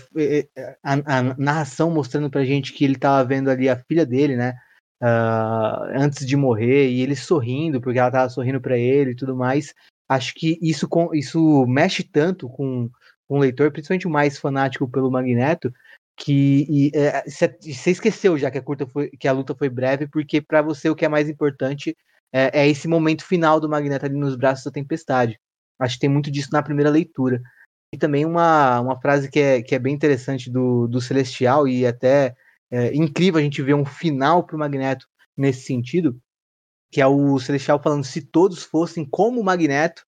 a, a, narração mostrando pra gente que ele tava vendo ali a filha dele, né? uh, antes de morrer e ele sorrindo porque ela tava sorrindo para ele e tudo mais. Acho que isso, isso mexe tanto com, com o leitor, principalmente o mais fanático pelo Magneto, que você é, esqueceu já que a curta foi, que a luta foi breve, porque para você o que é mais importante é, é, esse momento final do Magneto ali nos braços da tempestade. Acho que tem muito disso na primeira leitura. E também uma, uma frase que é, que é bem interessante do, do Celestial e até é, incrível a gente ver um final para o Magneto nesse sentido, que é o Celestial falando se todos fossem como o Magneto,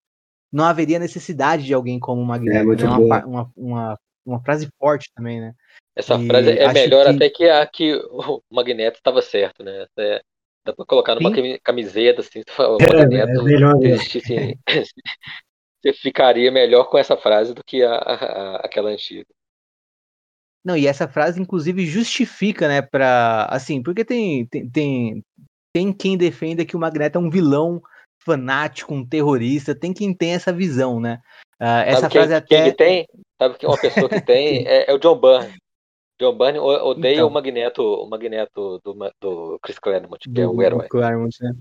não haveria necessidade de alguém como o Magneto. É, é uma, uma, uma, uma, frase forte também, né? Essa e frase é melhor que... até que a que o Magneto estava certo, né? É, dá para colocar numa Sim. camiseta assim, o é, Magneto é, melhor, existisse, você ficaria melhor com essa frase do que a, a, aquela antiga. Não, e essa frase, inclusive, justifica, né, pra. Assim, porque tem, tem, tem, tem quem defenda que o Magneto é um vilão fanático, um terrorista, tem quem tem essa visão, né? Uh, essa quem, frase até. Quem tem, sabe que uma pessoa que tem é, é, o John Byrne. John Byrne odeia então, o Magneto, o Magneto do, do Chris Claremont, que é o herói. Claremont, né?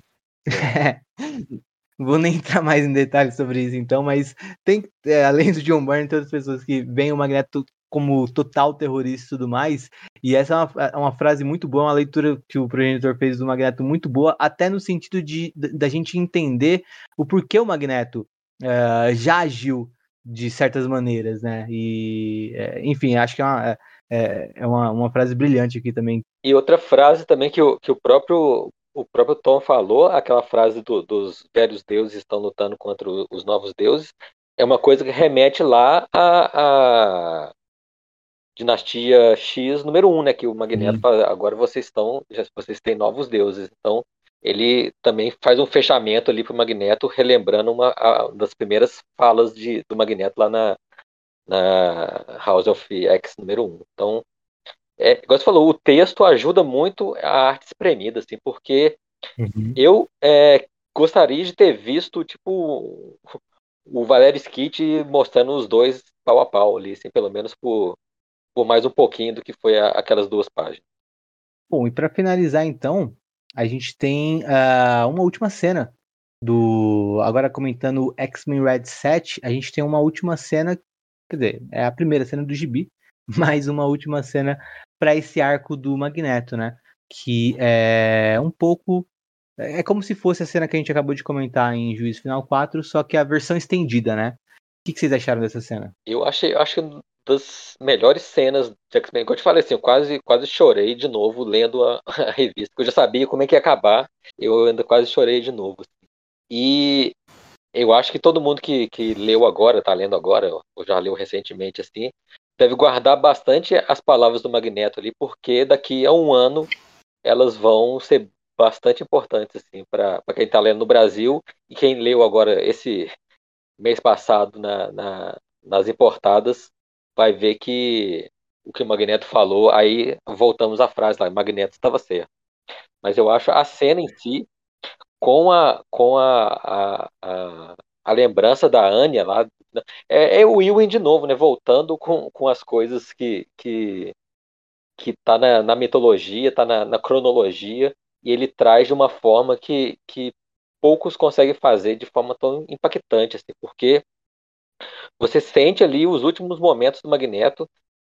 É. Vou nem entrar mais em detalhes sobre isso, então, mas tem, é, além do John Byrne, tem outras pessoas que veem o Magneto como total terrorista e tudo mais. E essa é uma, é uma frase muito boa, uma leitura que o progenitor fez do Magneto muito boa, até no sentido de da gente entender o porquê o Magneto uh, já agiu de certas maneiras, né? E, é, enfim, acho que é uma, é, é uma, uma frase brilhante aqui também. E outra frase também que o, que o próprio o próprio Tom falou, aquela frase do, dos velhos deuses estão lutando contra os novos deuses, é uma coisa que remete lá a, a dinastia X número 1, um, né? Que o Magneto uhum. fala, agora vocês estão, já, vocês têm novos deuses. Então, ele também faz um fechamento ali pro Magneto, relembrando uma a, das primeiras falas de, do Magneto lá na, na House of X número 1. Um. Então, é, igual você falou, o texto ajuda muito a arte espremida, assim, porque uhum. eu é, gostaria de ter visto, tipo, o Valério Skit mostrando os dois pau a pau ali, assim, pelo menos por, por mais um pouquinho do que foi a, aquelas duas páginas. Bom, e para finalizar então, a gente tem uh, uma última cena do. Agora comentando X-Men Red 7, a gente tem uma última cena, quer dizer, é a primeira cena do gibi, mais uma última cena para esse arco do Magneto, né? Que é um pouco. É como se fosse a cena que a gente acabou de comentar em Juízo Final 4, só que a versão estendida, né? O que, vocês acharam dessa cena? Eu achei, acho das melhores cenas de X-Men. Como eu te falei, assim, eu quase, quase chorei de novo lendo a, a, revista, eu já sabia como é que ia acabar, eu ainda quase chorei de novo. Assim. E eu acho que todo mundo que, que leu agora, tá lendo agora, ou já leu recentemente, assim, deve guardar bastante as palavras do Magneto ali, porque daqui a um ano elas vão ser bastante importantes, assim, para quem está lendo no Brasil e quem leu agora esse mês passado na, na, nas importadas vai ver que o que o Magneto falou, aí voltamos à frase lá, Magneto estava certo. Mas eu acho a cena em si, com a, com a, a, a, a lembrança da Anya lá, é, é o Ewan de novo, né? Voltando com, com as coisas que, que, que tá na, na mitologia, tá na, na cronologia, e ele traz de uma forma que, que poucos conseguem fazer de forma tão impactante, assim, porque você sente ali os últimos momentos do Magneto.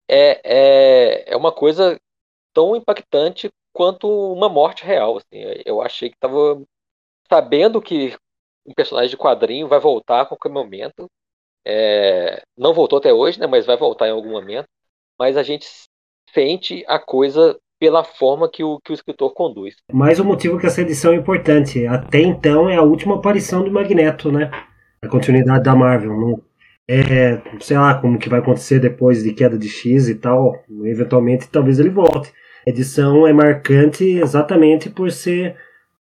É, é, é uma coisa tão impactante quanto uma morte real. Assim. Eu achei que estava sabendo que um personagem de quadrinho vai voltar a qualquer momento. É, não voltou até hoje, né, mas vai voltar em algum momento. Mas a gente sente a coisa pela forma que o, que o escritor conduz. Mais um motivo que essa edição é importante. Até então é a última aparição do Magneto, né? A continuidade da Marvel. Não, é, sei lá como que vai acontecer depois de queda de X e tal. Eventualmente, talvez ele volte. A edição é marcante exatamente por ser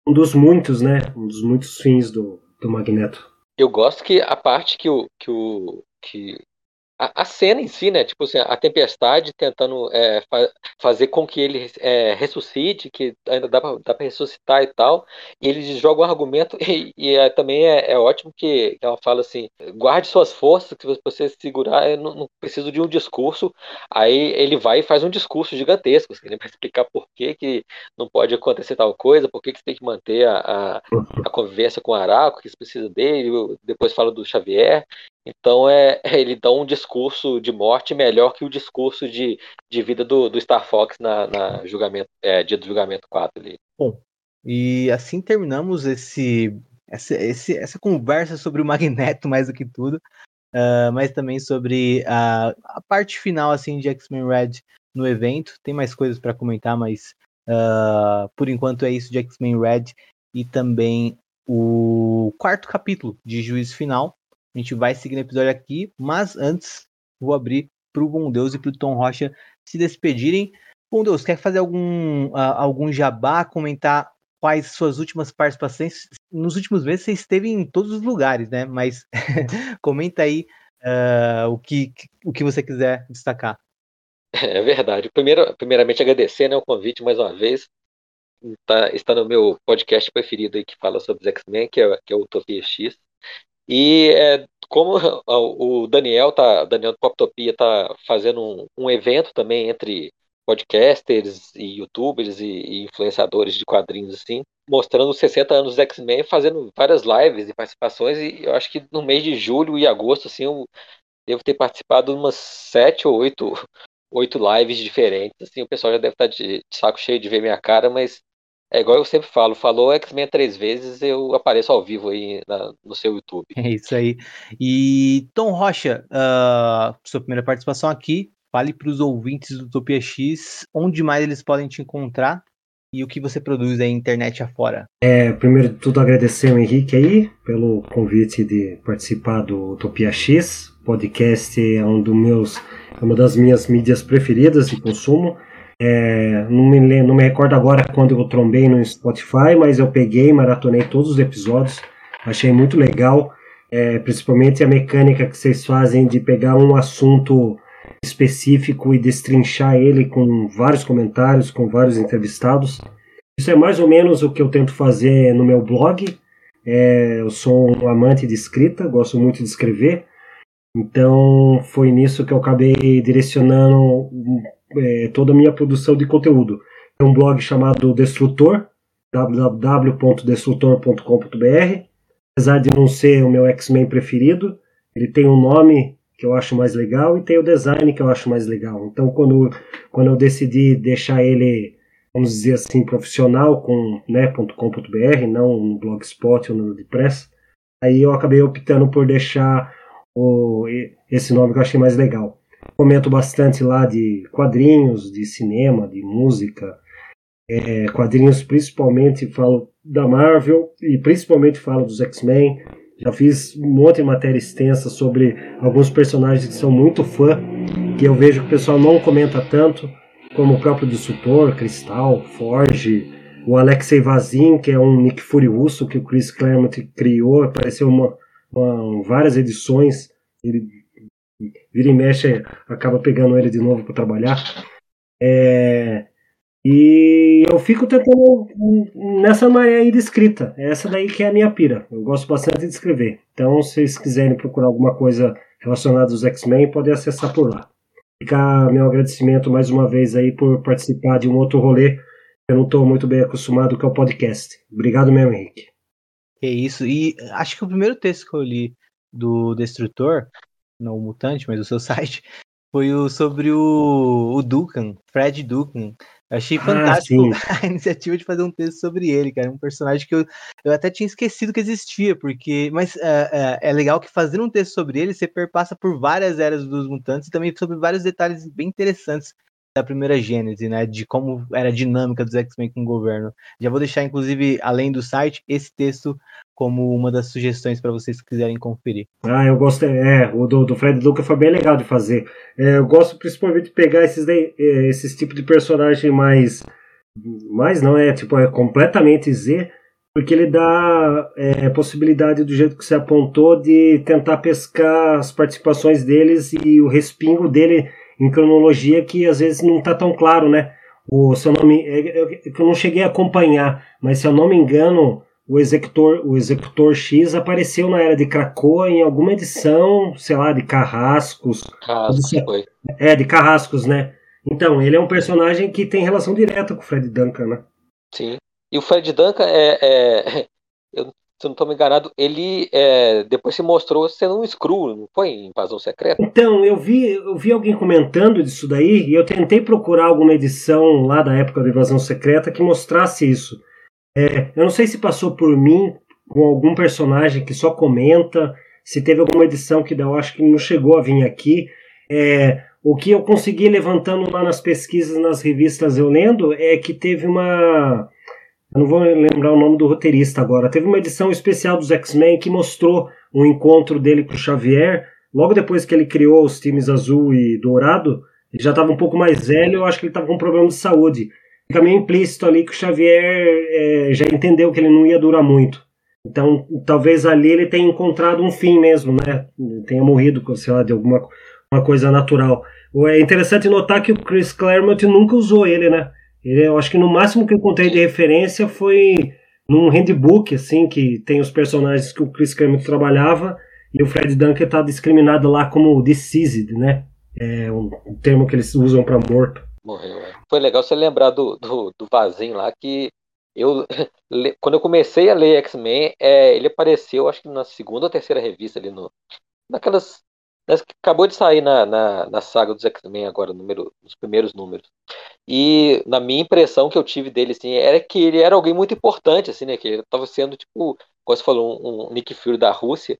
um dos muitos, né? Um dos muitos fins do, do Magneto. Eu gosto que a parte que o, que o que a, a, cena em si, né? Tipo assim, a tempestade tentando é, fa fazer com que ele é, ressuscite, que ainda dá pra ressuscitar e tal. E eles jogam um argumento, e, e é, também é, é, ótimo que, que, ela fala assim: guarde suas forças, que você segurar, eu não, não, preciso de um discurso. Aí ele vai e faz um discurso gigantesco, assim, né, para explicar por que, que não pode acontecer tal coisa, por que, que você tem que manter a, a, a convivência com o Araco, que você precisa dele. Depois fala do Xavier. Então é, ele dá um discurso de morte melhor que o discurso de, de vida do, do Star Fox na, na julgamento, é, dia do julgamento 4 ali. Bom, e assim terminamos esse, essa, esse, essa conversa sobre o Magneto mais do que tudo, uh, mas também sobre a, a parte final assim de X-Men Red no evento. Tem mais coisas para comentar, mas uh, por enquanto é isso de X-Men Red e também o quarto capítulo de Juízo Final a gente vai seguir no episódio aqui, mas antes vou abrir para o Bom Deus e para o Tom Rocha se despedirem. Bom Deus, quer fazer algum, uh, algum jabá, comentar quais suas últimas participações? Nos últimos meses você esteve em todos os lugares, né? Mas comenta aí uh, o, que, o que você quiser destacar. É verdade. Primeiro, primeiramente agradecer né, o convite mais uma vez. Tá, está no meu podcast preferido aí que fala sobre os X-Men, que é, que é o Utopia X. E é, como o Daniel tá, Daniel do Poptopia tá fazendo um, um, evento também entre podcasters e youtubers e, e, influenciadores de quadrinhos assim, mostrando os 60 anos do X-Men, fazendo várias lives e participações e eu acho que no mês de julho e agosto assim, eu devo ter participado de umas sete ou oito oito lives diferentes, assim, o pessoal já deve estar tá de, de saco cheio de ver minha cara, mas é igual eu sempre falo, falou X-Men três vezes, eu apareço ao vivo aí na, no seu YouTube. É isso aí. E Tom Rocha, uh, sua primeira participação aqui, fale para os ouvintes do Utopia X onde mais eles podem te encontrar e o que você produz aí internet afora. É, primeiro de tudo agradecer ao Henrique aí pelo convite de participar do Utopia X. Podcast é um dos meus, é uma das minhas mídias preferidas de consumo. É, não, me, não me recordo agora quando eu trombei no Spotify, mas eu peguei, maratonei todos os episódios, achei muito legal, é, principalmente a mecânica que vocês fazem de pegar um assunto específico e destrinchar ele com vários comentários, com vários entrevistados. Isso é mais ou menos o que eu tento fazer no meu blog. É, eu sou um amante de escrita, gosto muito de escrever. Então foi nisso que eu acabei direcionando é, toda a minha produção de conteúdo. Tem um blog chamado Destrutor, www.destrutor.com.br. Apesar de não ser o meu X-Men preferido, ele tem um nome que eu acho mais legal e tem o design que eu acho mais legal. Então, quando, quando eu decidi deixar ele, vamos dizer assim, profissional com né, .com.br, não no Blogspot ou no WordPress, aí eu acabei optando por deixar o, esse nome que eu achei mais legal. Comento bastante lá de quadrinhos, de cinema, de música, é, quadrinhos principalmente falo da Marvel e principalmente falo dos X-Men. Já fiz um monte de matéria extensa sobre alguns personagens que são muito fã, que eu vejo que o pessoal não comenta tanto, como o próprio Dissutor, Cristal, Forge, o Alexei Vazin, que é um Nick Fury russo que o Chris Claremont criou, apareceu uma, uma, várias edições, ele vira e mexe, acaba pegando ele de novo para trabalhar. É, e eu fico tentando nessa maré aí de escrita. Essa daí que é a minha pira. Eu gosto bastante de escrever. Então, se vocês quiserem procurar alguma coisa relacionada aos X-Men, podem acessar por lá. Fica meu agradecimento mais uma vez aí por participar de um outro rolê. Eu não estou muito bem acostumado com o podcast. Obrigado mesmo, Henrique. É isso. E acho que o primeiro texto que eu li do Destrutor, não o Mutante, mas o seu site, foi o sobre o, o Dukan, Fred Dukan. Eu achei ah, fantástico ah, a iniciativa de fazer um texto sobre ele, cara. Um personagem que eu, eu até tinha esquecido que existia, porque. Mas uh, uh, é legal que fazendo um texto sobre ele, você perpassa por várias eras dos mutantes e também sobre vários detalhes bem interessantes da primeira Gênese, né? De como era a dinâmica dos X-Men com o governo. Já vou deixar, inclusive, além do site, esse texto como uma das sugestões para vocês que quiserem conferir. Ah, eu gosto, é, o do, do Fred Duca foi bem legal de fazer. É, eu gosto principalmente de pegar esses, é, esses tipos de personagem mais, mais não é, tipo, é completamente Z, porque ele dá é, possibilidade do jeito que você apontou de tentar pescar as participações deles e o respingo dele em cronologia que às vezes não está tão claro, né? O seu nome, é, é, é, que eu não cheguei a acompanhar, mas se eu não me engano, o executor, o executor X apareceu na era de Krakoa em alguma edição, sei lá, de Carrascos. Carrascos, foi. É, de Carrascos, né? Então, ele é um personagem que tem relação direta com o Fred Duncan, né? Sim. E o Fred Duncan é. é eu, se eu não estou me enganado, ele é, depois se mostrou sendo um Screw, não foi em Invasão Secreta? Então, eu vi, eu vi alguém comentando disso daí e eu tentei procurar alguma edição lá da época da Invasão Secreta que mostrasse isso. É, eu não sei se passou por mim com algum personagem que só comenta, se teve alguma edição que eu acho que não chegou a vir aqui. É, o que eu consegui levantando lá nas pesquisas, nas revistas eu lendo, é que teve uma. Eu não vou lembrar o nome do roteirista agora. Teve uma edição especial dos X-Men que mostrou um encontro dele com o Xavier. Logo depois que ele criou os times azul e dourado, ele já estava um pouco mais velho, eu acho que ele estava com um problema de saúde fica meio implícito ali que o Xavier é, já entendeu que ele não ia durar muito. Então, talvez ali ele tenha encontrado um fim mesmo, né? Tenha morrido, sei lá, de alguma uma coisa natural. É interessante notar que o Chris Claremont nunca usou ele, né? Eu acho que no máximo que eu encontrei de referência foi num handbook, assim, que tem os personagens que o Chris Claremont trabalhava e o Fred Duncan está discriminado lá como deceased, né? É um, um termo que eles usam para morto. Morreu, é. Foi legal você lembrar do, do, do Vazinho lá, que eu, quando eu comecei a ler X-Men, é, ele apareceu, acho que na segunda ou terceira revista ali no. Naquelas. Nas que acabou de sair na, na, na saga dos X-Men agora, número, nos primeiros números. E na minha impressão que eu tive dele, assim, era que ele era alguém muito importante, assim, né? Que ele estava sendo, tipo, como você falou, um, um Nick Fury da Rússia.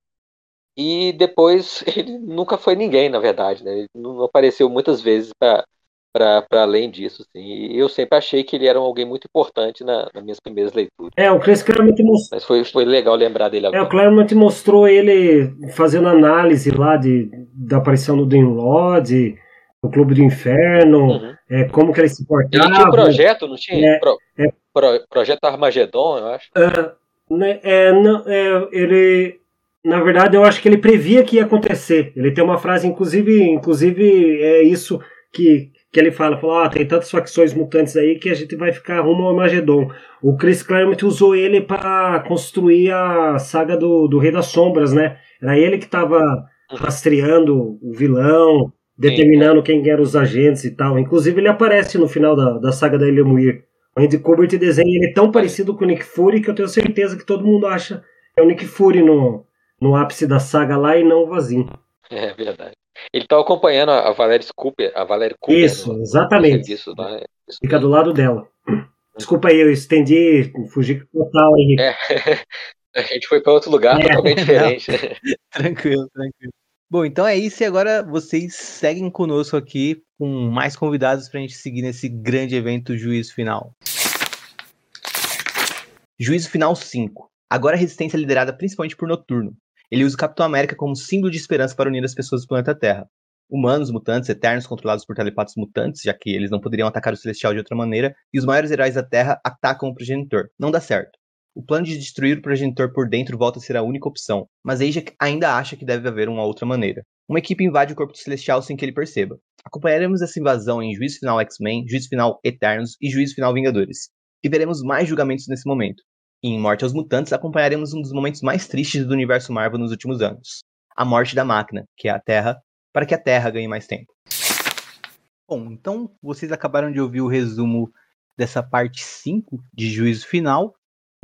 E depois ele nunca foi ninguém, na verdade, né? Ele não apareceu muitas vezes para para além disso, sim. E eu sempre achei que ele era alguém muito importante na, nas minhas primeiras leituras. É, o Chris Claremont mostrou. Mas foi, foi legal lembrar dele agora. É, o Claremont mostrou ele fazendo análise lá de, da aparição do Dreamlord, o Clube do Inferno, uhum. é, como que ele se portava. Ele tinha um projeto, não tinha? É, Pro, é, Pro, projeto Armagedon, eu acho. É, né, é, não, é, ele na verdade, eu acho que ele previa que ia acontecer. Ele tem uma frase, inclusive, inclusive é isso que que ele fala, fala, ah, tem tantas facções mutantes aí que a gente vai ficar rumo ao Armagedon. O Chris Claremont usou ele para construir a saga do, do Rei das Sombras, né? Era ele que estava rastreando o vilão, determinando quem eram os agentes e tal. Inclusive, ele aparece no final da, da saga da Elemuir. O Andy Kubert desenha ele tão parecido com o Nick Fury que eu tenho certeza que todo mundo acha que é o Nick Fury no, no ápice da saga lá e não o Vazinho. É verdade. Ele tá acompanhando a Valerie Cooper, a Valerie Cooper. Isso, no, exatamente. No né? Fica do lado dela. Desculpa aí, eu estendi, fugi total aí. É. A gente foi para outro lugar é. totalmente diferente. tranquilo, tranquilo. Bom, então é isso e agora vocês seguem conosco aqui com mais convidados para a gente seguir nesse grande evento Juízo Final. Juízo Final 5. Agora a resistência é liderada principalmente por Noturno. Ele usa o Capitão América como símbolo de esperança para unir as pessoas do planeta Terra. Humanos, mutantes, eternos, controlados por telepatos mutantes, já que eles não poderiam atacar o Celestial de outra maneira, e os maiores heróis da Terra atacam o progenitor. Não dá certo. O plano de destruir o progenitor por dentro volta a ser a única opção, mas Aja ainda acha que deve haver uma outra maneira. Uma equipe invade o corpo do Celestial sem que ele perceba. Acompanharemos essa invasão em Juízo Final X-Men, Juízo Final Eternos e Juízo Final Vingadores. E veremos mais julgamentos nesse momento. Em Morte aos Mutantes, acompanharemos um dos momentos mais tristes do universo Marvel nos últimos anos. A morte da máquina, que é a Terra, para que a Terra ganhe mais tempo. Bom, então vocês acabaram de ouvir o resumo dessa parte 5 de Juízo Final.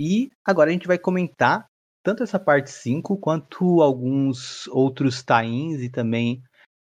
E agora a gente vai comentar tanto essa parte 5 quanto alguns outros tains e também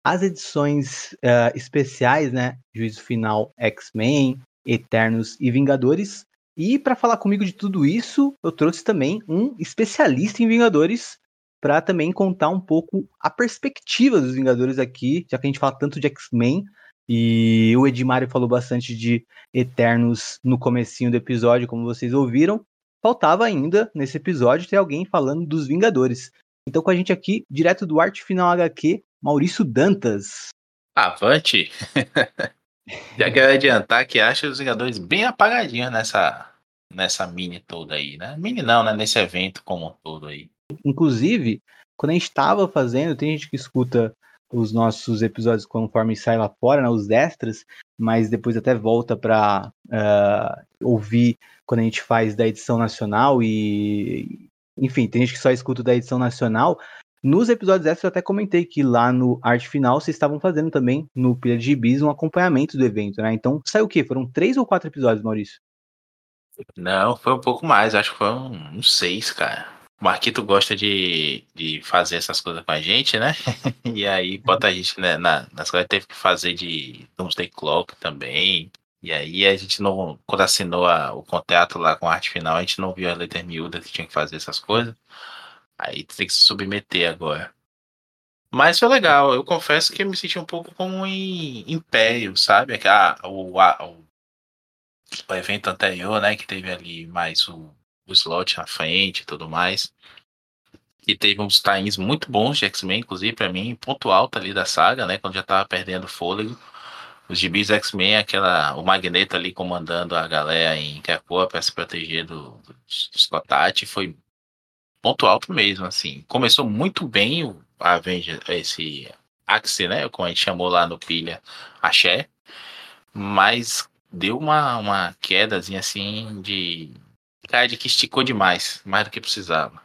as edições uh, especiais, né? Juízo Final X-Men, Eternos e Vingadores, e para falar comigo de tudo isso, eu trouxe também um especialista em Vingadores para também contar um pouco a perspectiva dos Vingadores aqui, já que a gente fala tanto de X-Men e o Edmário falou bastante de Eternos no comecinho do episódio, como vocês ouviram. Faltava ainda nesse episódio ter alguém falando dos Vingadores. Então com a gente aqui, direto do Arte Final HQ, Maurício Dantas. Avante! Já quero adiantar que acho os Vingadores bem apagadinhos nessa, nessa mini toda aí, né? Mini não, né? Nesse evento como um todo aí. Inclusive, quando a gente estava fazendo, tem gente que escuta os nossos episódios conforme sai lá fora, né, os extras, mas depois até volta para uh, ah, ouvir quando a gente faz da edição nacional e enfim, tem gente que só escuta da edição nacional, nos episódios extras eu até comentei que lá no Arte Final vocês estavam fazendo também, no Pilha de Gibis, um acompanhamento do evento, né? Então saiu o quê? Foram três ou quatro episódios, Maurício? Não, foi um pouco mais, acho que foi uns seis, cara. O Marquito gosta de, de fazer essas coisas com a gente, né? e aí bota a gente né, na, nas coisas, teve que fazer de Doomsday Clock também. E aí a gente não, quando assinou a, o contrato lá com a arte final, a gente não viu a letra miúda que tinha que fazer essas coisas. Aí tem que se submeter agora. Mas foi legal. Eu confesso que eu me senti um pouco como em Império, sabe? Ah, o, a, o, o, evento anterior, né? Que teve ali mais o, o slot na frente e tudo mais. E teve uns times muito bons de X-Men, inclusive para mim, ponto alto ali da saga, né? Quando já tava perdendo fôlego. Os gibis X-Men, aquela, o Magneto ali comandando a galera em Krakoa para se proteger do, do Scott foi ponto alto mesmo, assim. Começou muito bem o Avenger, esse Axe, né? Como a gente chamou lá no Pilha, Axé. Mas deu uma, uma quedazinha assim de. Cara, de que esticou demais, mais do que precisava.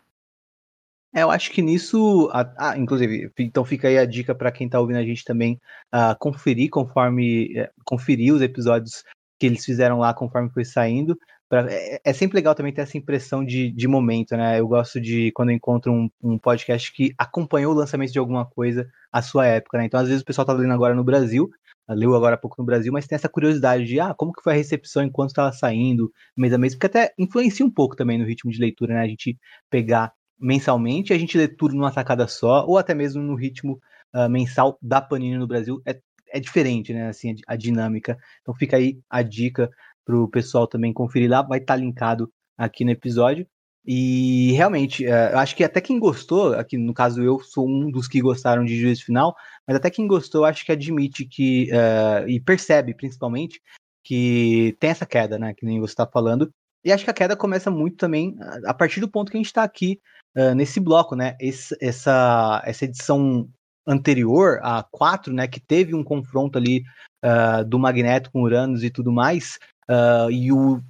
É, eu acho que nisso, ah, inclusive, então fica aí a dica para quem está ouvindo a gente também uh, conferir conforme uh, conferir os episódios que eles fizeram lá conforme foi saindo, Pra, é, é, sempre legal também ter essa impressão de, de momento, né? Eu gosto de quando eu encontro um, um, podcast que acompanhou o lançamento de alguma coisa à sua época, né? Então, às vezes o pessoal tá lendo agora no Brasil, leu agora há pouco no Brasil, mas tem essa curiosidade de, ah, como que foi a recepção enquanto estava saindo, mês a mês, porque até influencia um pouco também no ritmo de leitura, né? A gente pegar mensalmente, a gente lê tudo numa tacada só, ou até mesmo no ritmo uh, mensal da Panini no Brasil, é, é diferente, né? Assim, a, a dinâmica. Então fica aí a dica para o pessoal também conferir lá, vai estar tá linkado aqui no episódio. E realmente, é, eu acho que até quem gostou, aqui no caso eu sou um dos que gostaram de Juízo Final, mas até quem gostou, acho que admite que, uh, e percebe principalmente, que tem essa queda, né, que nem você está falando. E acho que a queda começa muito também a partir do ponto que a gente está aqui uh, nesse bloco, né? Esse, essa, essa edição anterior, a 4, né, que teve um confronto ali uh, do Magneto com Uranus e tudo mais, Uh, e o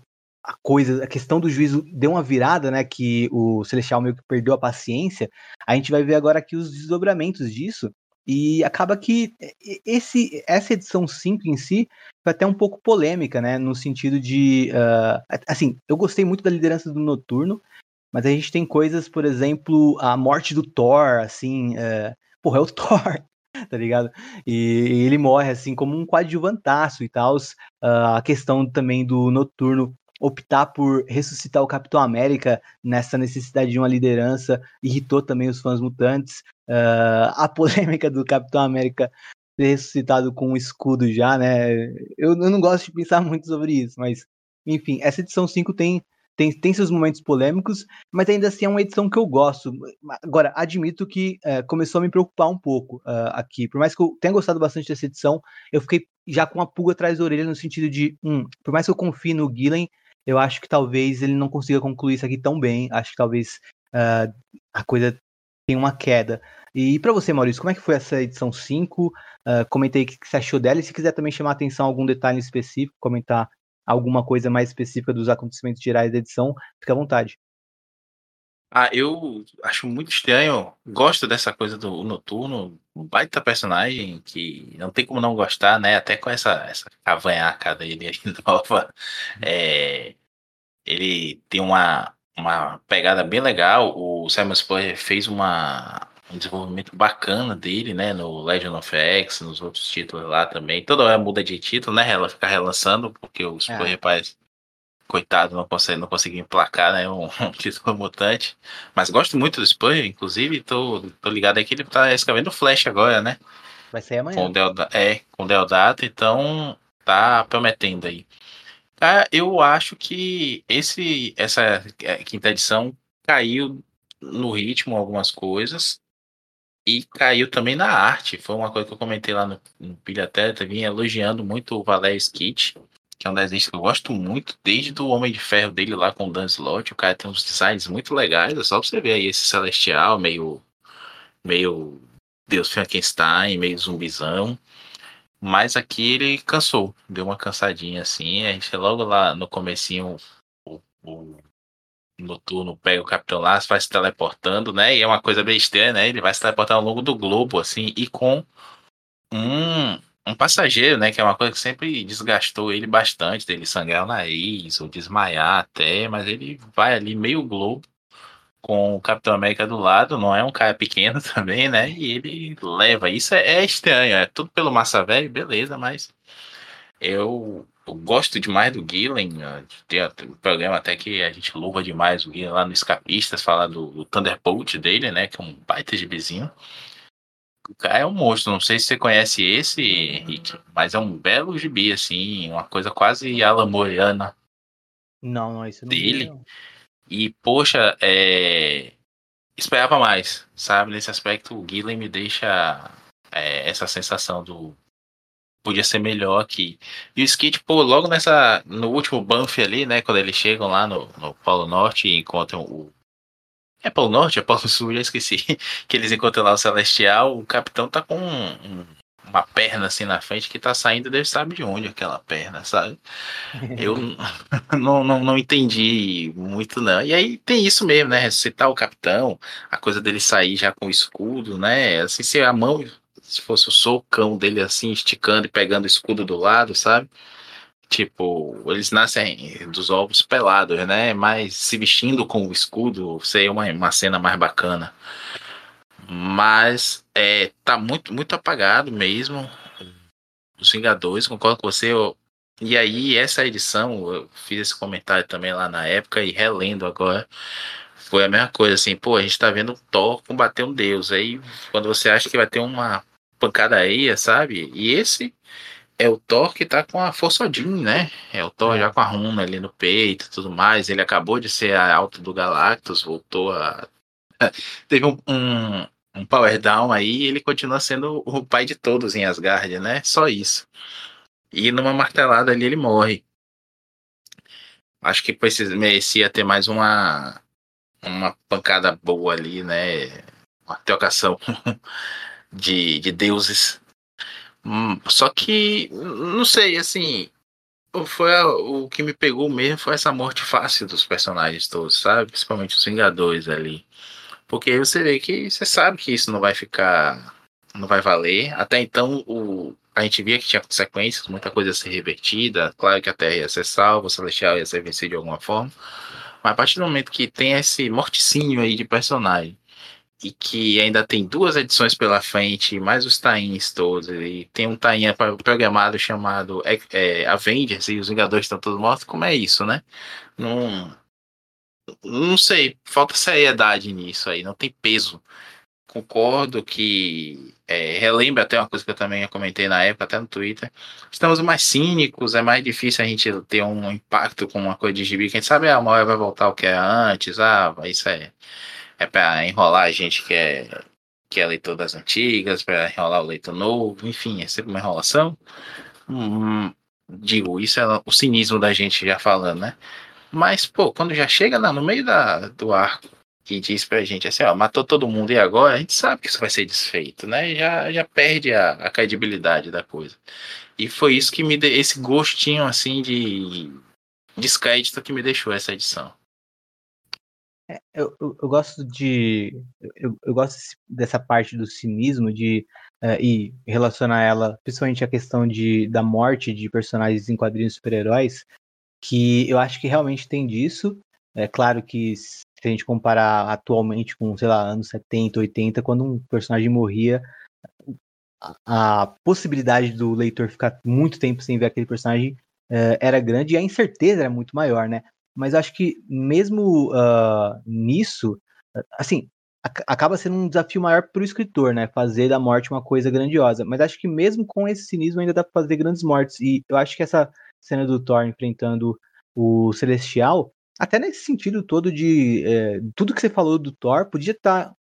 a coisa, a questão do juízo deu uma virada, né? Que o Celestial meio que perdeu a paciência. A gente vai ver agora aqui os desdobramentos disso. E acaba que esse, essa edição 5 em si foi até um pouco polêmica, né? No sentido de. Uh, assim, eu gostei muito da liderança do Noturno, mas a gente tem coisas, por exemplo, a morte do Thor, assim. Uh, porra, é o Thor, tá ligado? E, ele morre, assim, como um coadjuvantaço e tal. Uh, a questão também do Noturno optar por ressuscitar o Capitão América nessa necessidade de uma liderança irritou também os fãs mutantes. Uh, a polêmica do Capitão América ser ressuscitado com um escudo já, né? Eu, eu, não gosto de pensar muito sobre isso, mas enfim, essa edição 5 tem, tem, tem seus momentos polêmicos, mas ainda assim é uma edição que eu gosto. Agora, admito que uh, começou a me preocupar um pouco uh, aqui. Por mais que eu tenha gostado bastante dessa edição, eu fiquei já com a pulga atrás da orelha no sentido de, hum, por mais que eu confie no Gillen, eu acho que talvez ele não consiga concluir isso aqui tão bem. Acho que talvez uh, a coisa tenha uma queda. E para você, Maurício, como é que foi essa edição 5? Uh, comentei o que você achou dela. E se quiser também chamar atenção algum detalhe específico, comentar alguma coisa mais específica dos acontecimentos gerais da edição, fica à vontade. Ah, eu acho muito estranho. Gosto dessa coisa do Noturno. Um baita personagem que não tem como não gostar, né? Até com essa, essa cavanhaca dele aí nova. É, ele tem uma, uma pegada bem legal. O Simon Spurrier fez uma, um desenvolvimento bacana dele, né? No Legend of X, nos outros títulos lá também. Toda hora muda de título, né? Ela fica relançando, porque o Spurrier é. faz coitado, não consegue, não conseguiu emplacar, né? Um, um título mutante. Mas gosto muito do Spurrier, inclusive, tô, tô ligado aí que ele tá escrevendo Flash agora, né? Vai sair amanhã. Com o Deodato, é, com o Deodato, então tá prometendo aí. Ah, eu acho que esse, essa é, quinta edição caiu no ritmo algumas coisas e caiu também na arte. Foi uma coisa que eu comentei lá no, no Pilha Teta, vim elogiando muito o Valério Skit que é um desenho que eu gosto muito, desde o Homem de Ferro dele lá com o Dan Slott. O cara tem uns designs muito legais, é só você ver aí esse celestial, meio. meio. Deus Frankenstein, meio zumbizão. Mas aqui ele cansou, deu uma cansadinha assim. A gente logo lá no comecinho, o, o noturno pega o Capitão lá, vai se teleportando, né? E é uma coisa bem estranha, né? Ele vai se teleportar ao longo do globo, assim, e com um, um passageiro, né? Que é uma coisa que sempre desgastou ele bastante, dele sangrar o nariz ou desmaiar até, mas ele vai ali meio globo com o Capitão América do lado, não é um cara pequeno também, né? E ele leva. Isso é, é estranho, é tudo pelo massa velho, beleza, mas eu, eu gosto demais do Gillen. Tem um programa até que a gente louva demais o Gillen lá no Escapistas, falar do, do Thunderbolt dele, né? Que é um baita de vizinho. O cara é um monstro. Não sei se você conhece esse, Henrique, mas é um belo gibi, assim, uma coisa quase alamoriana. Não, não, isso não dele. E, poxa, é... esperava mais, sabe? Nesse aspecto, o Guilherme me deixa é, essa sensação do. Podia ser melhor aqui. E o Skid, pô, logo nessa. No último Banff ali, né? Quando eles chegam lá no, no Polo Norte e encontram o é Polo Norte, é Polo Sul, já esqueci. Que eles encontram lá o Celestial, o capitão tá com um, uma perna assim na frente que tá saindo, Deus sabe de onde aquela perna, sabe? Eu não, não, não entendi muito, não. E aí tem isso mesmo, né? Ressuscitar o capitão, a coisa dele sair já com o escudo, né? Assim, se a mão, se fosse o socão dele assim, esticando e pegando o escudo do lado, sabe? Tipo, eles nascem dos ovos pelados, né? Mas se vestindo com o escudo seria uma, uma cena mais bacana. Mas é, tá muito, muito apagado mesmo. Os Vingadores, concordo com você. Eu, e aí, essa edição, eu fiz esse comentário também lá na época e relendo agora. Foi a mesma coisa, assim, pô, a gente tá vendo Thor combater um deus. Aí, quando você acha que vai ter uma pancada aí, sabe? E esse é o Thor que tá com a força Odin, né? É o Thor é. já com a runa ali no peito e tudo mais. Ele acabou de ser a alta do Galactus, voltou a. Teve um, um, um, power down aí e ele continua sendo o pai de todos em Asgard, né? Só isso. E numa martelada ali ele morre. Acho que precisa, merecia ter mais uma, uma pancada boa ali, né? Uma trocação de, de deuses Hum, só que, não sei, assim, foi a, o que me pegou mesmo foi essa morte fácil dos personagens todos, sabe? Principalmente os Vingadores ali. Porque você vê que você sabe que isso não vai ficar. não vai valer. Até então o, a gente via que tinha consequências, muita coisa a ser revertida. Claro que a Terra ia ser salva, o Celestial ia ser vencido de alguma forma. Mas a partir do momento que tem esse morticínio aí de personagem e que ainda tem duas edições pela frente, mais os tains todos, e tem um tain programado chamado é, é, Avengers e os Vingadores estão todos mortos, como é isso, né? Não, não sei, falta seriedade nisso aí, não tem peso. Concordo que é, relembra até uma coisa que eu também comentei na época, até no Twitter. Estamos mais cínicos, é mais difícil a gente ter um impacto com uma coisa de gibi, que a gente sabe, ah, uma hora vai voltar o que era antes, ah, isso é é para enrolar a gente que é, que é leitor das antigas, para enrolar o leitor novo, enfim, é sempre uma enrolação. Hum, digo, isso é o cinismo da gente já falando, né? Mas, pô, quando já chega lá no meio da, do arco que diz pra gente assim, ó, matou todo mundo e agora, a gente sabe que isso vai ser desfeito, né? Já, já perde a, a credibilidade da coisa. E foi isso que me deu, esse gostinho assim de descrédito que me deixou essa edição. É, eu, eu, gosto de. Eu, eu, gosto dessa parte do cinismo de uh, e relacionar ela, principalmente a questão de, da morte de personagens em quadrinhos super-heróis, que eu acho que realmente tem disso. É claro que se a gente comparar atualmente com, sei lá, anos 70, 80, quando um personagem morria, a, a possibilidade do leitor ficar muito tempo sem ver aquele personagem uh, era grande e a incerteza era muito maior, né? Mas acho que mesmo uh, nisso, assim, acaba sendo um desafio maior para o escritor, né? Fazer da morte uma coisa grandiosa. Mas acho que mesmo com esse cinismo ainda dá para fazer grandes mortes. E eu acho que essa cena do Thor enfrentando o Celestial, até nesse sentido todo de é, tudo que você falou do Thor, podia estar tá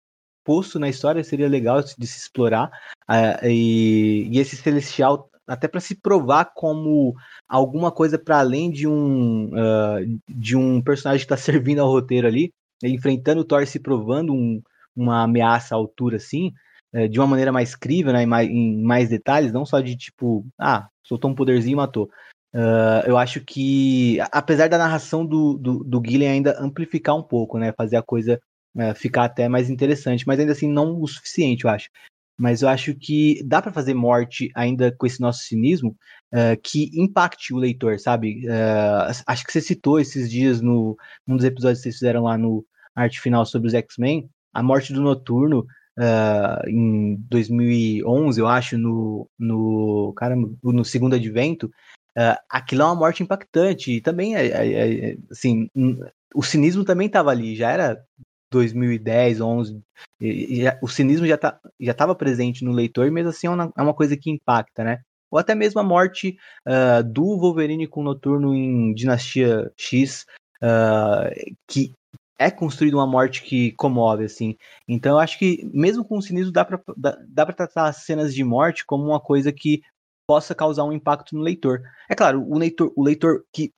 posto na história, seria legal de se explorar. Uh, e, e, esse Celestial até para se provar como alguma coisa para além de um uh, de um personagem que está servindo ao roteiro ali, enfrentando o Thor se provando um, uma ameaça à altura assim, uh, de uma maneira mais crível, né, em mais, em mais, detalhes, não só de tipo, ah, soltou um poderzinho e matou. Uh, eu acho que, apesar da narração do, do, do ainda amplificar um pouco, né, fazer a coisa uh, ficar até mais interessante, mas ainda assim não o suficiente, eu acho mas eu acho que dá para fazer morte ainda com esse nosso cinismo uh, que impacte o leitor, sabe? Uh, acho que você citou esses dias no um dos episódios que vocês fizeram lá no arte final sobre os X-Men, a morte do Noturno uh, em 2011, eu acho, no no caramba, no segundo advento, aquilo é uma morte impactante e também é, é, é, assim o cinismo também estava ali, já era 2010, 11, e, e, o cinismo já tá, já estava presente no leitor, e mesmo assim é uma, é uma, coisa que impacta, né? Ou até mesmo a morte uh, do Wolverine com o Noturno em Dinastia X, uh, que é construída uma morte que comove, assim. Então eu acho que mesmo com o cinismo dá para dá, dá pra tratar as cenas de morte como uma coisa que possa causar um impacto no leitor. É claro, o leitor, o leitor que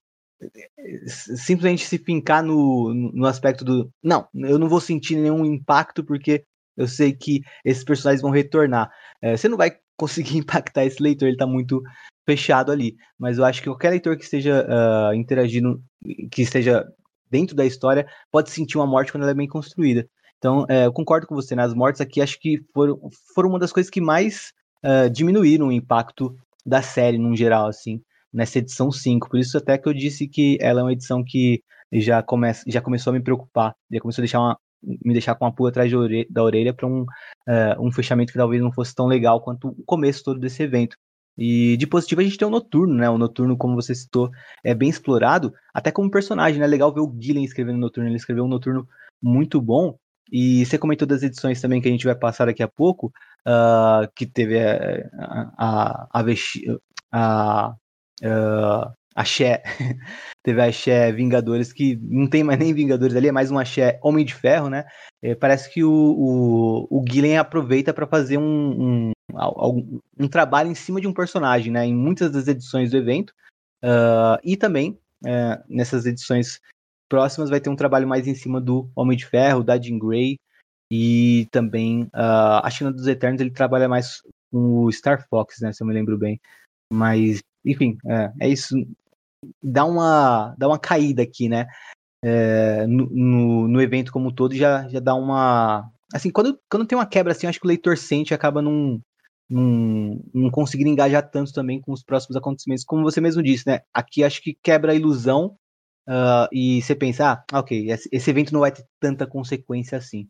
simplesmente se fincar no, no aspecto do não, eu não vou sentir nenhum impacto porque eu sei que esses personagens vão retornar. É, você não vai conseguir impactar esse leitor, ele está muito fechado ali. Mas eu acho que qualquer leitor que esteja uh, interagindo, que esteja dentro da história, pode sentir uma morte quando ela é bem construída. Então, é, eu concordo com você, nas né? mortes aqui acho que foram, foram uma das coisas que mais uh, diminuíram o impacto da série, num geral, assim nessa edição 5. Por isso até que eu disse que ela é uma edição que já, começa, já começou a me preocupar, já começou a deixar uma, me deixar com uma pulga atrás da orelha para um, uh, um fechamento que talvez não fosse tão legal quanto o começo todo desse evento. E de positivo a gente tem o Noturno, né? O Noturno, como você citou, é bem explorado, até como personagem, né? Legal ver o Gillen escrevendo Noturno, ele escreveu um Noturno muito bom. E você comentou das edições também que a gente vai passar daqui a pouco, uh, que teve a, a, a, a, uh, axé. Teve axé Vingadores, que não tem mais nem Vingadores ali, é mais um axé Homem de Ferro, né? É, parece que o, o, o aproveita para fazer um, um, um, um, trabalho em cima de um personagem, né? Em muitas das edições do evento. Uh, e também, uh, nessas edições próximas, vai ter um trabalho mais em cima do Homem de Ferro, da Jean Grey. E também, uh, a China dos Eternos, ele trabalha mais com o Star Fox, né? Se eu me lembro bem. Mas enfim, é, é isso. dá uma, dá uma caída aqui, né? É, no, no, no, evento como um todo já, já dá uma. Assim, quando, quando tem uma quebra assim, acho que o leitor sente e acaba num, não conseguindo engajar tanto também com os próximos acontecimentos, como você mesmo disse, né? Aqui acho que quebra a ilusão uh, e você pensa, ah, ok, esse, esse evento não vai ter tanta consequência assim.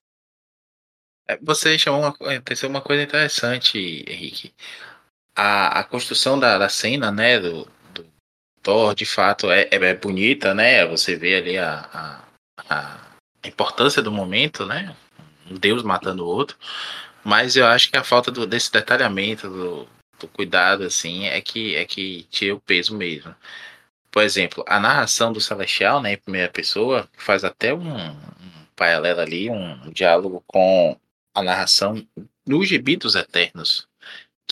É, você chamou uma, uma coisa interessante, Henrique. A, a construção da, da cena, né, do, do Thor, de fato, é, é, é, bonita, né? Você vê ali a, a, a importância do momento, né? Um deus matando o outro. Mas eu acho que a falta do, desse detalhamento, do, do, cuidado, assim, é que, é que tira o peso mesmo. Por exemplo, a narração do Celestial, né, em primeira pessoa, faz até um, um paralelo ali, um, um diálogo com a narração no Gibi dos Eternos,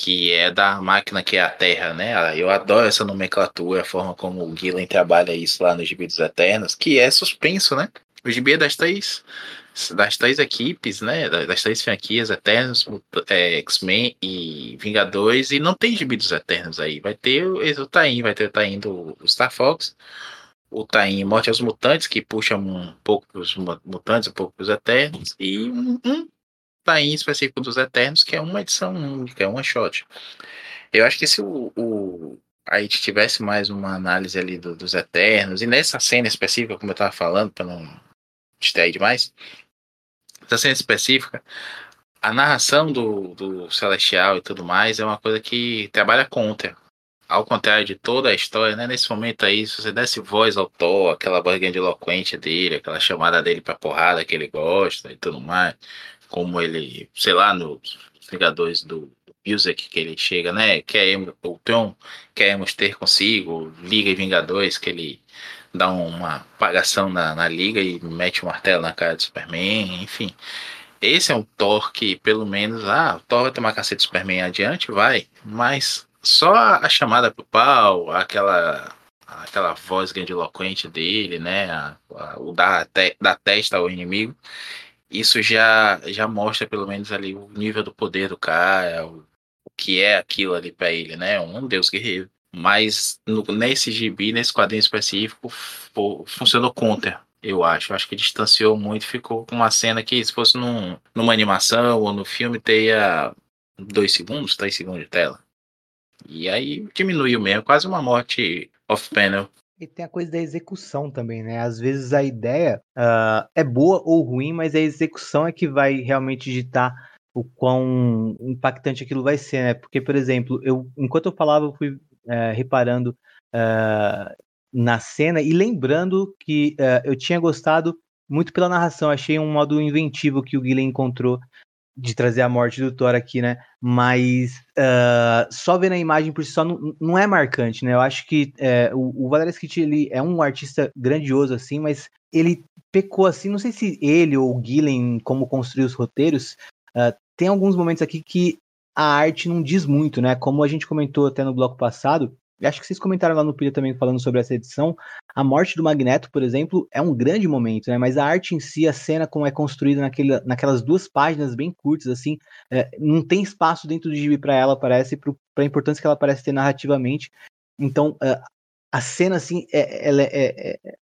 que é da máquina que é a Terra, né? Eu adoro essa nomenclatura, a forma como o Gillen trabalha isso lá no Gibi dos Eternos, que é suspenso, né? O Gibi é das três, das três equipes, né? Das três franquias, Eternos, é, X-Men e Vingadores, e não tem Gibi dos Eternos aí. Vai ter o, o Taim, vai ter o Taim do Star Fox, o Taim Morte aos Mutantes, que puxa um pouco os mutantes, um pouco os Eternos, e um, um tá em específico dos Eternos, que é uma edição única, é uma shot. Eu acho que se o, o a gente tivesse mais uma análise ali do, dos Eternos, e nessa cena específica, como eu estava falando, para não distrair demais, essa cena específica, a narração do, do Celestial e tudo mais é uma coisa que trabalha contra. Ao contrário de toda a história, né? Nesse momento aí, se você desse voz ao Thor, aquela voz eloquente dele, aquela chamada dele pra porrada que ele gosta e tudo mais, como ele, sei lá, nos Vingadores do Music que ele chega, né? Queremos, o Tron queremos ter consigo, Liga e Vingadores, que ele dá uma apagação na, na liga e mete o um martelo na cara do Superman, enfim. Esse é um Thor que, pelo menos, ah, o Thor vai tomar cacete do Superman adiante, vai, mas só a chamada pro pau, aquela aquela voz grandiloquente dele, né, a, a, o da, te, da testa ao inimigo, isso já, já mostra pelo menos ali o nível do poder do cara, o, o que é aquilo ali para ele, né? Um deus guerreiro. Mas no, nesse gibi, nesse quadrinho específico, funcionou contra, eu acho. Eu acho que distanciou muito, ficou com uma cena que, se fosse num, numa animação ou no filme, teria dois segundos, três segundos de tela. E aí diminuiu mesmo, quase uma morte off-panel. E tem a coisa da execução também, né? Às vezes a ideia uh, é boa ou ruim, mas a execução é que vai realmente ditar o quão impactante aquilo vai ser, né? Porque, por exemplo, eu enquanto eu falava, eu fui uh, reparando uh, na cena e lembrando que uh, eu tinha gostado muito pela narração. Achei um modo inventivo que o Guilherme encontrou de trazer a morte do Thor aqui, né? Mas uh, só vendo a imagem por si só não, não é marcante, né? Eu acho que é, o, o Valery ele é um artista grandioso, assim, mas ele pecou assim, não sei se ele ou o Gillen, como construiu os roteiros, uh, tem alguns momentos aqui que a arte não diz muito, né? Como a gente comentou até no bloco passado, acho que vocês comentaram lá no Pilha também falando sobre essa edição. A morte do Magneto, por exemplo, é um grande momento, né? Mas a arte em si, a cena como é construída naquele, naquelas duas páginas bem curtas, assim, é, não tem espaço dentro do gibi para ela, parece, para a importância que ela parece ter narrativamente. Então, é, a cena, assim, é, ela é, é, é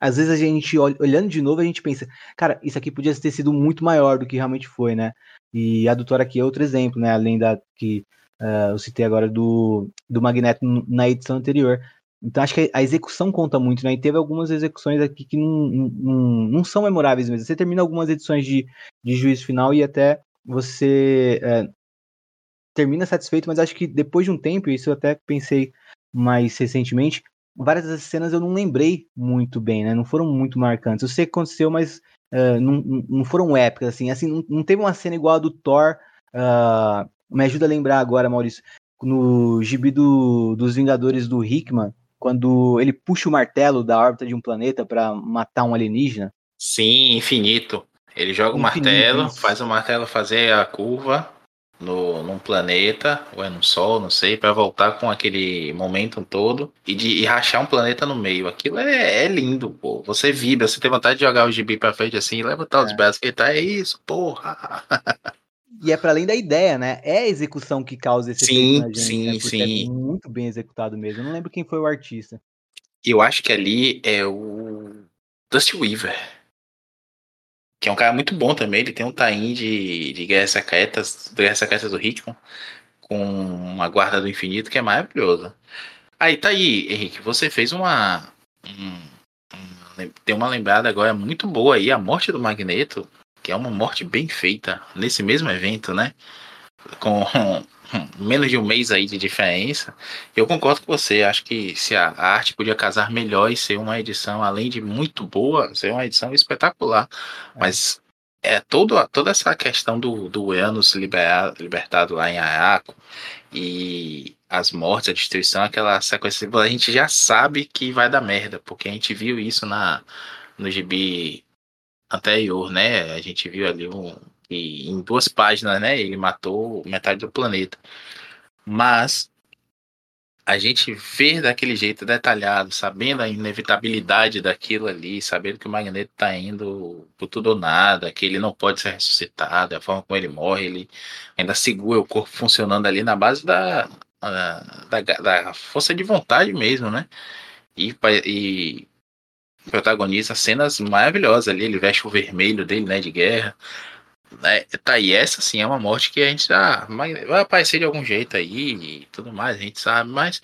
às vezes a gente olhando de novo, a gente pensa, cara, isso aqui podia ter sido muito maior do que realmente foi, né? E a doutora aqui é outro exemplo, né? Além da que Uh, eu citei agora do, do Magneto na edição anterior. Então acho que a execução conta muito, né? E teve algumas execuções aqui que não, não, não são memoráveis mesmo. Você termina algumas edições de, de juízo final e até você é, termina satisfeito, mas acho que depois de um tempo, isso eu até pensei mais recentemente, várias das cenas eu não lembrei muito bem, né? Não foram muito marcantes. Eu sei que aconteceu, mas uh, não, não foram épicas, assim. Assim, não, não teve uma cena igual a do Thor. Uh, me ajuda a lembrar agora, Maurício, no gibi do, dos Vingadores do Hickman, quando ele puxa o martelo da órbita de um planeta para matar um alienígena. Sim, infinito. Ele joga infinito, o martelo, isso. faz o martelo fazer a curva no, num planeta, ou é no Sol, não sei, para voltar com aquele momento todo e, de, e rachar um planeta no meio. Aquilo é, é, lindo, pô. Você vibra, você tem vontade de jogar o gibi pra frente assim, levantar é. os braços que tá, é isso, porra. E é para além da ideia, né? É a execução que causa esse sim, efeito na gente, sim, né? sim. É muito bem executado mesmo. Eu não lembro quem foi o artista. eu acho que ali é o Dusty Weaver. Que é um cara muito bom também. Ele tem um tain de, de Guerras Secretas, Guerras Secretas do Hitman, com uma Guarda do Infinito, que é maravilhoso. Aí tá aí, Henrique. Você fez uma. Um, um, tem uma lembrada agora muito boa aí, a morte do Magneto, que é uma morte bem feita nesse mesmo evento, né? Com menos de um mês aí de diferença. Eu concordo com você. Acho que se a arte podia casar melhor e ser uma edição, além de muito boa, ser uma edição espetacular. É. Mas é todo, toda essa questão do, do Enos liberado, libertado lá em Araco e as mortes, a destruição, aquela sequência, a gente já sabe que vai dar merda, porque a gente viu isso na, no gibi anterior, né? A gente viu ali um, e em duas páginas, né? Ele matou metade do planeta. Mas a gente ver daquele jeito detalhado, sabendo a inevitabilidade daquilo ali, sabendo que o Magneto está indo por tudo ou nada, que ele não pode ser ressuscitado, a forma como ele morre, ele ainda segura o corpo funcionando ali na base da, da, da força de vontade mesmo, né? E, e protagoniza cenas maravilhosas ali, ele veste o vermelho dele, né, de guerra, né, tá aí, essa sim é uma morte que a gente já vai aparecer de algum jeito aí e tudo mais, a gente sabe, mas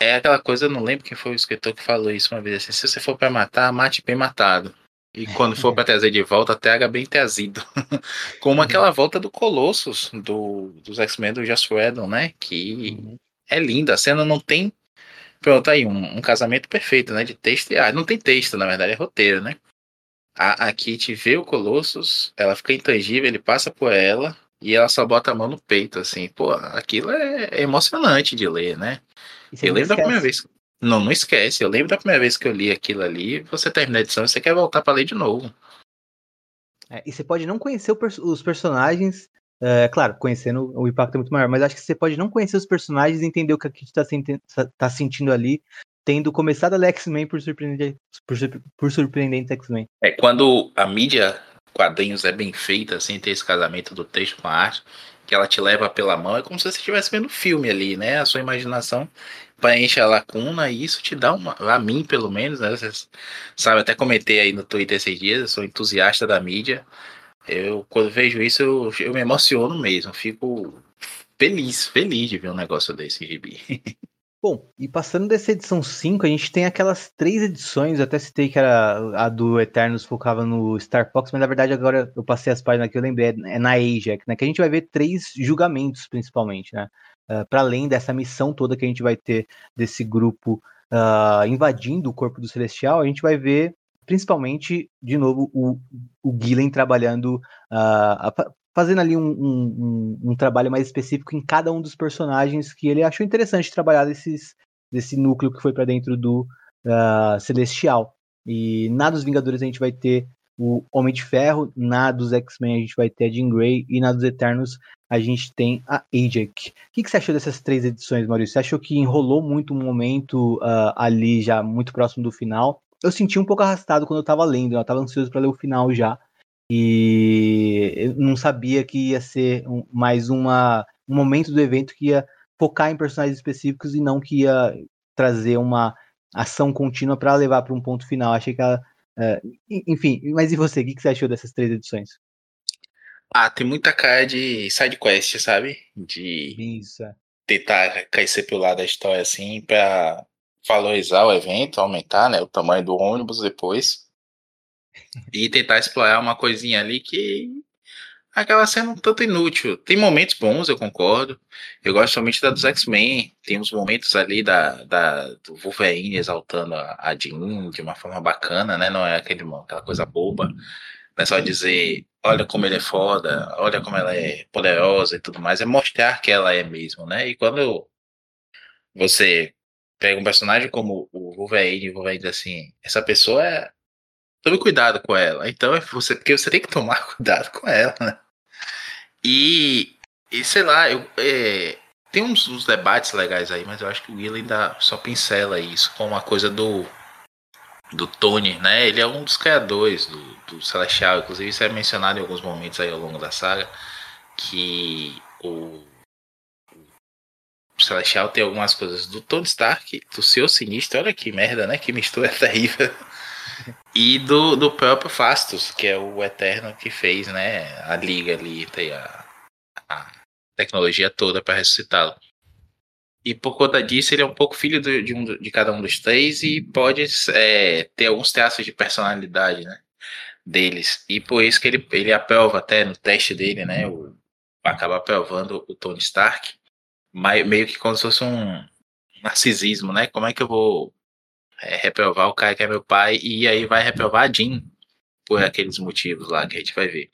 é aquela coisa, eu não lembro quem foi o escritor que falou isso uma vez assim, se você for para matar, mate bem matado. E quando for para trazer de volta, traga bem trazido. Como aquela volta do Colossus, do, dos X-Men do Joss Whedon, né? Que uhum. é linda. A cena não tem. Pronto, aí, um, um, casamento perfeito, né? De texto e ah, Não tem texto, na verdade, é roteiro, né? A, a Kit vê o Colossus, ela fica intangível, ele passa por ela e ela só bota a mão no peito, assim. Pô, aquilo é, é emocionante de ler, né? Eu lembro da primeira vez. Não, não esquece. Eu lembro da primeira vez que eu li aquilo ali. Você termina a edição e você quer voltar para ler de novo. É, e você pode não conhecer os personagens. É, claro, conhecendo o impacto é muito maior, mas acho que você pode não conhecer os personagens e entender o que a Kit está tá sentindo ali, tendo começado a X-Men por, surpreendente, por, por surpreendente X-Men. É, quando a mídia quadrinhos é bem feita, assim, ter esse casamento do texto com a arte, que ela te leva pela mão, é como se você estivesse vendo filme ali, né? A sua imaginação preenche a lacuna e isso te dá uma, a mim pelo menos, né? Você sabe, até comentei aí no Twitter esses dias, eu sou entusiasta da mídia. Eu, quando vejo isso, eu, eu me emociono mesmo, fico feliz, feliz de ver um negócio desse gibi. Bom, e passando dessa edição 5, a gente tem aquelas três edições, eu até citei que era a do Eternos focava no Star Fox, mas na verdade agora eu passei as páginas que eu lembrei, é na Ajax, né, que a gente vai ver três julgamentos principalmente, né, uh, para além dessa missão toda que a gente vai ter desse grupo uh, invadindo o corpo do Celestial, a gente vai ver principalmente, de novo, o, o Gillen trabalhando uh, fazendo ali um, um, um, trabalho mais específico em cada um dos personagens que ele achou interessante trabalhar desses, desse núcleo que foi para dentro do uh, Celestial. E na dos Vingadores a gente vai ter o Homem de Ferro, na dos X-Men a gente vai ter a Jean Grey e na dos Eternos a gente tem a Ajax. O que, que, você achou dessas três edições, Maurício? Você achou que enrolou muito um momento uh, ali já muito próximo do final? Eu senti um pouco arrastado quando eu tava lendo, eu tava ansioso para ler o final já. E eu não sabia que ia ser um, mais uma, um momento do evento que ia focar em personagens específicos e não que ia trazer uma ação contínua para levar para um ponto final. Achei que ela. Uh, enfim, mas e você? O que, você achou dessas três edições? Ah, tem muita cara de side quest, sabe? De Isso. É. tentar crescer pelo lado da história assim para valorizar o evento, aumentar né, o tamanho do ônibus depois e tentar explorar uma coisinha ali que acaba sendo um tanto inútil. Tem momentos bons, eu concordo. Eu gosto somente da dos X-Men. Tem uns momentos ali da, da, do Wolverine exaltando a, a Jean de uma forma bacana, né? Não é aquele, aquela coisa boba. Não é só dizer, olha como ele é foda, olha como ela é poderosa e tudo mais. É mostrar que ela é mesmo, né? E quando você pega um personagem como o Wolverine, o Wolverine assim, essa pessoa é tome cuidado com ela. Então é você, porque você tem que tomar cuidado com ela, né? E, e sei lá, eu, é, tem uns, uns, debates legais aí, mas eu acho que o Will ainda só pincela isso como uma coisa do do Tony, né? Ele é um dos criadores do, do Celestial, inclusive isso é mencionado em alguns momentos aí ao longo da saga, que o Celestial tem algumas coisas do Tony Stark, do seu sinistro, olha que merda, né? Que mistura terrível. E do, do próprio Fastos, que é o Eterno que fez, né? A liga ali, tem a, a tecnologia toda para ressuscitá-lo. E por conta disso, ele é um pouco filho de, de, um, de cada um dos três e pode é, ter alguns traços de personalidade, né? Deles. E por isso que ele, ele aprova até no teste dele, né? O, acaba aprovando o Tony Stark. Meio que como se fosse um narcisismo, né? Como é que eu vou é, reprovar o cara que é meu pai e aí vai reprovar a Jean por aqueles motivos lá que a gente vai ver.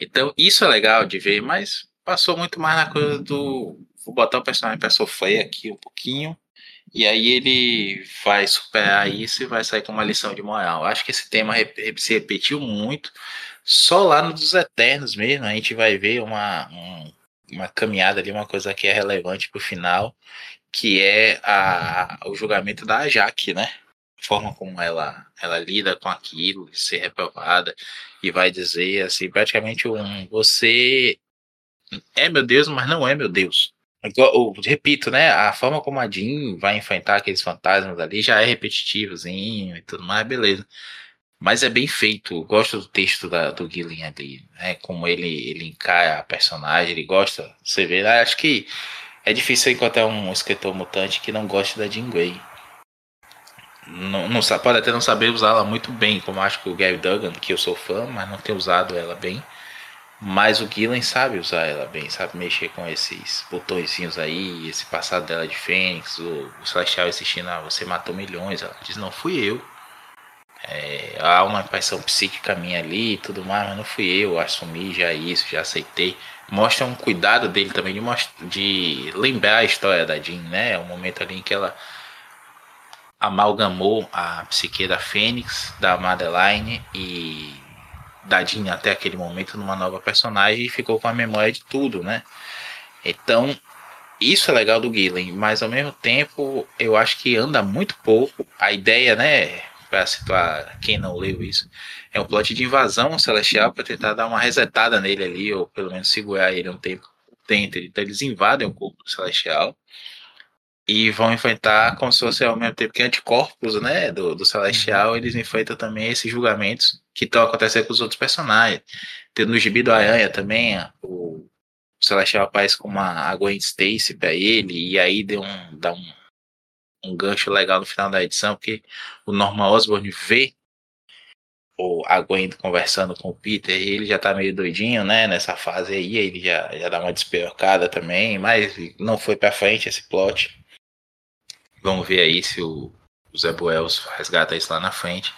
Então, isso é legal de ver, mas passou muito mais na coisa do. Vou botar o personagem para sofrer aqui um pouquinho. E aí ele vai superar isso e vai sair com uma lição de moral. Acho que esse tema se repetiu muito. Só lá no dos Eternos mesmo, a gente vai ver uma, um, uma caminhada ali, uma coisa que é relevante para o final, que é a, o julgamento da Jaque, né? A forma como ela, ela lida com aquilo, ser reprovada, e vai dizer assim, praticamente um você é meu Deus, mas não é meu Deus. Eu, eu, repito, né? A forma como a Jean vai enfrentar aqueles fantasmas ali já é repetitivozinho e tudo mais, beleza. Mas é bem feito. Gosto do texto da, do Gillen ali, né? Como ele, ele encara a personagem, ele gosta. Você vê, né? acho que é difícil encontrar um escritor mutante que não goste da Jean Grey. Não, não, pode até não saber usá-la muito bem, como acho que o Gary Duggan, que eu sou fã, mas não tem usado ela bem. Mas o Gillen sabe usar ela bem, sabe mexer com esses botõezinhos aí, esse passado dela de Fênix, o, o Celestial assistindo, ah, você matou milhões. Ela diz, não fui eu. É, há uma impressão psíquica minha ali e tudo mais, mas não fui eu, assumi já isso, já aceitei. Mostra um cuidado dele também de, de lembrar a história da Jean, né? É um momento ali em que ela amalgamou a psique da Fênix, da Madeline e da Jean até aquele momento numa nova personagem e ficou com a memória de tudo, né? Então, isso é legal do Gillen, mas ao mesmo tempo eu acho que anda muito pouco. A ideia, né, para situar quem não leu isso, é um plot de invasão celestial para tentar dar uma resetada nele ali, ou pelo menos segurar ele um tempo dentro. Então eles invadem o corpo celestial e vão enfrentar como se fosse ao mesmo tempo que anticorpos, né, do, do Celestial, uhum. eles enfrentam também esses julgamentos que estão acontecendo com os outros personagens. Tem no Gibi do Aranha também, o Celestial aparece com uma a Gwen Stacy pra ele, e aí deu um, dá um, um gancho legal no final da edição, porque o Norman Osborn vê o, Gwen conversando com o Peter, e ele já tá meio doidinho, né, nessa fase aí, ele já, já dá uma despirocada também, mas não foi pra frente esse plot. Vamos ver aí se o, o Zé resgata isso lá na frente.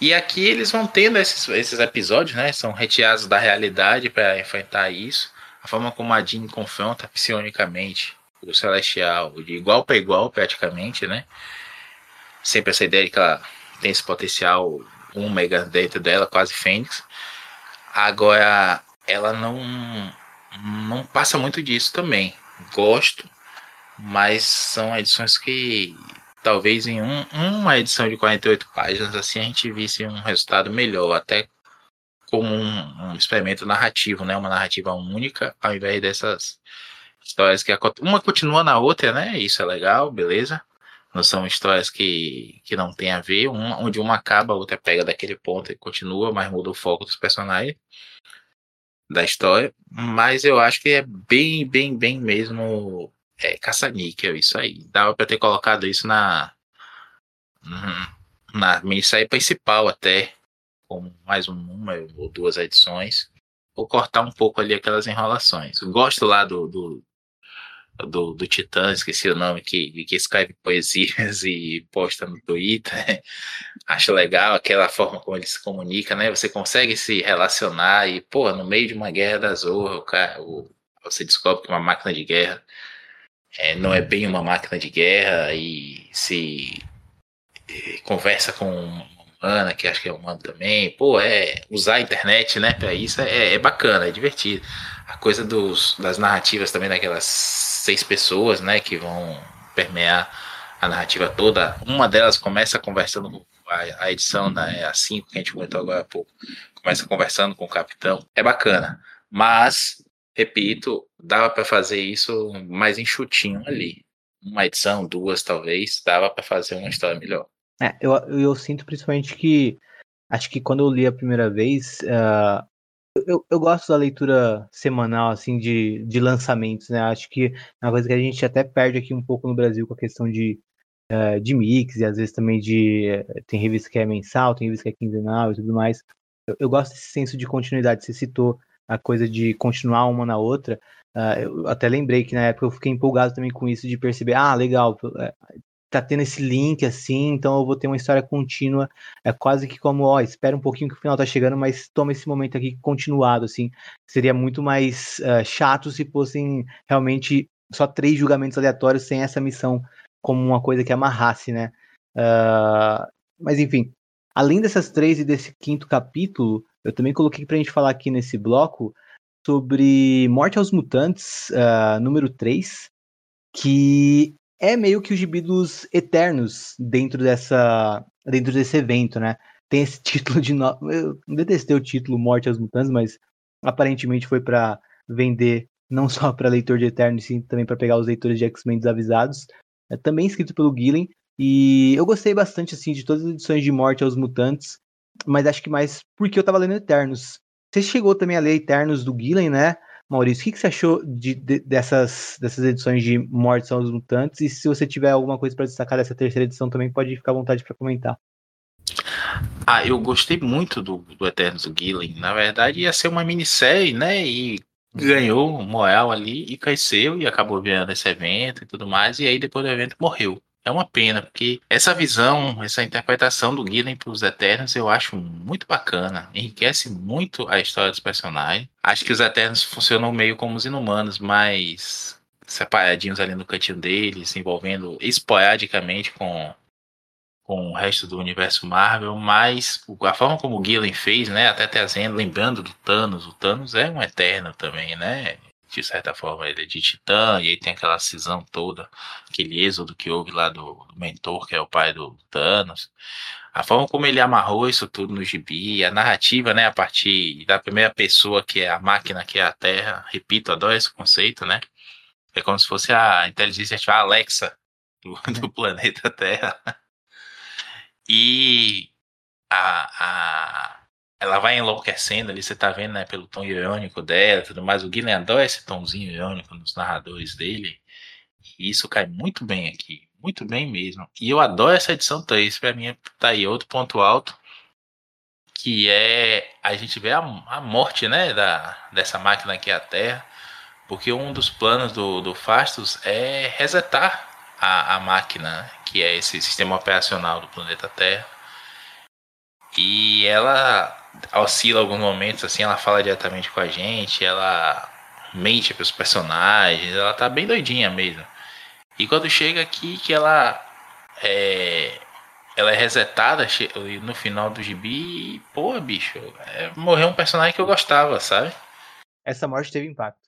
E aqui eles vão tendo esses, esses episódios, né? São retirados da realidade para enfrentar isso. A forma como a Jean confronta psionicamente o Celestial, de igual para igual, praticamente, né? Sempre essa ideia de que ela tem esse potencial ômega dentro dela, quase Fênix. Agora, ela não, não passa muito disso também. Gosto, mas são edições que talvez em um, uma edição de 48 páginas assim a gente visse um resultado melhor, até como um, um experimento narrativo, né? Uma narrativa única, ao invés dessas histórias que uma continua na outra, né? Isso é legal, beleza? Não são histórias que, que não tem a ver, um, onde uma acaba, a outra pega daquele ponto e continua, mas muda o foco dos personagens da história. Mas eu acho que é bem, bem, bem mesmo é, caça-níquel, isso aí. Dava pra ter colocado isso na. Na minissérie principal até. Com mais uma ou duas edições. Ou cortar um pouco ali aquelas enrolações. Gosto lá do, do, do, do Titã, esqueci o nome, que, que escreve poesias e posta no Twitter. Acho legal aquela forma como ele se comunica, né? Você consegue se relacionar e, pô, no meio de uma guerra da Zorra, o cara, o, você descobre que uma máquina de guerra é, não é bem uma máquina de guerra e se e conversa com humana, que acho que é humano também. Pô, é usar a internet, né, para isso é, é, bacana, é divertido. A coisa dos, das narrativas também daquelas seis pessoas, né, que vão permear a narrativa toda. Uma delas começa conversando a, a edição, né, a 5 que a gente comentou agora há pouco, começa conversando com o capitão. É bacana, mas repito, dava para fazer isso mais enxutinho ali. Uma edição, duas talvez, dava para fazer uma história melhor. É, eu, eu sinto principalmente que acho que quando eu li a primeira vez, uh, eu, eu gosto da leitura semanal, assim, de, de lançamentos, né? Acho que é uma coisa que a gente até perde aqui um pouco no Brasil com a questão de, uh, de mix, e às vezes também de. Uh, tem revista que é mensal, tem revista que é quinzenal e tudo mais. Eu, eu gosto desse senso de continuidade. Você citou a coisa de continuar uma na outra. Uh, eu até lembrei que na época eu fiquei empolgado também com isso, de perceber, ah, legal, tá tendo esse link assim, então eu vou ter uma história contínua. É quase que como, ó, espera um pouquinho que o final tá chegando, mas toma esse momento aqui continuado, assim. Seria muito mais uh, chato se fossem realmente só três julgamentos aleatórios sem essa missão como uma coisa que amarrasse, né? Uh, mas enfim, além dessas três e desse quinto capítulo, eu também coloquei pra gente falar aqui nesse bloco sobre Morte aos Mutantes, uh, número 3, que é meio que o gibi dos Eternos dentro dessa dentro desse evento, né? Tem esse título de no... eu detestei o título Morte aos Mutantes, mas aparentemente foi para vender não só para leitor de Eternos, sim também para pegar os leitores de X-Men desavisados. É também escrito pelo Gillen e eu gostei bastante assim de todas as edições de Morte aos Mutantes, mas acho que mais porque eu tava lendo Eternos. Você chegou também a ler Eternos do Gillen, né? Maurício, o que, que você achou de, de, dessas, dessas edições de Mortes aos Mutantes? E se você tiver alguma coisa para destacar dessa terceira edição também, pode ficar à vontade para comentar. Ah, eu gostei muito do, do Eternos do Gillen. Na verdade, ia ser uma minissérie, né? E ganhou moral ali e cresceu e acabou vendo esse evento e tudo mais. E aí, depois do evento, morreu. É uma pena, porque essa visão, essa interpretação do Gillen para os Eternos eu acho muito bacana. Enriquece muito a história dos personagens. Acho que os Eternos funcionam meio como os Inumanos, mas separadinhos ali no cantinho deles, se envolvendo esporadicamente com, com o resto do universo Marvel, mas a forma como o Gillen fez, né, até trazendo, lembrando do Thanos, o Thanos é um Eterno também, né, de certa forma, ele é de Titã, e aí tem aquela cisão toda, aquele êxodo que houve lá do, do mentor, que é o pai do Thanos. A forma como ele amarrou isso tudo no gibi, a narrativa, né, a partir da primeira pessoa, que é a máquina, que é a Terra, repito, adoro esse conceito, né? É como se fosse a inteligência artificial Alexa do, do é. planeta Terra. E a, a ela vai enlouquecendo ali, você tá vendo, né, pelo tom irônico dela tudo mais. O Guilherme adora esse tomzinho irônico nos narradores dele. E isso cai muito bem aqui. Muito bem mesmo. E eu adoro essa edição 3. Pra mim, tá aí outro ponto alto. Que é a gente vê a, a morte, né, da, dessa máquina aqui, a Terra. Porque um dos planos do, do Fastos é resetar a, a máquina, que é esse sistema operacional do planeta Terra. E ela oscila alguns momentos, assim, ela fala diretamente com a gente, ela mente para os personagens, ela tá bem doidinha mesmo. E quando chega aqui que ela é, ela é resetada no final do gibi, pô, bicho, é, morreu um personagem que eu gostava, sabe? Essa morte teve impacto.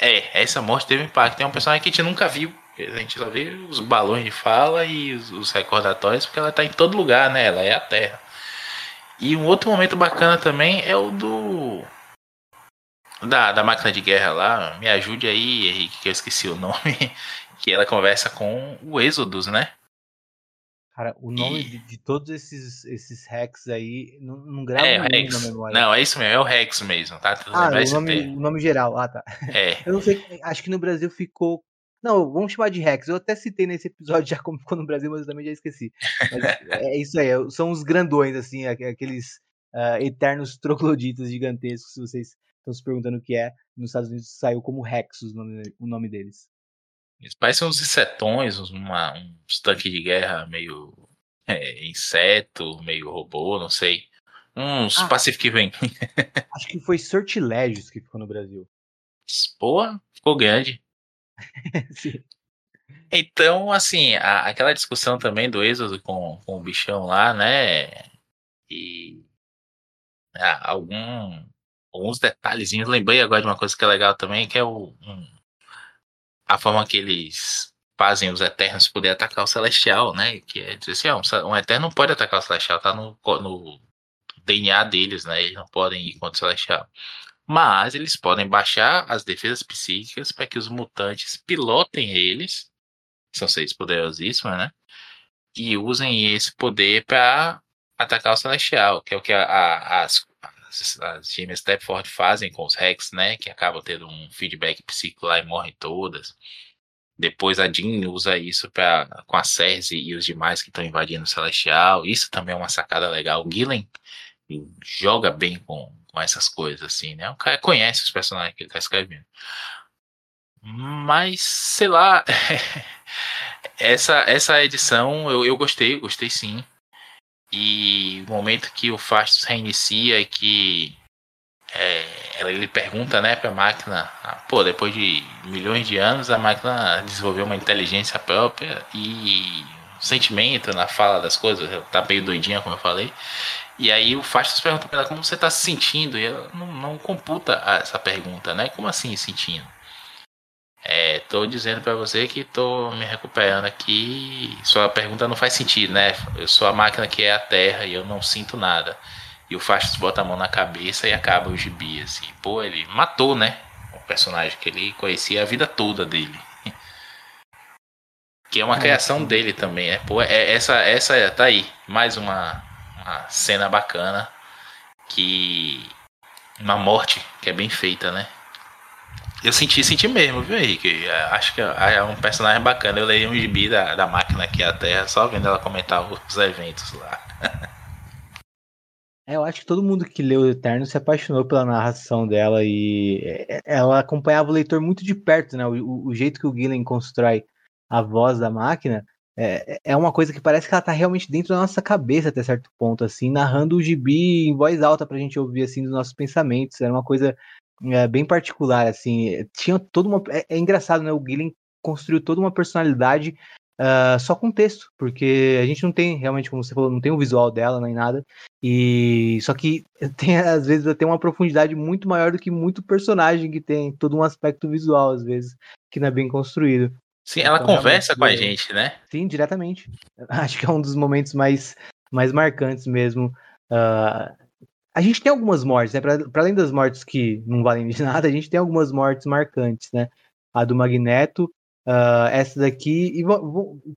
É, essa morte teve impacto. É um personagem que a gente nunca viu. A gente só vê os balões de fala e os, os recordatórios, porque ela tá em todo lugar, né? Ela é a Terra. E um outro momento bacana também é o do. Da, da máquina de guerra lá. Me ajude aí, Henrique, que eu esqueci o nome. Que ela conversa com o Êxodos, né? Cara, o nome e... de, de, todos esses, esses hacks aí não, não grava é, Rex. na memória. Não, é isso mesmo, é o Rex mesmo, tá? Ah, o nome, o nome geral. Ah, tá. É. Eu não sei, acho que no Brasil ficou não, vamos chamar de Rex. Eu até citei nesse episódio já como ficou no Brasil, mas eu também já esqueci. Mas é isso aí, é, são os grandões, assim, aqueles uh, eternos trogloditas gigantescos, se vocês estão se perguntando o que é. Nos Estados Unidos saiu como Rexus o nome, o nome deles. Eles parecem uns insetões, uma, uns tanques de guerra meio é, inseto, meio robô, não sei. Uns ah, Pacific Rim. acho que foi Sortilégios que ficou no Brasil. Pô, ficou grande. Então, assim, a, aquela discussão também do Êxodo com, com o bichão lá, né? E ah, algum, alguns detalhezinhos. Lembrei agora de uma coisa que é legal também, que é o, um, a forma que eles fazem os Eternos poder atacar o Celestial, né? Que é dizer assim, um, Eterno não pode atacar o Celestial, tá no, no DNA deles, né? Eles não podem ir contra o Celestial. Mas eles podem baixar as defesas psíquicas para que os mutantes pilotem eles, são seres poderosíssimos, né? E usem esse poder para atacar o Celestial, que é o que a, a, as, as, as gêmeas Stepford fazem com os Rex, né? Que acabam tendo um feedback psíquico lá e morrem todas. Depois a Jean usa isso pra, com a Cersei e os demais que estão invadindo o Celestial. Isso também é uma sacada legal. O Gillen joga bem com, com essas coisas, assim, né? O cara conhece os personagens que ele tá escrevendo. Mas, sei lá, essa, essa edição eu, eu gostei, gostei sim. E o momento que o Fastos reinicia e que é, ele pergunta né, para a máquina, ah, pô, depois de milhões de anos a máquina desenvolveu uma inteligência própria e sentimento na fala das coisas, tá meio doidinha como eu falei. E aí o Fastos pergunta para ela como você está se sentindo e ela não, não computa essa pergunta, né? Como assim sentindo? É, tô dizendo para você que tô me recuperando aqui. Sua pergunta não faz sentido, né? Eu sou a máquina que é a Terra e eu não sinto nada. E o Fastos bota a mão na cabeça e acaba o gibi, assim. Pô, ele matou, né? O personagem que ele conhecia a vida toda dele. que é uma é, criação dele também, né? Pô, é, essa, essa tá aí. Mais uma, uma cena bacana. Que. Uma morte que é bem feita, né? Eu senti, senti mesmo, viu, Henrique? É, acho que é, é um personagem bacana. Eu leio um gibi da, da máquina aqui a Terra, só vendo ela comentar os eventos lá. É, eu acho que todo mundo que leu o Eterno se apaixonou pela narração dela e é, ela acompanhava o leitor muito de perto, né? O, o jeito que o Gillen constrói a voz da máquina é, é uma coisa que parece que ela tá realmente dentro da nossa cabeça até certo ponto, assim, narrando o gibi em voz alta pra gente ouvir, assim, dos nossos pensamentos. Era uma coisa é, bem particular, assim. Tinha toda uma. É, é, engraçado, né? O Gillen construiu toda uma personalidade uh, só com texto, porque a gente não tem, realmente, como você falou, não tem o visual dela nem nada. E só que tem, às vezes, até uma profundidade muito maior do que muito personagem que tem todo um aspecto visual, às vezes, que não é bem construído. Sim, ela então, conversa com a gente, né? Sim, diretamente. Acho que é um dos momentos mais, mais marcantes mesmo. Uh, a gente tem algumas mortes, né? Para além das mortes que não valem de nada, a gente tem algumas mortes marcantes, né? A do Magneto, uh, essa daqui, e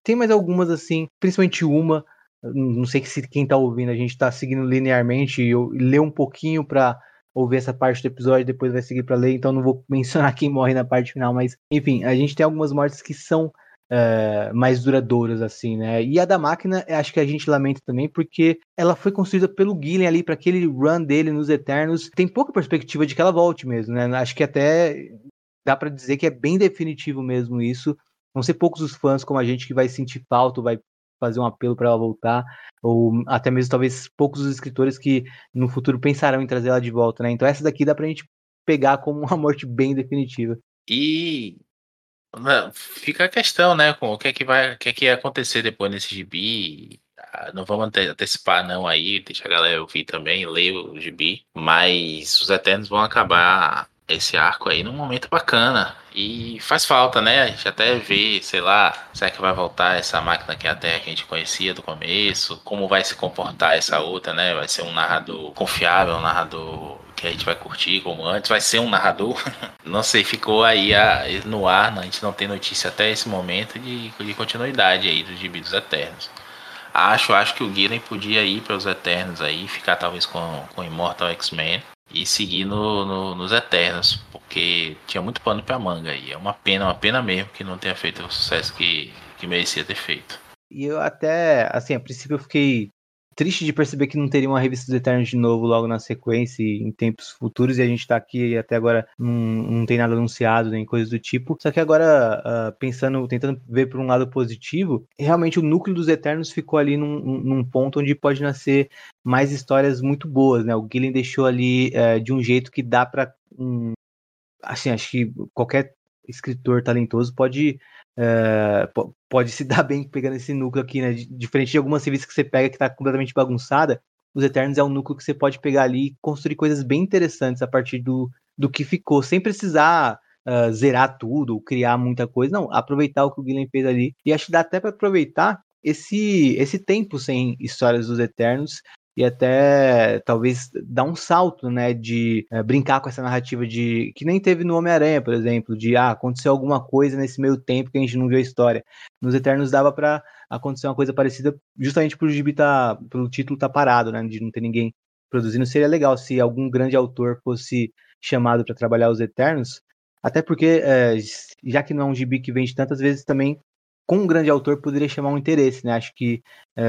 tem mais algumas assim, principalmente uma. Não sei se quem tá ouvindo a gente tá seguindo linearmente e eu lê um pouquinho para ouvir essa parte do episódio, depois vai seguir para ler, então não vou mencionar quem morre na parte final, mas enfim, a gente tem algumas mortes que são uh, mais duradouras, assim, né? E a da máquina, acho que a gente lamenta também, porque ela foi construída pelo Gillen ali para aquele run dele nos Eternos. Tem pouca perspectiva de que ela volte mesmo, né? Acho que até dá para dizer que é bem definitivo mesmo isso. Vão ser poucos os fãs como a gente que vai sentir falta, vai fazer um apelo para ela voltar, ou até mesmo talvez poucos os escritores que no futuro pensarão em trazer ela de volta, né? Então essa daqui dá pra gente pegar como uma morte bem definitiva. E Fica a questão, né? Com o que é que vai, o que é que ia acontecer depois nesse gibi. Ah, não vamos antecipar, não, aí, deixa a galera ouvir também, ler o gibi. Mas os Eternos vão acabar esse arco aí num momento bacana. E faz falta, né? A gente até vê, sei lá, será que vai voltar essa máquina que é a gente conhecia do começo? Como vai se comportar essa outra, né? Vai ser um narrador confiável, um narrador que a gente vai curtir como antes, vai ser um narrador. não sei, ficou aí a, no ar, a gente não tem notícia até esse momento de, de continuidade aí dos Gibi Eternos. Acho, acho que o Gillen podia ir para os Eternos aí, ficar talvez com, com Immortal X-Men e seguir no, no, nos Eternos, porque tinha muito pano para manga aí. É uma pena, uma pena mesmo que não tenha feito o sucesso que, que merecia ter feito. E eu até, assim, a princípio eu fiquei triste de perceber que não teria uma revista dos Eternos de novo logo na sequência em tempos futuros e a gente tá aqui e até agora não, não tem nada anunciado nem coisa do tipo. Só que agora, uh, pensando, tentando ver por um lado positivo, realmente o núcleo dos Eternos ficou ali num, num ponto onde pode nascer mais histórias muito boas, né? O Gillen deixou ali uh, de um jeito que dá para um, assim, acho que qualquer escritor talentoso pode é, pode se dar bem pegando esse núcleo aqui, né? Diferente de algumas revistas que você pega que tá completamente bagunçada, os Eternos é um núcleo que você pode pegar ali e construir coisas bem interessantes a partir do, do que ficou, sem precisar uh, zerar tudo, criar muita coisa. Não, aproveitar o que o Guilherme fez ali. E acho que dá até para aproveitar esse, esse tempo sem histórias dos Eternos e até talvez dar um salto, né, de é, brincar com essa narrativa de que nem teve no Homem-Aranha, por exemplo, de ah, aconteceu alguma coisa nesse meio tempo que a gente não viu a história. Nos Eternos dava para acontecer uma coisa parecida, justamente por o gibi tá, pelo título tá parado, né, de não ter ninguém produzindo. Seria legal se algum grande autor fosse chamado para trabalhar os Eternos, até porque é, já que não é um gibi que vende tantas vezes também com um grande autor poderia chamar um interesse, né? Acho que é,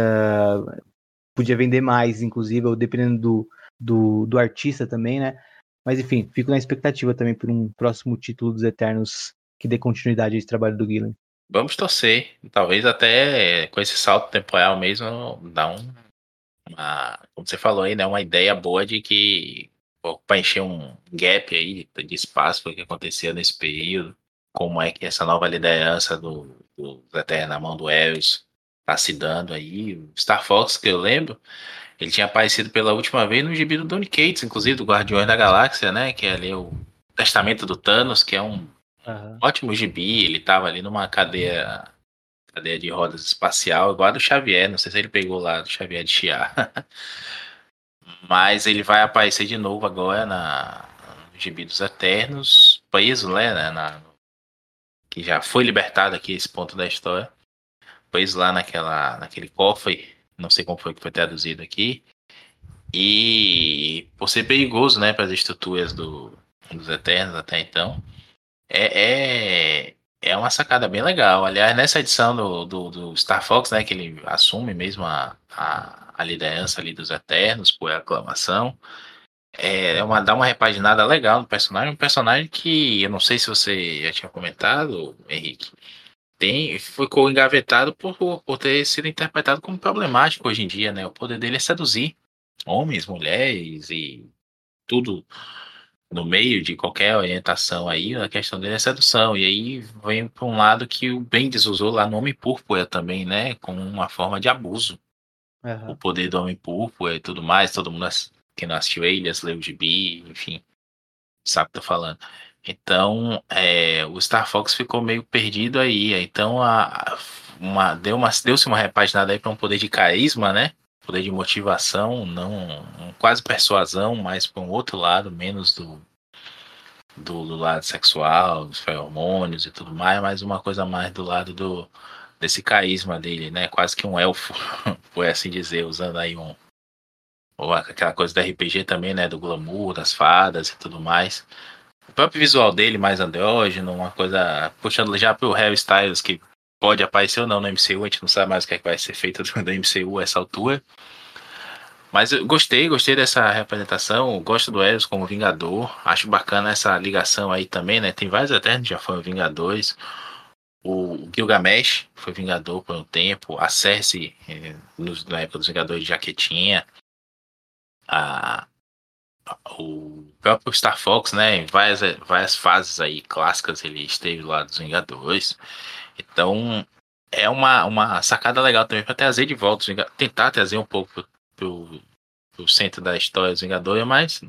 podia vender mais, inclusive, ou dependendo do, do, do, artista também, né? Mas enfim, fico na expectativa também por um próximo título dos Eternos que dê continuidade a esse trabalho do Gillen. Vamos torcer. Talvez até com esse salto temporal mesmo dá um, uma, como você falou aí, né, uma ideia boa de que para encher um gap aí de espaço para o que acontecia nesse período, como é que essa nova liderança do, do Eternos na mão do Eros tá se dando aí. Star Fox, que eu lembro, ele tinha aparecido pela última vez no gibi do Donny Cates, inclusive do Guardiões da Galáxia, né? Que é ali o Testamento do Thanos, que é um uhum. ótimo gibi. Ele tava ali numa cadeia cadeia de rodas espacial, igual a do Xavier. Não sei se ele pegou lá do Xavier de Chiar. Mas ele vai aparecer de novo agora na, no Gibi dos Eternos, preso, né? Na, que já foi libertado aqui esse ponto da história pôs lá naquela, naquele cofre, não sei como foi que foi traduzido aqui. E por ser perigoso, né, para as estruturas do, dos Eternos até então, é, é, é uma sacada bem legal. Aliás, nessa edição do, do, do, Star Fox, né, que ele assume mesmo a, a, a liderança ali dos Eternos por aclamação, é uma, dá uma repaginada legal no personagem. Um personagem que eu não sei se você já tinha comentado, Henrique, tem, ficou engavetado por, por ter sido interpretado como problemático hoje em dia, né? O poder dele é seduzir homens, mulheres e tudo no meio de qualquer orientação aí, a questão dele é sedução. E aí vem para um lado que o Bendis usou lá no Homem Púrpura também, né? Como uma forma de abuso. Uhum. O poder do Homem Púrpura e tudo mais. Todo mundo que não assistiu Elias, leu o gibi, enfim, sabe o que tô falando. Então, é, o Star Fox ficou meio perdido aí. Então, a, uma, deu uma, deu-se uma repaginada aí para um poder de carisma, né? Poder de motivação, não um, quase persuasão, mas para um outro lado, menos do, do, do, lado sexual, dos feromônios e tudo mais, mas uma coisa mais do lado do desse carisma dele, né? Quase que um elfo, por assim dizer, usando aí um ou aquela coisa da RPG também, né? Do glamour, das fadas e tudo mais. O próprio visual dele, mais andrógeno, uma coisa puxando já pro Harry Styles, que pode aparecer ou não no MCU, a gente não sabe mais o que, é que vai ser feito do MCU a essa altura. Mas eu gostei, gostei dessa representação. Gosto do Eros como Vingador. Acho bacana essa ligação aí também, né? Tem vários Eternos já foram Vingadores. O Gilgamesh foi Vingador por um tempo. A Cersei, eh, na época dos Vingadores, de Jaquetinha. A, o próprio Star Fox, né, em várias, várias fases aí clássicas, ele esteve lá dos Vingadores. Então, é uma, uma sacada legal também para trazer de volta, tentar trazer um pouco pro, pro, pro centro da história dos Vingadores, mas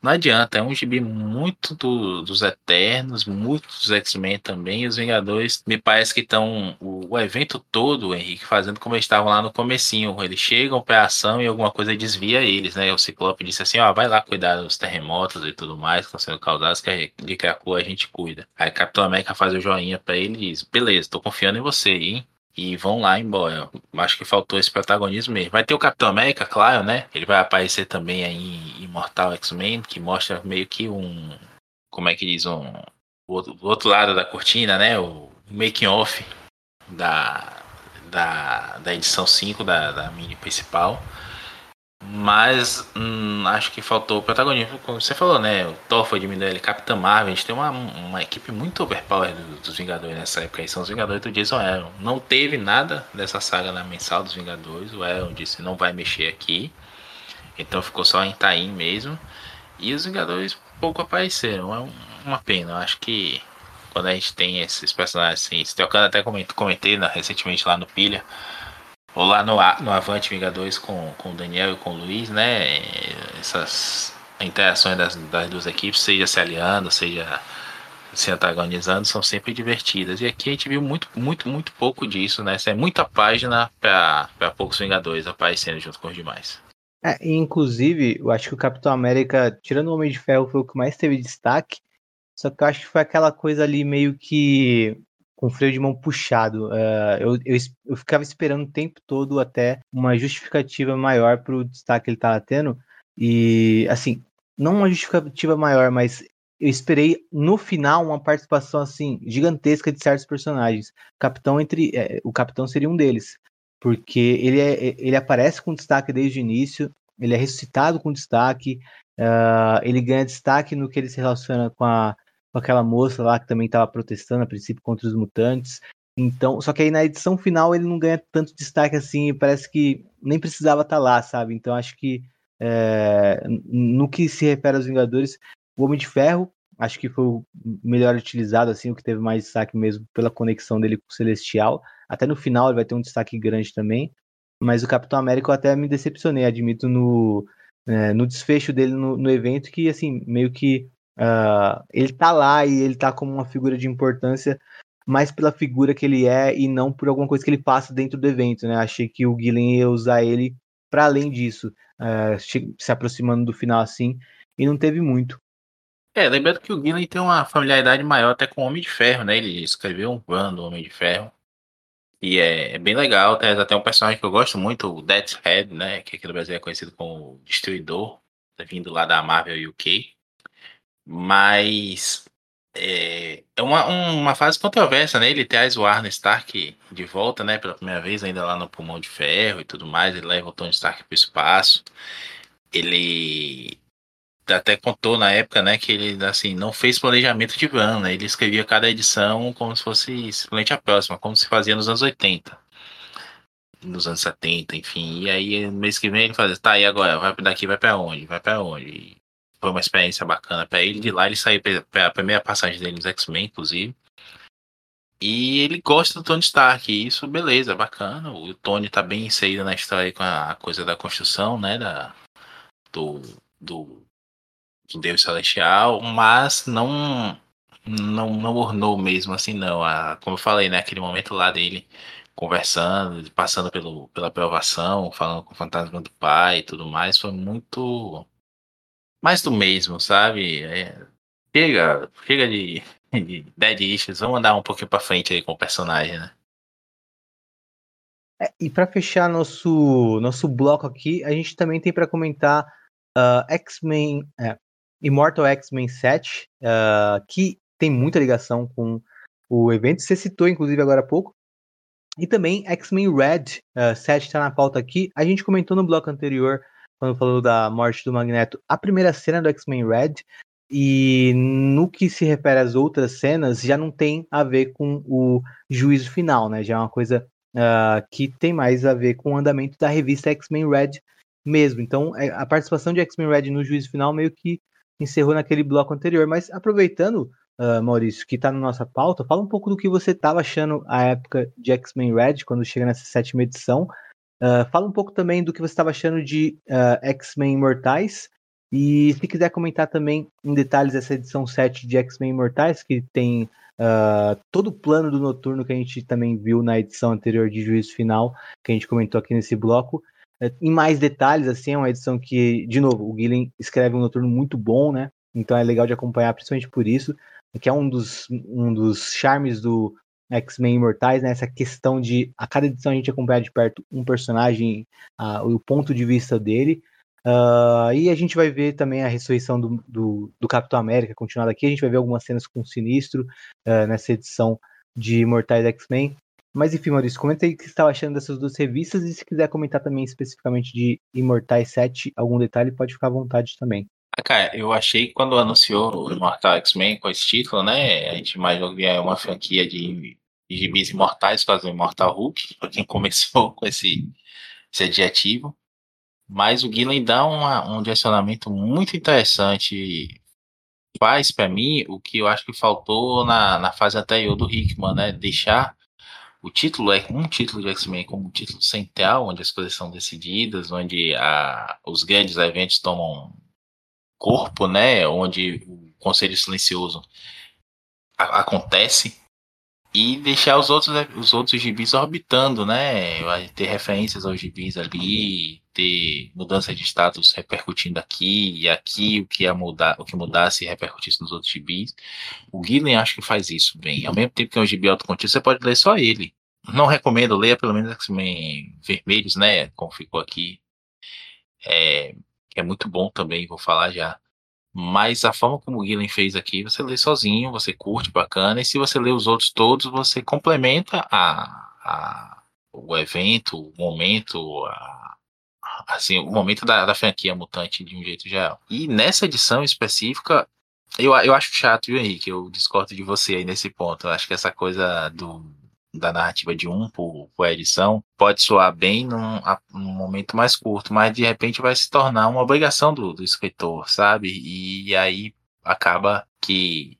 não adianta, é um gibi muito do, dos Eternos, muito dos X-Men também, e os Vingadores me parece que estão o, o, evento todo, Henrique, fazendo como eles estavam lá no comecinho, eles chegam para ação e alguma coisa desvia eles, né, o Ciclope disse assim, ó, vai lá cuidar dos terremotos e tudo mais que estão sendo causados, que de que a cor a gente cuida. Aí Capitão América faz o joinha para ele e diz, beleza, tô confiando em você, hein, e vão lá embora. Acho que faltou esse protagonismo mesmo. Vai ter o Capitão América, claro, né? Ele vai aparecer também aí em Imortal X-Men, que mostra meio que um. Como é que diz? Um. O outro, o outro lado da cortina, né? O making off da, da, da edição 5 da, da mini principal. Mas hum, acho que faltou protagonismo, como você falou, né? O Thor foi diminuído, Capitã Marvel, a gente tem uma, uma equipe muito overpower dos, Vingadores nessa época aí, são os Vingadores do Jason Aaron. Não teve nada dessa saga na mensal dos Vingadores, o Aaron disse não vai mexer aqui, então ficou só em Taim mesmo. E os Vingadores pouco apareceram, é uma pena, eu acho que quando a gente tem esses personagens assim, Stelcano até comentei né, recentemente lá no Pilha, ou lá no, no Avante Vingadores com, com o Daniel e com o Luiz, né? Essas interações das, das duas equipes, seja se aliando, seja se antagonizando, são sempre divertidas. E aqui a gente viu muito, muito, muito pouco disso, né? Essa é muita página para poucos Vingadores aparecendo junto com os demais. É, inclusive, eu acho que o Capitão América, tirando o Homem de Ferro, foi o que mais teve destaque. Só que eu acho que foi aquela coisa ali meio que com freio de mão puxado. Uh, eu, eu, eu, ficava esperando o tempo todo até uma justificativa maior para o destaque que ele estava tendo. E, assim, não uma justificativa maior, mas eu esperei no final uma participação assim gigantesca de certos personagens. O capitão entre, é, o capitão seria um deles, porque ele é, ele aparece com destaque desde o início, ele é ressuscitado com destaque, uh, ele ganha destaque no que ele se relaciona com a com aquela moça lá que também estava protestando a princípio contra os mutantes. Então, só que aí na edição final ele não ganha tanto destaque assim, parece que nem precisava estar tá lá, sabe? Então acho que é, no que se refere aos Vingadores, o Homem de Ferro acho que foi o melhor utilizado, assim, o que teve mais destaque mesmo pela conexão dele com o Celestial. Até no final ele vai ter um destaque grande também. Mas o Capitão América eu até me decepcionei, admito, no, é, no desfecho dele no, no evento, que assim, meio que Uh, ele tá lá e ele tá como uma figura de importância mais pela figura que ele é e não por alguma coisa que ele passa dentro do evento, né? Achei que o Guilherme ia usar ele para além disso, uh, se aproximando do final assim, e não teve muito. É, lembrando que o Guilherme tem uma familiaridade maior até com o Homem de Ferro, né? Ele escreveu um plano do Homem de Ferro. E é, é, bem legal, tem até um personagem que eu gosto muito, o Deathhead, né? Que aqui no Brasil é conhecido como Destruidor, tá vindo lá da Marvel UK. Mas é, é uma, uma fase controversa, né? Ele traz o Arno Stark de volta, né? Pela primeira vez, ainda lá no Pulmão de Ferro e tudo mais. Ele leva o Tony Stark para o espaço. Ele até contou na época, né? Que ele, assim, não fez planejamento de van, né? Ele escrevia cada edição como se fosse simplesmente a próxima, como se fazia nos anos 80. Nos anos 70, enfim. E aí, mês que vem, ele fazia, tá, e agora? Vai daqui, vai para onde? Vai para onde? Foi uma experiência bacana para ele. De lá ele saiu a primeira passagem dele nos X-Men, inclusive. E ele gosta do Tony Stark, isso, beleza, bacana. O Tony tá bem inserido na história com a coisa da construção, né? Da, do, do, do Deus Celestial, mas não não, não ornou mesmo assim, não. A, como eu falei, né? Aquele momento lá dele conversando, passando pelo, pela aprovação, falando com o fantasma do pai e tudo mais, foi muito mais do mesmo, sabe? É, chega, chega de, de dead issues, vamos andar um pouquinho para frente aí com o personagem, né? É, e para fechar nosso nosso bloco aqui, a gente também tem para comentar uh, X-Men, é, Immortal X-Men 7, uh, que tem muita ligação com o evento. Você citou, inclusive, agora há pouco. E também X-Men Red uh, 7 está na pauta aqui. A gente comentou no bloco anterior quando falou da morte do Magneto, a primeira cena do X-Men Red, e no que se refere às outras cenas, já não tem a ver com o juízo final, né? Já é uma coisa uh, que tem mais a ver com o andamento da revista X-Men Red mesmo. Então, é, a participação de X-Men Red no juízo final meio que encerrou naquele bloco anterior. Mas aproveitando, uh, Maurício, que está na nossa pauta, fala um pouco do que você estava achando a época de X-Men Red, quando chega nessa sétima edição. Uh, fala um pouco também do que você estava achando de uh, X-Men Imortais. E se quiser comentar também em detalhes essa edição 7 de X-Men Imortais, que tem uh, todo o plano do Noturno que a gente também viu na edição anterior de Juízo Final, que a gente comentou aqui nesse bloco. em mais detalhes, assim, é uma edição que, de novo, o Guilherme escreve um Noturno muito bom, né? Então é legal de acompanhar, principalmente por isso, que é um dos, um dos charmes do, X-Men Imortais, né? Essa questão de a cada edição a gente acompanhar de perto um personagem, uh, o ponto de vista dele. Uh, e a gente vai ver também a ressurreição do, do, do, Capitão América continuada aqui. A gente vai ver algumas cenas com o Sinistro uh, nessa edição de Imortais X-Men. Mas enfim, Maurício, comenta aí o que você estava achando dessas duas revistas e se quiser comentar também especificamente de Imortais 7, algum detalhe, pode ficar à vontade também. Ah, cara, eu achei que quando anunciou o Imortal X-Men com esse título, né? A gente imaginou que é uma franquia de de gibis imortais, quase o Immortal Hulk, para quem começou com esse, esse adjetivo. Mas o Gillen dá uma, um direcionamento muito interessante. Faz para mim o que eu acho que faltou na, na fase anterior do Hickman, né? Deixar o título é um título de X-Men como um título central, onde as coisas são decididas, onde a, os grandes eventos tomam corpo, né? Onde o Conselho Silencioso a, acontece e deixar os outros, os outros gibis orbitando, né? Ter referências aos gibis ali, ter mudança de status repercutindo aqui e aqui, o que ia mudar, o que mudasse e repercutisse nos outros gibis. O Gillen acho que faz isso bem. Ao mesmo tempo que é um gibi autocontido, você pode ler só ele. Não recomendo, leia pelo menos X-Men vermelhos, né? Como ficou aqui. É, é muito bom também, vou falar já. Mas a forma como o Gillen fez aqui, você lê sozinho, você curte, bacana. E se você lê os outros todos, você complementa a, a o evento, o momento, a, assim, o momento da, da franquia mutante de um jeito geral. E nessa edição específica, eu, eu acho chato, viu, Henrique? Eu discordo de você aí nesse ponto. Eu acho que essa coisa do da narrativa de um por, por edição pode soar bem num, num, momento mais curto, mas de repente vai se tornar uma obrigação do, do escritor, sabe? E, aí acaba que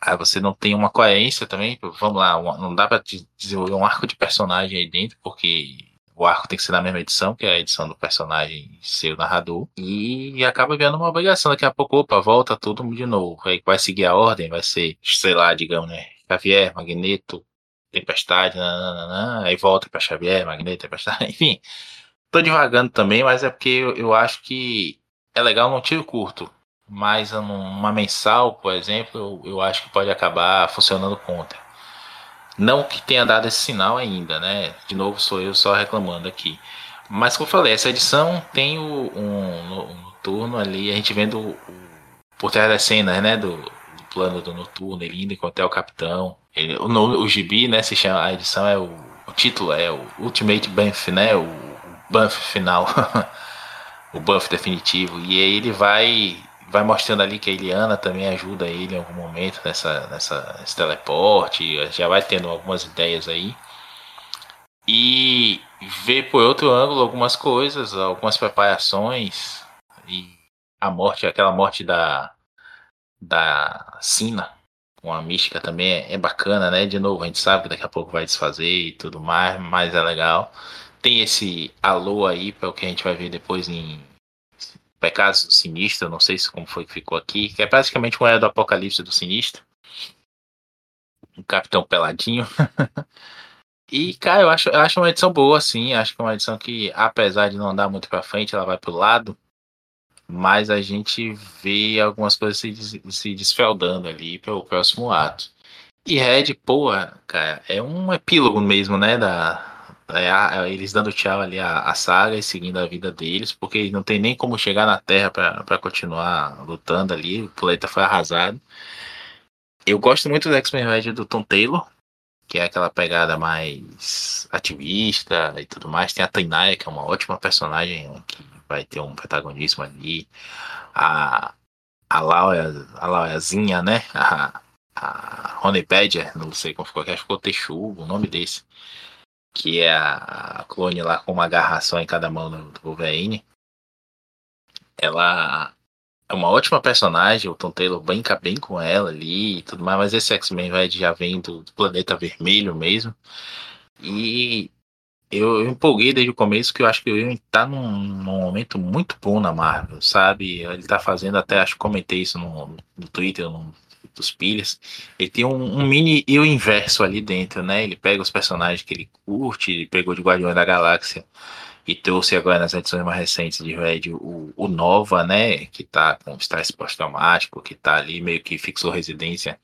aí você não tem uma coerência também. Vamos lá, uma, não dá para desenvolver um arco de personagem aí dentro, porque o arco tem que ser na mesma edição, que é a edição do personagem ser o narrador, e acaba vendo uma obrigação. Daqui a pouco, opa, volta tudo de novo. Aí vai seguir a ordem, vai ser, sei lá, digamos, né? Xavier, Magneto, Tempestade, nananana, aí volta para Xavier, Magneto, Tempestade, enfim. Tô devagando também, mas é porque eu, eu acho que é legal num tiro curto. Mas numa mensal, por exemplo, eu, eu acho que pode acabar funcionando contra. Não que tenha dado esse sinal ainda, né? De novo, sou eu só reclamando aqui. Mas como eu falei, essa edição tem o, um, um noturno ali, a gente vendo o, por trás das cenas, né? Do, do plano do noturno, ele indo encontrar o capitão. Ele, o, o gibi, né, se chama, a edição é o, o título é o Ultimate Banff, né, o, o Banff final, o Banff definitivo, e aí ele vai vai mostrando ali que a Eliana também ajuda ele em algum momento nessa, nessa nesse teleporte, já vai tendo algumas ideias aí. E ver por outro ângulo algumas coisas, algumas preparações e a morte, aquela morte da da Sina, com a mística também é, é, bacana, né? De novo, a gente sabe que daqui a pouco vai desfazer e tudo mais, mas é legal. Tem esse alô aí para o que a gente vai ver depois em Pecados do Sinistro, não sei se como foi que ficou aqui, que é praticamente uma era do Apocalipse do Sinistro. Um Capitão Peladinho. e, cara, eu acho, eu acho uma edição boa, assim. Acho que é uma edição que, apesar de não andar muito para frente, ela vai pro lado mas a gente vê algumas coisas se, se desfeldando ali para o próximo ato. E Red, pô, cara, é um epílogo mesmo, né? Da, é, eles dando tchau ali à, à saga e seguindo a vida deles, porque não tem nem como chegar na Terra para continuar lutando ali, o planeta foi arrasado. Eu gosto muito do X-Men Red do Tom Taylor, que é aquela pegada mais ativista e tudo mais. Tem a Tainaya, que é uma ótima personagem que vai ter um protagonismo ali. A, a Laura, a Laurazinha, né? A, a Honey Badger, não sei como ficou, acho que ficou Texugo, o nome desse. Que é a clone lá com uma garra só em cada mão do, Wolverine. Ela é uma ótima personagem, o Tom Taylor brinca bem com ela ali e tudo mais, mas esse X-Men já vem do planeta vermelho mesmo. E eu, eu, empolguei desde o começo que eu acho que o Will tá num, num, momento muito bom na Marvel, sabe? Ele tá fazendo até, acho que comentei isso no, no Twitter, no, dos pilhas. Ele tem um, um mini eu inverso ali dentro, né? Ele pega os personagens que ele curte, ele pegou de Guardiões da Galáxia e trouxe agora nas edições mais recentes de Red o, o Nova, né? Que tá com estresse pós-traumático, que tá ali meio que fixou residência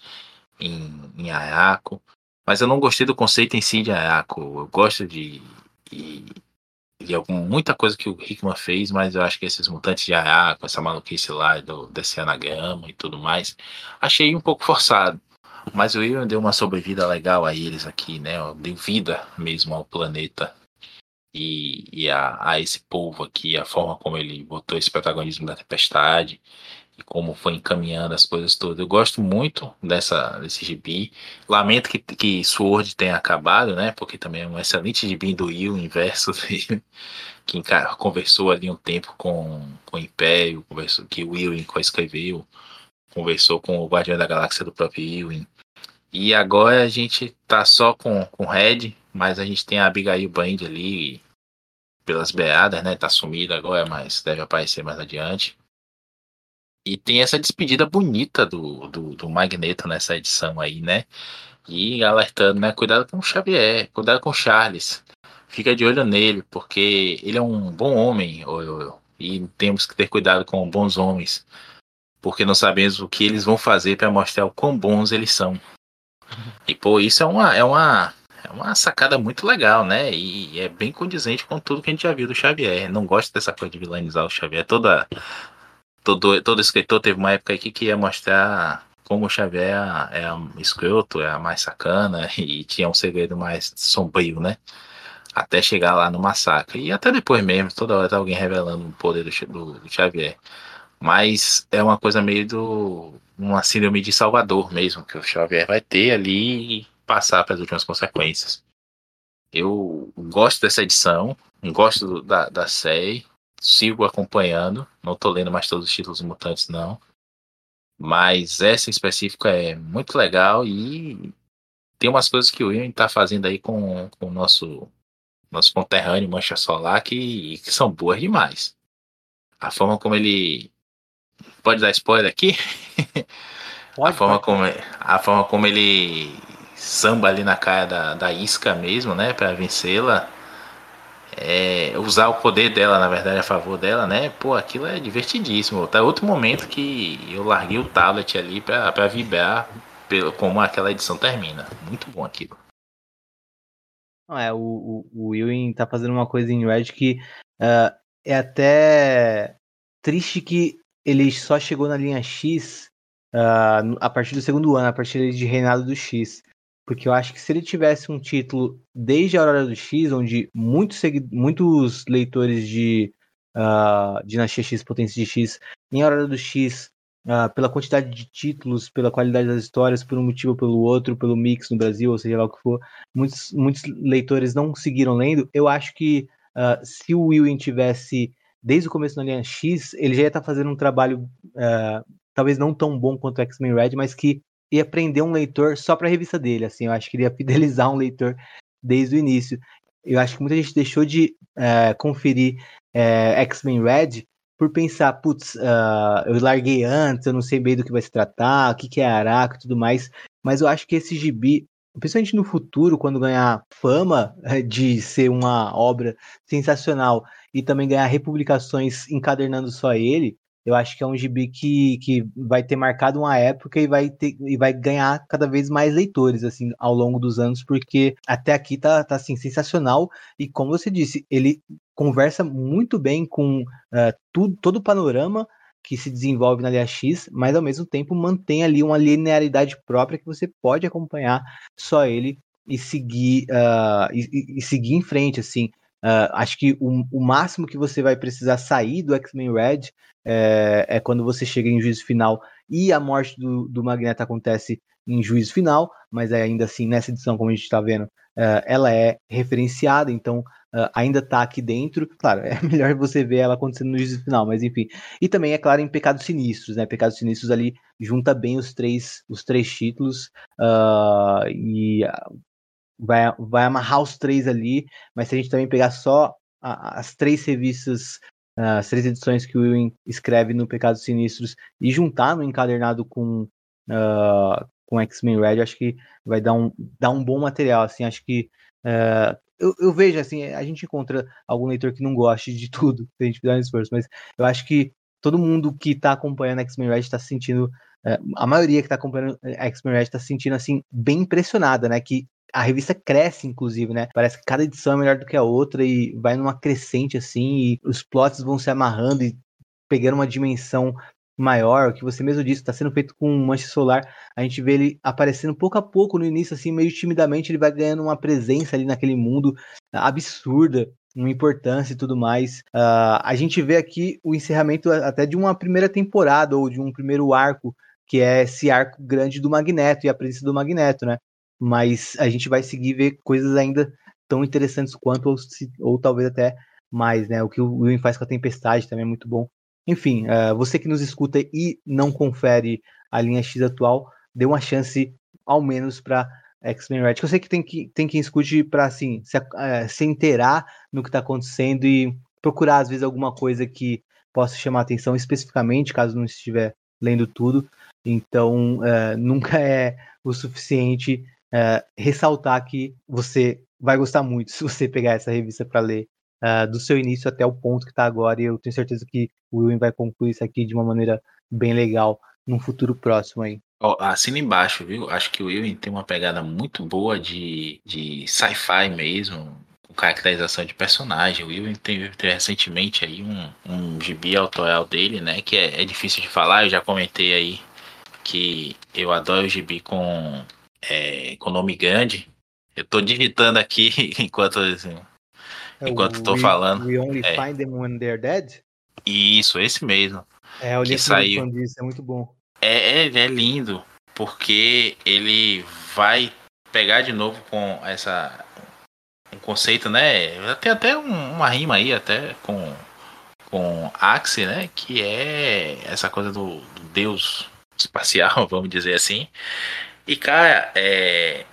em, em Ayako. Mas eu não gostei do conceito em si de Ayako. Eu gosto de, de, de algum, muita coisa que o Hickman fez, mas eu acho que esses mutantes de Ayako, essa maluquice lá do, desse anagrama e tudo mais, achei um pouco forçado. Mas o William deu uma sobrevida legal a eles aqui, né? Deu vida mesmo ao planeta e, e a, a, esse povo aqui, a forma como ele botou esse protagonismo da tempestade e como foi encaminhando as coisas todas. Eu gosto muito dessa, desse gibi. Lamento que, que Sword tenha acabado, né? Porque também é um excelente gibi do Will, inverso dele, que conversou ali um tempo com, com o Império, conversou, que o Will escreveu, conversou com o Guardião da Galáxia do próprio Will. E agora a gente tá só com, com Red, mas a gente tem a Abigail Band ali pelas beadas, né? Tá sumida agora, mas deve aparecer mais adiante. E tem essa despedida bonita do, do, do Magneto nessa edição aí, né? E alertando, né? Cuidado com o Xavier, cuidado com o Charles. Fica de olho nele, porque ele é um bom homem, e temos que ter cuidado com bons homens, porque não sabemos o que eles vão fazer para mostrar o quão bons eles são. E pô, isso é uma, é uma, é uma sacada muito legal, né? E é bem condizente com tudo que a gente já viu do Xavier. Não gosto dessa coisa de vilanizar o Xavier. Toda, todo, todo escritor teve uma época aqui que ia mostrar como o Xavier é, é escroto, é a mais sacana e tinha um segredo mais sombrio, né? Até chegar lá no massacre. E até depois mesmo, toda hora tá alguém revelando o poder do, do, do Xavier. Mas é uma coisa meio do. uma síndrome de Salvador mesmo, que o Xavier vai ter ali e passar para as últimas consequências. Eu gosto dessa edição, gosto da, da série, sigo acompanhando, não estou lendo mais todos os títulos mutantes, não. Mas essa em específico é muito legal e tem umas coisas que o William está fazendo aí com, com o nosso, nosso conterrâneo Mancha Solar que, que são boas demais. A forma como ele. Pode dar spoiler aqui? Pode, a, forma Como, a forma como ele samba ali na cara da, da isca mesmo, né? Para vencê-la é, usar o poder dela, na verdade, a favor dela, né? Pô, aquilo é divertidíssimo. Tá outro momento que eu larguei o tablet ali para vibrar pelo, como aquela edição termina. Muito bom aquilo. Não, é, o, o, o Ewing tá fazendo uma coisa em Red que uh, é até triste que ele só chegou na linha X uh, a partir do segundo ano, a partir de Reinado do X. Porque eu acho que se ele tivesse um título desde a Aurora do X, onde muitos, muitos leitores de uh, Dinastia X, Potência de X, em Aurora do X, uh, pela quantidade de títulos, pela qualidade das histórias, por um motivo ou pelo outro, pelo mix no Brasil, ou seja lá o que for, muitos, muitos leitores não seguiram lendo. Eu acho que uh, se o William tivesse desde o começo na linha X, ele já ia estar fazendo um trabalho talvez não tão bom quanto o X-Men Red, mas que ia prender um leitor só para a revista dele, assim, eu acho que ele ia fidelizar um leitor desde o início. Eu acho que muita gente deixou de é, conferir é, X-Men Red por pensar, putz, uh, eu larguei antes, eu não sei bem do que vai se tratar, o que, que é Araco e tudo mais, mas eu acho que esse gibi, principalmente no futuro, quando ganhar fama é, de ser uma obra sensacional e também ganhar republicações encadernando só ele, eu acho que é um gibi que, que vai ter marcado uma época e vai, ter, e vai ganhar cada vez mais leitores, assim, ao longo dos anos, porque até aqui tá, tá assim, sensacional. E como você disse, ele conversa muito bem com uh, tudo, todo o panorama que se desenvolve na LX, mas ao mesmo tempo mantém ali uma linearidade própria que você pode acompanhar só ele e seguir, uh, e, e, seguir em frente, assim. Uh, acho que o, o, máximo que você vai precisar sair do X-Men Red é, é, quando você chega em juízo final e a morte do, do Magneto acontece em juízo final, mas ainda assim, nessa edição, como a gente está vendo, uh, ela é referenciada, então uh, ainda está aqui dentro. Claro, é melhor você ver ela acontecendo no juízo final, mas enfim. E também, é claro, em Pecados Sinistros, né? Pecados Sinistros ali junta bem os três, os três títulos e vai, vai amarrar os três ali, mas se a gente também pegar só a, as três revistas, uh, as três edições que o Ewing escreve no Pecados Sinistros e juntar no encadernado com, uh, com X-Men Red, acho que vai dar um, dar um bom material, assim, acho que uh, eu, eu, vejo, assim, a gente encontra algum leitor que não goste de tudo, se a gente fizer um esforço, mas eu acho que todo mundo que está acompanhando X-Men Red está se sentindo a maioria que está acompanhando X-Men Red está se sentindo assim bem impressionada, né? Que a revista cresce, inclusive, né? Parece que cada edição é melhor do que a outra e vai numa crescente assim, e os plots vão se amarrando e pegando uma dimensão maior, o que você mesmo disse, está sendo feito com mancha solar. A gente vê ele aparecendo pouco a pouco no início, assim, meio timidamente, ele vai ganhando uma presença ali naquele mundo absurda, uma importância e tudo mais. Uh, a gente vê aqui o encerramento até de uma primeira temporada ou de um primeiro arco, que é esse arco grande do Magneto e a presença do Magneto, né? Mas a gente vai seguir ver coisas ainda tão interessantes quanto, ou, se, ou talvez até mais, né? O que o William faz com a Tempestade também é muito bom. Enfim, uh, você que nos escuta e não confere a linha X atual, dê uma chance, ao menos, para X-Men Red. Eu sei que tem, que tem quem escute para assim, se, uh, se inteirar no que está acontecendo e procurar, às vezes, alguma coisa que possa chamar atenção especificamente, caso não estiver lendo tudo. Então, uh, nunca é o suficiente uh, ressaltar que você vai gostar muito se você pegar essa revista para ler uh, do seu início até o ponto que está agora. E eu tenho certeza que o Will vai concluir isso aqui de uma maneira bem legal num futuro próximo aí. Oh, assina embaixo, viu? Acho que o Will tem uma pegada muito boa de, de sci-fi mesmo, com caracterização de personagem. O Will teve, teve recentemente aí um, um gibi autoral dele, né? Que é, é difícil de falar, eu já comentei aí que eu adoro o gibi com, é, com nome grande. Eu tô digitando aqui enquanto, assim, é enquanto tô we, falando. We only é. find them when they're dead? Isso, esse mesmo. É, li que saiu. disso, é muito bom. É, é, é lindo, porque ele vai pegar de novo com essa um conceito, né? Tem até um, uma rima aí, até com, com Axie, né? Que é essa coisa do, do deus espacial, vamos dizer assim. E, cara, é,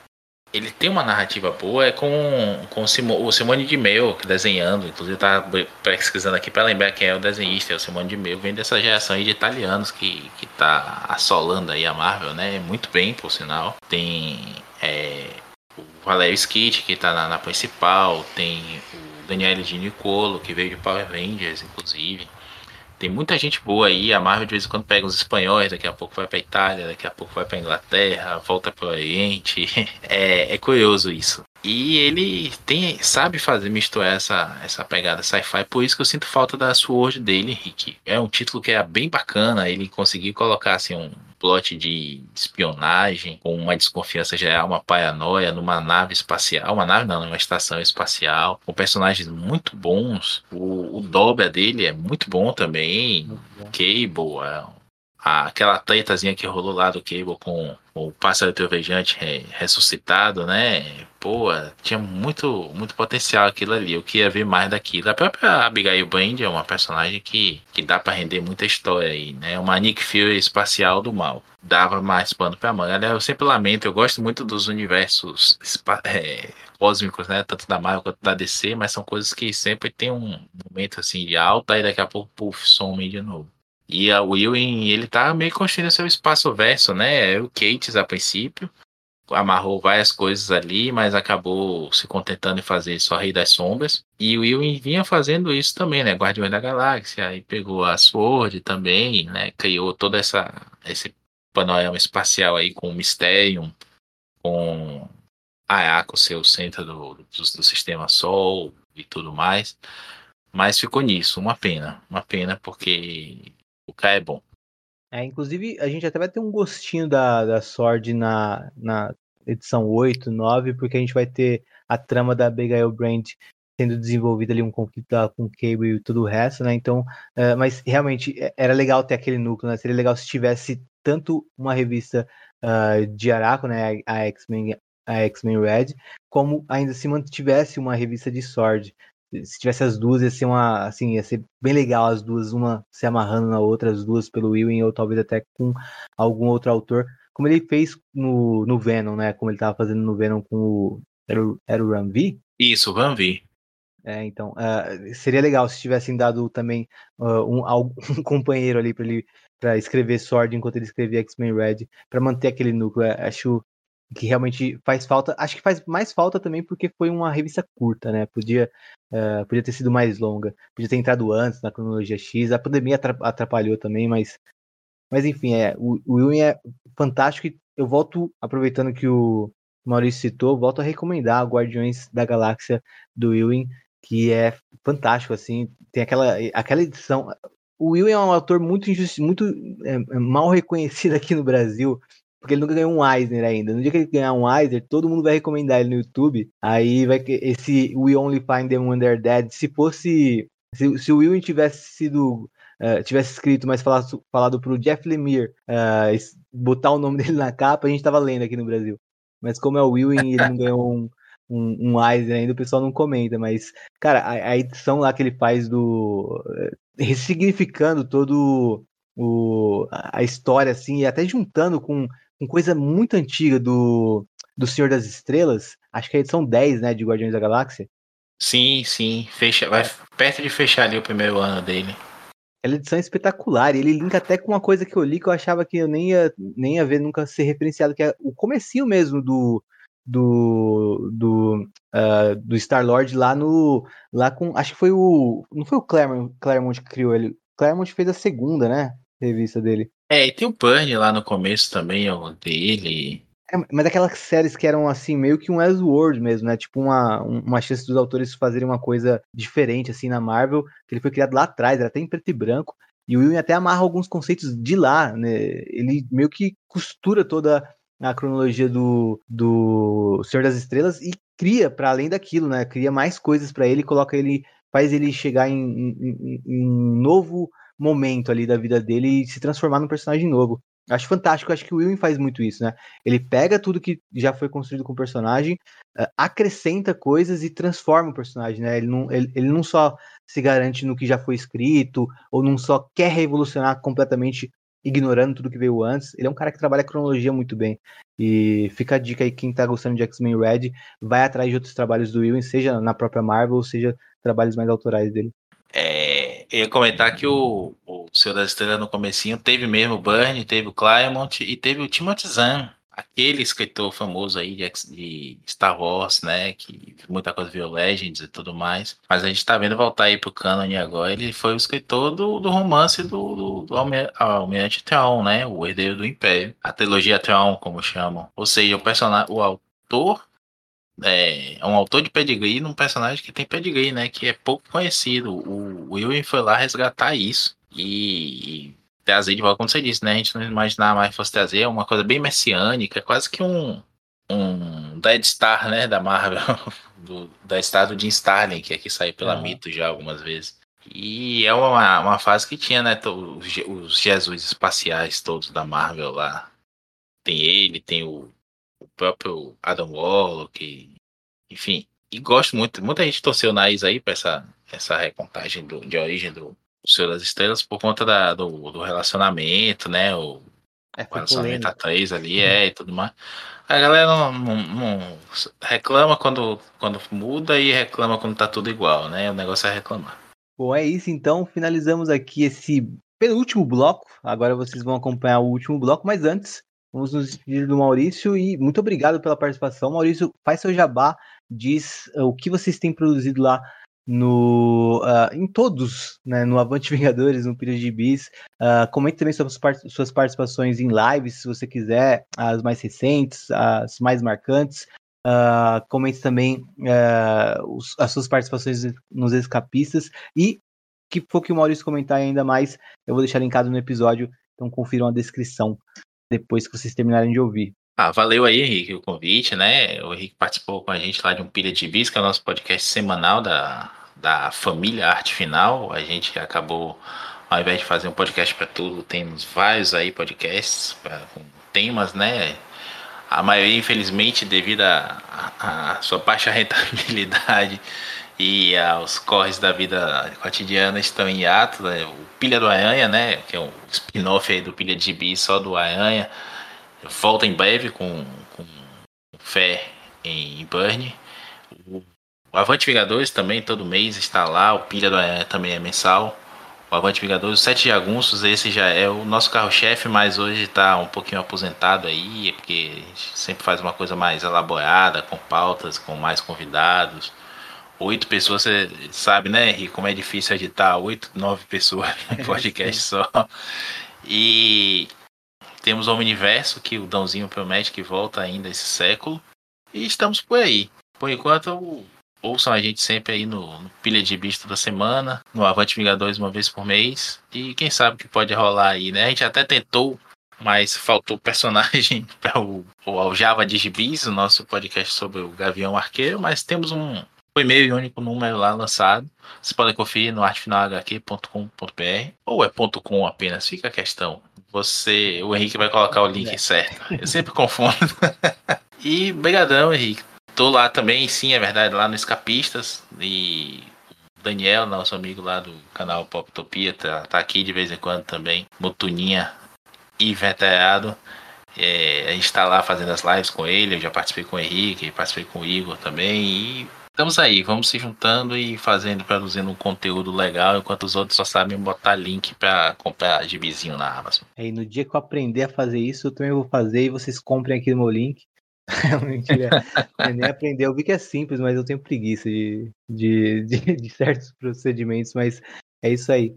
ele tem uma narrativa boa, é com, com o, Simo, o Simone de Mel desenhando, inclusive tá pesquisando aqui para lembrar quem é o desenhista, é o Simone de Mel, vem dessa geração de italianos que, que tá assolando aí a Marvel, né, muito bem, por sinal. Tem é, o Valério Skit, que tá na, na, principal, tem o Daniele de Nicolo, que veio de Power Rangers, inclusive. Tem muita gente boa aí. A Marvel de vez em quando pega os espanhóis, daqui a pouco vai para Itália, daqui a pouco vai para Inglaterra, volta para o Oriente. É, é curioso isso. E ele tem, sabe fazer misturar essa, essa pegada sci-fi, por isso que eu sinto falta da Sword dele, Rick. É um título que é bem bacana, ele conseguiu colocar assim um plot de espionagem, com uma desconfiança geral, uma paranoia numa nave espacial, uma nave não, numa estação espacial, com personagens muito bons. O, o Dobra dele é muito bom também. Cable, é aquela tretazinha que rolou lá do Cable com o pássaro trovejante ressuscitado, né? Pô, tinha muito, muito potencial aquilo ali. Eu queria ver mais daquilo. A própria Abigail Brand é uma personagem que, que dá para render muita história aí, né? Uma Nick Fury espacial do mal. Dava mais pano pra manga. Eu sempre lamento, eu gosto muito dos universos é, cósmicos, né? Tanto da Marvel quanto da DC, mas são coisas que sempre tem um momento assim de alta e daqui a pouco, puf, some de novo. E a Willing, ele tá meio construindo seu espaço verso, né? É o Cates a princípio. Amarrou várias coisas ali, mas acabou se contentando em fazer só Rei das Sombras. E o Willing vinha fazendo isso também, né? Guardiões da Galáxia, aí pegou a Sword também, né? Criou toda essa esse panorama espacial aí com o Mysterium, com Ayako ser o centro do, do, do sistema Sol e tudo mais. Mas ficou nisso, uma pena. Uma pena porque o K é bom. É, inclusive, a gente até vai ter um gostinho da, da Sword na, na edição 8, 9, porque a gente vai ter a trama da Abigail Brand sendo desenvolvida ali, um conflito com o Cable e tudo o resto, né? Então, uh, mas realmente é, era legal ter aquele núcleo, né? Seria legal se tivesse tanto uma revista uh, de Araco, né? A X-Men a X-Men Red, como ainda se mantivesse uma revista de Sword se tivesse as duas, ia ser uma, assim, ia ser bem legal as duas, uma se amarrando na outra, as duas pelo Ewing, ou talvez até com algum outro autor, como ele fez no, no Venom, né? Como ele estava fazendo no Venom com o. Era, era o Ram V? Isso, o Ram V. É, então, uh, seria legal se tivessem dado também uh, um, um, companheiro ali para ele para escrever Sword enquanto ele escrevia X-Men Red, para manter aquele núcleo. É, acho que realmente faz falta. Acho que faz mais falta também porque foi uma revista curta, né? Podia, uh, podia ter sido mais longa, podia ter entrado antes na cronologia X. A pandemia atrapalhou também, mas, mas enfim, é, o, o Ewing é fantástico. E eu volto, aproveitando que o Maurício citou, volto a recomendar Guardiões da Galáxia do Ewing, que é fantástico, assim. Tem aquela, aquela edição. O Ewing é um autor muito, muito é, mal reconhecido aqui no Brasil porque ele nunca ganhou um Eisner ainda. No dia que ele ganhar um Eisner, todo mundo vai recomendar ele no YouTube. Aí vai que esse We Only Find Them When They're Dead, se fosse. Se, se o Will tivesse sido. Uh, tivesse escrito, mas falado, falado pro Jeff Lemire uh, botar o nome dele na capa, a gente tava lendo aqui no Brasil. Mas como é o Will e ele não ganhou um, um, um Eisner ainda, o pessoal não comenta. Mas, cara, a, a edição lá que ele faz do. Uh, ressignificando todo o, a história, assim, e até juntando com com coisa muito antiga do, do Senhor das Estrelas. Acho que é a edição 10, né, de Guardiões da Galáxia. Sim, sim. Fecha, vai perto de fechar ali o primeiro ano dele. Edição é espetacular. E ele linka até com uma coisa que eu li que eu achava que eu nem ia, nem ia ver nunca ser referenciado, que é o comecinho mesmo do, do do, uh, do Star Lord lá no lá com acho que foi o não foi o Claremont, Claremont que criou ele Claremont fez a segunda né revista dele é e tem o Burn lá no começo também o dele é, mas aquelas séries que eram assim meio que um Elseworld mesmo né tipo uma uma chance dos autores fazerem uma coisa diferente assim na Marvel que ele foi criado lá atrás era até em preto e branco e o Will até amarra alguns conceitos de lá, né? Ele meio que costura toda a cronologia do, do Senhor das Estrelas e cria para além daquilo, né? Cria mais coisas para ele, coloca ele, faz ele chegar em, em, em, um novo momento ali da vida dele e se transformar num personagem novo. Acho fantástico, acho que o William faz muito isso, né? Ele pega tudo que já foi construído com o personagem, uh, acrescenta coisas e transforma o personagem, né? Ele não, ele, ele não só se garante no que já foi escrito, ou não só quer revolucionar completamente ignorando tudo que veio antes. Ele é um cara que trabalha a cronologia muito bem. E fica a dica aí, quem tá gostando de X-Men Red, vai atrás de outros trabalhos do William, seja na própria Marvel, seja trabalhos mais autorais dele. Ia comentar que o, o Senhor das Estrelas no comecinho teve mesmo o Burn, teve o Claremont e teve o Timothy Zahn, aquele escritor famoso aí de, de, Star Wars, né, que muita coisa viu Legends e tudo mais, mas a gente tá vendo voltar aí pro canon agora, ele foi o escritor do, do romance do, do, do Almirante Theon, né, o herdeiro do Império, a trilogia Theon, como chamam, ou seja, o personagem, o autor é, é um autor de pedigree num personagem que tem pedigree, né? Que é pouco conhecido. O William foi lá resgatar isso e, trazer de volta, como você disse, né? A gente não imaginava mais que fosse trazer é uma coisa bem messiânica, quase que um, um Dead Star, né? Da Marvel, do, da Star do Jim Starlin, que aqui saiu pela uhum. Mito já algumas vezes. E é uma, uma fase que tinha, né? Os, os Jesus espaciais todos da Marvel lá. Tem ele, tem o o próprio Adam Warlock, enfim. E gosto muito, muita gente torceu o nariz aí para essa, essa recontagem do, de origem do, Senhor das Estrelas por conta da, do, do relacionamento, né? O, é, o relacionamento a três ali, uhum. é, e tudo mais. A galera não, não, não, reclama quando, quando muda e reclama quando tá tudo igual, né? O negócio é reclamar. Bom, é isso então. Finalizamos aqui esse penúltimo bloco. Agora vocês vão acompanhar o último bloco, mas antes Vamos nos despedir do Maurício e muito obrigado pela participação. Maurício, faz seu jabá, diz uh, o que vocês têm produzido lá no, uh, em todos, né, no Avante Vingadores, no Período de Bis. Uh, comente também sobre suas participações em lives, se você quiser, as mais recentes, as mais marcantes. Uh, comente também os, as suas participações nos Escapistas e que for que o Maurício comentar ainda mais, eu vou deixar linkado no episódio, então confiram a descrição depois que vocês terminarem de ouvir. Ah, valeu aí, Henrique, o convite, né? O Henrique participou com a gente lá de um Pilha de Bis, que é o nosso podcast semanal da, da família Arte Final. A gente acabou, ao invés de fazer um podcast para tudo, temos vários aí podcasts pra, com temas, né? A maioria, infelizmente, devido à sua baixa rentabilidade e aos corres da vida cotidiana estão em ato. Né? O Pilha do Aranha, né? Que é um spin-off do Pilha de Gibi só do Aranha. Volta em breve com, com fé em Burn. O Avante Vingadores também todo mês está lá. O Pilha do Aranha também é mensal. O Avante Vingadores, o Sete Jagunços, esse já é o nosso carro-chefe, mas hoje está um pouquinho aposentado aí, porque a gente sempre faz uma coisa mais elaborada, com pautas, com mais convidados oito pessoas, você sabe, né, Henrique, como é difícil editar oito, nove pessoas no podcast só. E temos o Omniverso, que o Dãozinho promete que volta ainda esse século. E estamos por aí. Por enquanto, ouçam a gente sempre aí no, no Pilha de Bicho toda semana, no Avante Vingadores uma vez por mês. E quem sabe que pode rolar aí, né? A gente até tentou, mas faltou personagem para o, o Java de Gibis, o nosso podcast sobre o Gavião Arqueiro, mas temos um, o e-mail e único número lá lançado. Você pode conferir no artefinalhq.com.br ou é ponto .com apenas, fica a questão. Você, o Henrique vai colocar o link é. certo. Eu sempre confundo. e brigadão, Henrique. Tô lá também, sim, é verdade, lá no Escapistas e Daniel, nosso amigo lá do canal Pop Utopia, tá, tá aqui de vez em quando também, Mutuninha e veterado. É, a gente tá lá fazendo as lives com ele, eu já participei com o Henrique, participei com o Igor também e Estamos aí, vamos se juntando e fazendo, produzindo um conteúdo legal, enquanto os outros só sabem botar link para comprar gibizinho na Amazon. Aí no dia que eu aprender a fazer isso, eu também vou fazer e vocês comprem aqui no meu link. Mentira. Nem aprender. Eu vi que é simples, mas eu tenho preguiça de, de, de, de certos procedimentos, mas é isso aí.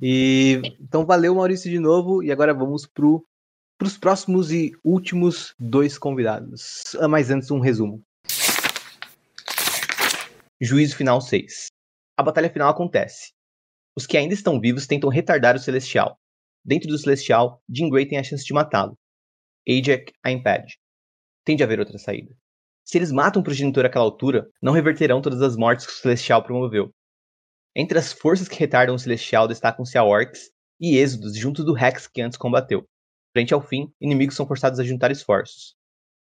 E então valeu, Maurício, de novo. E agora vamos pro, pros próximos e últimos dois convidados. Ah, Mas antes, um resumo. Juízo final 6. A batalha final acontece. Os que ainda estão vivos tentam retardar o Celestial. Dentro do Celestial, Jean Grey tem a chance de matá-lo. Ajax a impede. Tem de haver outra saída. Se eles matam o progenitor àquela altura, não reverterão todas as mortes que o Celestial promoveu. Entre as forças que retardam o Celestial destacam-se a Orcs e Êxodos junto do Rex que antes combateu. Frente ao fim, inimigos são forçados a juntar esforços.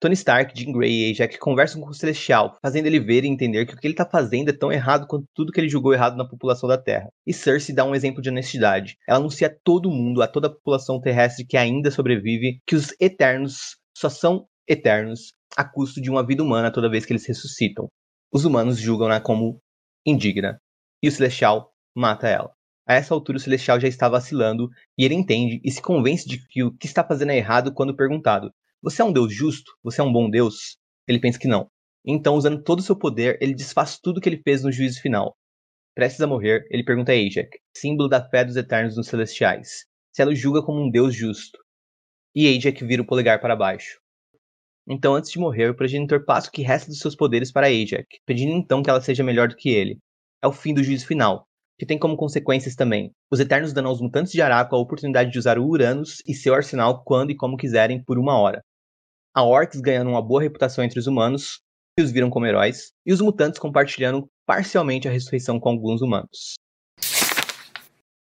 Tony Stark, Jean Grey e Ajax conversam com o Celestial, fazendo ele ver e entender que o que ele está fazendo é tão errado quanto tudo que ele julgou errado na população da Terra. E Cersei dá um exemplo de honestidade. Ela anuncia a todo mundo, a toda a população terrestre que ainda sobrevive, que os Eternos só são eternos a custo de uma vida humana toda vez que eles ressuscitam. Os humanos julgam-na como indigna, e o Celestial mata ela. A essa altura, o Celestial já está vacilando e ele entende e se convence de que o que está fazendo é errado quando perguntado: Você é um Deus justo? Você é um bom Deus? Ele pensa que não. Então, usando todo o seu poder, ele desfaz tudo que ele fez no juízo final. Prestes a morrer, ele pergunta a Ajax, símbolo da fé dos Eternos nos Celestiais, se ela o julga como um Deus justo. E Ajax vira o polegar para baixo. Então, antes de morrer, o progenitor passa o que resta dos seus poderes para Ajax, pedindo então que ela seja melhor do que ele. É o fim do juízo final, que tem como consequências também os Eternos dando aos mutantes de Araco a oportunidade de usar o Uranus e seu arsenal quando e como quiserem por uma hora. A Orcs ganhando uma boa reputação entre os humanos, que os viram como heróis, e os mutantes compartilhando parcialmente a ressurreição com alguns humanos.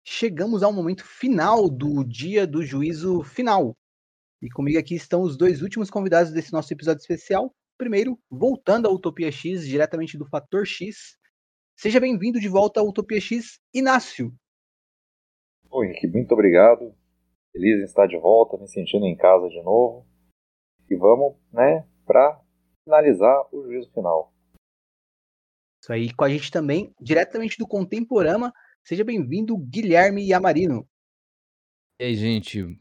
Chegamos ao momento final do dia do juízo final. E comigo aqui estão os dois últimos convidados desse nosso episódio especial. Primeiro, voltando à Utopia X, diretamente do Fator X. Seja bem-vindo de volta à Utopia X, Inácio. Oi, Henrique, muito obrigado. Feliz em estar de volta, me sentindo em casa de novo. E vamos, né, para finalizar o juízo final. Isso aí, com a gente também, diretamente do Contemporama. Seja bem-vindo, Guilherme Yamarino. E aí, gente,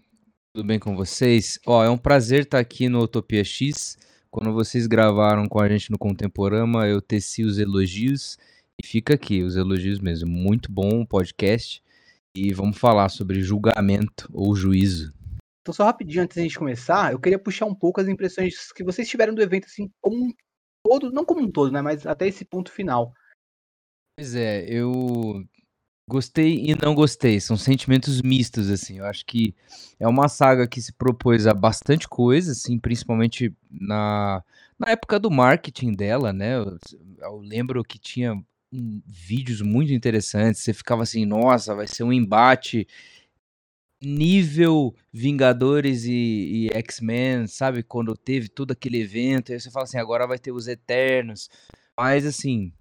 tudo bem com vocês? Ó, é um prazer estar aqui no Utopia X. Quando vocês gravaram com a gente no Contemporama, eu teci os elogios e fica aqui, os elogios mesmo. Muito bom o podcast. E vamos falar sobre julgamento ou juízo. Então, só rapidinho antes da gente começar, eu queria puxar um pouco as impressões que vocês tiveram do evento, assim, como um todo, não como um todo, né, mas até esse ponto final. Pois é, eu gostei e não gostei. São sentimentos mistos, assim. Eu acho que é uma saga que se propôs a bastante coisa, assim, principalmente na, na época do marketing dela, né? Eu, eu lembro que tinha vídeos muito interessantes. Você ficava assim, nossa, vai ser um embate nível Vingadores e, e X-Men, sabe? Quando teve todo aquele evento, aí você fala assim, agora vai ter os Eternos. Mas assim,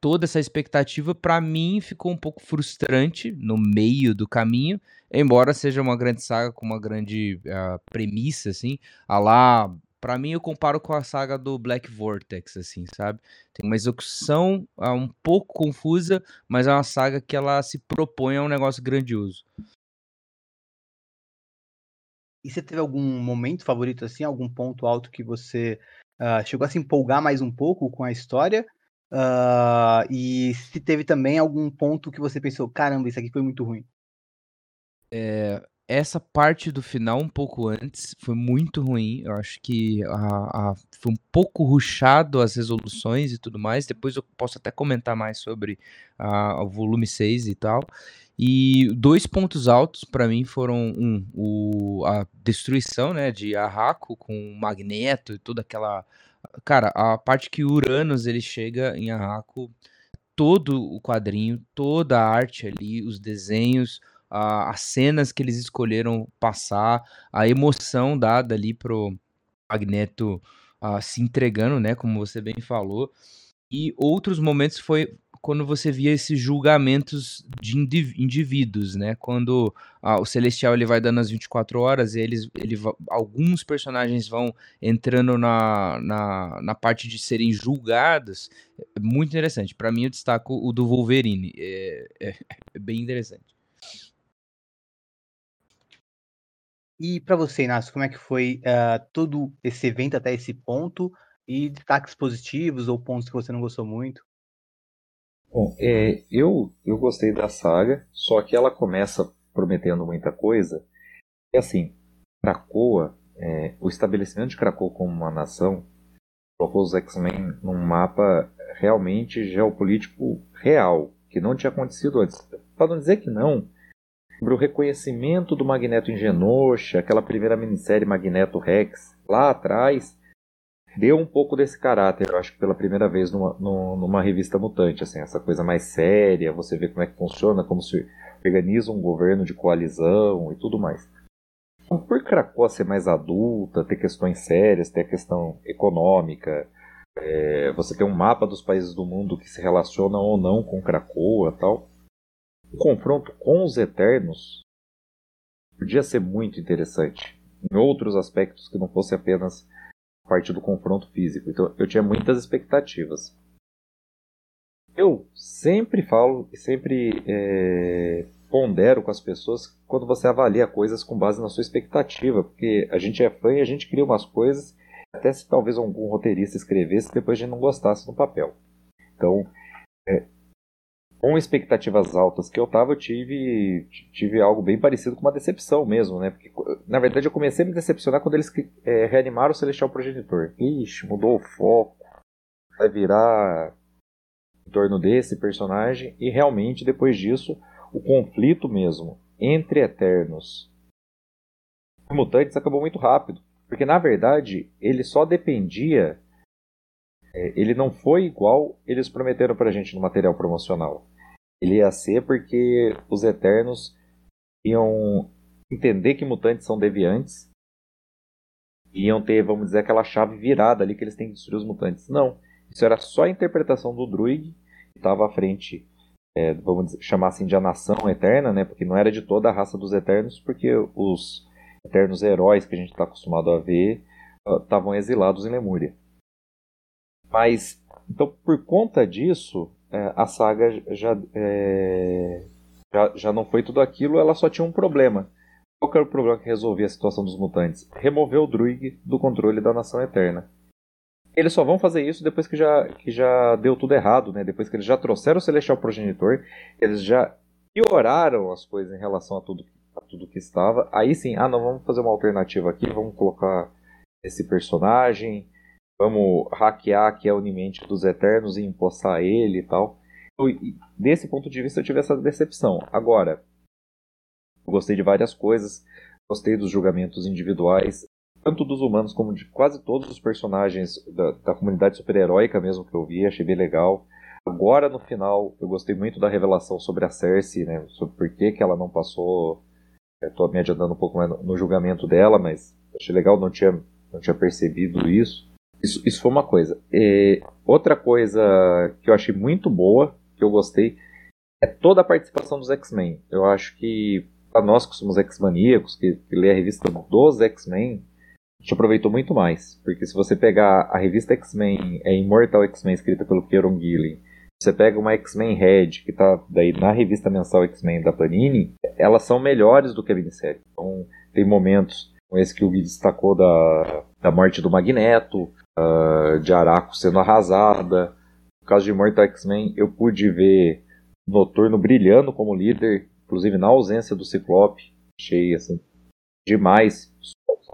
toda essa expectativa para mim ficou um pouco frustrante no meio do caminho, embora seja uma grande saga com uma grande uh, premissa assim, a lá para mim eu comparo com a saga do Black Vortex assim, sabe? Tem uma execução uh, um pouco confusa, mas é uma saga que ela se propõe a um negócio grandioso. E você teve algum momento favorito assim, algum ponto alto que você uh, chegou a se empolgar mais um pouco com a história? Uh, e se teve também algum ponto que você pensou, caramba, isso aqui foi muito ruim. É, essa parte do final, um pouco antes, foi muito ruim. Eu acho que a, a, foi um pouco ruchado as resoluções e tudo mais. Depois eu posso até comentar mais sobre a, o volume 6 e tal. E dois pontos altos para mim foram um, o, a destruição né, de Arraco com o Magneto e toda aquela Cara, a parte que Uranus ele chega em Arraco, todo o quadrinho, toda a arte ali, os desenhos, a, as cenas que eles escolheram passar, a emoção dada ali pro Magneto uh, se entregando, né, como você bem falou. E outros momentos foi quando você via esses julgamentos de indivíduos, né? Quando ah, o Celestial ele vai dando as 24 horas, e eles, ele, alguns personagens vão entrando na, na, na parte de serem julgados. É muito interessante. Para mim, eu destaco o do Wolverine. É, é, é bem interessante. E para você, Inácio, como é que foi uh, todo esse evento até esse ponto? E destaques positivos ou pontos que você não gostou muito? Bom, é, eu, eu gostei da saga, só que ela começa prometendo muita coisa. E assim, Krakoa, é, o estabelecimento de Krakoa como uma nação, colocou os X-Men num mapa realmente geopolítico real, que não tinha acontecido antes. Para não dizer que não, sobre o reconhecimento do Magneto em Genosha, aquela primeira minissérie Magneto Rex, lá atrás, deu um pouco desse caráter, eu acho que pela primeira vez numa, numa revista mutante, assim, essa coisa mais séria, você vê como é que funciona, como se organiza um governo de coalizão e tudo mais. Então, por Krakoa ser mais adulta, ter questões sérias, ter a questão econômica, é, você ter um mapa dos países do mundo que se relacionam ou não com Krakoa tal, o confronto com os Eternos podia ser muito interessante em outros aspectos que não fosse apenas parte do confronto físico. Então eu tinha muitas expectativas. Eu sempre falo e sempre é, pondero com as pessoas quando você avalia coisas com base na sua expectativa, porque a gente é fã e a gente cria umas coisas, até se talvez algum roteirista escrevesse, depois a gente não gostasse no papel. Então, é, com expectativas altas que eu tava, eu tive, tive algo bem parecido com uma decepção mesmo, né? Porque, na verdade, eu comecei a me decepcionar quando eles é, reanimaram o Celestial Progenitor. Ixi, mudou o foco. Vai virar em torno desse personagem. E realmente, depois disso, o conflito mesmo entre Eternos e Mutantes acabou muito rápido. Porque, na verdade, ele só dependia ele não foi igual eles prometeram pra gente no material promocional. Ele ia ser porque os Eternos iam entender que mutantes são deviantes iam ter, vamos dizer, aquela chave virada ali que eles têm que destruir os mutantes. Não. Isso era só a interpretação do Druid, que estava à frente, é, vamos dizer, chamar assim de a nação eterna, né? Porque não era de toda a raça dos Eternos, porque os Eternos heróis que a gente está acostumado a ver estavam uh, exilados em Lemúria. Mas, então, por conta disso, é, a saga já, é, já, já não foi tudo aquilo, ela só tinha um problema. Qual era o problema que resolvia a situação dos mutantes? Remover o Druig do controle da Nação Eterna. Eles só vão fazer isso depois que já, que já deu tudo errado, né? Depois que eles já trouxeram o Celestial Progenitor, eles já pioraram as coisas em relação a tudo, a tudo que estava. Aí sim, ah não, vamos fazer uma alternativa aqui, vamos colocar esse personagem, vamos hackear aqui a Unimente dos Eternos e empossar ele e tal. E, desse ponto de vista eu tive essa decepção. Agora, eu gostei de várias coisas, gostei dos julgamentos individuais, tanto dos humanos como de quase todos os personagens da, da comunidade super-heróica mesmo que eu vi, achei bem legal. Agora no final eu gostei muito da revelação sobre a Cersei, né, sobre por que, que ela não passou. Estou me adiantando um pouco mais no, no julgamento dela, mas achei legal, não tinha, não tinha percebido isso. Isso, isso foi uma coisa. E outra coisa que eu achei muito boa, que eu gostei, é toda a participação dos X-Men. Eu acho que, para nós que somos X-maníacos, que, que lê a revista dos X-Men, a gente aproveitou muito mais. Porque se você pegar a revista X-Men, é Immortal X-Men, escrita pelo Kieron Gillen, você pega uma X-Men Red, que está daí na revista mensal X-Men da Panini, elas são melhores do que a minissérie. Então, tem momentos, como esse que o Gui destacou da, da morte do Magneto, uh, de Araco sendo arrasada. No caso de Mortal X-Men, eu pude ver Noturno brilhando como líder, inclusive na ausência do Ciclope. Achei assim, demais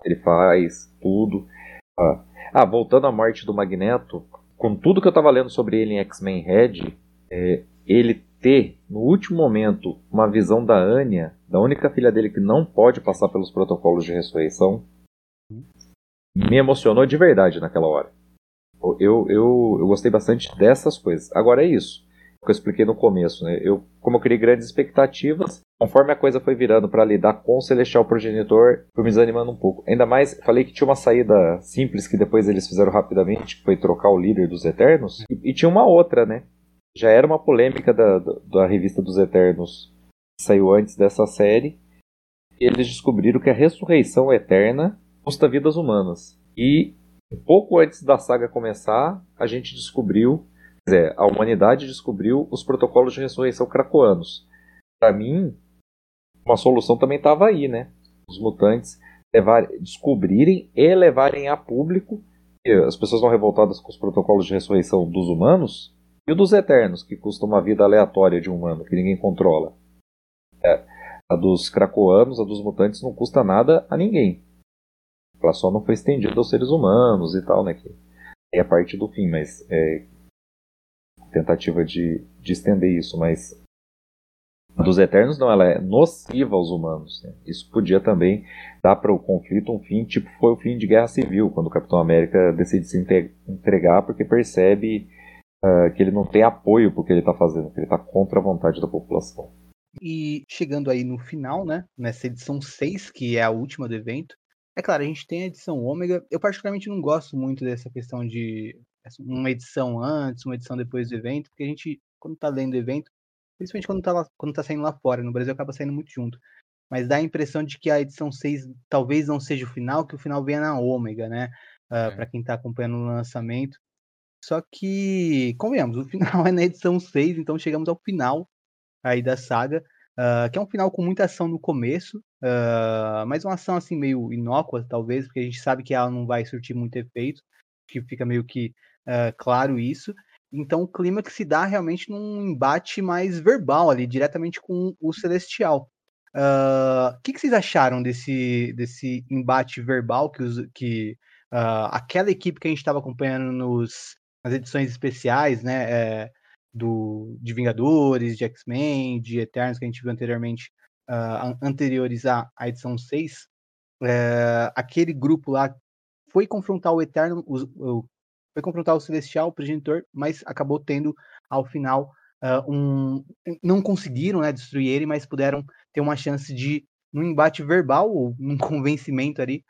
ele faz, tudo. Uh, ah, voltando à morte do Magneto, com tudo que eu estava lendo sobre ele em X-Men Red, é, ele ter, no último momento, uma visão da Anya, da única filha dele que não pode passar pelos protocolos de ressurreição, me emocionou de verdade naquela hora. Eu, eu, eu gostei bastante dessas coisas. Agora é isso que eu expliquei no começo, né? Eu, como eu criei grandes expectativas, conforme a coisa foi virando para lidar com o Celestial Progenitor, foi me desanimando um pouco. Ainda mais, falei que tinha uma saída simples que depois eles fizeram rapidamente, que foi trocar o líder dos Eternos, e, e tinha uma outra, né? Já era uma polêmica da, da, da revista dos Eternos, que saiu antes dessa série. Eles descobriram que a ressurreição eterna custa vidas humanas. E pouco antes da saga começar, a gente descobriu, quer dizer, a humanidade descobriu os protocolos de ressurreição cracoanos. Para mim, uma solução também estava aí, né? Os mutantes levar, descobrirem e levarem a público. As pessoas estão revoltadas com os protocolos de ressurreição dos humanos e o dos eternos, que custa uma vida aleatória de um humano, que ninguém controla. É, a dos cracoanos, a dos mutantes, não custa nada a ninguém. Ela só não foi estendida aos seres humanos e tal, né? Que é a parte do fim, mas é tentativa de, de estender isso, mas dos Eternos não, ela é nociva aos humanos. Né? Isso podia também dar para o conflito um fim, tipo foi o fim de Guerra Civil, quando o Capitão América decide se entregar porque percebe uh, que ele não tem apoio para o que ele está fazendo, que ele está contra a vontade da população. E chegando aí no final, né, nessa edição 6, que é a última do evento, é claro, a gente tem a edição ômega. Eu particularmente não gosto muito dessa questão de uma edição antes, uma edição depois do evento, porque a gente, quando tá lendo o evento, principalmente quando tá, lá, quando tá saindo lá fora, no Brasil acaba saindo muito junto. Mas dá a impressão de que a edição 6 talvez não seja o final, que o final venha na ômega, né? Uh, é. para quem tá acompanhando o lançamento. Só que, convenhamos, o final é na edição 6, então chegamos ao final aí da saga, uh, que é um final com muita ação no começo, uh, mas uma ação assim meio inócua, talvez, porque a gente sabe que ela não vai surtir muito efeito, que fica meio que uh, claro isso. Então o clima que se dá realmente num embate mais verbal ali, diretamente com o Celestial. O que, que, vocês acharam desse, desse embate verbal que, os, que aquela equipe que a gente estava acompanhando nos, nas edições especiais, né? É, do, de Vingadores, de X-Men, de Eternos, que a gente viu anteriormente, uh, anteriores à, edição 6, uh, eh, aquele grupo lá foi confrontar o Eterno, o, o, foi confrontar o Celestial, o Progenitor, mas acabou tendo, ao final, uh, um. Não conseguiram né, destruir ele, mas puderam ter uma chance de, num embate verbal, ou num convencimento ali,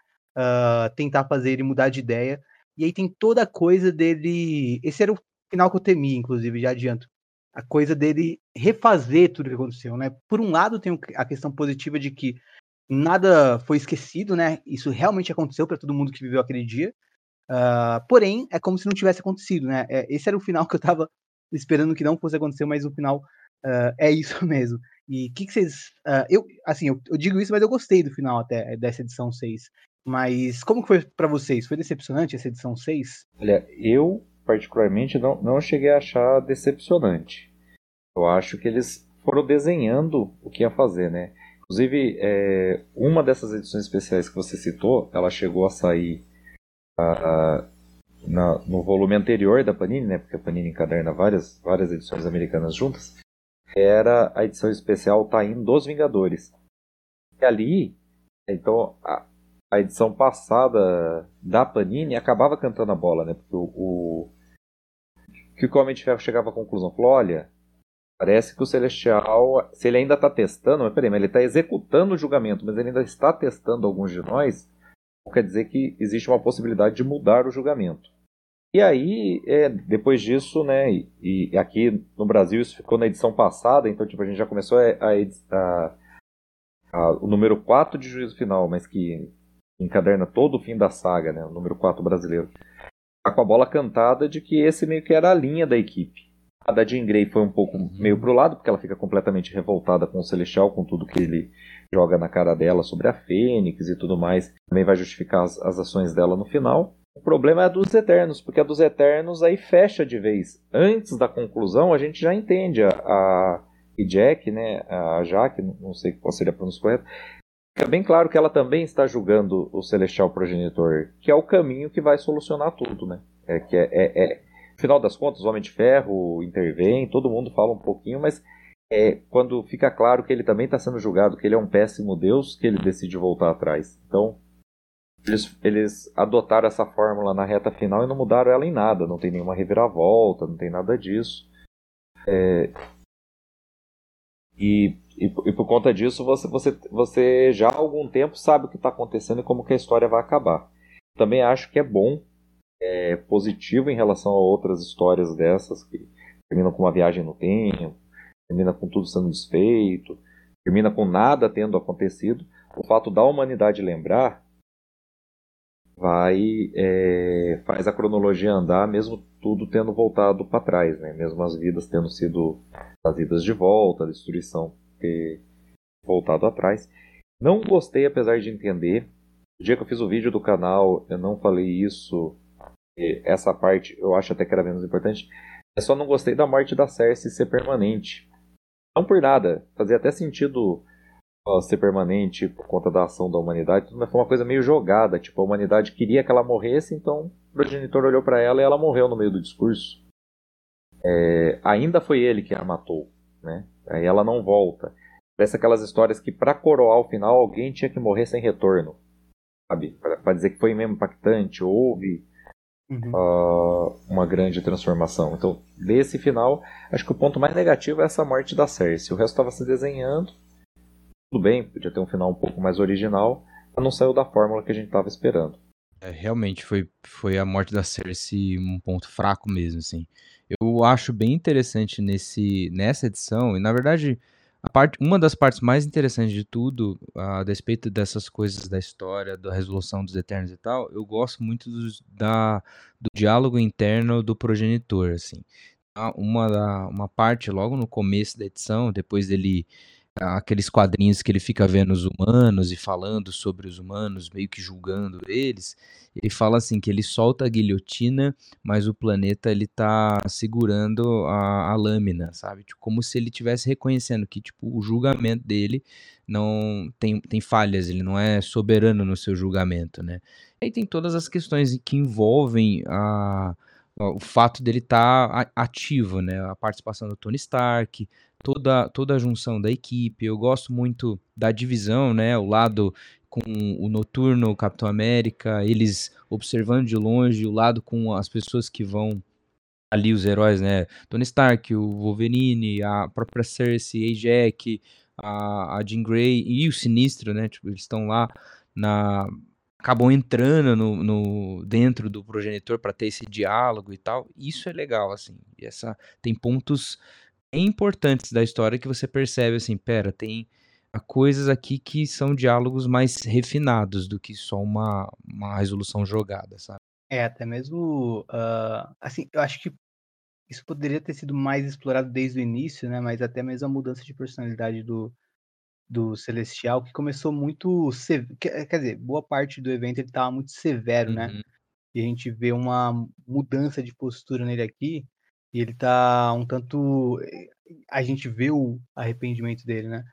tentar fazer ele mudar de ideia. E aí tem toda a coisa dele. Esse era o final que eu temi, inclusive, já adianto. A coisa dele refazer tudo que aconteceu, né? Por um lado, tem a questão positiva de que nada foi esquecido, né? Isso realmente aconteceu para todo mundo que viveu aquele dia. Uh, porém, é como se não tivesse acontecido, né? É, esse era o final que eu tava esperando que não fosse acontecer, mas o final uh, é isso mesmo. E o que, que, vocês. Uh, eu, assim, eu, eu, digo isso, mas eu gostei do final até dessa edição 6. Mas como foi para vocês? Foi decepcionante essa edição 6? Olha, eu particularmente, não, não cheguei a achar decepcionante. Eu acho que eles foram desenhando o que ia fazer, né? Inclusive, é, uma dessas edições especiais que você citou, ela chegou a sair a, na, no volume anterior da Panini, né? Porque a Panini encaderna várias, várias edições americanas juntas. Era a edição especial Taim dos Vingadores. E ali, então, a, a edição passada da Panini acabava cantando a bola, né? Porque o, o que o Homem de Ferro chegava à conclusão, falou, olha, parece que o Celestial, se ele ainda está testando, mas peraí, mas ele está executando o julgamento, mas ele ainda está testando alguns de nós, quer dizer que existe uma possibilidade de mudar o julgamento. E aí, é, depois disso, né, e, e, aqui no Brasil isso ficou na edição passada, então tipo, a gente já começou a, a, a, o número 4 de juízo final, mas que encaderna todo o fim da saga, né, o número 4 brasileiro tá com a bola cantada de que esse meio que era a linha da equipe. A da Jean Grey foi um pouco meio pro lado, porque ela fica completamente revoltada com o Celestial, com tudo que ele joga na cara dela sobre a Fênix e tudo mais. Também vai justificar as, as ações dela no final. O problema é a dos Eternos, porque a dos Eternos aí fecha de vez. Antes da conclusão, a gente já entende a, a e Jack, né, a Jaque, não sei qual seria a pronúncia correta, Fica bem claro que ela também está julgando o Celestial Progenitor, que é o caminho que vai solucionar tudo, né? É que é, é, é final das contas, o Homem de Ferro intervém, todo mundo fala um pouquinho, mas é quando fica claro que ele também está sendo julgado, que ele é um péssimo Deus, que ele decide voltar atrás. Então, eles, eles adotaram essa fórmula na reta final e não mudaram ela em nada, não tem nenhuma reviravolta, não tem nada disso. É, e e, e, por conta disso, você, você, você já há algum tempo sabe o que está acontecendo e como que a história vai acabar. Também acho que é bom, é positivo em relação a outras histórias dessas, que terminam com uma viagem no tempo, termina com tudo sendo desfeito, termina com nada tendo acontecido. O fato da humanidade lembrar vai é, faz a cronologia andar, mesmo tudo tendo voltado para trás, né? mesmo as vidas tendo sido trazidas de volta, a destruição ter voltado atrás. Não gostei, apesar de entender, No dia que eu fiz o vídeo do canal, eu não falei isso. Essa parte eu acho até que era menos importante. Eu só não gostei da morte da Cersei ser permanente. Não por nada. Fazia até sentido ela ser permanente por conta da ação da humanidade, mas foi uma coisa meio jogada. Tipo, a humanidade queria que ela morresse, então o progenitor olhou para ela e ela morreu no meio do discurso. É, ainda foi ele que a matou, né? Aí ela não volta. Parece aquelas histórias que para coroar o final alguém tinha que morrer sem retorno, sabe? Para dizer que foi mesmo impactante, houve uhum. uh, uma grande transformação. Então, desse final, acho que o ponto mais negativo é essa morte da Cersei. O resto estava se desenhando, tudo bem, podia ter um final um pouco mais original, mas não saiu da fórmula que a gente estava esperando. É, realmente foi, foi a morte da Cersei um ponto fraco mesmo, assim. Eu acho bem interessante nesse, nessa edição, e na verdade, a parte, uma das partes mais interessantes de tudo, a despeito dessas coisas da história, da resolução dos Eternos e tal, eu gosto muito do, da, do diálogo interno do progenitor, assim. Uma, uma parte logo no começo da edição, depois dele aqueles quadrinhos que ele fica vendo os humanos e falando sobre os humanos, meio que julgando eles, ele fala assim que ele solta a guilhotina, mas o planeta ele tá segurando a, a lâmina, sabe? Tipo, como se ele estivesse reconhecendo que tipo o julgamento dele não tem, tem falhas, ele não é soberano no seu julgamento, né? Aí tem todas as questões que envolvem a o fato dele estar tá ativo, né? A participação do Tony Stark, toda, toda a junção da equipe. Eu gosto muito da divisão, né? O lado com o Noturno, o Capitão América, eles observando de longe, o lado com as pessoas que vão ali, os heróis, né? Tony Stark, o Wolverine, a própria Cersei, a Jack, a, a Jean Grey e o Sinistro, né? Tipo, eles estão lá na acabam entrando no, no dentro do progenitor para ter esse diálogo e tal. Isso é legal, assim. E essa tem pontos importantes da história que você percebe assim, pera, tem coisas aqui que são diálogos mais refinados do que só uma, uma resolução jogada, sabe? É, até mesmo, uh, assim, eu acho que isso poderia ter sido mais explorado desde o início, né, mas até mesmo a mudança de personalidade do, do Celestial, que começou muito, quer dizer, boa parte do evento ele tava muito severo, né, uhum. e a gente vê uma mudança de postura nele aqui, e ele tá um tanto. A gente vê o arrependimento dele, né?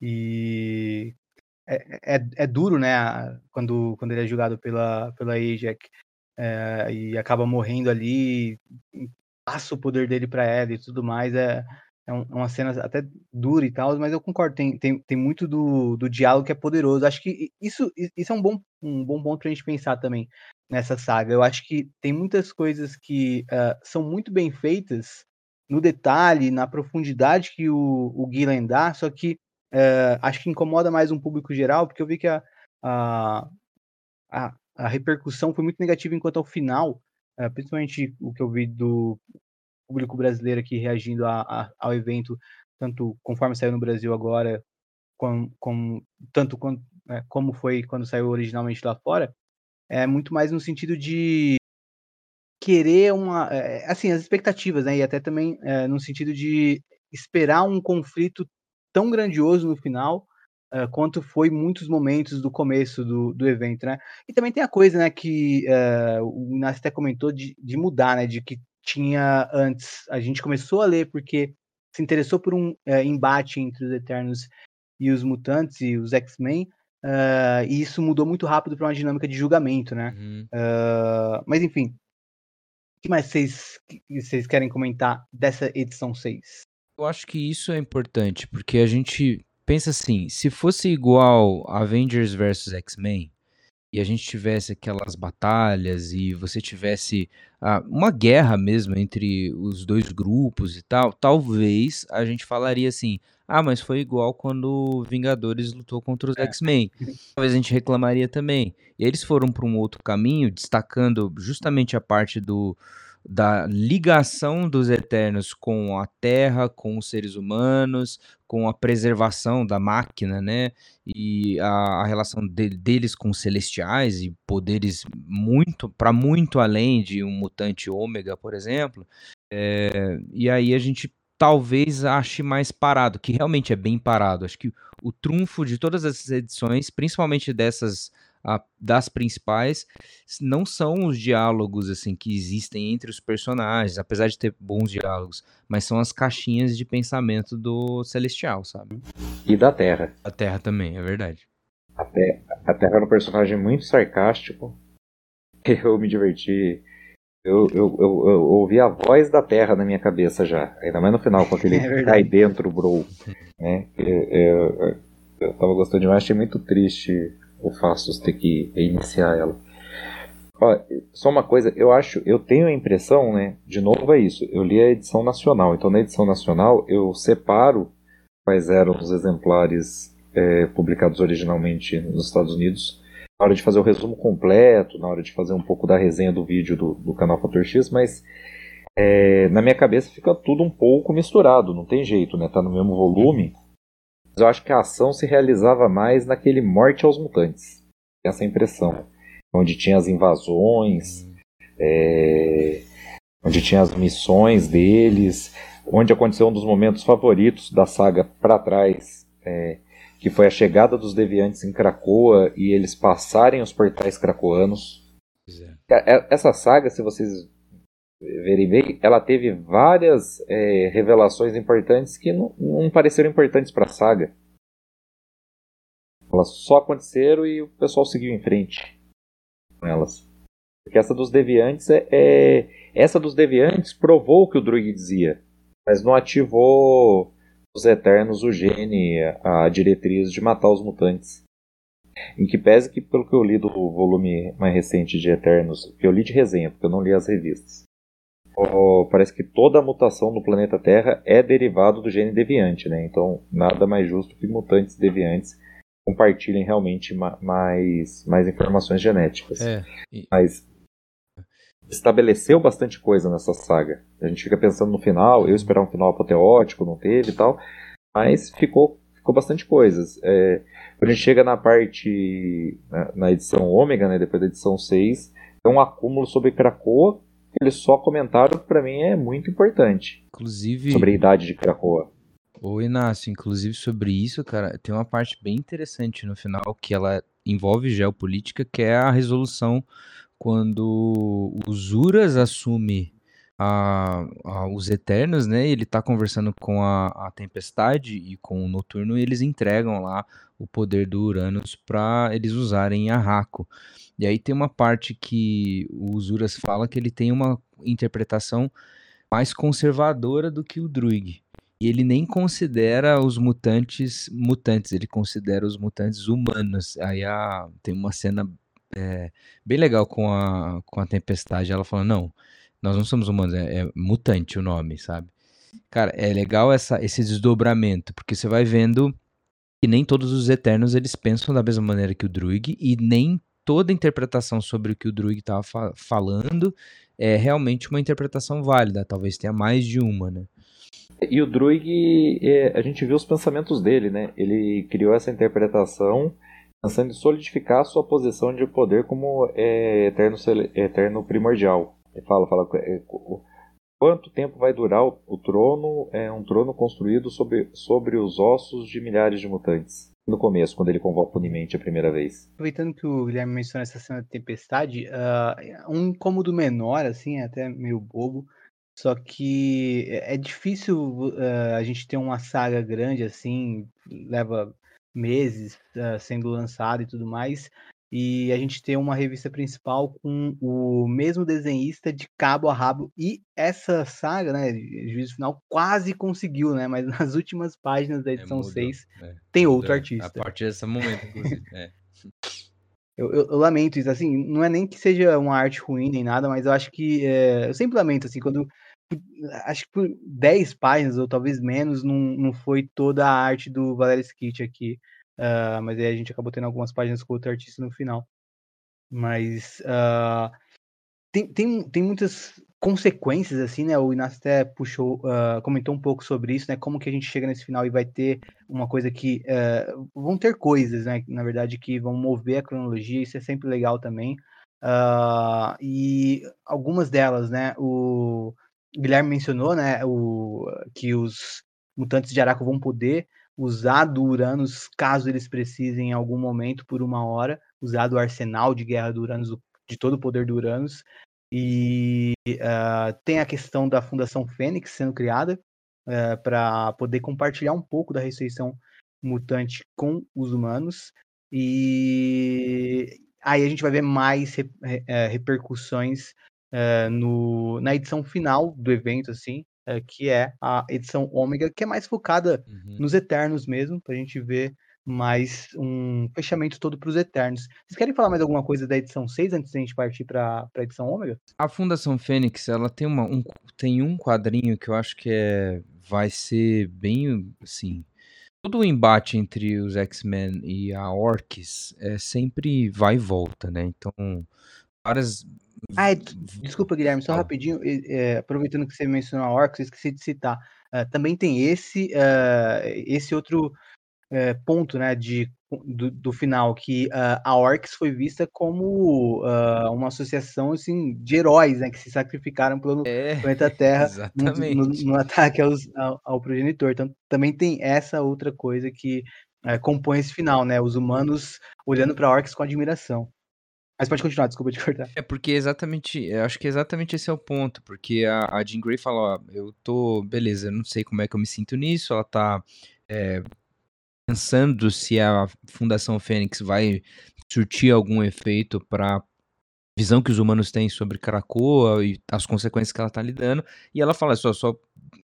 E é, é, é duro, né? Quando, quando ele é julgado pela, pela Ajax é, e acaba morrendo ali, passa o poder dele para ela e tudo mais. É, é, é uma cena até dura e tal, mas eu concordo, tem, tem, tem muito do, do diálogo que é poderoso. Acho que isso, isso é um bom, um bom ponto pra gente pensar também nessa saga. Eu acho que tem muitas coisas que uh, são muito bem feitas no detalhe, na profundidade que o, o Gillen dá, só que uh, acho que incomoda mais um público geral, porque eu vi que a, a, a, a repercussão foi muito negativa enquanto ao final, uh, principalmente o que eu vi do público brasileiro aqui reagindo a, a, ao evento, tanto conforme saiu no Brasil agora, com, com, tanto com, é, como foi quando saiu originalmente lá fora, é muito mais no sentido de querer uma. É, assim, as expectativas, né? E até também é, no sentido de esperar um conflito tão grandioso no final. Uh, quanto foi muitos momentos do começo do, do evento, né? E também tem a coisa, né, que uh, o Inácio até comentou de, de mudar, né? De que tinha antes. A gente começou a ler porque se interessou por um embate entre os Eternos e os Mutantes e os X-Men. Uh, e isso mudou muito rápido para uma dinâmica de julgamento, né? Uhum. Uh, mas enfim, o que mais vocês, vocês querem comentar dessa edição 6? Eu acho que isso é importante, porque a gente pensa assim, se fosse igual Avengers vs X-Men, e a gente tivesse aquelas batalhas e você tivesse ah, uma guerra mesmo entre os dois grupos e tal, talvez a gente falaria assim: ah, mas foi igual quando Vingadores lutou contra os é. X-Men. Talvez a gente reclamaria também. E eles foram para um outro caminho, destacando justamente a parte do da ligação dos Eternos com a Terra, com os seres humanos, com a preservação da máquina, né? E a, a relação de, deles com os celestiais e poderes muito para muito além de um mutante ômega, por exemplo. É, e aí a gente talvez ache mais parado, que realmente é bem parado. Acho que o trunfo de todas essas edições, principalmente dessas a- das principais não são os diálogos assim que existem entre os personagens, apesar de ter bons diálogos, mas são as caixinhas de pensamento do Celestial, sabe? E da Terra. A Terra também, é verdade. A, Te- a Terra era um personagem muito sarcástico. Eu me diverti. Eu, eu, eu, eu ouvi a voz da Terra na minha cabeça já. Ainda mais no final, com aquele É cai dentro, bro. Né? Eu, eu, eu tava gostando demais, achei muito triste o Fastos ter que reiniciar ela. Ó, só uma coisa, eu acho, eu tenho a impressão, né? De novo é isso. Eu li a edição nacional, então na edição nacional eu separo quais eram os exemplares é, publicados originalmente nos Estados Unidos na hora de fazer o resumo completo, na hora de fazer um pouco da resenha do vídeo do, do canal Fator X, mas é, na minha cabeça fica tudo um pouco misturado, não tem jeito, né? Tá no mesmo volume. Mas eu acho que a ação se realizava mais naquele Morte aos Mutantes. Tem essa impressão. Onde tinha as invasões, é, onde tinha as missões deles, onde aconteceu um dos momentos favoritos da saga para trás, é, que foi a chegada dos deviantes em Krakoa e eles passarem os portais cracoanos. Pois é. É- Essa saga, se vocês verem bem, ela teve várias é, revelações importantes que não, não pareceram importantes para a saga. Elas só aconteceram e o pessoal seguiu em frente com elas. Porque essa dos deviantes é, é- essa dos deviantes provou o que o Druig dizia, mas não ativou os Eternos o gene, a diretriz de matar os mutantes. Em que pese que, pelo que eu li do volume mais recente de Eternos, que eu li de resenha, porque eu não li as revistas, ó, parece que toda a mutação no planeta Terra é derivado do gene deviante, né? Então, nada mais justo que mutantes deviantes compartilhem realmente ma- mais, mais informações genéticas. É, e- Mas estabeleceu bastante coisa nessa saga. A gente fica pensando no final, eu esperava um final apoteótico, não teve e tal, mas ficou, ficou bastante coisas. É, quando a gente chega na parte, na, na edição ômega, né, depois da edição 6, é um acúmulo sobre Krakoa, eles só comentaram que pra mim é muito importante, inclusive. sobre a idade de Krakoa. Ô Inácio, inclusive sobre isso, cara, tem uma parte bem interessante no final que ela envolve geopolítica, que é a resolução quando o Zuras assume a, a- os Eternos, né? Ele tá conversando com a, a Tempestade e com o Noturno e eles entregam lá o poder do Uranus para eles usarem em Arraco. E aí tem uma parte que o Zuras fala que ele tem uma interpretação mais conservadora do que o Druig. E ele nem considera os mutantes mutantes, ele considera os mutantes humanos. Aí a, tem uma cena é, bem legal com a, com a Tempestade, ela falando, não, nós não somos humanos, é, é mutante o nome, sabe? Cara, é legal essa, esse desdobramento, porque você vai vendo que nem todos os Eternos eles pensam da mesma maneira que o Druig, e nem toda interpretação sobre o que o Druig estava falando é realmente uma interpretação válida, talvez tenha mais de uma, né? E o Druig, é, a gente viu os pensamentos dele, né? Ele criou essa interpretação pensando em solidificar a sua posição de poder como é, eterno, eterno primordial. Ele fala, fala é, quanto tempo vai durar o, o trono, é um trono construído sobre, sobre os ossos de milhares de mutantes. No começo, quando ele convoca Unimente a primeira vez. Aproveitando que o Guilherme mencionou essa cena de tempestade, ah, um incômodo menor, assim, é até meio bobo, só que é é difícil ah, a gente ter uma saga grande assim, leva meses ah, sendo lançada e tudo mais, e a gente ter uma revista principal com o mesmo desenhista de cabo a rabo, e essa saga, né, Juízo Final, quase conseguiu, né, mas nas últimas páginas da edição mudou, 6 é, tem outro mudou. artista. A partir desse momento, inclusive. é. Eu, eu- eu lamento isso, assim, não é nem que seja uma arte ruim nem nada, mas eu acho que, é, eu sempre lamento, assim, quando, acho que por 10 páginas, ou talvez menos, não, não foi toda a arte do Valery Skit aqui, ah, mas aí a gente acabou tendo algumas páginas com outro artista no final. Mas, ah, tem, tem, tem muitas consequências, assim, né, o Inácio até puxou, ah, comentou um pouco sobre isso, né, como que a gente chega nesse final e vai ter uma coisa que, vão ter coisas, né, na verdade, que vão mover a cronologia, isso é sempre legal também, e algumas delas, né, o Guilherme mencionou, né, o, que os mutantes de Araco vão poder usar do Uranus caso eles precisem em algum momento por uma hora, usar do arsenal de guerra do Uranus, de todo o poder do Uranus. E uh, tem a questão da Fundação Fênix sendo criada uh, para poder compartilhar um pouco da ressurreição mutante com os humanos. E aí a gente vai ver mais re, uh, repercussões no, na edição final do evento, assim, que é a edição Ômega, que é mais focada uhum. nos Eternos mesmo, para a gente ver mais um fechamento todo para os Eternos. Vocês querem falar mais alguma coisa da edição 6 antes da gente partir para a edição Ômega? A Fundação Fênix, ela tem, uma, um, tem um quadrinho que eu acho que é, vai ser bem, assim... Todo o embate entre os X-Men e a Orcs é sempre vai e volta, né? Então, várias ah, é, desculpa, Guilherme, só rapidinho, é, aproveitando que você mencionou a Orcs, eu esqueci de citar. Uh, também tem esse, uh, esse outro uh, ponto, né, de, do, do final, que a Orcs foi vista como uma associação, assim, de heróis, né, que se sacrificaram pelo é, planeta Terra no, no, no, ataque aos, ao, ao, progenitor. Então, também tem essa outra coisa que compõe esse final, né, os humanos olhando para Orcs com admiração. Mas pode continuar, desculpa te cortar. É porque exatamente, acho que exatamente esse é o ponto, porque a, a Jean Grey fala, ó, eu tô, beleza, eu não sei como é que eu me sinto nisso, ela tá é, pensando se a Fundação Fênix vai surtir algum efeito para visão que os humanos têm sobre Krakoa e as consequências que ela tá lidando, e ela fala só, só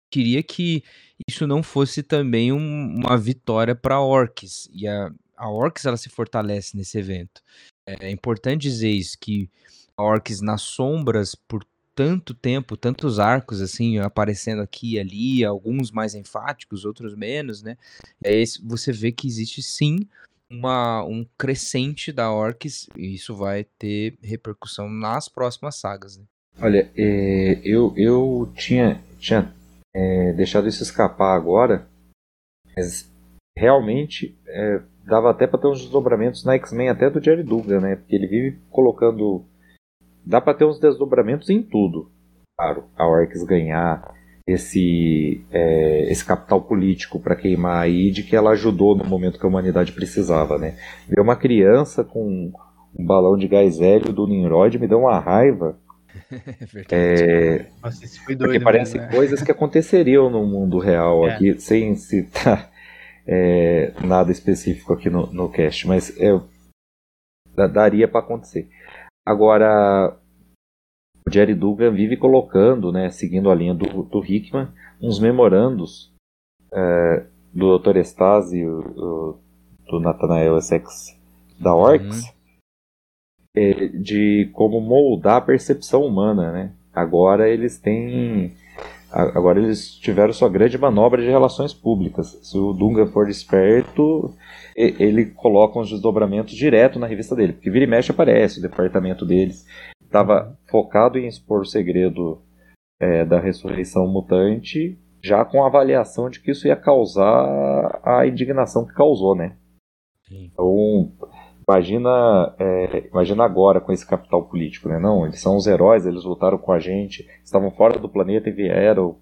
queria que isso não fosse também um, uma vitória para Orcs, e a, a Orcs ela se fortalece nesse evento. É importante dizer isso, que a Orcs nas sombras, por tanto tempo, tantos arcos assim, aparecendo aqui e ali, alguns mais enfáticos, outros menos, né? E aí você vê que existe sim uma, um crescente da Orcs, e isso vai ter repercussão nas próximas sagas. Né? Olha, é, eu, eu tinha, tinha é, deixado isso escapar agora, mas realmente é, dava até para ter uns desdobramentos na X-Men até do Jerry Dugan, né? Porque ele vive colocando. Dá para ter uns desdobramentos em tudo. Claro, a Orcs ganhar esse, é, esse capital político para queimar a de que ela ajudou no momento que a humanidade precisava, né? Ver uma criança com um balão de gás hélio do Nimrod me deu uma raiva. é, Nossa, porque parecem né? coisas que aconteceriam no mundo real é. aqui, sem citar é, nada específico aqui no, no cast, mas é, daria para acontecer. Agora, o Jerry Dugan vive colocando, né, seguindo a linha do, do Hickman, uns memorandos é, do Dr. Stasi, do, do Nathanael Essex da Orcs, uhum. é, de como moldar a percepção humana. Né? Agora eles têm Agora eles tiveram sua grande manobra de relações públicas. Se o Dunga for esperto, ele coloca uns desdobramentos direto na revista dele, porque vira e mexe aparece o departamento deles. Estava focado em expor o segredo é, da ressurreição mutante, já com a avaliação de que isso ia causar a indignação que causou, né? Sim. Então, Imagina, é, imagina agora com esse capital político, né? Não, eles são os heróis, eles lutaram com a gente, estavam fora do planeta e vieram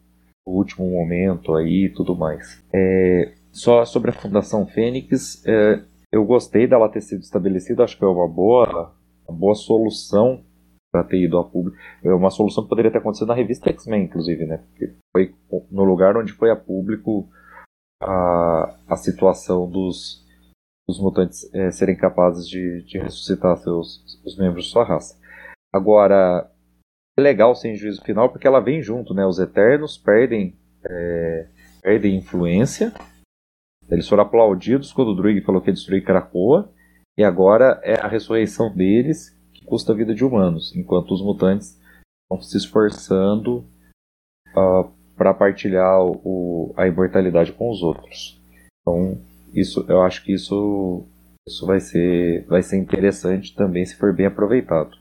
no último momento aí e tudo mais. É, só sobre a Fundação Fênix, é, eu gostei dela ter sido estabelecida, acho que é uma boa, uma boa solução para ter ido a público. É uma solução que poderia ter acontecido na revista X-Men, inclusive, né? Porque foi no lugar onde foi a público a, a situação dos os mutantes é, serem capazes de, de ressuscitar seus, os membros de sua raça. Agora, é legal sem juízo final porque ela vem junto, né? Os Eternos perdem, é, perdem influência. Eles foram aplaudidos quando o Druig falou que ia destruir Krakoa. E agora é a ressurreição deles que custa a vida de humanos, enquanto os mutantes estão se esforçando uh, ah, para partilhar o, a imortalidade com os outros. Então, isso, eu acho que isso, isso vai, ser, vai ser interessante também se for bem aproveitado.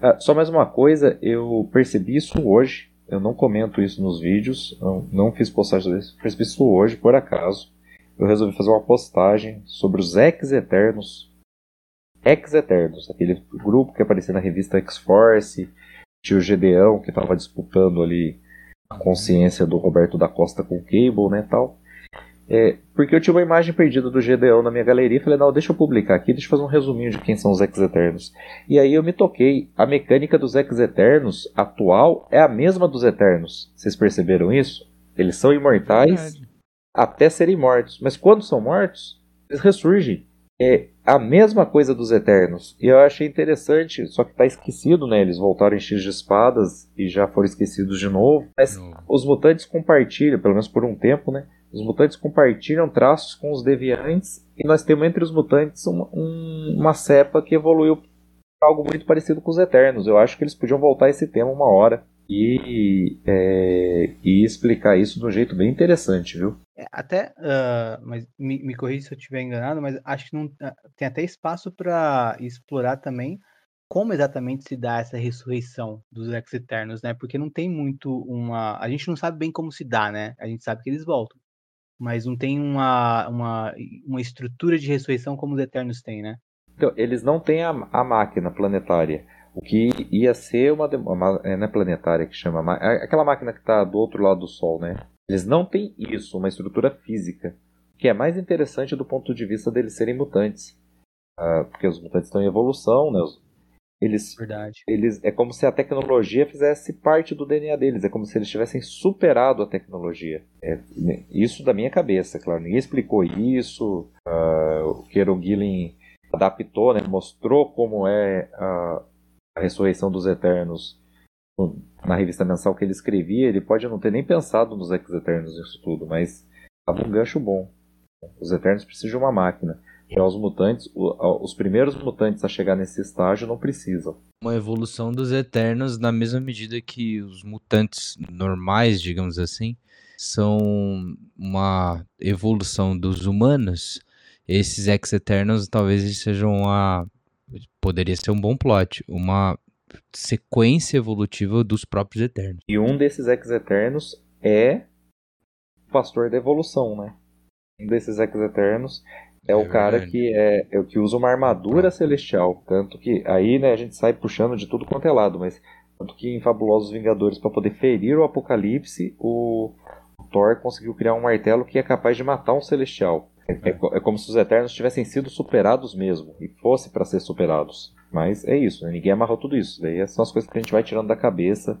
Ah, só mais uma coisa, eu percebi isso hoje, eu não comento isso nos vídeos, não, não fiz postagem disso, percebi isso hoje, por acaso. Eu resolvi fazer uma postagem sobre os Ex-Eternos. Ex-Eternos, aquele grupo que aparecia na revista X-Force, tinha o Gedeão que estava disputando ali a consciência do Roberto da Costa com o Cable, né, tal. É, porque eu tinha uma imagem perdida do GDO na minha galeria e falei, não, deixa eu publicar aqui, deixa eu fazer um resuminho de quem são os Ex-Eternos. E aí eu me toquei, a mecânica dos Ex-Eternos atual é a mesma dos Eternos. Vocês perceberam isso? Eles são imortais Verdade. até serem mortos. Mas quando são mortos, eles ressurgem. É a mesma coisa dos Eternos. E eu achei interessante, só que tá esquecido, né? Eles voltaram em X de espadas e já foram esquecidos de novo. Mas Não. os mutantes compartilham, pelo menos por um tempo, né? Os mutantes compartilham traços com os deviantes e nós temos entre os mutantes uma, um- uma cepa que evoluiu para algo muito parecido com os Eternos. Eu acho que eles podiam voltar a esse tema uma hora e, é, e explicar isso de um jeito bem interessante, viu? É, Até, ah, mas me, me corrija se eu estiver enganado, mas acho que não ah, tem até espaço para explorar também como exatamente se dá essa ressurreição dos ex-eternos, né? Porque não tem muito uma. A gente não sabe bem como se dá, né? A gente sabe que eles voltam. Mas não tem uma, uma, uma estrutura de ressurreição como os eternos têm, né? Então, eles não têm a, a máquina planetária. O que ia ser uma, uma é, é planetária que chama, ma- é aquela máquina que está do outro lado do Sol, né? Eles não têm isso, uma estrutura física, o que é mais interessante do ponto de vista deles serem mutantes, Ah, porque os mutantes estão em evolução, né? Os- Eles, Verdade. eles é como se a tecnologia fizesse parte do DNA deles, é como se eles tivessem superado a tecnologia. É, né, isso da minha cabeça, claro. Ninguém explicou isso. ah, o Kieron Gillen adaptou, né, mostrou como é a, a ressurreição dos Eternos no- na revista mensal que ele escrevia. Ele pode não ter nem pensado nos Ex-Eternos nisso tudo, mas estava um gancho bom. Os Eternos precisam de uma máquina. Já os mutantes, os primeiros mutantes a chegar nesse estágio não precisam. Uma evolução dos Eternos na mesma medida que os mutantes normais, digamos assim, são uma evolução dos humanos. Esses ex-eternos talvez sejam uma. Poderia ser um bom plot, uma sequência evolutiva dos próprios Eternos. E um desses ex-eternos é o pastor da evolução, né? Um desses ex-eternos é, É o cara verdade. que é, é o que usa uma armadura celestial. Tanto que aí, né, a gente sai puxando de tudo quanto é lado, mas tanto que em Fabulosos Vingadores, para poder ferir o Apocalipse, o, o Thor conseguiu criar um martelo que é capaz de matar um celestial. É, é co- é como se os Eternos tivessem sido superados mesmo, e fosse para ser superados. Mas é isso, né? ninguém amarrou tudo isso. Daí são as coisas que a gente vai tirando da cabeça,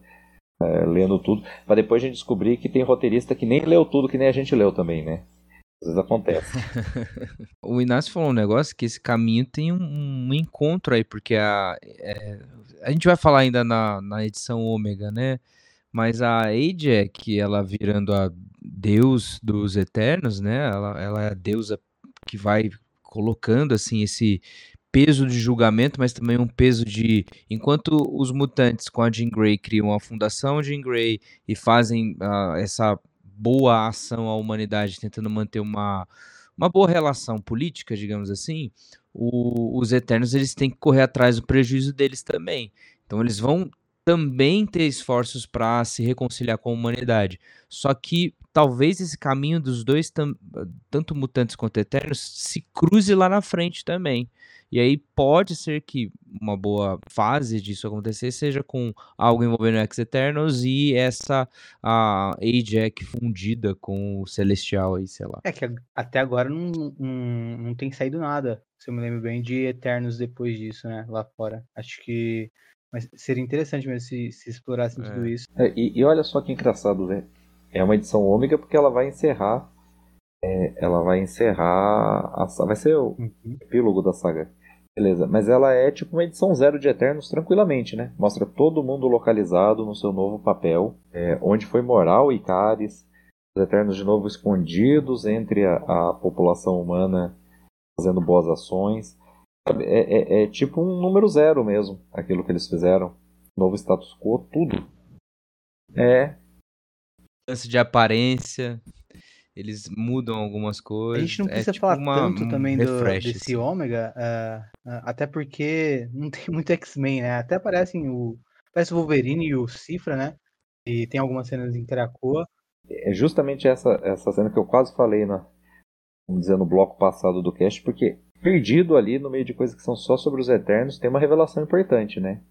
é, lendo tudo, para depois a gente descobrir que tem roteirista que nem leu tudo que nem a gente leu também, né? Às vezes acontece. O Inácio falou um negócio que esse caminho tem um, um encontro aí, porque a, é, a gente vai falar ainda na, na edição ômega, né? Mas a Ajax, ela virando a deus dos eternos, né? Ela, ela é a deusa que vai colocando assim esse peso de julgamento, mas também um peso de enquanto os mutantes com a Jean Grey criam a fundação Jean Grey e fazem ah, essa boa ação à humanidade, tentando manter uma uma boa relação política, digamos assim, o- os Eternos eles têm que correr atrás do prejuízo deles também. Então eles vão também ter esforços para se reconciliar com a humanidade. Só que talvez esse caminho dos dois, tanto mutantes quanto eternos, se cruze lá na frente também. E aí pode ser que uma boa fase disso acontecer seja com algo envolvendo Ex-Eternos e essa a Ajax fundida com o Celestial aí, sei lá. É que até agora não, não, não tem saído nada, se eu me lembro bem, de Eternos depois disso, né? Lá fora. Acho que. Mas seria interessante mesmo se, se explorassem tudo É. isso. É, e, e olha só que engraçado, né? É uma edição ômega porque ela vai encerrar. é, ela vai encerrar. A, vai ser o Uhum. epílogo da saga. Beleza, mas ela é tipo uma edição zero de Eternos tranquilamente, né? Mostra todo mundo localizado no seu novo papel, é, onde foi morar o Icaris, os Eternos de novo escondidos entre a, a população humana fazendo boas ações. É, é- é tipo um número zero mesmo, aquilo que eles fizeram. Novo status quo, tudo. É, Lance de aparência, eles mudam algumas A coisas. gente não é precisa tipo falar uma- tanto um também do, desse assim. ômega, ah, até porque não tem muito X-Men, né? Até aparecem o. Parece o Wolverine e o Cifra, né? E tem algumas cenas em Krakoa. é justamente essa, essa cena que eu quase falei na, vamos dizer, no bloco passado do cast, porque perdido ali no meio de coisas que são só sobre os Eternos, tem uma revelação importante, né?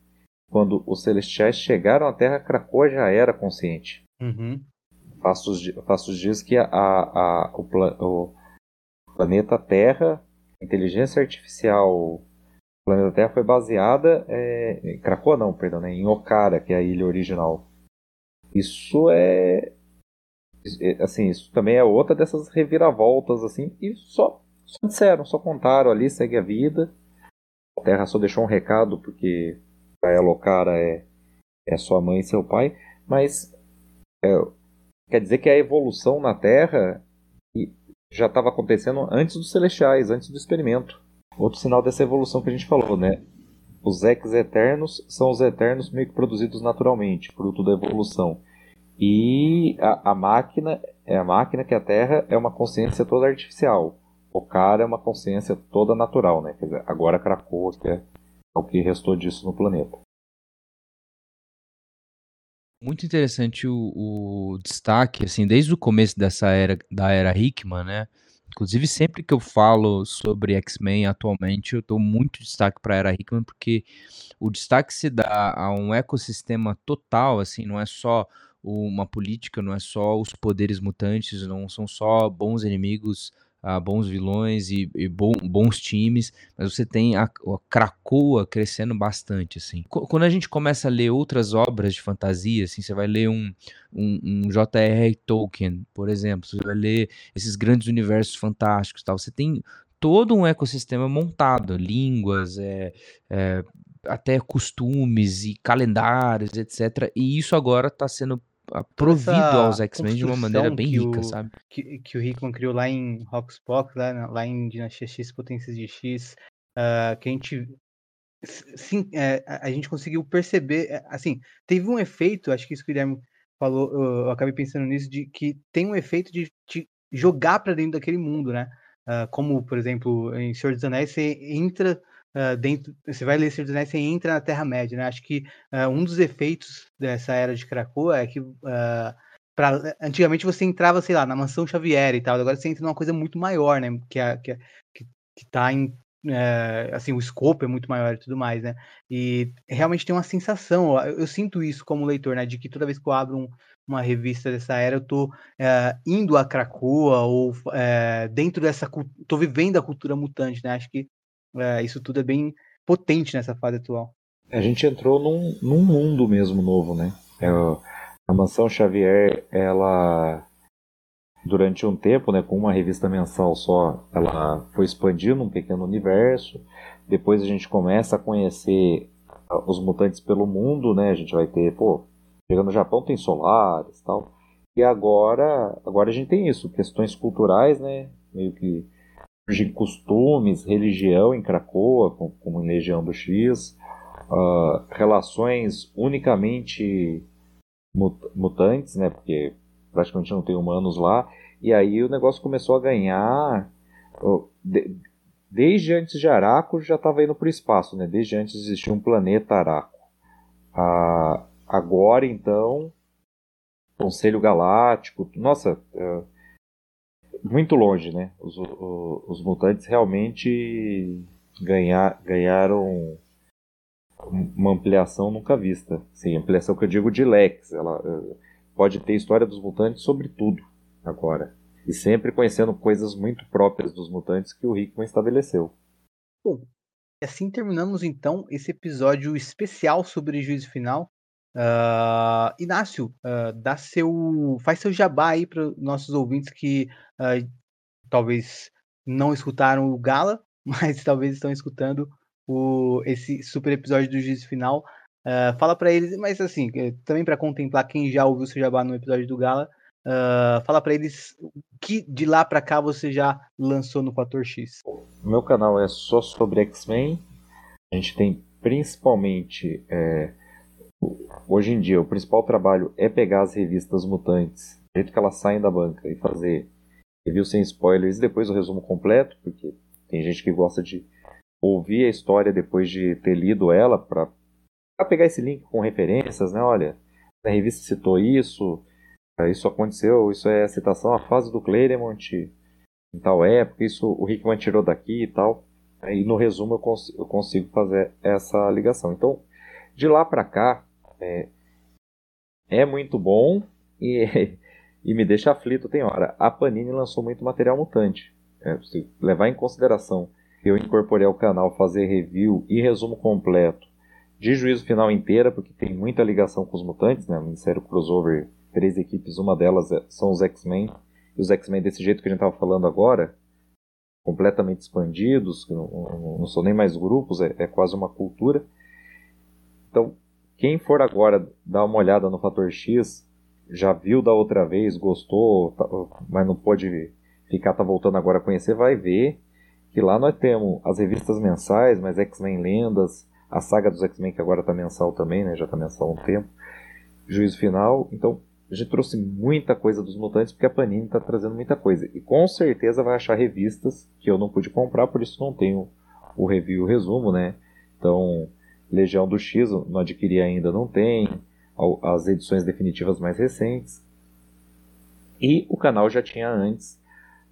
Quando os Celestiais chegaram à Terra, Krakoa já era consciente. Uhum. Fastos, Fastos diz que a, a- o, pla- o planeta Terra, inteligência artificial planeta Terra foi baseada é, em Krakoa não, perdão, né, em Okara, que é a ilha original. Isso é é, assim, isso também é outra dessas reviravoltas assim, e só, só disseram, só contaram ali, segue a vida. A Terra só deixou um recado porque pra ela Okara é é sua mãe e seu pai, mas é, quer dizer que a evolução na Terra já estava acontecendo antes dos celestiais, antes do experimento. Outro sinal dessa evolução que a gente falou, né? Os ex-eternos são os eternos meio que produzidos naturalmente, fruto da evolução. E a, a máquina é a máquina que a Terra é uma consciência toda artificial. O cara é uma consciência toda natural, né? Quer dizer, agora Krakoa, que é o que restou disso no planeta. Muito interessante o, o destaque, assim, desde o começo dessa era, da era Hickman, né? Inclusive, sempre que eu falo sobre X-Men atualmente, eu dou muito destaque para a era Hickman, porque o destaque se dá a um ecossistema total, assim, não é só uma política, não é só os poderes mutantes, não são só bons inimigos, ah, bons vilões e, e bom- bons times, mas você tem a, a Krakoa crescendo bastante, assim. Qu- Quando a gente começa a ler outras obras de fantasia, assim, você vai ler um, um, um J.R.R. Tolkien, por exemplo, você vai ler esses grandes universos fantásticos, tal. Você tem todo um ecossistema montado, línguas, é, é, até costumes e calendários, etc. E isso agora está sendo provido essa aos X-Men de uma maneira bem rica, o- sabe? que, que o Hickman criou lá em Roxbox, lá, lá em Dinastia X, Potências de X, ah, que a gente sim, é, a gente conseguiu perceber, é, assim, teve um efeito, acho que isso que o Guilherme falou, eu, eu acabei pensando nisso, de que tem um efeito de te jogar para dentro daquele mundo, né? Ah, como, por exemplo, em Senhor dos Anéis, você entra ah, dentro, você vai ler Senhor dos Anéis, você entra na Terra-média, né? Acho que ah, um dos efeitos dessa era de Krakoa é que ah, pra, antigamente você entrava, sei lá, na mansão Xavier e tal, agora você entra numa coisa muito maior, né? Que, é, que, é- que, que tá em. é, assim, o escopo é muito maior e tudo mais, né? E realmente tem uma sensação, eu, eu sinto isso como leitor, né? De que toda vez que eu abro um- uma revista dessa era, eu tô é, indo a Krakoa ou é, dentro dessa. tô vivendo a cultura mutante, né? Acho que é, isso tudo é bem potente nessa fase atual. A gente entrou num, num mundo mesmo novo, né? É, a Mansão Xavier, ela durante um tempo, né, com uma revista mensal só, ela foi expandindo um pequeno universo. Depois a gente começa a conhecer ah, os mutantes pelo mundo, né? A gente vai ter, pô, chegando no Japão tem Solaris, tal. E agora, agora a gente tem isso, questões culturais, né? Meio que surgem costumes, religião em com- como em Legião do X, ah, relações unicamente mut- mutantes, né? Porque praticamente não tem humanos lá. E aí o negócio começou a ganhar. de- desde antes de Araco já estava indo para o espaço, né? Desde antes existia um planeta Araco. Ah, agora então, Conselho Galáctico, nossa, é, muito longe, né? Os, o- os mutantes realmente ganhar, ganharam uma ampliação nunca vista. Sim, ampliação que eu digo de Lex. Ela eh, pode ter história dos mutantes sobre tudo agora. E sempre conhecendo coisas muito próprias dos mutantes que o Hickman estabeleceu. E assim terminamos então esse episódio especial sobre Juízo Final. Ah, Inácio, ah, dá seu, faz seu jabá aí para nossos ouvintes que ah, talvez não escutaram o Gala, mas talvez estão escutando o, esse super episódio do Juízo Final. Fala para eles, mas assim, eh, também para contemplar quem já ouviu seu jabá no episódio do Gala, fala para eles o que de lá para cá você já lançou no Fator X. O meu canal é só sobre X-Men. A gente tem principalmente. é, hoje em dia, o principal trabalho é pegar as revistas mutantes, do jeito que elas saem da banca, e fazer review sem spoilers e depois o resumo completo, porque tem gente que gosta de ouvir a história depois de ter lido ela para pegar esse link com referências, né? Olha, a revista citou isso, eh, isso aconteceu, isso é citação à fase do Claremont em tal época, isso o Hickman tirou daqui e tal. Aí no resumo eu, cons eu consigo fazer essa ligação. Então, de lá para cá, é, é muito bom e, e me deixa aflito tem hora. A Panini lançou muito material mutante. É, se levar em consideração eu incorporei ao canal fazer review e resumo completo de juízo final inteira, porque tem muita ligação com os mutantes, né? O Ministério Crossover, três equipes, uma delas é, são os X-Men, e os X-Men desse jeito que a gente estava falando agora, completamente expandidos, não, não, são nem mais grupos, é, é quase uma cultura. Então, quem for agora dar uma olhada no Fator X, já viu da outra vez, gostou, tá, mas não pode ficar tá voltando agora a conhecer, vai ver que lá nós temos as revistas mensais, mas X-Men Lendas, a saga dos X-Men que agora está mensal também, né? Já está mensal há um tempo. Juízo Final. Então, a gente trouxe muita coisa dos mutantes porque a Panini está trazendo muita coisa. E com certeza vai achar revistas que eu não pude comprar, por isso não tenho o review o resumo, né? Então, Legião do X não adquiri ainda, não tem. As edições definitivas mais recentes. E o canal já tinha antes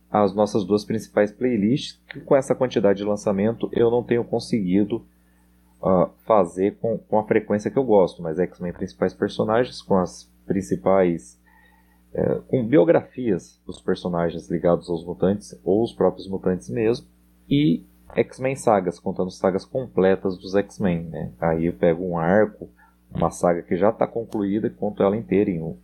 as nossas duas principais playlists, que com essa quantidade de lançamento eu não tenho conseguido uh, fazer com, com a frequência que eu gosto, mas X-Men principais personagens com as principais é, com biografias dos personagens ligados aos mutantes ou os próprios mutantes mesmo e X-Men sagas contando sagas completas dos X-Men, né? Aí eu pego um arco, uma saga que já está concluída e conto ela inteira em um,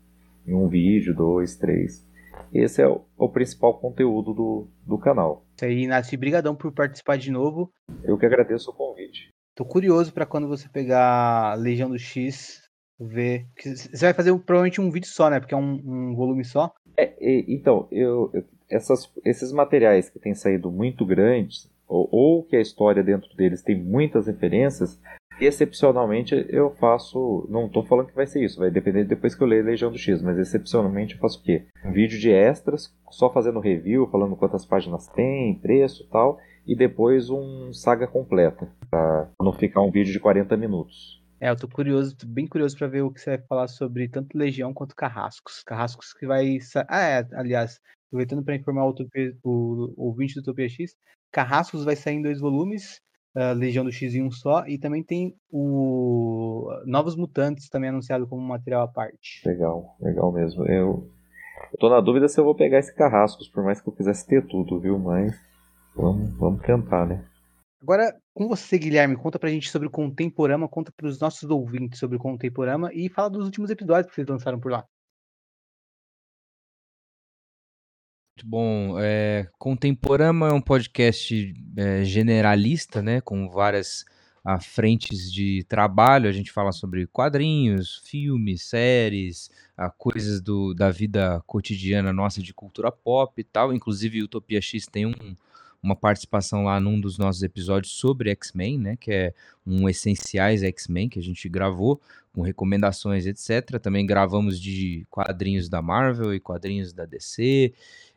em um vídeo, dois, três. Esse é o, o principal conteúdo do, do canal. Isso aí, Inácio, brigadão por participar de novo. Eu que agradeço o convite. Tô curioso para quando você pegar Legião do X, ver. Você vai fazer provavelmente um vídeo só, né? Porque é um, um volume só. É, então, eu, eu, essas, esses materiais que têm saído muito grandes, ou, ou que a história dentro deles tem muitas referências, excepcionalmente eu faço. Não estou falando que vai ser isso, vai depender depois que eu ler Legião do X, mas excepcionalmente eu faço o quê? Um vídeo de extras, só fazendo review, falando quantas páginas tem, preço tal, e depois um saga completa, para não ficar um vídeo de 40 minutos. É, eu tô curioso, tô bem curioso para ver o que você vai falar sobre tanto Legião quanto Carrascos. Carrascos que vai. Ah, é, aliás, aproveitando para informar o, Utopia, o, o ouvinte do Utopia X, Carrascos vai sair em dois volumes, uh, Legião do X em um só, e também tem o Novos Mutantes também anunciado como material à parte. Legal, legal mesmo. Eu, eu tô na dúvida se eu vou pegar esse Carrascos, por mais que eu quisesse ter tudo, viu? Mas vamos, vamos tentar, né? Agora, com você, Guilherme, conta pra gente sobre o Contemporama, conta pros nossos ouvintes sobre o Contemporama e fala dos últimos episódios que vocês lançaram por lá. Muito bom. É, Contemporama é um podcast é, generalista, né, com várias a, frentes de trabalho. A gente fala sobre quadrinhos, filmes, séries, a, coisas do, da vida cotidiana nossa de cultura pop e tal. Inclusive, Utopia X tem um, uma participação lá num dos nossos episódios sobre X-Men, né? Que é um Essenciais X-Men que a gente gravou, com recomendações, etc. Também gravamos de quadrinhos da Marvel e quadrinhos da DC.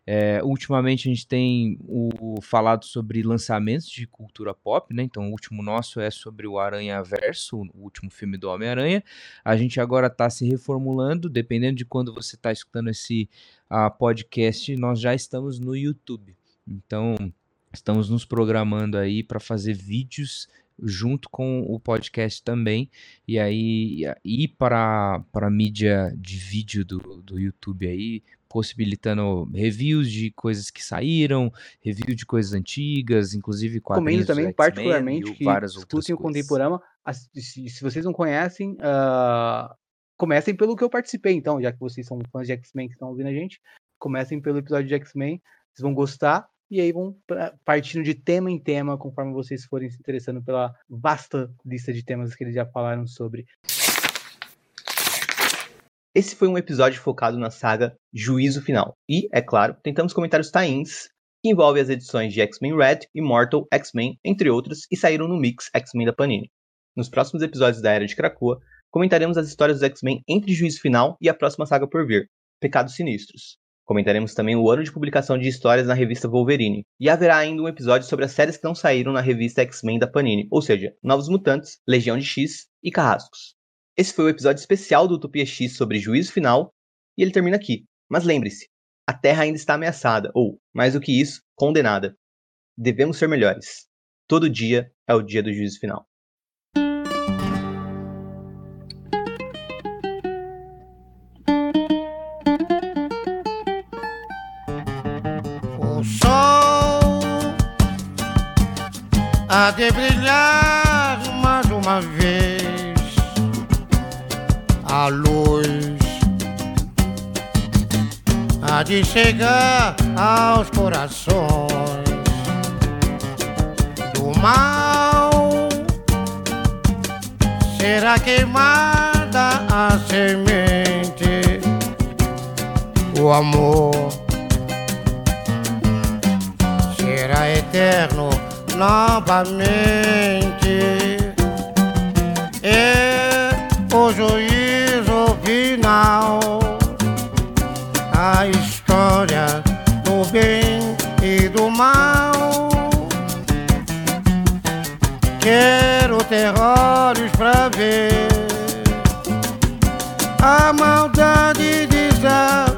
É, ultimamente a gente tem o, falado sobre lançamentos de cultura pop, né? Então o último nosso é sobre o Aranha Verso, o último filme do Homem-Aranha. A gente agora está se reformulando, dependendo de quando você está escutando esse uh, podcast, nós já estamos no YouTube. Então Estamos nos programando aí para fazer vídeos junto com o podcast também. E aí ir para a mídia de vídeo do, do YouTube aí, possibilitando reviews de coisas que saíram, review de coisas antigas, inclusive quadrinhos Comendo também, particularmente, que várias escutem o Contemporama. Se, se, vocês não conhecem, uh, comecem pelo que eu participei, então, já que vocês são fãs de X-Men que estão ouvindo a gente, comecem pelo episódio de X-Men, vocês vão gostar e aí vão partindo de tema em tema, conforme vocês forem se interessando pela vasta lista de temas que eles já falaram sobre. Esse foi um episódio focado na saga Juízo Final. E, é claro, tentamos comentar os tie-ins que envolvem as edições de X-Men Red, Immortal, X-Men, entre outros, e saíram no Mix X-Men da Panini. Nos próximos episódios da Era de Krakoa, comentaremos as histórias dos X-Men entre Juízo Final e a próxima saga por vir, Pecados Sinistros. Comentaremos também o ano de publicação de histórias na revista Wolverine. E haverá ainda um episódio sobre as séries que não saíram na revista X-Men da Panini, ou seja, Novos Mutantes, Legião de X e Carrascos. Esse foi o episódio especial do Utopia X sobre juízo final, e ele termina aqui. Mas lembre-se, a Terra ainda está ameaçada, ou, mais do que isso, condenada. Devemos ser melhores. Todo dia é o dia do juízo final. O sol há de brilhar. Há de chegar aos corações do mal. Será queimada a semente o amor. Será eterno novamente. É o juízo final, a história do bem e do mal. Quero ter olhos pra ver a maldade desaparecer.